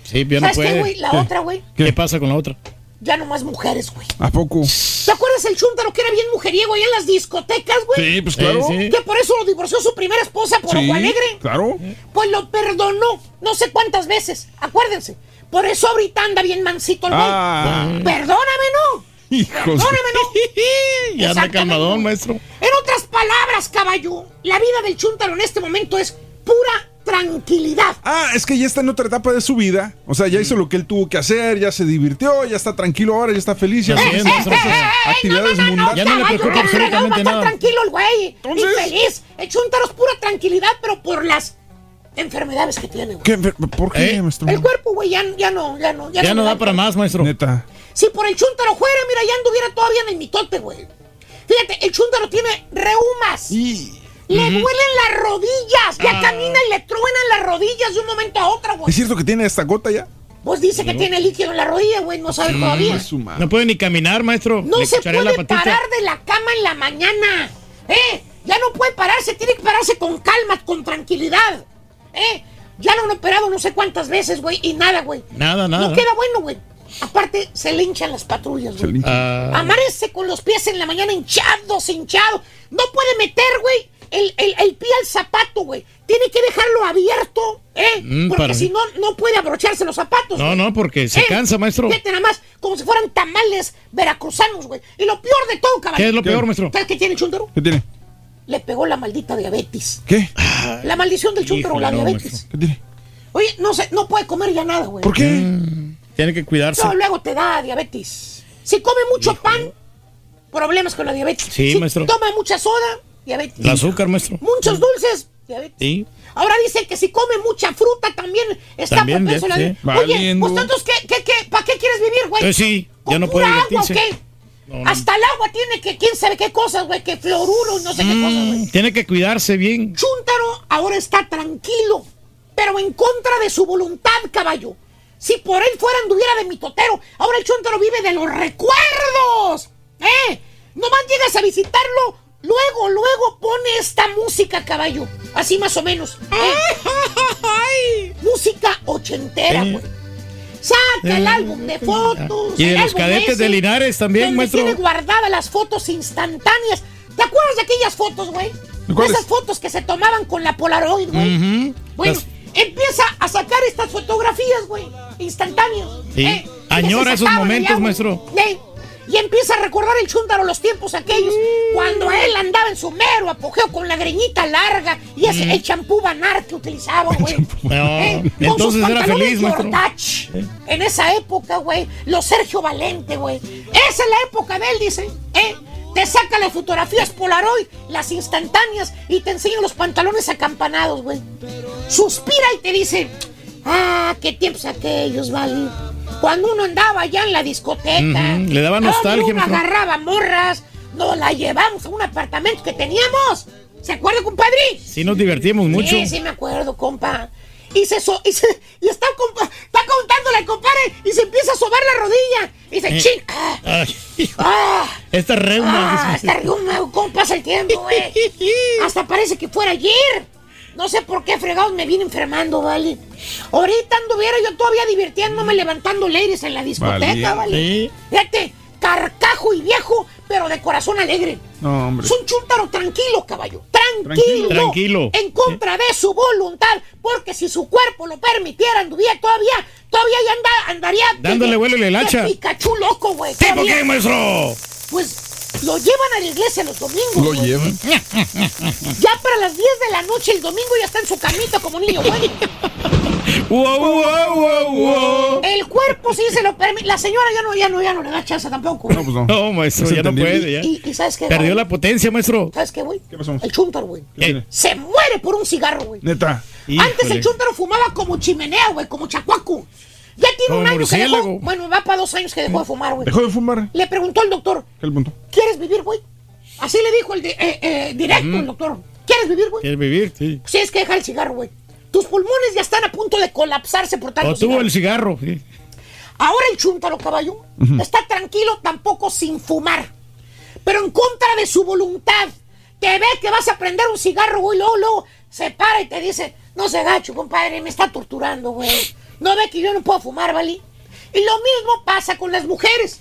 Sí, ya no ¿Sabes qué, puede. güey? La otra, güey. ¿Qué pasa con la otra? Ya nomás mujeres, güey. ¿A poco? ¿Te acuerdas el chúntaro que era bien mujeriego ahí en las discotecas, güey? Sí, pues claro. Sí, sí. Que por eso lo divorció su primera esposa por Sí, ojo alegre. claro. Pues lo perdonó no sé cuántas veces. Acuérdense. Por eso ahorita anda bien mansito el güey. Ah. Perdóname, ¿no? Hijos. Perdóname, ¿no? Ya anda calmadón, maestro. En otras palabras, caballo, la vida del chúntaro en este momento es pura tranquilidad. Ah, es que ya está en otra etapa de su vida. O sea, ya hizo lo que él tuvo que hacer, ya se divirtió, ya está tranquilo ahora, ya está feliz, ya hace es, sus maestro. actividades mundanas. Ya no le preocupa absolutamente nada. tranquilo el güey. Entonces- Y feliz. El chúntaro es pura tranquilidad, pero por las enfermedades que tiene, güey. ¿Qué? ¿Por qué, ¿Eh? maestro? El cuerpo, güey, ya, ya no, ya no. Ya no da da para más, maestro. Neta. Si por el chúntaro fuera, mira, ya anduviera todavía en el mitote, güey. Fíjate, el chúntaro tiene reumas. Le duelen las rodillas. Ya Ah. camina y le truenan las rodillas de un momento a otro, güey. ¿Es cierto que tiene esta gota ya? Pues dice que tiene líquido en la rodilla, güey. No sabe todavía. Mm, su madre. No puede ni caminar, maestro. No Le se puede la parar de la cama en la mañana. ¿Eh? Ya no puede pararse, tiene que pararse con calma, con tranquilidad. ¿Eh? Ya lo han operado no sé cuántas veces, güey, y nada, güey. Nada, nada. No queda bueno, güey. Aparte, se le hinchan las patrullas, Se güey. le hincha. Ah, Amanece con los pies en la mañana hinchados, hinchados. No puede meter, güey, el, el- el pie al zapato, güey. Tiene que dejarlo abierto, ¿eh? Mm, Porque para- si no, no puede abrocharse los zapatos. no, no, porque se ¿Eh? cansa, maestro. Fíjate nada más, como si fueran tamales veracruzanos, güey. Y lo peor de todo, caballo. ¿Qué es lo peor, maestro? ¿Sabes qué tiene el chúntaro? ¿Qué tiene? Le pegó la maldita diabetes. ¿Qué? La maldición del Híjole, la diabetes. maestro. ¿Qué tiene? Oye, no sé, no puede comer ya nada, güey. ¿Por qué? Mm, Tiene que cuidarse. No, luego te da diabetes. Si come mucho pan, problemas con la diabetes. Sí, si maestro. toma mucha soda, diabetes. El azúcar, maestro. Muchos dulces, diabetes. Sí. Ahora dice que si come mucha fruta también está También, propenso a la sí. diabetes. Oye, pues entonces, ¿qué, qué, qué, ¿para qué quieres vivir, güey? Eh, sí, ya ¿Con no puede agua o qué? No, no. Hasta el agua tiene que, quién sabe qué cosas, güey, que fluoruro y no sé qué cosas, güey. Mm, tiene que cuidarse bien. Chúntaro ahora está tranquilo, pero en contra de su voluntad, caballo. Si por él fuera anduviera de mitotero, ahora el Chúntaro vive de los recuerdos. ¿Eh? Nomás llegas a visitarlo, luego, luego pone esta música, caballo. Así más o menos. ¿eh? música ochentera, Eh. güey. Saca el álbum de fotos. Y de el los cadetes ese, de Linares también, donde maestro. Tiene guardadas las fotos instantáneas. ¿Te acuerdas de aquellas fotos, güey? Esas fotos que se tomaban con la Polaroid, güey. Ujú. Bueno, Las- empieza a sacar estas fotografías, güey, instantáneas. Sí. ¿eh? Añora esos momentos, güey. maestro. Y empieza a recordar el chúntaro los tiempos aquellos, cuando él andaba en su mero apogeo con la greñita larga y ese el champú banar que utilizaba, güey. No, ¿eh? Con sus entonces era feliz. En esa época, güey, los Sergio Valente, güey. Esa es la época de él, dice. ¿eh? Te saca las fotografías Polaroid, las instantáneas, y te enseña los pantalones acampanados, güey. Suspira y te dice, ah, qué tiempos aquellos, vale. Cuando uno andaba allá en la discoteca. Ujú, le daba nostalgia, Uno agarraba morras, nos la llevamos a un apartamento que teníamos. ¿Se acuerda, compadre? Sí nos divertimos mucho. Sí, sí me acuerdo, compa. Y se, so- y se- y está, compa- está contándole al compadre y se empieza a sobar la rodilla. Y dice, Eh. ching, ah, ah, esta reuma. ah, está reuma, ¿cómo pasa el tiempo, güey? Hasta parece que fuera ayer. No sé por qué fregados me vine enfermando, ¿vale? Ahorita anduviera yo todavía divirtiéndome levantando ladies en la discoteca. ¿vale? Sí. Fíjate, carcajo y viejo, pero de corazón alegre. No, hombre. Es un chúntaro tranquilo, caballo. Tranquilo. Tranquilo. En contra de su voluntad. Porque si su cuerpo lo permitiera, anduviera todavía, todavía ya anda, andaría. Dándole vuelo y le lacha. Pikachu loco, güey. ¿Tipo qué, maestro? Pues lo llevan a la iglesia los domingos. Lo güey. llevan. Ya para las 10 de la noche el domingo ya está en su camita como niño bueno. Wow, wow, wow, wow. El cuerpo sí se lo permite. La señora ya no, ya no, ya no le da chance tampoco. No, pues no. No, maestro, Es ya no puede. Ya. Y, y ¿sabes qué? Perdió güey? la potencia, maestro. ¿Sabes qué, güey? ¿Qué pasó? El chúntaro, güey. Se muere por un cigarro, güey. Neta. Antes el chúntaro fumaba como chimenea, güey, como chacuaco. Ya tiene un año que dejó. Bueno, va para dos años que dejó de fumar, güey. Dejó de fumar. Le preguntó al doctor, ¿Qué le preguntó? ¿quieres vivir, güey? Así le dijo el de- eh, eh, directo el doctor. ¿Quieres vivir, güey? ¿Quieres vivir? Sí. Sí, es que dejar el cigarro, güey. Tus pulmones ya están a punto de colapsarse por tanto O tuvo el cigarro. sí. Ahora el chúntaro caballo está tranquilo tampoco sin fumar. Pero en contra de su voluntad. Te ve que vas a prender un cigarro, güey, luego, luego se para y te dice, no se gacho, compadre, me está torturando, güey. No ve que yo no puedo fumar, ¿vale? Y lo mismo pasa con las mujeres.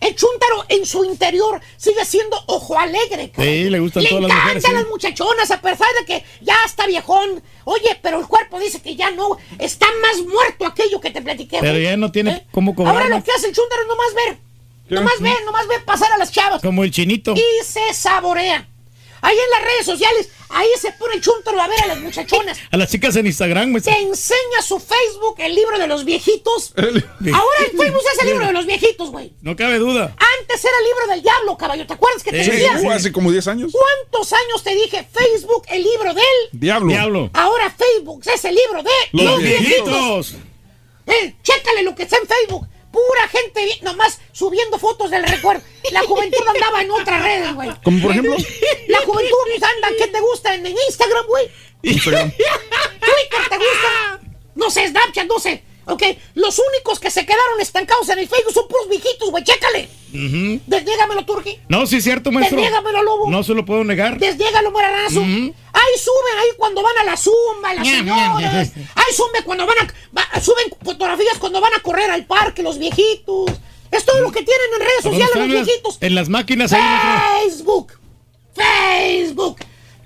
El chúntaro en su interior sigue siendo ojo alegre. cabrón. Sí, le gustan Le todas las encantan mujeres. sí. las muchachonas, a pesar de que ya está viejón. Oye, pero el cuerpo dice que ya no. Está más muerto aquello que te platiqué. Pero güey. ya no tiene cómo cobrar. Ahora lo que hace el chúntaro es nomás ver. Nomás ver, nomás ver pasar a las chavas. Como el chinito. Y se saborea. Ahí en las redes sociales, ahí se pone el chúntaro a ver a las muchachonas. A las chicas en Instagram, güey. Te enseña su Facebook, el libro de los viejitos. Ahora el Facebook es el libro de los viejitos, güey. No cabe duda. Antes era el libro del diablo, caballo. ¿Te acuerdas que te Sí, decía? fue hace como 10 años. ¿Cuántos años te dije Facebook, el libro del Diablo. Diablo. Ahora Facebook es el libro de Los viejitos. viejitos. Eh, chécale lo que está en Facebook. Pura gente nomás subiendo fotos del recuerdo. La juventud andaba en otras redes, güey. Como por ejemplo. La juventud anda, ¿qué te gusta en, en Instagram, güey? Instagram. Twitter te gusta. No sé, Snapchat, no sé. Ok, los únicos que se quedaron estancados en el Facebook son puros viejitos, güey. Chécale. Ujú. Desniégamelo, Turki. No, sí es cierto, maestro. Desniégamelo, lobo. No se lo puedo negar. Desniégalo, moranazo. Ujú. Ahí suben, ahí cuando van a la zumba, las señoras. Ahí suben cuando van a. va- suben fotografías cuando van a correr al parque, los viejitos. Es todo lo que tienen en redes ¿A dónde sociales los viejitos. En las máquinas ahí. Facebook. Facebook.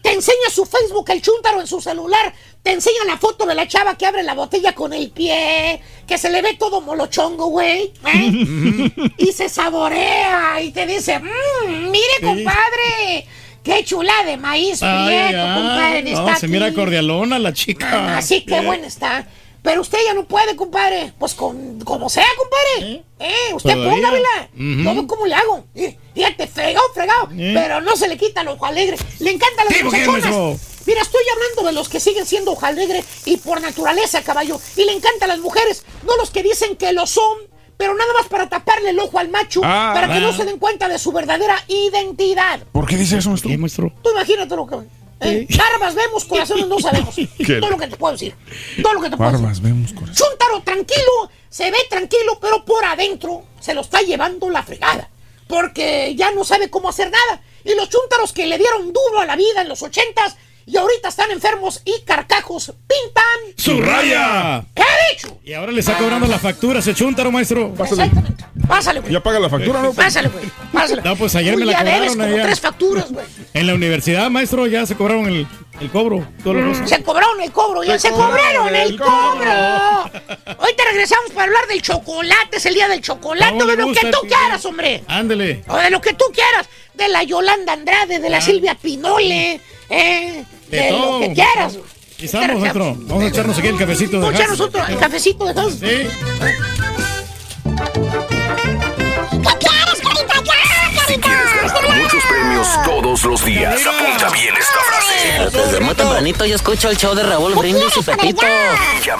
Te enseña su Facebook el chúntaro en su celular. Te enseña la foto de la chava que abre la botella con el pie. Que se le ve todo molochongo, güey. ¿eh? y se saborea y te dice, "Mm, mire, compadre. Qué chula de maíz Ay, prieto, ay, compadre. no, está se mira aquí". cordialona la chica. Así que buena está. Pero usted ya no puede, compadre. Pues con como sea, compadre. Eh, usted póngamela. No ve cómo le hago. Fíjate, fregado, fregado. Eh. Pero no se le quita ojo alegre. Le encantan las muchachonas. Mira, estoy hablando de los que siguen siendo ojo alegre y por naturaleza, caballo. Y le encantan las mujeres, no los que dicen que lo son, pero nada más para taparle el ojo al macho, Ah. para que no se den cuenta de su verdadera identidad. ¿Por qué dice eso, maestro? ¿Qué, maestro? Tú imagínate lo que... Eh, barbas vemos, corazones no sabemos. Qué- Todo lo que te puedo decir. Todo lo que te puedo decir. Barbas, vemos corazón. Chuntaro tranquilo, se ve tranquilo, pero por adentro se lo está llevando la fregada. Porque ya no sabe cómo hacer nada. Y los chúntaros que le dieron duro a la vida en los ochentas y ahorita están enfermos y carcajos pintan ¡Su raya! ¿Qué ha dicho? Y ahora le está cobrando la factura ese chúntaro, maestro. Exactamente. Pásale, güey. Ya paga la factura, ¿no? Pásale, güey. Pásale. No, pues ayer me la ya debes cobraron como allá. tres facturas, güey. En la universidad, maestro, ya se cobraron el, el cobro. Cosas. Se cobraron el cobro, ya se, cobraron el cobro. Hoy te regresamos para hablar del chocolate, es el día del chocolate, ¿Cómo de lo gusta que tú quieras, hombre. Ándele. O de lo que tú quieras, de la Yolanda Andrade, de la Ah. Silvia Pinole, eh, de, De lo todo. que quieras. Y estamos. Vamos a echarnos aquí el cafecito de Vamos a echarnos otro, el cafecito de gas. Sí. Premios todos los días, apunta bien esta frase. Desde muy tempranito yo escucho el show de Raúl Brindis y Pepito.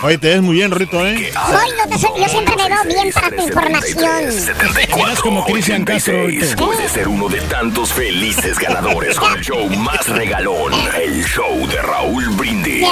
Oye, te ves muy bien, Rito, ¿eh? Soy, yo, te- yo siempre me veo bien para tu información. 74, Eras como Cristian Castro 86. ahorita. Puedes ser uno de tantos felices ganadores con el show más regalón, el show de Raúl Brindis.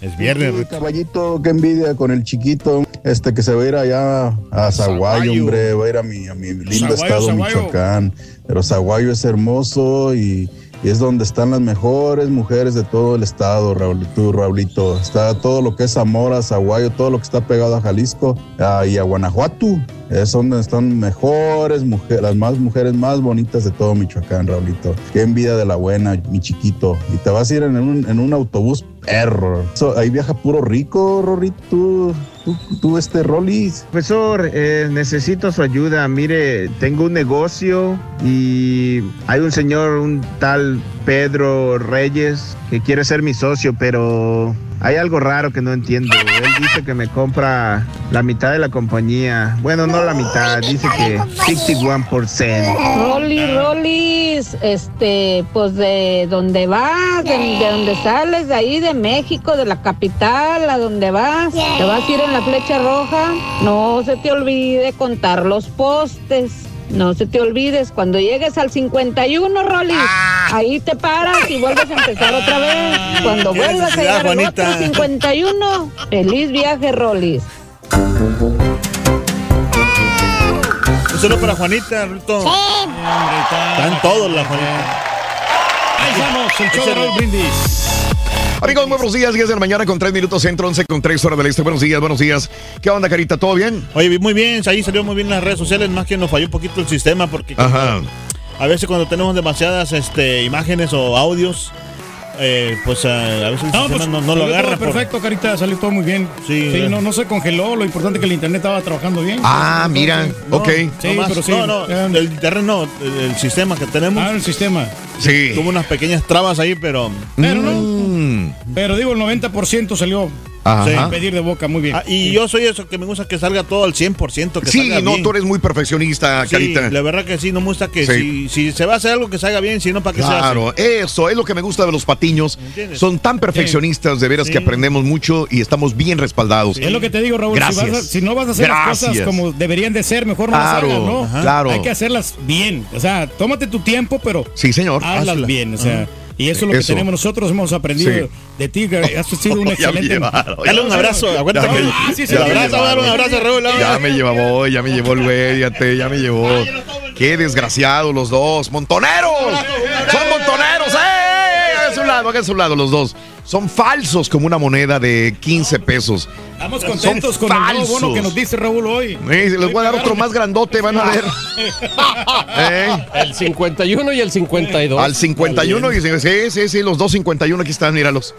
Es viernes, Rito. Caballito, qué envidia con el chiquito, este que se va a ir allá a Zaguayo. hombre, va a ir a mi, a mi lindo Zaguayo, estado, Zaguayo. Michoacán. Pero Zaguayo es hermoso y, es donde están las mejores mujeres de todo el estado, Raulito, Raulito. Está todo lo que es Zamora, Zaguayo, todo lo que está pegado a Jalisco ah, y a Guanajuato. Es donde están mejores mujeres, las más mujeres más bonitas de todo Michoacán, Raulito. Qué envidia de la buena, mi chiquito. Y te vas a ir en un, autobús perro. Ahí viaja puro rico, Rorrito. Tú, tú, este Rollis. Profesor, eh, necesito su ayuda. Mire, tengo un negocio y hay un señor, un tal Pedro Reyes, que quiere ser mi socio, pero hay algo raro que no entiendo. Él dice que me compra la mitad de la compañía. Bueno, no la mitad, dice que 51%. Rolly, Rollis, este, pues de donde vas, de, de donde sales, de ahí, de México, de la capital, a donde vas, te vas a ir en la flecha roja, no se te olvide contar los postes. No se te olvides, cuando llegues al 51, Rollis, ahí te paras y vuelves a empezar otra vez. Cuando Qué vuelvas a llegar al otro 51, feliz viaje, Rollis. Un saludo para Juanita, Rito. Están todos la Juanita. Ahí estamos, el show de Raúl Brindis. Amigos, muy buenos días, 10 de la mañana con 3 minutos centro, 11 con 3 horas del este. Buenos días, buenos días. ¿Qué onda, Carita? ¿Todo bien? Oye, muy bien, ahí salió muy bien las redes sociales, más que nos falló un poquito el sistema porque Ajá. a veces cuando tenemos demasiadas este, imágenes o audios, eh, pues a veces el No, sistema pues, no, no lo agarra. todo por- perfecto, Carita, salió todo muy bien. Sí, Sí, eh. no, no se congeló, lo importante es que el internet estaba trabajando bien. Ah, mira, No, ok. Sí, no, más- pero sí. no, no, el internet no, el, el sistema que tenemos. Ah, el sistema. Sí. Tuvo unas pequeñas trabas ahí, pero. Pero no. Mm. Pero digo, el 90% salió Ajá. sin pedir de boca, muy bien. Ah, y yo soy eso que me gusta que salga todo al 100%. Que Sí, salga no, bien. tú eres muy perfeccionista, Sí, Carita. la verdad que sí, no me gusta que Sí. si, si se va a hacer algo que salga bien, si no, ¿para qué se Claro, hace? eso es lo que me gusta de los patiños. ¿Entiendes? Son tan perfeccionistas, de veras Sí. que aprendemos mucho y estamos bien respaldados. Es lo que te digo, Raúl. Si, Gracias. vas a- si no vas a hacer las cosas como deberían de ser, mejor no Claro, las hagas, ¿no? Ajá. claro. Hay que hacerlas bien. O sea, tómate tu tiempo, pero Sí, señor. hazlas Hazla. bien. O sea, Ajá. Y eso es lo que Eso. tenemos nosotros. Hemos aprendido Sí. de ti. Has sido un excelente. Dale un abrazo, acuérdate. Me- Ah, sí, me abrazo, dale un abrazo, Raúl, Ya me llevó, ya me llevó el güey, ya me llevó. Qué desgraciados los dos. ¡Montoneros! ¡Son montoneros! ¡Eh! Háganse un lado, háganse un lado los dos. Son falsos como una moneda de 15 pesos. Estamos contentos Son con el nuevo bono falsos. que nos dice Raúl hoy. Eh, les voy a dar otro más grandote, van a ver. Eh, El 51 y el 52. Al 51 y sí, sí, sí, los dos 51 aquí están, míralos.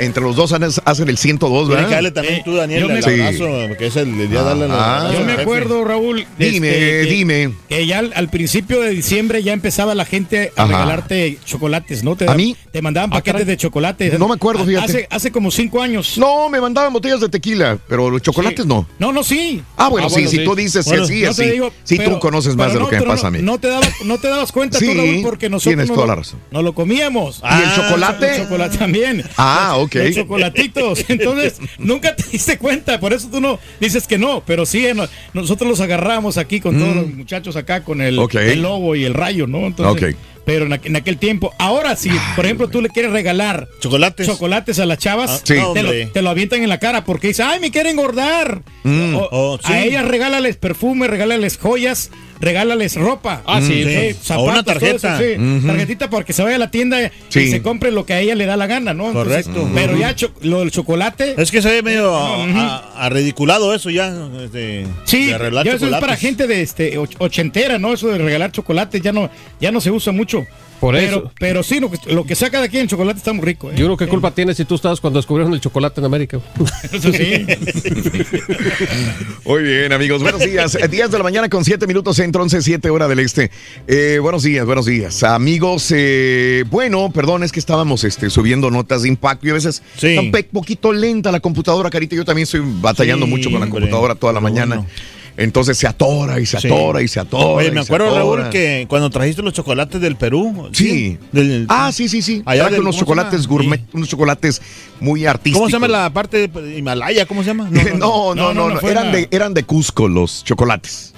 Entre los dos hacen el 102, Tienes que ¿verdad? darle también tú, Daniel, me- el Sí. abrazo, que es el día de darle el Ah. Yo me acuerdo, Raúl. Dime, este, que- dime. Que ya al, al principio de diciembre ya empezaba la gente a Ajá. regalarte chocolates, ¿no? Te, ¿A mí? Te mandaban paquetes de chocolate. No me acuerdo, fíjate. Hace, hace como cinco años. No, me mandaban botellas de tequila, pero los chocolates no. No, no, sí. Ah, bueno, Ah, sí, bueno, si sí. tú dices Bueno, que sí, no así. digo, sí, pero- tú conoces más de lo no, que me pasa no, a mí. No te dabas, no te dabas cuenta Sí, tú, Raúl, porque nosotros tienes no toda lo- la razón. No lo comíamos. ¿Y el chocolate? El chocolate también. Ah, ok. Los chocolatitos. Entonces, nunca te diste cuenta. Por eso tú no dices que no. Pero sí, no- nosotros los agarramos aquí con todos los muchachos acá con el, Mm. Logo y el rayo, ¿no? Entonces, Ok. Pero en, aqu- en aquel tiempo. Ahora, si por ejemplo tú le quieres regalar Chocolates. chocolates a las chavas, Ah, sí. te, lo, te lo avientan en la cara porque dicen, ay, me quieren engordar. Mm. O- Oh, sí. A ellas regálales perfume, regálales joyas, regálales ropa. Ah, sí, sí. O una tarjeta. eso, sí. Ujú. Tarjetita porque se vaya a la tienda y se compre lo que a ella le da la gana, ¿no? Entonces, Correcto. Pero ya cho- lo del chocolate. Es que se ve medio Ujú. a, a ridiculado eso ya. De, Sí, de arreglar ya eso es para gente de este och- ochentera, ¿no? Eso de regalar chocolates ya no, ya no se usa mucho. Por pero, eso. Pero sí, lo que, lo que saca de aquí en chocolate está muy rico. ¿eh? Yo creo que culpa tienes si tú estabas cuando descubrieron el chocolate en América. Eso sí. Muy bien, amigos. Buenos días. 10 de la mañana con 7 minutos centro, 11, 7 hora del este. Eh, buenos días, buenos días. Amigos, eh, bueno, perdón, es que estábamos este, subiendo notas de impacto y a veces Sí. está un poquito lenta la computadora, Carita. Yo también estoy batallando Sí, mucho con la hombre. computadora toda la mañana. bueno. Entonces se atora y se Sí. atora y se atora. Oye, me acuerdo, atora. Raúl, que cuando trajiste los chocolates del Perú. Sí. Del- Ah, sí, sí, sí. Allá del- unos chocolates gourmet, unos chocolates muy artísticos. ¿Cómo se llama la parte de Himalaya? ¿Cómo se llama? No, no, no, no, eran, la- de, eran de Cusco los chocolates.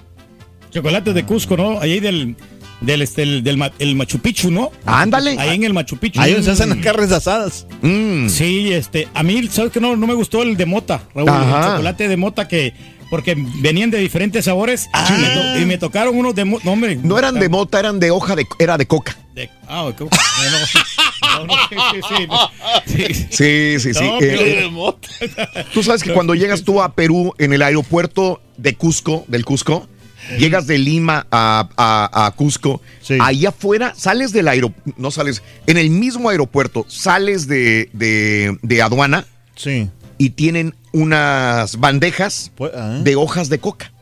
Chocolates de Cusco, ¿no? Ahí del, del, este, el, del ma- el Machu Picchu, ¿no? Ándale. Ahí en el Machu Picchu. Ahí donde se hacen las Mm. carnes asadas. Mm. Sí, este, a mí, ¿sabes qué? No, no me gustó el de mota, Raúl, Ajá. el chocolate de mota que, porque venían de diferentes sabores y, me y me tocaron unos de no, hombre. No eran de mota, eran de hoja de, era de coca. de- ah, de coca. No, no, no, sí, sí, sí. Sí. Sí, sí, sí. Eh, eh, Tú sabes que cuando llegas tú a Perú en el aeropuerto de Cusco, del Cusco, llegas de Lima a, a- a Cusco, ahí afuera sales del aeropuerto, no sales, en el mismo aeropuerto sales de, de- de aduana Sí. y tienen unas bandejas Pues, ah. de hojas de coca.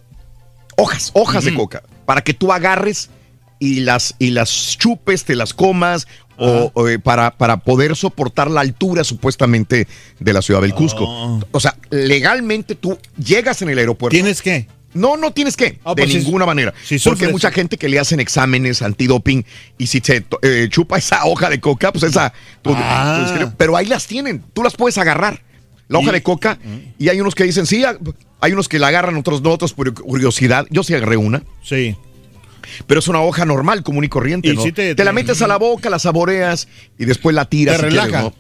Hojas, hojas de Ujú. coca, para que tú agarres y las, y las chupes, te las comas o, o, eh, para, para poder soportar la altura supuestamente de la ciudad del Cusco. Oh. O sea, legalmente tú llegas en el aeropuerto. ¿Tienes qué? No, no tienes que, Ah, de pues si- ninguna manera. si porque hay mucha gente que le hacen exámenes antidoping y si se eh, chupa esa hoja de coca, pues esa... tú- Ah. tú- pero ahí las tienen, tú las puedes agarrar. La hoja Y- de coca y hay unos que dicen sí, hay unos que la agarran, otros no, otros por curiosidad. Yo sí agarré una. Sí. Pero es una hoja normal, común y corriente, Y ¿no? te- te, la te- metes a la boca, la saboreas y después la tiras. Te si quieres, relaja. ¿no?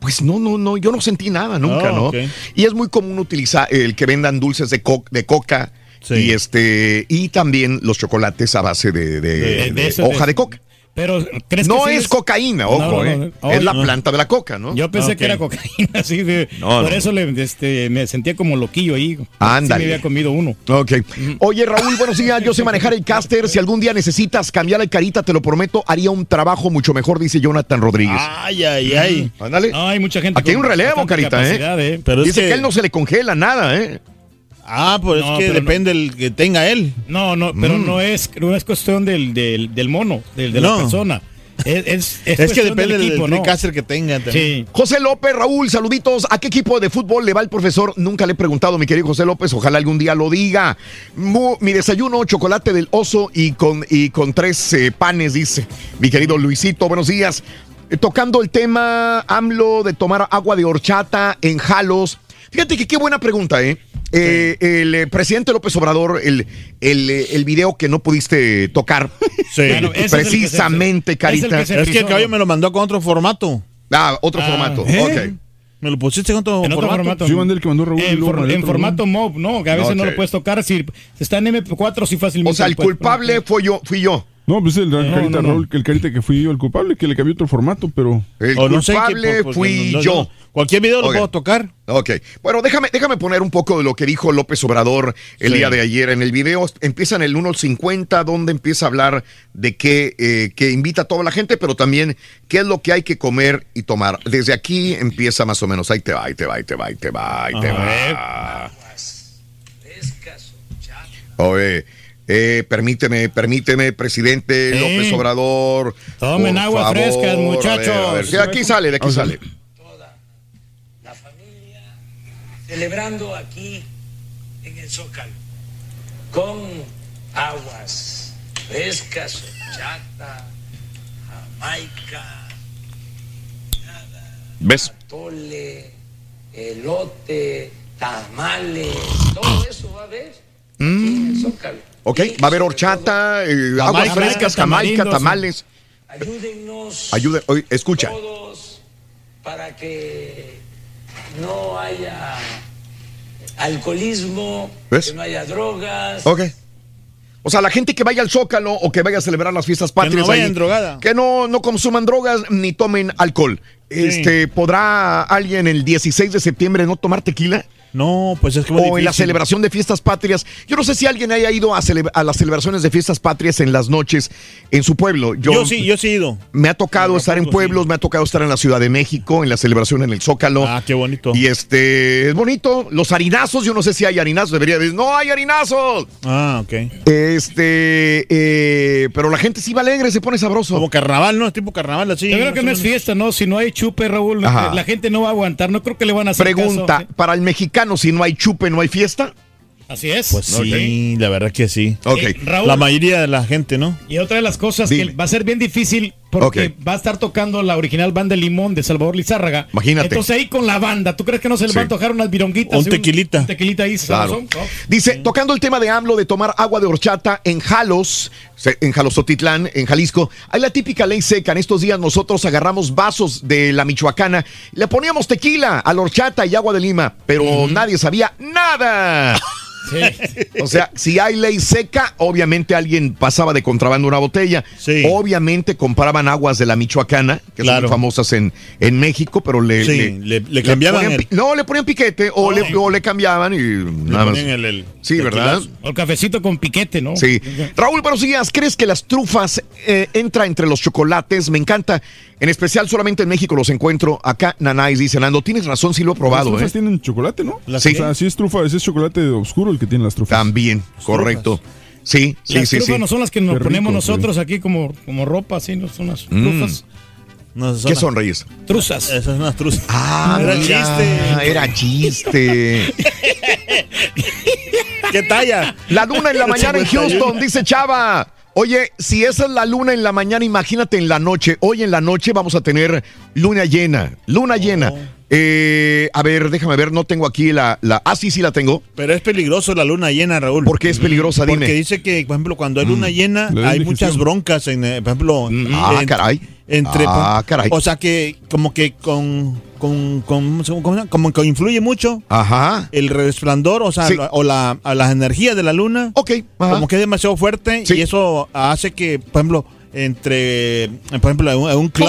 Pues no, no, no, yo no sentí nada nunca, Ah, ¿no? Y es muy común utilizar el que vendan dulces de, co- de coca y este y también los chocolates a base de, de- De- de de eso, hoja de coca. Pero, ¿crees que No sí es cocaína, ojo, No, no, ¿eh? es la No. planta de la coca, ¿no? Yo pensé Ok. que era cocaína, sí. de- No, por no. eso le, este, me sentía como loquillo ahí. Sí Ándale. me había comido uno. Ok. Oye, Raúl, buenos días. Yo sé manejar el caster. Si algún día necesitas cambiar el carita, te lo prometo, haría un trabajo mucho mejor, dice Jonathan Rodríguez. Ay, ay, ay. Ándale. No, hay mucha gente Aquí hay un relevo, carita, ¿eh? ¿eh? Pero es Dice que... que- él no se le congela nada, ¿eh? Ah, pues No, es que pero no. depende el que tenga él. No, no, pero Mm. no es no es cuestión del, del, del mono, del, de No. la persona. Es, es, Es, que depende del del, equipo, que tenga. Sí. José López, Raúl, saluditos. ¿A qué equipo de fútbol le va el profesor? Nunca le he preguntado, mi querido José López. Ojalá algún día lo diga. Mu- mi desayuno, chocolate del oso y con, y con tres eh, panes, dice mi querido Luisito. Buenos días. Eh, tocando el tema AMLO de tomar agua de horchata en Jalos. Fíjate que qué buena pregunta, ¿eh? Eh, el eh, presidente López Obrador, el, el, eh, el video que no pudiste tocar. Bueno, ese es el que se- precisamente, Es, Carita. el que el caballo me lo mandó con otro formato. Ah, otro formato. Ok. Me lo pusiste con otro En otro formato. formato. Sí, mandé el que mandó Raúl En, for- en formato MOV, no, que a veces no lo puedes tocar. Si está en MP4, sí fácilmente. O sea, el culpable fue yo, fui yo. No, pues el No, carita no, no. Raúl, el carita que fui yo el culpable, que le cambió otro formato, pero. El O no sé qué, culpable fui no- no- yo. no. Cualquier video lo Ok. puedo tocar. Ok. Bueno, déjame, déjame poner un poco de lo que dijo López Obrador el Sí. día de ayer. En el video empieza en el 1 al 50, donde empieza a hablar de que, eh, que invita a toda la gente, pero también qué es lo que hay que comer y tomar. Desde aquí empieza más o menos. Ahí te va, ahí te va, ahí te va, ahí te va, ahí te va. Oye, eh, permíteme, permíteme, presidente Sí. López Obrador. Tomen por agua favor. frescas, A ver, muchachos. a ver, De aquí sale, de aquí sale. celebrando aquí en el Zócalo con aguas frescas, horchata, jamaica, ¿Ves? tole, elote, tamales, todo eso va a haber aquí en el Zócalo. Ok, va a haber horchata, eh, aguas frescas, jamaica, tamales. Ayúdennos Ayude, oye, escucha. todos para que no haya alcoholismo, ¿Ves? que no haya drogas. Ok. O sea, la gente que vaya al Zócalo o que vaya a celebrar las fiestas patrias. no vayan ahí, drogada. Que no, no consuman drogas ni tomen alcohol. Este, ¿Podrá alguien el 16 de septiembre no tomar tequila? No, pues es que muy O en la celebración de fiestas patrias. Yo no sé si alguien haya ido a, a las celebraciones de fiestas patrias en las noches en su pueblo. Yo, Yo sí, yo sí he ido. Me ha tocado estar en pueblos, me ha tocado estar en la Ciudad de México, en la celebración en el Zócalo. Ah, qué bonito. Y este, es bonito. Los harinazos, yo no sé si hay harinazos, debería decir, no hay harinazos. Ah, ok. Este, eh, pero la gente sí va alegre, se pone sabroso. Como carnaval, ¿no? Es tipo carnaval así. Yo creo que no es fiesta, ¿no? Si no hay chupe, Raúl, Ajá. la gente no va a aguantar. No creo que le van a hacer Pregunta, caso. para el mexicano, si no hay chupe, no hay fiesta. Así es. Pues sí, la verdad que sí. Ok. Eh, Raúl. La mayoría de la gente, ¿no? Y otra de las cosas Dime. que va a ser bien difícil porque va a estar tocando la original banda Limón de Salvador Lizárraga. Imagínate. Entonces ahí con la banda, ¿tú crees que no se le Sí. va a antojar unas vironguitas? Un tequilita. Un tequilita ahí, Claro. Oh. Dice, tocando el tema de AMLO de tomar agua de horchata en Jalos, en Jalostotitlán, en Jalisco, hay la típica ley seca. En estos días nosotros agarramos vasos de la Michoacana, le poníamos tequila a la horchata y agua de lima, pero nadie sabía nada. O sea, si hay ley seca, obviamente alguien pasaba de contrabando una botella. Sí. Obviamente compraban aguas de la Michoacana, que son Claro. muy famosas en, en México, pero le, Sí, le- le cambiaban ponían el- pi- No, le ponían piquete o, le, o le cambiaban y nada más. el- el sí, ¿verdad? O el cafecito con piquete, ¿no? Sí. Raúl, buenos días. ¿Crees que las trufas eh, entra entre los chocolates? Me encanta. En especial, solamente en México los encuentro. Acá, Nanais dice, Nando, tienes razón, sí lo he Las probado, trufas ¿eh? tienen chocolate, ¿no? Sí. O sea, sí es trufa, ese es chocolate oscuro el que tiene las trufas. También, correcto. Sí, sí, las sí, trufas sí. no son las que nos rico, ponemos sí. nosotros aquí como, como ropa, así, no son las Mm. trufas. No, ¿Qué son reyes? Truzas. Esas son unas truzas. Ah, era mira, chiste. Era chiste. ¿Qué talla? La luna en la mañana en Houston, dice Chava. Oye, si esa es la luna en la mañana, imagínate en la noche. Hoy en la noche vamos a tener luna llena. Luna llena. Eh, a ver, déjame ver, no tengo aquí la, la. Ah, sí, sí la tengo. Pero es peligroso la luna llena, Raúl. ¿Por qué es peligrosa? Dime. Porque dice que, por ejemplo, cuando hay luna llena, hay muchas broncas, en, eh, por ejemplo. Ah, en- caray. Entre, Ah, caray. O sea que, como que con. con, con- ¿cómo se- como que influye mucho Ajá. el resplandor, o sea, Sí. la- o la, a las energías de la luna. Ok. ajá. Como que es demasiado fuerte Sí. y eso hace que, por ejemplo, entre, por ejemplo, en un, club,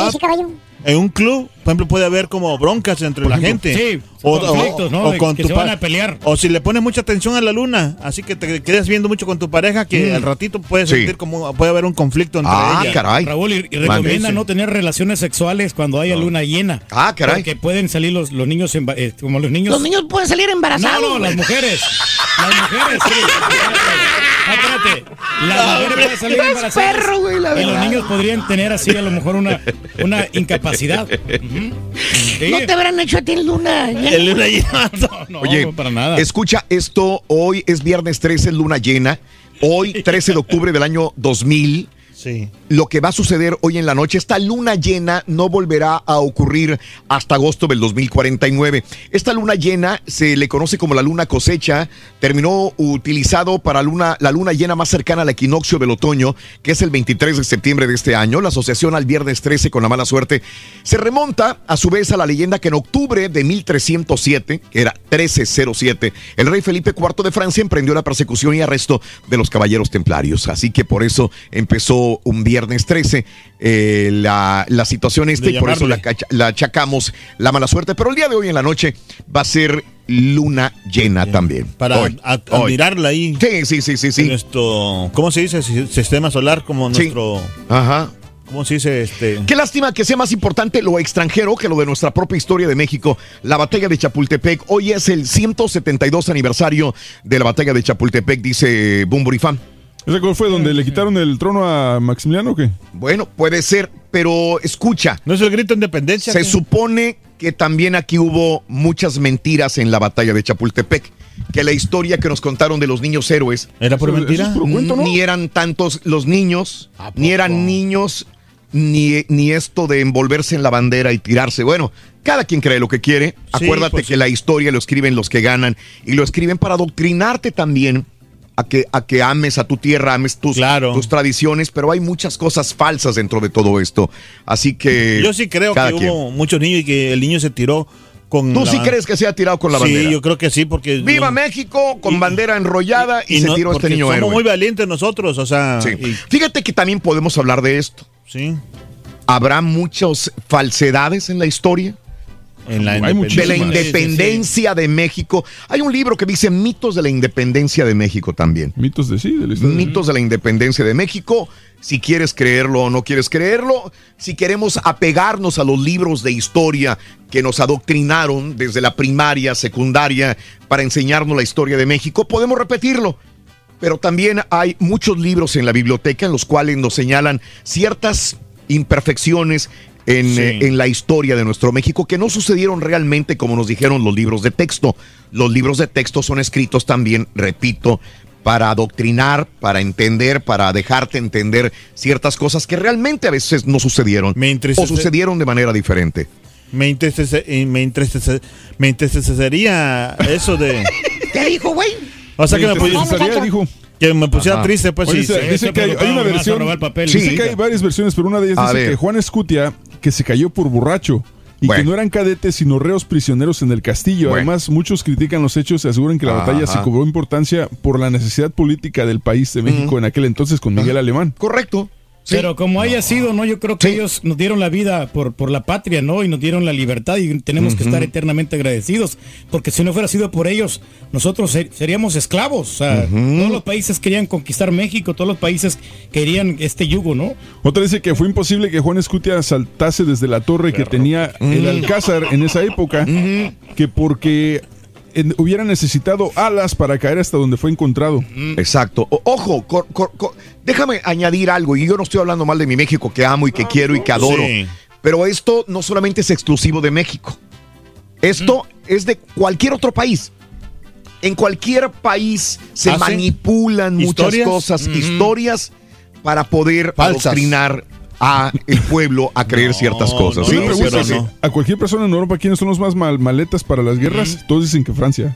en un club, por ejemplo, puede haber como broncas entre la gente. Sí, conflictos, ¿no? Que se pa- van a pelear. O si le pones mucha atención a la luna, así que te quedas viendo mucho con tu pareja, que al ratito puedes Mm. Sí. sentir como puede haber un conflicto entre Ah, ellas. caray. Raúl, y, y recomienda no tener relaciones sexuales cuando haya luna llena. Ah, caray. Porque pueden salir los, los niños, eh, como los niños. Los niños pueden salir no, embarazados. no, las güey. mujeres. Las mujeres, sí. No, espérate. Las mujeres pueden salir embarazadas. perro, güey, la y los niños podrían tener así a lo mejor una, una incapacidad. Sí. No te habrán hecho a ti luna. ¿eh? El luna llena. No, Oye, no, para nada. Escucha esto, hoy es viernes 13, luna llena. Hoy, 13 de octubre del año 2000. Sí. Lo que va a suceder hoy en la noche, esta luna llena no volverá a ocurrir hasta agosto del 2049. Esta luna llena se le conoce como la luna cosecha, terminó utilizado para luna, la luna llena más cercana al equinoccio del otoño, que es el 23 de septiembre de este año. La asociación al viernes 13 con la mala suerte se remonta a su vez a la leyenda que en octubre de 1307, que era 1307, el rey Felipe IV de Francia emprendió la persecución y arresto de los caballeros templarios. Así que por eso empezó un viernes 13 eh, la, la situación esta y por eso la, la achacamos la mala suerte. Pero el día de hoy en la noche va a ser luna llena también. Para Hoy, a- hoy. admirarla ahí. Sí, sí, sí, sí, sí. Nuestro, ¿cómo se dice? Si- Sistema solar, como Sí. nuestro, Ajá. ¿cómo se dice? Este, Qué lástima que sea más importante lo extranjero que lo de nuestra propia historia de México. La batalla de Chapultepec. Hoy es el 172 aniversario de la batalla de Chapultepec, dice Bumburifam. ¿Ese cuál fue donde le quitaron el trono a Maximiliano o qué? Bueno, puede ser, pero escucha. ¿No es el grito de independencia? Se qué? supone que también aquí hubo muchas mentiras en la batalla de Chapultepec. Que la historia que nos contaron de los niños héroes ¿Era por mentira? es puro cuento, ¿no? ni eran tantos los niños, ni eran niños, ni, ni esto de envolverse en la bandera y tirarse. Bueno, cada quien cree lo que quiere. Sí, Acuérdate pues que sí. la historia lo escriben los que ganan y lo escriben para adoctrinarte también. A que, a que ames a tu tierra, ames tus, Claro. tus tradiciones, pero hay muchas cosas falsas dentro de todo esto. Así que. Yo sí creo que quien. hubo muchos niños y que el niño se tiró con. ¿Tú sí crees que se ha tirado con la bandera? Sí, yo creo que sí, porque. ¡Viva no- México! Con y- bandera enrollada y, se no- tiró este niño somos héroe. muy valientes nosotros, o sea. Sí. Fíjate que también podemos hablar de esto. sí. ¿Habrá muchas falsedades en la historia? En la Hay De la independencia de México. Hay un libro que dice mitos de la independencia de México también. Mitos de sí, de la historia. Mitos de la independencia de México. Si quieres creerlo o no quieres creerlo, si queremos apegarnos a los libros de historia que nos adoctrinaron desde la primaria, secundaria, para enseñarnos la historia de México, podemos repetirlo. Pero también hay muchos libros en la biblioteca en los cuales nos señalan ciertas imperfecciones en, Sí. eh, en la historia de nuestro México que no sucedieron realmente como nos dijeron los libros de texto. Los libros de texto son escritos también, repito, para adoctrinar, para entender, para dejarte entender ciertas cosas que realmente a veces no sucedieron Me o sucedieron de manera diferente. Me eh, me entristece- me entristecería eso de. ¿Qué dijo, güey? O sea que me, Cesaría dijo. que me pusiera Ajá. triste, pues Oye, sí. dice, dice que hay, hay una versión. papel, dice sí. que hay varias versiones, pero una de ellas A dice ver. que Juan Escutia que se cayó por borracho. Y Bueno. que no eran cadetes, sino reos prisioneros en el castillo. Bueno. Además, muchos critican los hechos y aseguran que la batalla se cobró importancia por la necesidad política del país de México en aquel entonces con Miguel Alemán. Correcto. Sí. Pero como haya sido, ¿no? Yo creo que Sí. ellos nos dieron la vida por, por la patria, ¿no? Y nos dieron la libertad y tenemos que estar eternamente agradecidos. Porque si no fuera sido por ellos, nosotros ser- seríamos esclavos. O sea, todos los países querían conquistar México, todos los países querían este yugo, ¿no? Otra dice que fue imposible que Juan Escutia saltase desde la torre que tenía el Alcázar en esa época, que porque en- hubiera necesitado alas para caer hasta donde fue encontrado. Exacto. O- ojo, cor- cor- cor- déjame añadir algo, y yo no estoy hablando mal de mi México que amo y que quiero y que adoro. Sí. Pero esto no solamente es exclusivo de México. Esto es de cualquier otro país. En cualquier país se ¿Ah, manipulan muchas ¿Historias? cosas, Ujú. historias para poder Falsas. adoctrinar a el pueblo a creer ciertas cosas. A cualquier persona en Europa quiénes son los más mal- maletas para las guerras, todos dicen que Francia.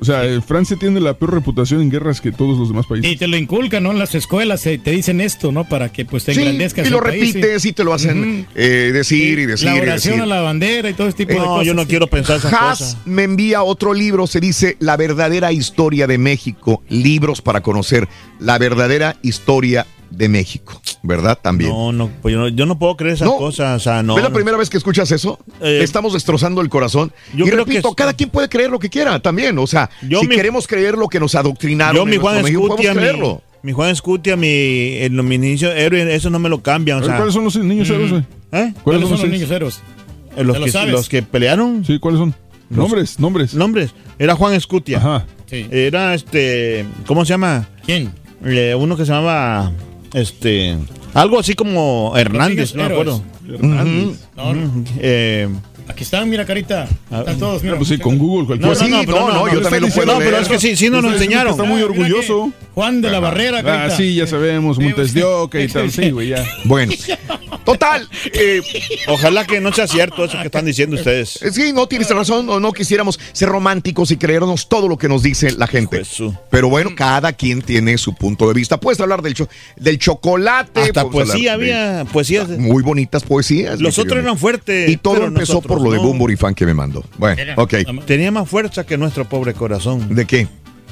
O sea, eh, Francia tiene la peor reputación en guerras que todos los demás países. Y te lo inculcan, ¿no? En las escuelas eh, te dicen esto, ¿no? Para que pues te Sí, engrandezcas. y lo país, repites y te lo hacen eh, decir y decir La y oración decir. a la bandera y todo ese tipo de No, cosas. yo no sí. quiero pensar esas Haas cosas. me envía otro libro, se dice La verdadera historia de México, libros para conocer la verdadera historia de México, ¿verdad? También. No, no, pues yo no, yo no puedo creer esas No. cosas. O sea, no. ¿Es la no. primera vez que escuchas eso? Eh, estamos destrozando el corazón. yo y creo repito, cada quien puede creer lo que quiera también. O sea, Yo si mi- queremos creer lo que nos adoctrinaron Yo, en mi Juan México, Escutia, podemos mi, creerlo. mi Juan Escutia, mi el, mi inicio héroe, eso no me lo cambian. O sea, ¿Cuáles son los niños héroes, güey? ¿Eh? ¿Cuáles son los seis? niños héroes? Eh, Los ¿Te lo que, los que pelearon. Sí, ¿cuáles son? Nombres, nombres. Nombres. Era Juan Escutia. Ajá. Sí. Era este. ¿Cómo se llama? ¿Quién? Eh, uno que se llamaba. Este. Algo así como Hernández, no me acuerdo. Hernández. No, no. Ujú. Eh, Aquí están, mira, carita. Están todos, mira. Pues sí, con Google cualquiera. Pues sí, no, no, yo también lo puedo no, pero es que sí, sí nos lo enseñaron. Está muy orgulloso. Juan de la Barrera, Ah, carita. sí, ya sabemos, Montes de Oca y tal. Sí, güey, ya. Bueno, total. eh, Ojalá que no sea cierto eso que están diciendo ustedes. Sí, no tienes razón, o no quisiéramos ser románticos y creernos todo lo que nos dice la gente. Pero bueno, cada quien tiene su punto de vista. Puedes hablar del, cho- del chocolate. Hasta poesía había, poesías. Muy bonitas poesías. Los otros eran fuertes. Y todo pero empezó por lo de no. Bumburi Fan que me mandó. Bueno, ok. Tenía más fuerza que nuestro pobre corazón. ¿De qué?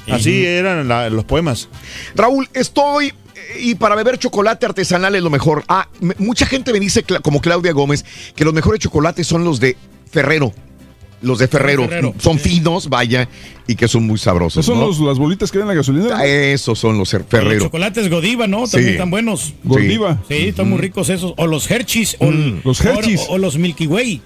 Así eran la- los poemas. Raúl, estoy eh, y para beber chocolate artesanal es lo mejor. Ah, me- mucha gente me dice, cla- como Claudia Gómez, que los mejores chocolates son los de Ferrero. Los de Ferrero. Ferrero, Son finos, vaya, y que son muy sabrosos. Esos son ¿no? los- las bolitas que ven en la gasolinera. Ah, Esos son los Los Ferrero. chocolates Godiva, ¿no? También Sí. están buenos. Gordiva. Sí, están muy ricos esos. O los Hershey's. O, Mm. Los Hershey's. O, o los Milky Way.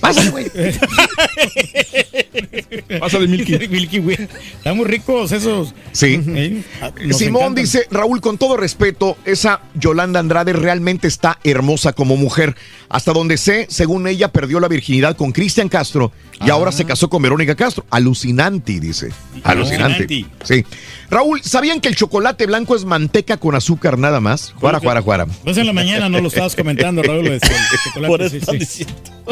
Pásale, güey. Pásale, Milky. Milky Way. Están muy ricos esos. Sí. ¿Eh? Nos Simón encantan. dice, Raúl, con todo respeto, esa Yolanda Andrade realmente está hermosa como mujer. Hasta donde sé, según ella, perdió la virginidad con Cristian Castro y ahora se casó con Verónica Castro. Alucinante, dice. Alucinante. Alucinante. Sí. Raúl, ¿sabían que el chocolate blanco es manteca con azúcar nada más? Juara, juara, juara. Pues en la mañana no lo estabas comentando, Raúl. Lo decía, el chocolate, Por eso sí,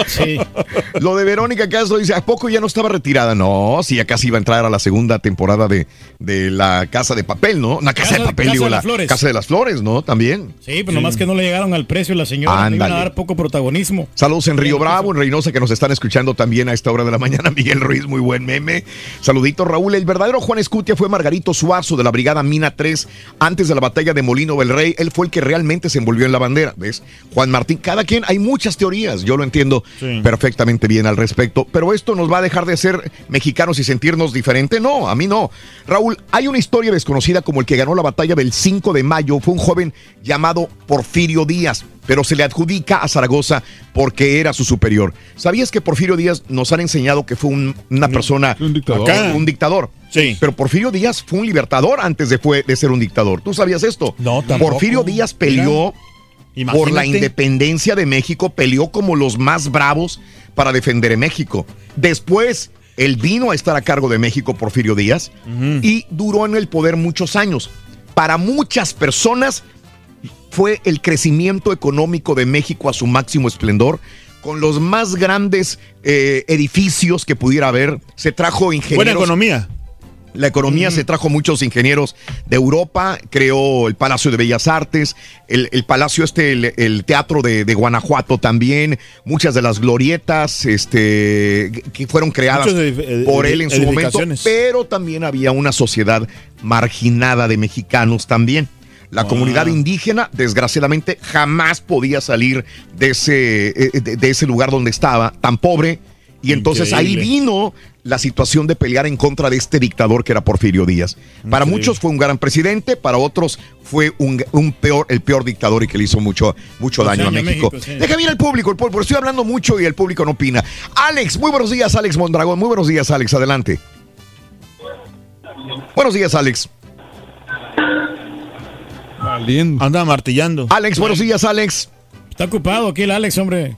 sí. Sí. Lo de Verónica Castro dice, ¿a poco ya no estaba retirada? No, sí, ya casi iba a entrar a la segunda temporada de, de la Casa de Papel, ¿no? La Casa, Casa- de Papel, Casa digo, de la Flores. Casa de las Flores, ¿no? También. Sí, pero nomás que no le llegaron al precio la señora. Le iban a dar poco protagonismo. Saludos en Río Bravo, en Reynosa, que nos están escuchando también a esta hora de la mañana. Miguel Ruiz, muy buen meme. Saludito, Raúl. El verdadero Juan Escutia fue Margarito Suazo de la Brigada Mina 3 antes de la batalla de Molino del Rey. Él fue el que realmente se envolvió en la bandera, ¿ves? Juan Martín, cada quien, hay muchas teorías, yo lo entiendo Sí. perfectamente bien al respecto, pero esto nos va a dejar de ser mexicanos y sentirnos diferente. No, a mí no. Raúl, hay una historia desconocida como el que ganó la batalla del 5 de mayo. Fue un joven llamado Porfirio Díaz, pero se le adjudica a Zaragoza porque era su superior. ¿Sabías que Porfirio Díaz nos han enseñado que fue un- una persona, Un dictador. Acá. un dictador? Sí. Pero Porfirio Díaz fue un libertador antes de, fue, de ser un dictador. ¿Tú sabías esto? No, tampoco. Porfirio Díaz peleó por la independencia de México, peleó como los más bravos para defender a México. Después, él vino a estar a cargo de México, Porfirio Díaz, y duró en el poder muchos años. Para muchas personas fue el crecimiento económico de México a su máximo esplendor. Con los más grandes eh, edificios que pudiera haber, se trajo ingenieros. Buena economía. La economía se trajo muchos ingenieros de Europa, creó el Palacio de Bellas Artes, el, el Palacio este, el, el Teatro de, de Guanajuato también, muchas de las glorietas este, que fueron creadas por él en su momento, pero también había una sociedad marginada de mexicanos también. La Wow. comunidad indígena, desgraciadamente, jamás podía salir de ese, eh, de, de ese lugar donde estaba, tan pobre. Y entonces ahí vino la situación de pelear en contra de este dictador que era Porfirio Díaz. Para Increíble. muchos fue un gran presidente, para otros fue un, un peor, el peor dictador y que le hizo mucho, mucho Pues daño a daño a México. México, sí. Deja bien el público, el público, estoy hablando mucho y el público no opina. Alex, muy buenos días, Alex Mondragón. Muy buenos días, Alex, adelante. Buenos días, Alex. Valiendo. Anda martillando. Alex, buenos días, Alex. Está ocupado aquí el Alex, hombre.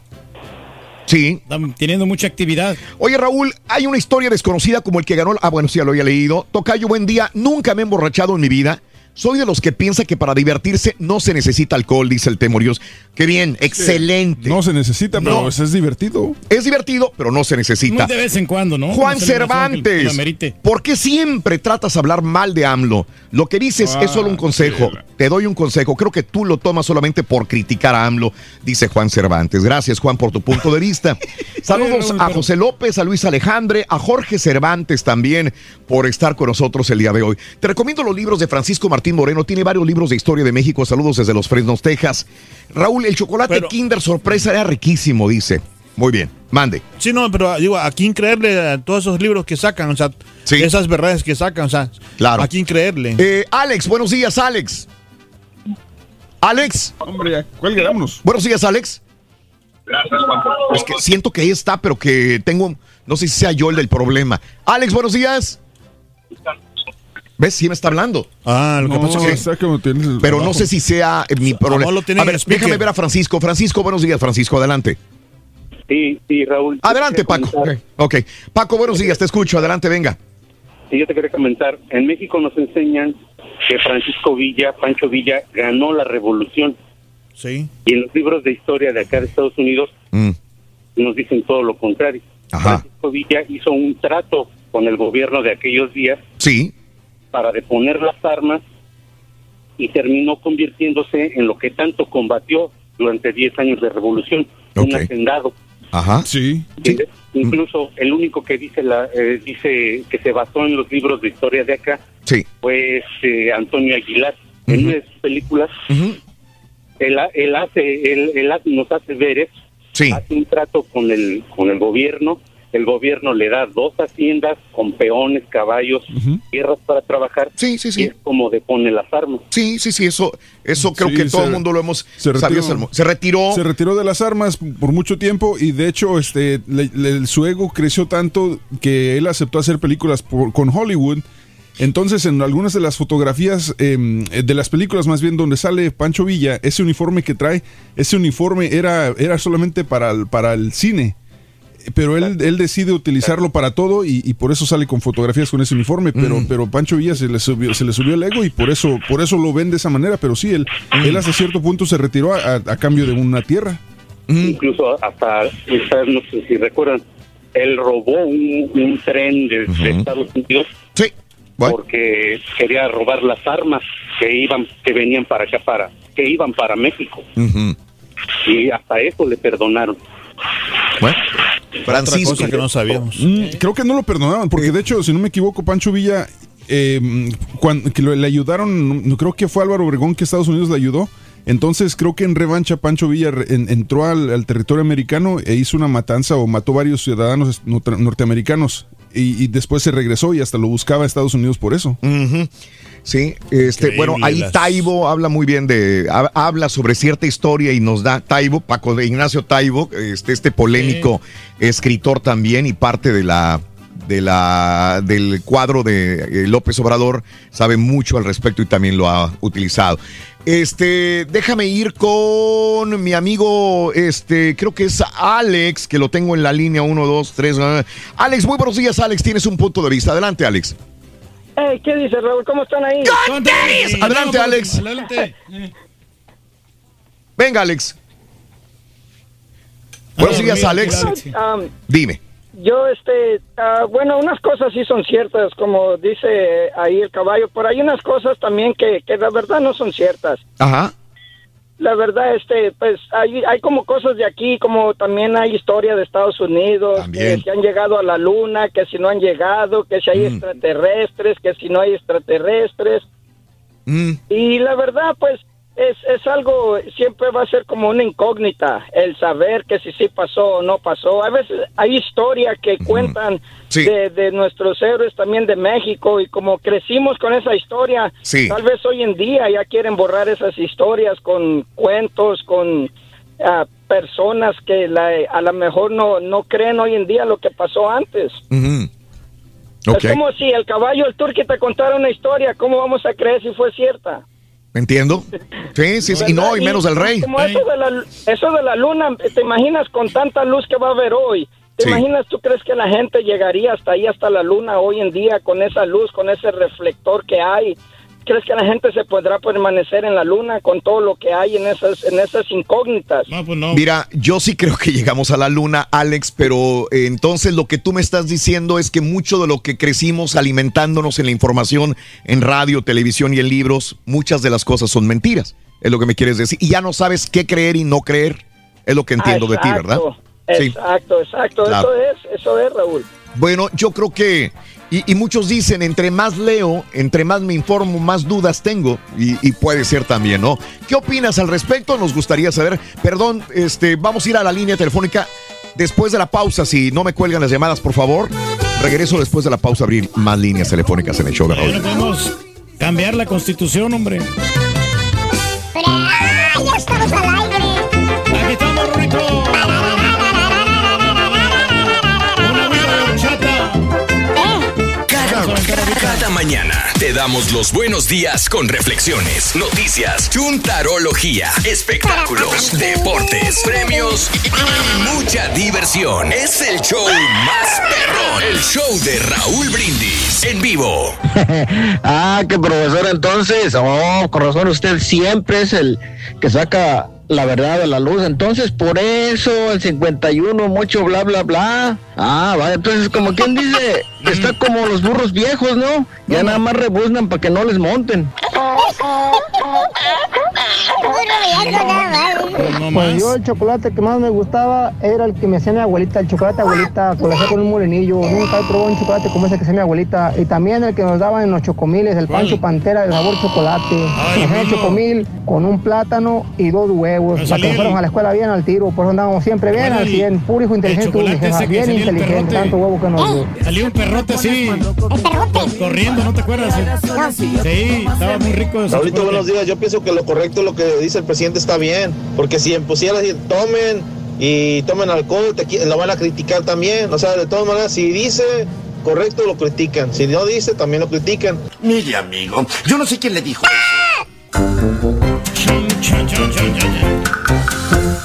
Sí. Teniendo mucha actividad. Oye, Raúl, hay una historia desconocida como el que ganó. Ah, bueno, sí, ya lo había leído. Tocayo, buen día. Nunca me he emborrachado en mi vida. Soy de los que piensa que para divertirse no se necesita alcohol, dice el Temorios. Qué bien, excelente. No se necesita, pero No. es, es divertido. Es divertido, pero no se necesita. Muy de vez en cuando, ¿no? Juan Cervantes. ¿por qué siempre tratas de hablar mal de AMLO? Lo que dices es solo un Ah, consejo. Te doy un consejo. Creo que tú lo tomas solamente por criticar a AMLO, dice Juan Cervantes. Gracias, Juan, por tu punto de vista. Saludos a José López, a Luis Alejandre, a Jorge Cervantes también por estar con nosotros el día de hoy. Te recomiendo los libros de Francisco Martín Moreno. Tiene varios libros de historia de México. Saludos desde Los Fresnos, Texas. Raúl, el chocolate Pero- Kinder sorpresa era riquísimo, dice. Muy bien, mande. Sí, no, pero digo, ¿a quién creerle a todos esos libros que sacan? O sea, esas verdades que sacan, o sea, Claro. ¿a quién creerle? Eh, Alex, buenos días, Alex. Alex. Hombre, ya, cuelgue, vámonos. Buenos días, Alex. Es que siento que ahí está, pero que tengo, no sé si sea yo el del problema. Alex, buenos días. ¿Ves? Sí me está hablando. Ah, lo que No, pasa es que... tienes el Pero no trabajo. sé si sea eh, mi problema. A ver, déjame ver a Francisco. Francisco, buenos días, Francisco, adelante. Sí, sí, Raúl. Adelante, Paco. Ok, ok. Paco, buenos días, te escucho, adelante, venga. Sí, yo te quería comentar. En México nos enseñan que Francisco Villa, Pancho Villa, ganó la revolución. Sí. Y en los libros de historia de acá de Estados Unidos Mm. nos dicen todo lo contrario. Ajá. Francisco Villa hizo un trato con el gobierno de aquellos días Sí. Para deponer las armas y terminó convirtiéndose en lo que tanto combatió durante 10 años de revolución, un hacendado. Ajá. Sí. ¿entiendes? Incluso el único que dice la eh, dice que se basó en los libros de historia de acá Sí. fue este, Antonio Aguilar. En una de sus películas, él, él hace, él, él hace- nos hace ver eso. Sí. Hace un trato con el, con el gobierno. El gobierno le da dos haciendas con peones, caballos, tierras para trabajar. Sí, sí, sí. Y es como depone las armas. Sí, sí, sí, eso, eso creo Sí, que todo el mundo lo hemos se retiró. sabido. Se retiró. Se retiró de las armas por mucho tiempo y de hecho este le- le- su ego creció tanto que él aceptó hacer películas por- con Hollywood. Entonces en algunas de las fotografías eh, de las películas más bien donde sale Pancho Villa, ese uniforme que trae, ese uniforme era, era solamente para el, para el cine. Pero él, él decide utilizarlo para todo y, y por eso sale con fotografías con ese uniforme. Pero, pero Pancho Villa se le, subió, se le subió el ego y por eso, por eso lo ven de esa manera. Pero sí, él, él hasta cierto punto se retiró a, a- a cambio de una tierra. Incluso hasta, esta- no sé si recuerdan, él robó un, un tren de, de Estados Unidos. Sí. Porque quería robar las armas que iban, que venían para acá, para, que iban para México. Y hasta eso le perdonaron. Bueno, Francisco. cosa que no sabíamos. Mm, creo que no lo perdonaban, porque de hecho, si no me equivoco, Pancho Villa, eh, cuando, que lo- le ayudaron, no- creo que fue Álvaro Obregón que Estados Unidos le ayudó. Entonces creo que en revancha Pancho Villa en- entró al, al territorio americano e hizo una matanza o mató varios ciudadanos norte- norteamericanos. Y, y después se regresó y hasta lo buscaba a Estados Unidos por eso. Sí, este, Increíble bueno, ahí las- Taibo habla muy bien de, ha- habla sobre cierta historia y nos da Taibo, Paco de Ignacio Taibo, este, este polémico escritor también y parte de la de la del cuadro de eh, López Obrador sabe mucho al respecto y también lo ha utilizado. Este, déjame ir con mi amigo, este, creo que es Alex, que lo tengo en la línea 1, 2, 3. Alex, muy buenos días, Alex, tienes un punto de vista. Adelante, Alex. Hey, ¿qué dice Raúl? ¿Cómo están ahí? Adelante, Alex. Venga, Alex. Buenos días, Alex. Um, Dime. yo, este, ah, bueno, unas cosas sí son ciertas, como dice ahí el caballo, pero hay unas cosas también que, que la verdad no son ciertas. Ajá. La verdad, este, pues hay, hay como cosas de aquí, como también hay historia de Estados Unidos, que si han llegado a la luna, que si no han llegado, que si hay extraterrestres, que si no hay extraterrestres. Y la verdad, pues, es, es algo, siempre va a ser como una incógnita, el saber que si sí pasó o no pasó. A veces hay historia que cuentan de, de nuestros héroes también de México y como crecimos con esa historia, Sí. tal vez hoy en día ya quieren borrar esas historias con cuentos, con ah, personas que la- a lo mejor no, no creen hoy en día lo que pasó antes. Es como si el caballo, el turqui te contara una historia, ¿cómo vamos a creer si fue cierta? Entiendo. Sí, sí, sí. Y no, y menos el rey. Como eso de, la, eso de la luna, ¿te imaginas con tanta luz que va a haber hoy? ¿Te Sí. imaginas, tú crees que la gente llegaría hasta ahí, hasta la luna hoy en día con esa luz, con ese reflector que hay? ¿Crees que la gente se podrá permanecer en la luna con todo lo que hay en esas, en esas incógnitas? Mira, yo sí creo que llegamos a la luna, Alex, pero eh, entonces lo que tú me estás diciendo es que mucho de lo que crecimos alimentándonos en la información, en radio, televisión y en libros, muchas de las cosas son mentiras. Es lo que me quieres decir. Y ya no sabes qué creer y no creer. Es lo que entiendo de ti, ¿verdad? Sí. Exacto, exacto. Claro. Eso es, eso es, Raúl. Bueno, yo creo que, y, y muchos dicen, entre más leo, entre más me informo, más dudas tengo, y, y puede ser también, ¿no? ¿Qué opinas al respecto? Nos gustaría saber. Perdón, este, vamos a ir a la línea telefónica después de la pausa, si no me cuelgan las llamadas, por favor. Regreso después de la pausa a abrir más líneas telefónicas en el show de Raúl. podemos cambiar la constitución, hombre. ya estamos al aire. Mañana te damos los buenos días con reflexiones, noticias, chuntarología, espectáculos, deportes, premios y mucha diversión. Es el show más perrón, el show de Raúl Brindis en vivo. ah, qué profesor entonces. Oh, con razón, usted siempre es el que saca la verdad a la luz. Entonces, por eso el 51, mucho bla, bla, bla. Ah, vaya, entonces, como quien dice, está como los burros viejos, ¿no? Ya nada más rebuznan para que no les monten. Pues yo el chocolate que más me gustaba era el que me hacía mi abuelita, el chocolate abuelita, que lo hacía con un morenillo. Nunca he probado un chocolate como ese que hacía mi abuelita. Y también el que nos daban en los chocomiles, el pancho pantera de sabor chocolate. Nos hacían el chocomil con un plátano y dos huevos. Para que fueron a la escuela bien al tiro, por eso andábamos siempre bien al 100. Puro hijo inteligente, bien inteligente, tanto huevo que nos dio. Salió un perrote así. Corriendo, ¿no te acuerdas? Sí, estaba muy rico chocolate. buenos días. Yo pienso que lo correcto, lo que dice el presidente está bien, porque si impusieras y tomen y tomen alcohol, te, lo van a criticar también. O sea, de todas maneras, si dice correcto, lo critican. Si no dice, también lo critican. Mire, amigo, yo no sé quién le dijo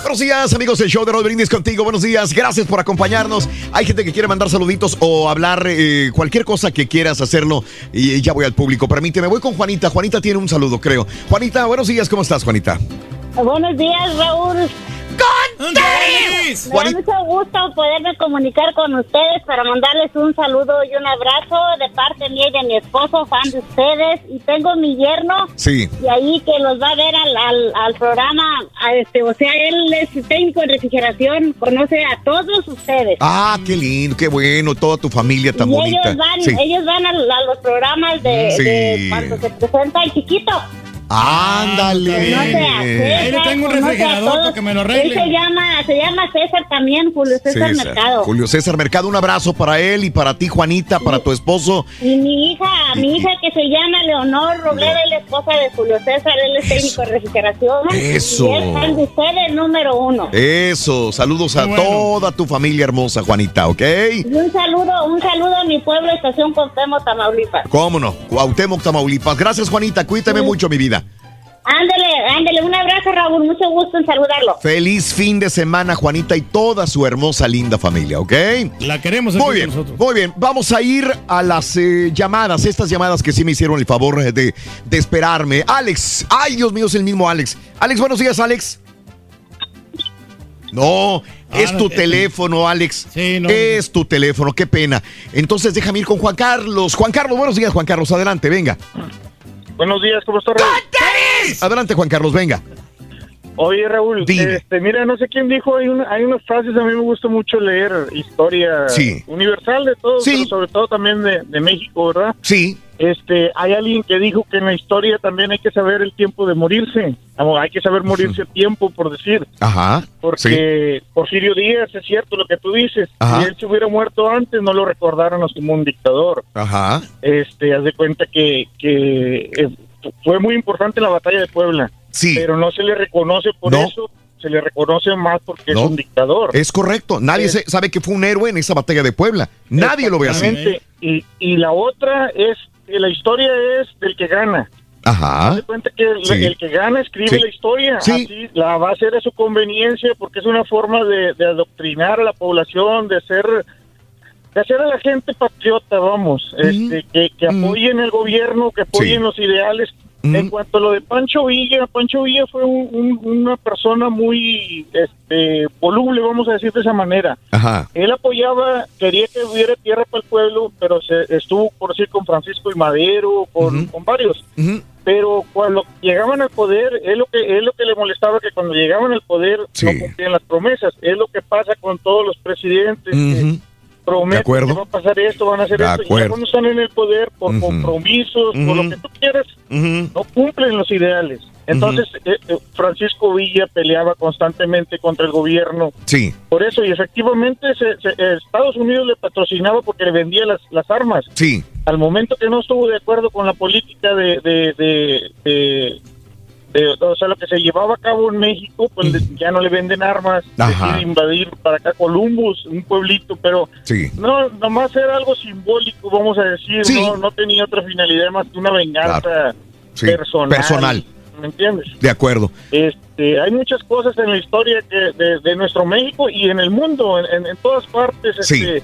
Buenos días, amigos del show de Raúl Brindis contigo. Buenos días, gracias por acompañarnos. Hay gente que quiere mandar saluditos o hablar eh, cualquier cosa que quieras hacerlo. Y ya voy al público. Permíteme, voy con Juanita. Juanita tiene un saludo, creo. Juanita, buenos días, ¿cómo estás, Juanita? Buenos días, Raúl. ¡Con Me da mucho gusto poderme comunicar con ustedes para mandarles un saludo y un abrazo de parte mía y de mi esposo, fan de ustedes. Y tengo mi yerno Sí. y ahí que los va a ver al, al, al programa. a este, o sea, él es técnico en refrigeración, conoce a todos ustedes. Ah, qué lindo, qué bueno, toda tu familia tan y bonita. ellos van, Sí. ellos van a, a los programas de, Sí. de cuando se presenta el chiquito. Ándale. César, Ahí le tengo un refrigerador para que me lo Él arregle. se llama, se llama César también, Julio César, César. Mercado. Julio César Mercado, un abrazo para él y para ti, Juanita, para tu esposo. Y mi hija, mi hija que se llama Leonor Robledo, es la esposa de Julio César, él es técnico de refrigeración. Eso. Y es fan de ustedes, número uno. Eso, saludos a toda tu familia hermosa, Juanita, ¿ok? Y un saludo, un saludo a mi pueblo, Estación Cuauhtémoc, Tamaulipas. ¿Cómo no? Cuauhtémoc, Tamaulipas. Gracias, Juanita. Cuídame mucho, mi vida. Ándele, ándele, un abrazo, Raúl, mucho gusto en saludarlo. Feliz fin de semana, Juanita, y toda su hermosa, linda familia, ¿ok? La queremos Muy bien, nosotros. muy bien. Vamos a ir a las eh, llamadas, estas llamadas que sí me hicieron el favor de, de esperarme. Alex, ay, Dios mío, es el mismo Alex. Alex, buenos días, Alex. No, es Ah, tu eh, teléfono, Alex. no. Es tu teléfono, qué pena. Entonces déjame ir con Juan Carlos. Juan Carlos, buenos días, Juan Carlos. Adelante, venga. Buenos días, ¿cómo está Adelante, Juan Carlos, venga. Oye, Raúl, este, mira, no sé quién dijo, hay, una- hay unas frases, a mí me gusta mucho leer historia Sí. universal de todo, pero sobre todo también de, de México, ¿verdad? Sí. Este, hay alguien que dijo que en la historia también hay que saber el tiempo de morirse, hay que saber morirse a tiempo, por decir. Ajá. Porque Porfirio Díaz, es cierto lo que tú dices, Ajá. si él se hubiera muerto antes, no lo recordaron como un dictador. Ajá. Este, haz de cuenta que, que eh, fue muy importante la batalla de Puebla. Sí. Pero no se le reconoce por No. eso, se le reconoce más porque No. es un dictador. Es correcto. Nadie Es- se- sabe que fue un héroe en esa batalla de Puebla. Nadie lo ve así. Y, y la otra es que la historia es del que gana. Ajá. De cuenta que el, Sí. el que gana escribe Sí. la historia. Sí. Así la va a hacer a su conveniencia porque es una forma de, de adoctrinar a la población, de hacer de hacer a la gente patriota, vamos, este, que, que apoyen el gobierno, que apoyen Sí. los ideales. En cuanto a lo de Pancho Villa, Pancho Villa fue un- un- una persona muy este, voluble, vamos a decir de esa manera. Ajá. Él apoyaba, quería que hubiera tierra para el pueblo, pero se estuvo, por decir, con Francisco y Madero, con, con varios. Pero cuando llegaban al poder, es lo que es lo que le molestaba que cuando llegaban al poder Sí. no cumplían las promesas. Es lo que pasa con todos los presidentes. que Ujú. prometen acuerdo. que va a pasar esto, van a hacer De esto. Y acuerdo. cuando están en el poder, por compromisos, por lo que tú quieras, no cumplen los ideales. Entonces, eh, eh, Francisco Villa peleaba constantemente contra el gobierno Sí. por eso, y efectivamente se- se- Estados Unidos le patrocinaba porque le vendía las, las armas. Sí. Al momento que no estuvo de acuerdo con la política de, de, de, de- de- o sea, lo que se llevaba a cabo en México, pues ya no le venden armas, invadir para acá Columbus, un pueblito, pero Sí. no, nomás era algo simbólico, vamos a decir, Sí. no, no tenía otra finalidad más que una venganza Sí. personal. Personal. ¿Me entiendes? De acuerdo. Este, hay muchas cosas en la historia que de, de nuestro México y en el mundo, en, todas partes. Este,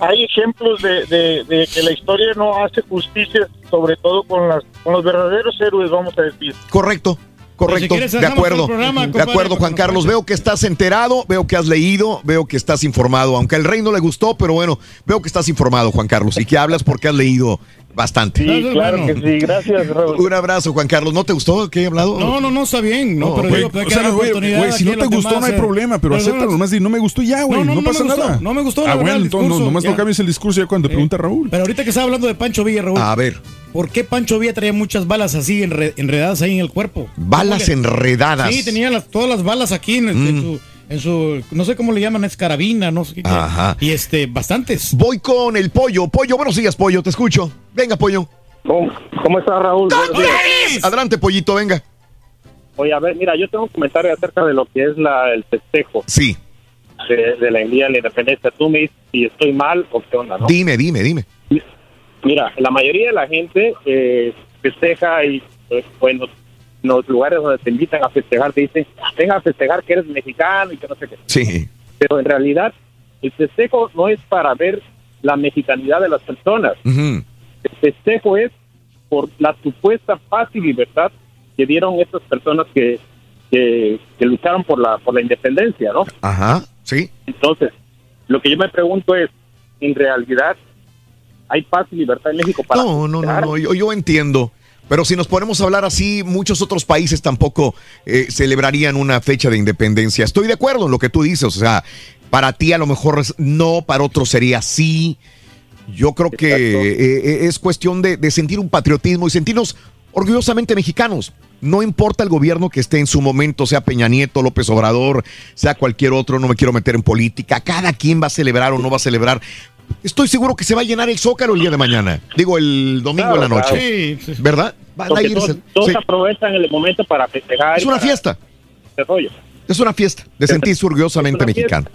hay ejemplos de, de- de que la historia no hace justicia, sobre todo con, las, con los verdaderos héroes, vamos a decir. Correcto. Correcto, si quieres, de acuerdo. el programa, de compadre, acuerdo, Juan Carlos. Veo que estás enterado, veo que has leído, veo que estás informado. Aunque al rey no le gustó, pero bueno, veo que estás informado, Juan Carlos, y que hablas porque has leído bastante. Sí, claro que sí. Gracias, Raúl. Un abrazo, Juan Carlos. ¿No te gustó que he hablado? No, no, no, está bien. No, No, pero güey, digo, pues, O que sea, oportunidad güey, si no te gustó, demás, no hay eh. problema, pero acéptalo, no, nomás di, no me gustó ya, güey, No, no, no, no pasa nada. no me gustó, la Ah, verdad, bueno, el entonces nomás ya. no cambies el discurso ya cuando te pregunta Raúl. Pero ahorita que estaba hablando de Pancho Villa, Raúl. A ver. ¿Por qué Pancho Villa traía muchas balas así enre- enredadas ahí en el cuerpo? Balas ¿Cómo le- enredadas. Sí, tenía las- todas las balas aquí en, en Mm. su, en su, no sé cómo le llaman, es carabina, no sé qué. Ajá. Y este, bastantes. Voy con el pollo. Pollo, buenos días, pollo, te escucho. Venga, pollo. ¿Cómo, cómo estás, Raúl? Adelante, pollito, venga. Oye, a ver, mira, yo tengo un comentario acerca de lo que es la, el festejo Sí. de, de la Día de la Independencia. Tú me dices si estoy mal o qué onda, ¿no? Dime, dime, dime. Mira, la mayoría de la gente eh, festeja y, pues, bueno, en los lugares donde te invitan a festejar, te dicen, venga a festejar que eres mexicano y que no sé qué. Sí. Pero en realidad, el festejo no es para ver la mexicanidad de las personas. El festejo es por la supuesta paz y libertad que dieron estas personas que, que, que lucharon por la, por la independencia, ¿no? Ajá, sí. Entonces, lo que yo me pregunto es, ¿en realidad hay paz y libertad en México para No, no, no, no, yo, yo entiendo. Pero si nos ponemos a hablar así, muchos otros países tampoco eh, celebrarían una fecha de independencia. Estoy de acuerdo en lo que tú dices. O sea, para ti a lo mejor no, para otros sería sí. Yo creo que eh, eh, es cuestión de, de sentir un patriotismo y sentirnos orgullosamente mexicanos. No importa el gobierno que esté en su momento, sea Peña Nieto, López Obrador, sea cualquier otro, no me quiero meter en política. Cada quien va a celebrar o no va a celebrar. Estoy seguro que se va a llenar el Zócalo el día de mañana. Digo, el domingo en la Claro, noche. claro. ¿Verdad? Van a irse. todos, todos Sí. aprovechan el momento para festejar. Es una fiesta. Es una fiesta de sentirse orgullosamente mexicano.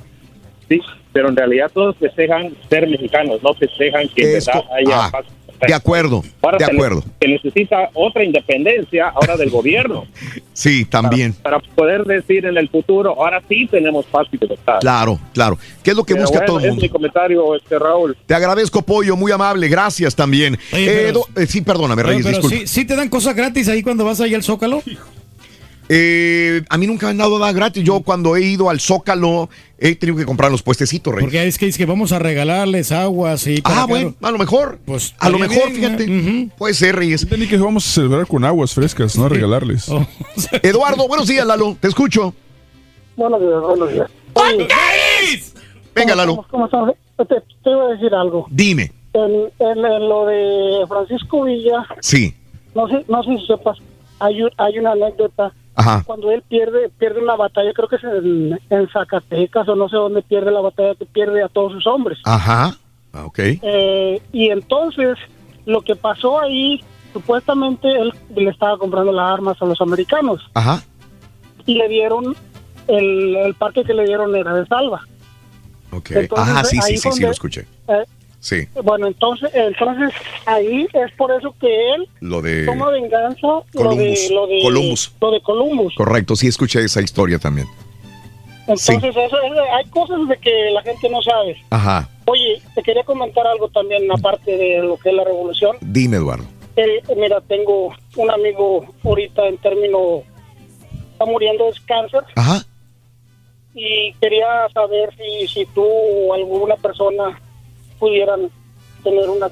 Sí, pero en realidad todos festejan ser mexicanos, no festejan que en verdad haya ah, paz. De acuerdo, Ahora de se ne- acuerdo. Se necesita otra independencia ahora del gobierno Sí, también. para poder decir en el futuro, ahora sí tenemos paz y libertad. Claro, claro. ¿Qué es lo que Pero busca bueno, todo el es mundo? mi comentario, este Raúl. Te agradezco, Pollo, muy amable. Gracias también. Oye, Eh, pero- eh, sí, perdóname, Pero, Reyes, pero disculpa. sí, sí te dan cosas gratis ahí cuando vas allá al Zócalo. Eh, a mí nunca me han dado nada gratis. Yo cuando he ido al Zócalo he tenido que comprar los puestecitos, Reyes. Porque es que, es que vamos a regalarles aguas y para Ah, bueno, a lo mejor. Pues a lo mejor, bien, fíjate. Puede ser, Reyes. Entendí que vamos a celebrar con aguas frescas, no a regalarles. Oh. Eduardo, buenos días, Lalo. Te escucho. Buenos días, buenos días. Venga, ¿Cómo Lalo. ¿Cómo estamos? Te, te iba a decir algo. Dime. En, en- en lo de Francisco Villa, Sí. no sé, no sé si sepas, hay, un- hay una anécdota. Ajá. Cuando él pierde pierde una batalla, creo que es en, en Zacatecas o no sé dónde pierde la batalla, que pierde a todos sus hombres. Ajá. Ah, Ok. Eh, y entonces, lo que pasó ahí, supuestamente él le estaba comprando las armas a los americanos Ajá. y le dieron, el, el parque que le dieron era de salva. Ok. Entonces, Ajá, sí, sí, sí, sí, lo escuché. Eh, Sí. Bueno, entonces, entonces ahí es por eso que él Lo de toma venganza lo Columbus. de, lo de Columbus. Lo de Columbus. Correcto, sí escuché esa historia también. Entonces, eso es- hay cosas de que la gente no sabe. Ajá. Oye, te quería comentar algo también, aparte de lo que es la revolución. Dime, Eduardo. Eh, mira, tengo un amigo ahorita en término, está muriendo de cáncer. Ajá. Y quería saber si, si tú o alguna persona pudieran tener una,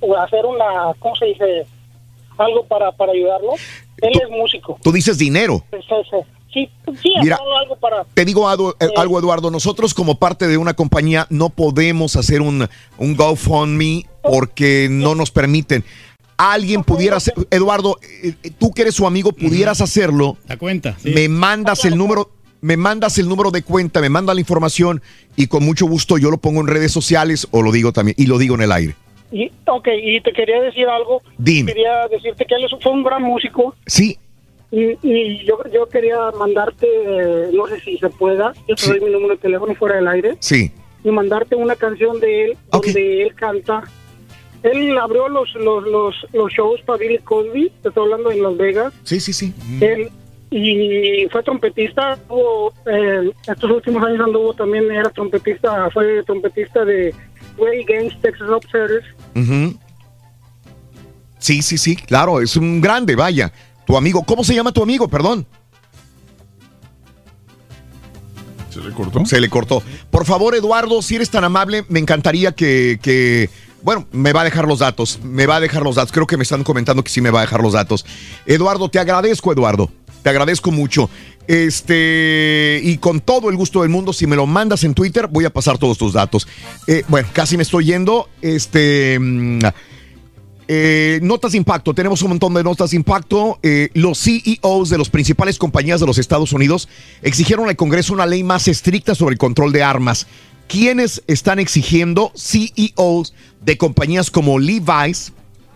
o hacer una, ¿cómo se dice? Algo para, para ayudarlo. Él es músico. Tú dices dinero. Entonces, sí, sí, Mira, algo para... Te digo algo, eh, Eh. algo, Eduardo. Nosotros, como parte de una compañía, no podemos hacer un, un GoFundMe porque no nos permiten. Alguien pudiera hacer. Eduardo, eh, eh, tú que eres su amigo, pudieras hacerlo. La cuenta. Me mandas el número. Me mandas el número de cuenta, me manda la información y con mucho gusto yo lo pongo en redes sociales o lo digo también y lo digo en el aire. Y, ok, y te quería decir algo. Dime. Quería decirte que él fue un gran músico. Sí, Y, y yo, yo quería mandarte, no sé si se pueda, yo te doy mi número de teléfono fuera del aire, sí. y mandarte una canción de él, donde él canta. Él abrió los, los, los, los shows para Billy Cosby, te estoy hablando en Las Vegas. Sí, sí, sí. Él, y fue trompetista, tuvo, eh, estos últimos años anduvo también, era trompetista, fue trompetista de Way Games, Texas Observers. Ujú. Sí, sí, sí, claro, es un grande, vaya. Tu amigo, ¿cómo se llama tu amigo? Perdón. ¿Se le cortó? Se le cortó. Por favor, Eduardo, si eres tan amable, me encantaría que, que- bueno, me va a dejar los datos, me va a dejar los datos. Creo que me están comentando que sí me va a dejar los datos. Eduardo, te agradezco, Eduardo. Te agradezco mucho. Este, y con todo el gusto del mundo, si me lo mandas en Twitter, voy a pasar todos tus datos. Eh, bueno, casi me estoy yendo. Este. mm, eh, notas de impacto, tenemos un montón de notas de impacto. Eh, los CEOs de las principales compañías de los Estados Unidos exigieron al Congreso una ley más estricta sobre el control de armas. ¿Quiénes están exigiendo? CEOs de compañías como Levi's,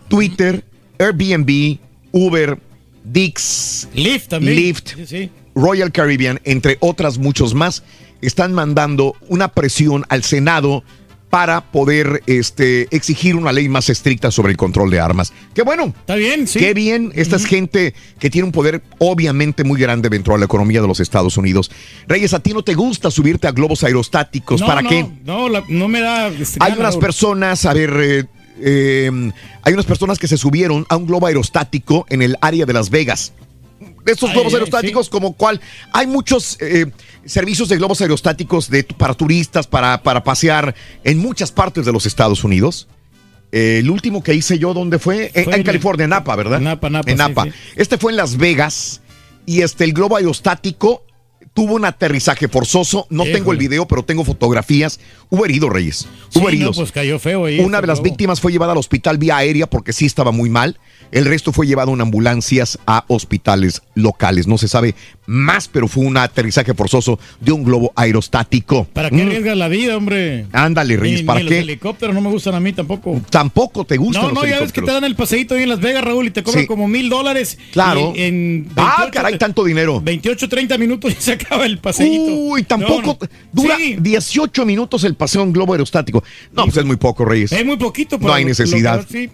Twitter, Airbnb, Uber, Dix, Lyft también. Lyft, Sí, sí. Royal Caribbean, entre otras muchos más, están mandando una presión al Senado para poder este, exigir una ley más estricta sobre el control de armas. Qué bueno. Está bien, sí. Qué bien. Esta es gente que tiene un poder obviamente muy grande dentro de la economía de los Estados Unidos. Reyes, ¿a ti no te gusta subirte a globos aerostáticos? No, ¿Para no, qué? No, la- no me da. este, Hay unas personas, a ver, eh, eh, hay unas personas que se subieron a un globo aerostático en el área de Las Vegas. Estos globos ay, aerostáticos, como cuál. Hay muchos eh, servicios de globos aerostáticos de, para turistas, para, para pasear en muchas partes de los Estados Unidos. Eh, el último que hice yo, ¿dónde fue? En, Fue en en- California, en Napa, ¿verdad? Napa, Napa, En sí, Napa. sí. Este fue en Las Vegas y este, el globo aerostático tuvo un aterrizaje forzoso. No tengo el video, pero tengo fotografías. Hubo heridos, Reyes. Sí, Hubo no, heridos. pues cayó feo ahí. Una de las víctimas fue llevada al hospital vía aérea porque sí estaba muy mal. El resto fue llevado en ambulancias a hospitales locales. No se sabe más, pero fue un aterrizaje forzoso de un globo aerostático. ¿Para qué Mm. arriesgas la vida, hombre? Ándale, Reyes, Ni- ¿para ni qué? Los helicópteros no me gustan a mí tampoco. Tampoco te gustan No, los no, ya ves que te dan el paseíto ahí en Las Vegas, Raúl, y te cobran Sí. como mil dólares. Claro. En Ah, 28, caray, tanto dinero. 28, 30 minutos y se acaba el paseíto. Uy, tampoco. No, no. Dura Sí. 18 minutos el paseo en globo aerostático. No, pues es muy poco, Reyes. Es muy poquito, pero No hay lo- necesidad. lo- sí.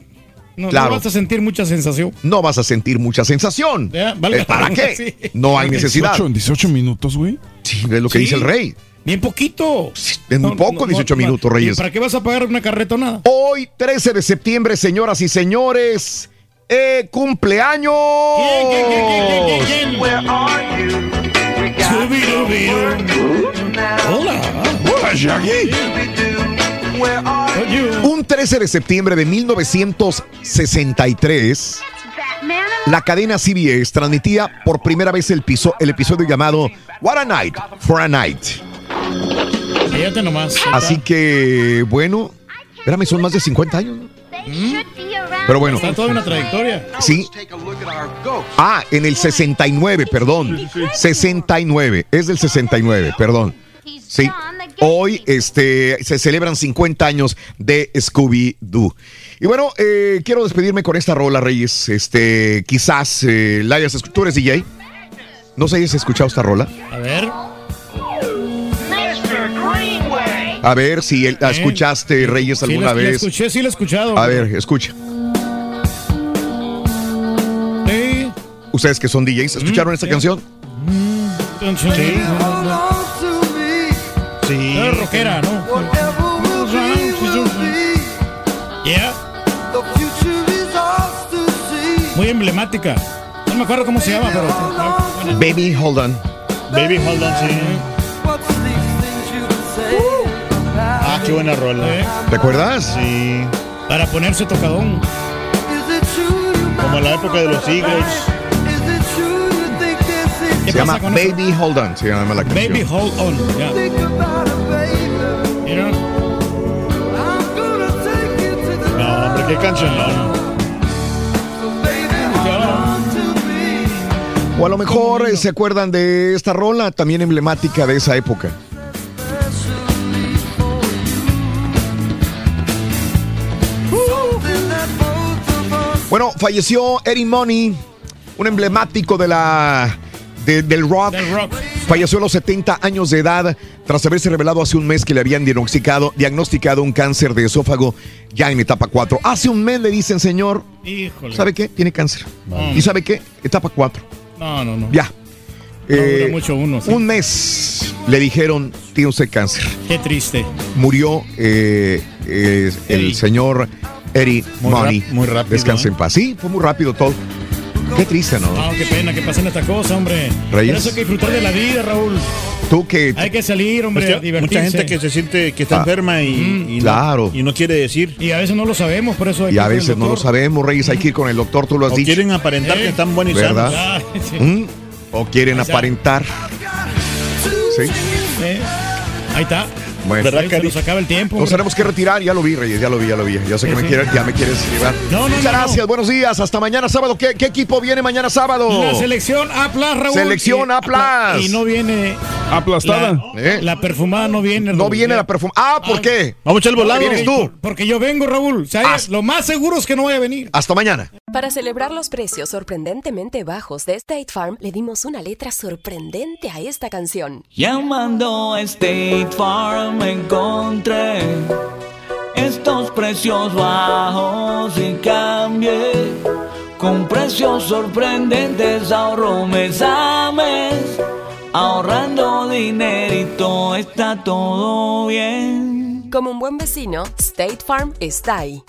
No, Claro. no vas a sentir mucha sensación. No vas a sentir mucha sensación. Ya, Eh, ¿Para qué? sí. No hay necesidad. 18, 18 minutos, güey. Sí, es lo que Sí. dice el rey. Bien poquito. Es muy poco, 18 minutos, Reyes. ¿Para qué vas a pagar una carretonada? Hoy, 13 de septiembre, señoras y señores, eh, cumpleaños. Hola. Hola, Shaggy. Un 13 de septiembre de 1963, la cadena CBS transmitía por primera vez el, piso- el episodio llamado What a Night for a Night. Fíjate nomás. Así que, bueno, espérame, son más de 50 años. ¿no? Pero bueno, Está toda una trayectoria. sí. Ah, en el 69, perdón. 69, es del 69, perdón. Sí. Hoy este, se celebran 50 años de Scooby-Doo. Y bueno, eh, quiero despedirme con esta rola, Reyes. Este, quizás eh, la hayas escuchado. ¿Tú eres DJ? ¿No se hayas escuchado esta rola? A ver. A ver si el- la escuchaste, Reyes, Sí, alguna la, la vez. escuché, sí la he escuchado. A ver, escucha. Sí. Ustedes que son DJs, ¿escucharon esta canción? Sí. Sí. Es rockera, ¿no? Yeah. Muy emblemática. No me acuerdo cómo se llama, pero. Baby, hold on. Baby, hold on, sí. Qué buena rola. ¿Te acuerdas? Sí. Para ponerse tocadón. Como en la época de los Eagles. ¿Qué Se llama eso? Baby Hold On, se llama la canción. Baby Hold On. ya. Mira. No, hombre, qué canción. O a lo mejor eh, se acuerdan de esta rola, también emblemática de esa época. Bueno, falleció Eddie Money, un emblemático de la de- del rock. Falleció a los 70 años de edad tras haberse revelado hace un mes que le habían diagnosticado, diagnosticado un cáncer de esófago ya en etapa 4. Hace un mes le dicen, señor, Híjole. ¿sabe qué? Tiene cáncer. No. ¿Y sabe qué? Etapa 4. No, no, no. Ya. No Eh, dura mucho uno, sí. Un mes le dijeron, tiene usted cáncer. Qué triste. Murió eh, eh, el señor Eddie Muy Money. muy rápido, Descansa ¿eh? en paz. Sí, fue muy rápido todo. Qué triste, ¿no? Ah, qué pena que pasen esta cosa, hombre. Reyes. Por eso hay que disfrutar de la vida, Raúl. Tú que... Hay que salir, hombre, Pues que mucha gente que se siente que está Ah, enferma y, y no- claro. y no quiere decir. Y a veces no lo sabemos, por eso hay Y que a veces no lo sabemos, Reyes. Hay que ir con el doctor, tú lo has O dicho. quieren aparentar que están buenos y ¿Verdad? sanos. Ah, sí. ¿Mm? O quieren O sea- aparentar. Sí. Eh, Ahí está. Bueno. ¿Verdad, Se Cari? nos acaba el tiempo. Nos hombre. tenemos que retirar, ya lo vi, Reyes, ya lo vi, ya lo vi. Yo sé que me quieres, ya me quieres llevar. No, no, Muchas no, no. gracias, buenos días, hasta mañana sábado. ¿Qué, qué equipo viene mañana sábado? La selección A Raúl. Selección A+. Y no viene. Aplastada. La, ¿Eh? la perfumada no viene. No viene la perfumada. Ah, ¿por qué? Vamos a echar el volado. ¿Vienes tú? Porque yo vengo, Raúl. Ah. lo más seguro es que no voy a venir. Hasta mañana. Para celebrar los precios sorprendentemente bajos de State Farm, le dimos una letra sorprendente a esta canción. Llamando a State Farm encontré estos precios bajos y cambié. Con precios sorprendentes ahorro mes a mes. Ahorrando dinerito está todo bien. Como un buen vecino, State Farm está ahí.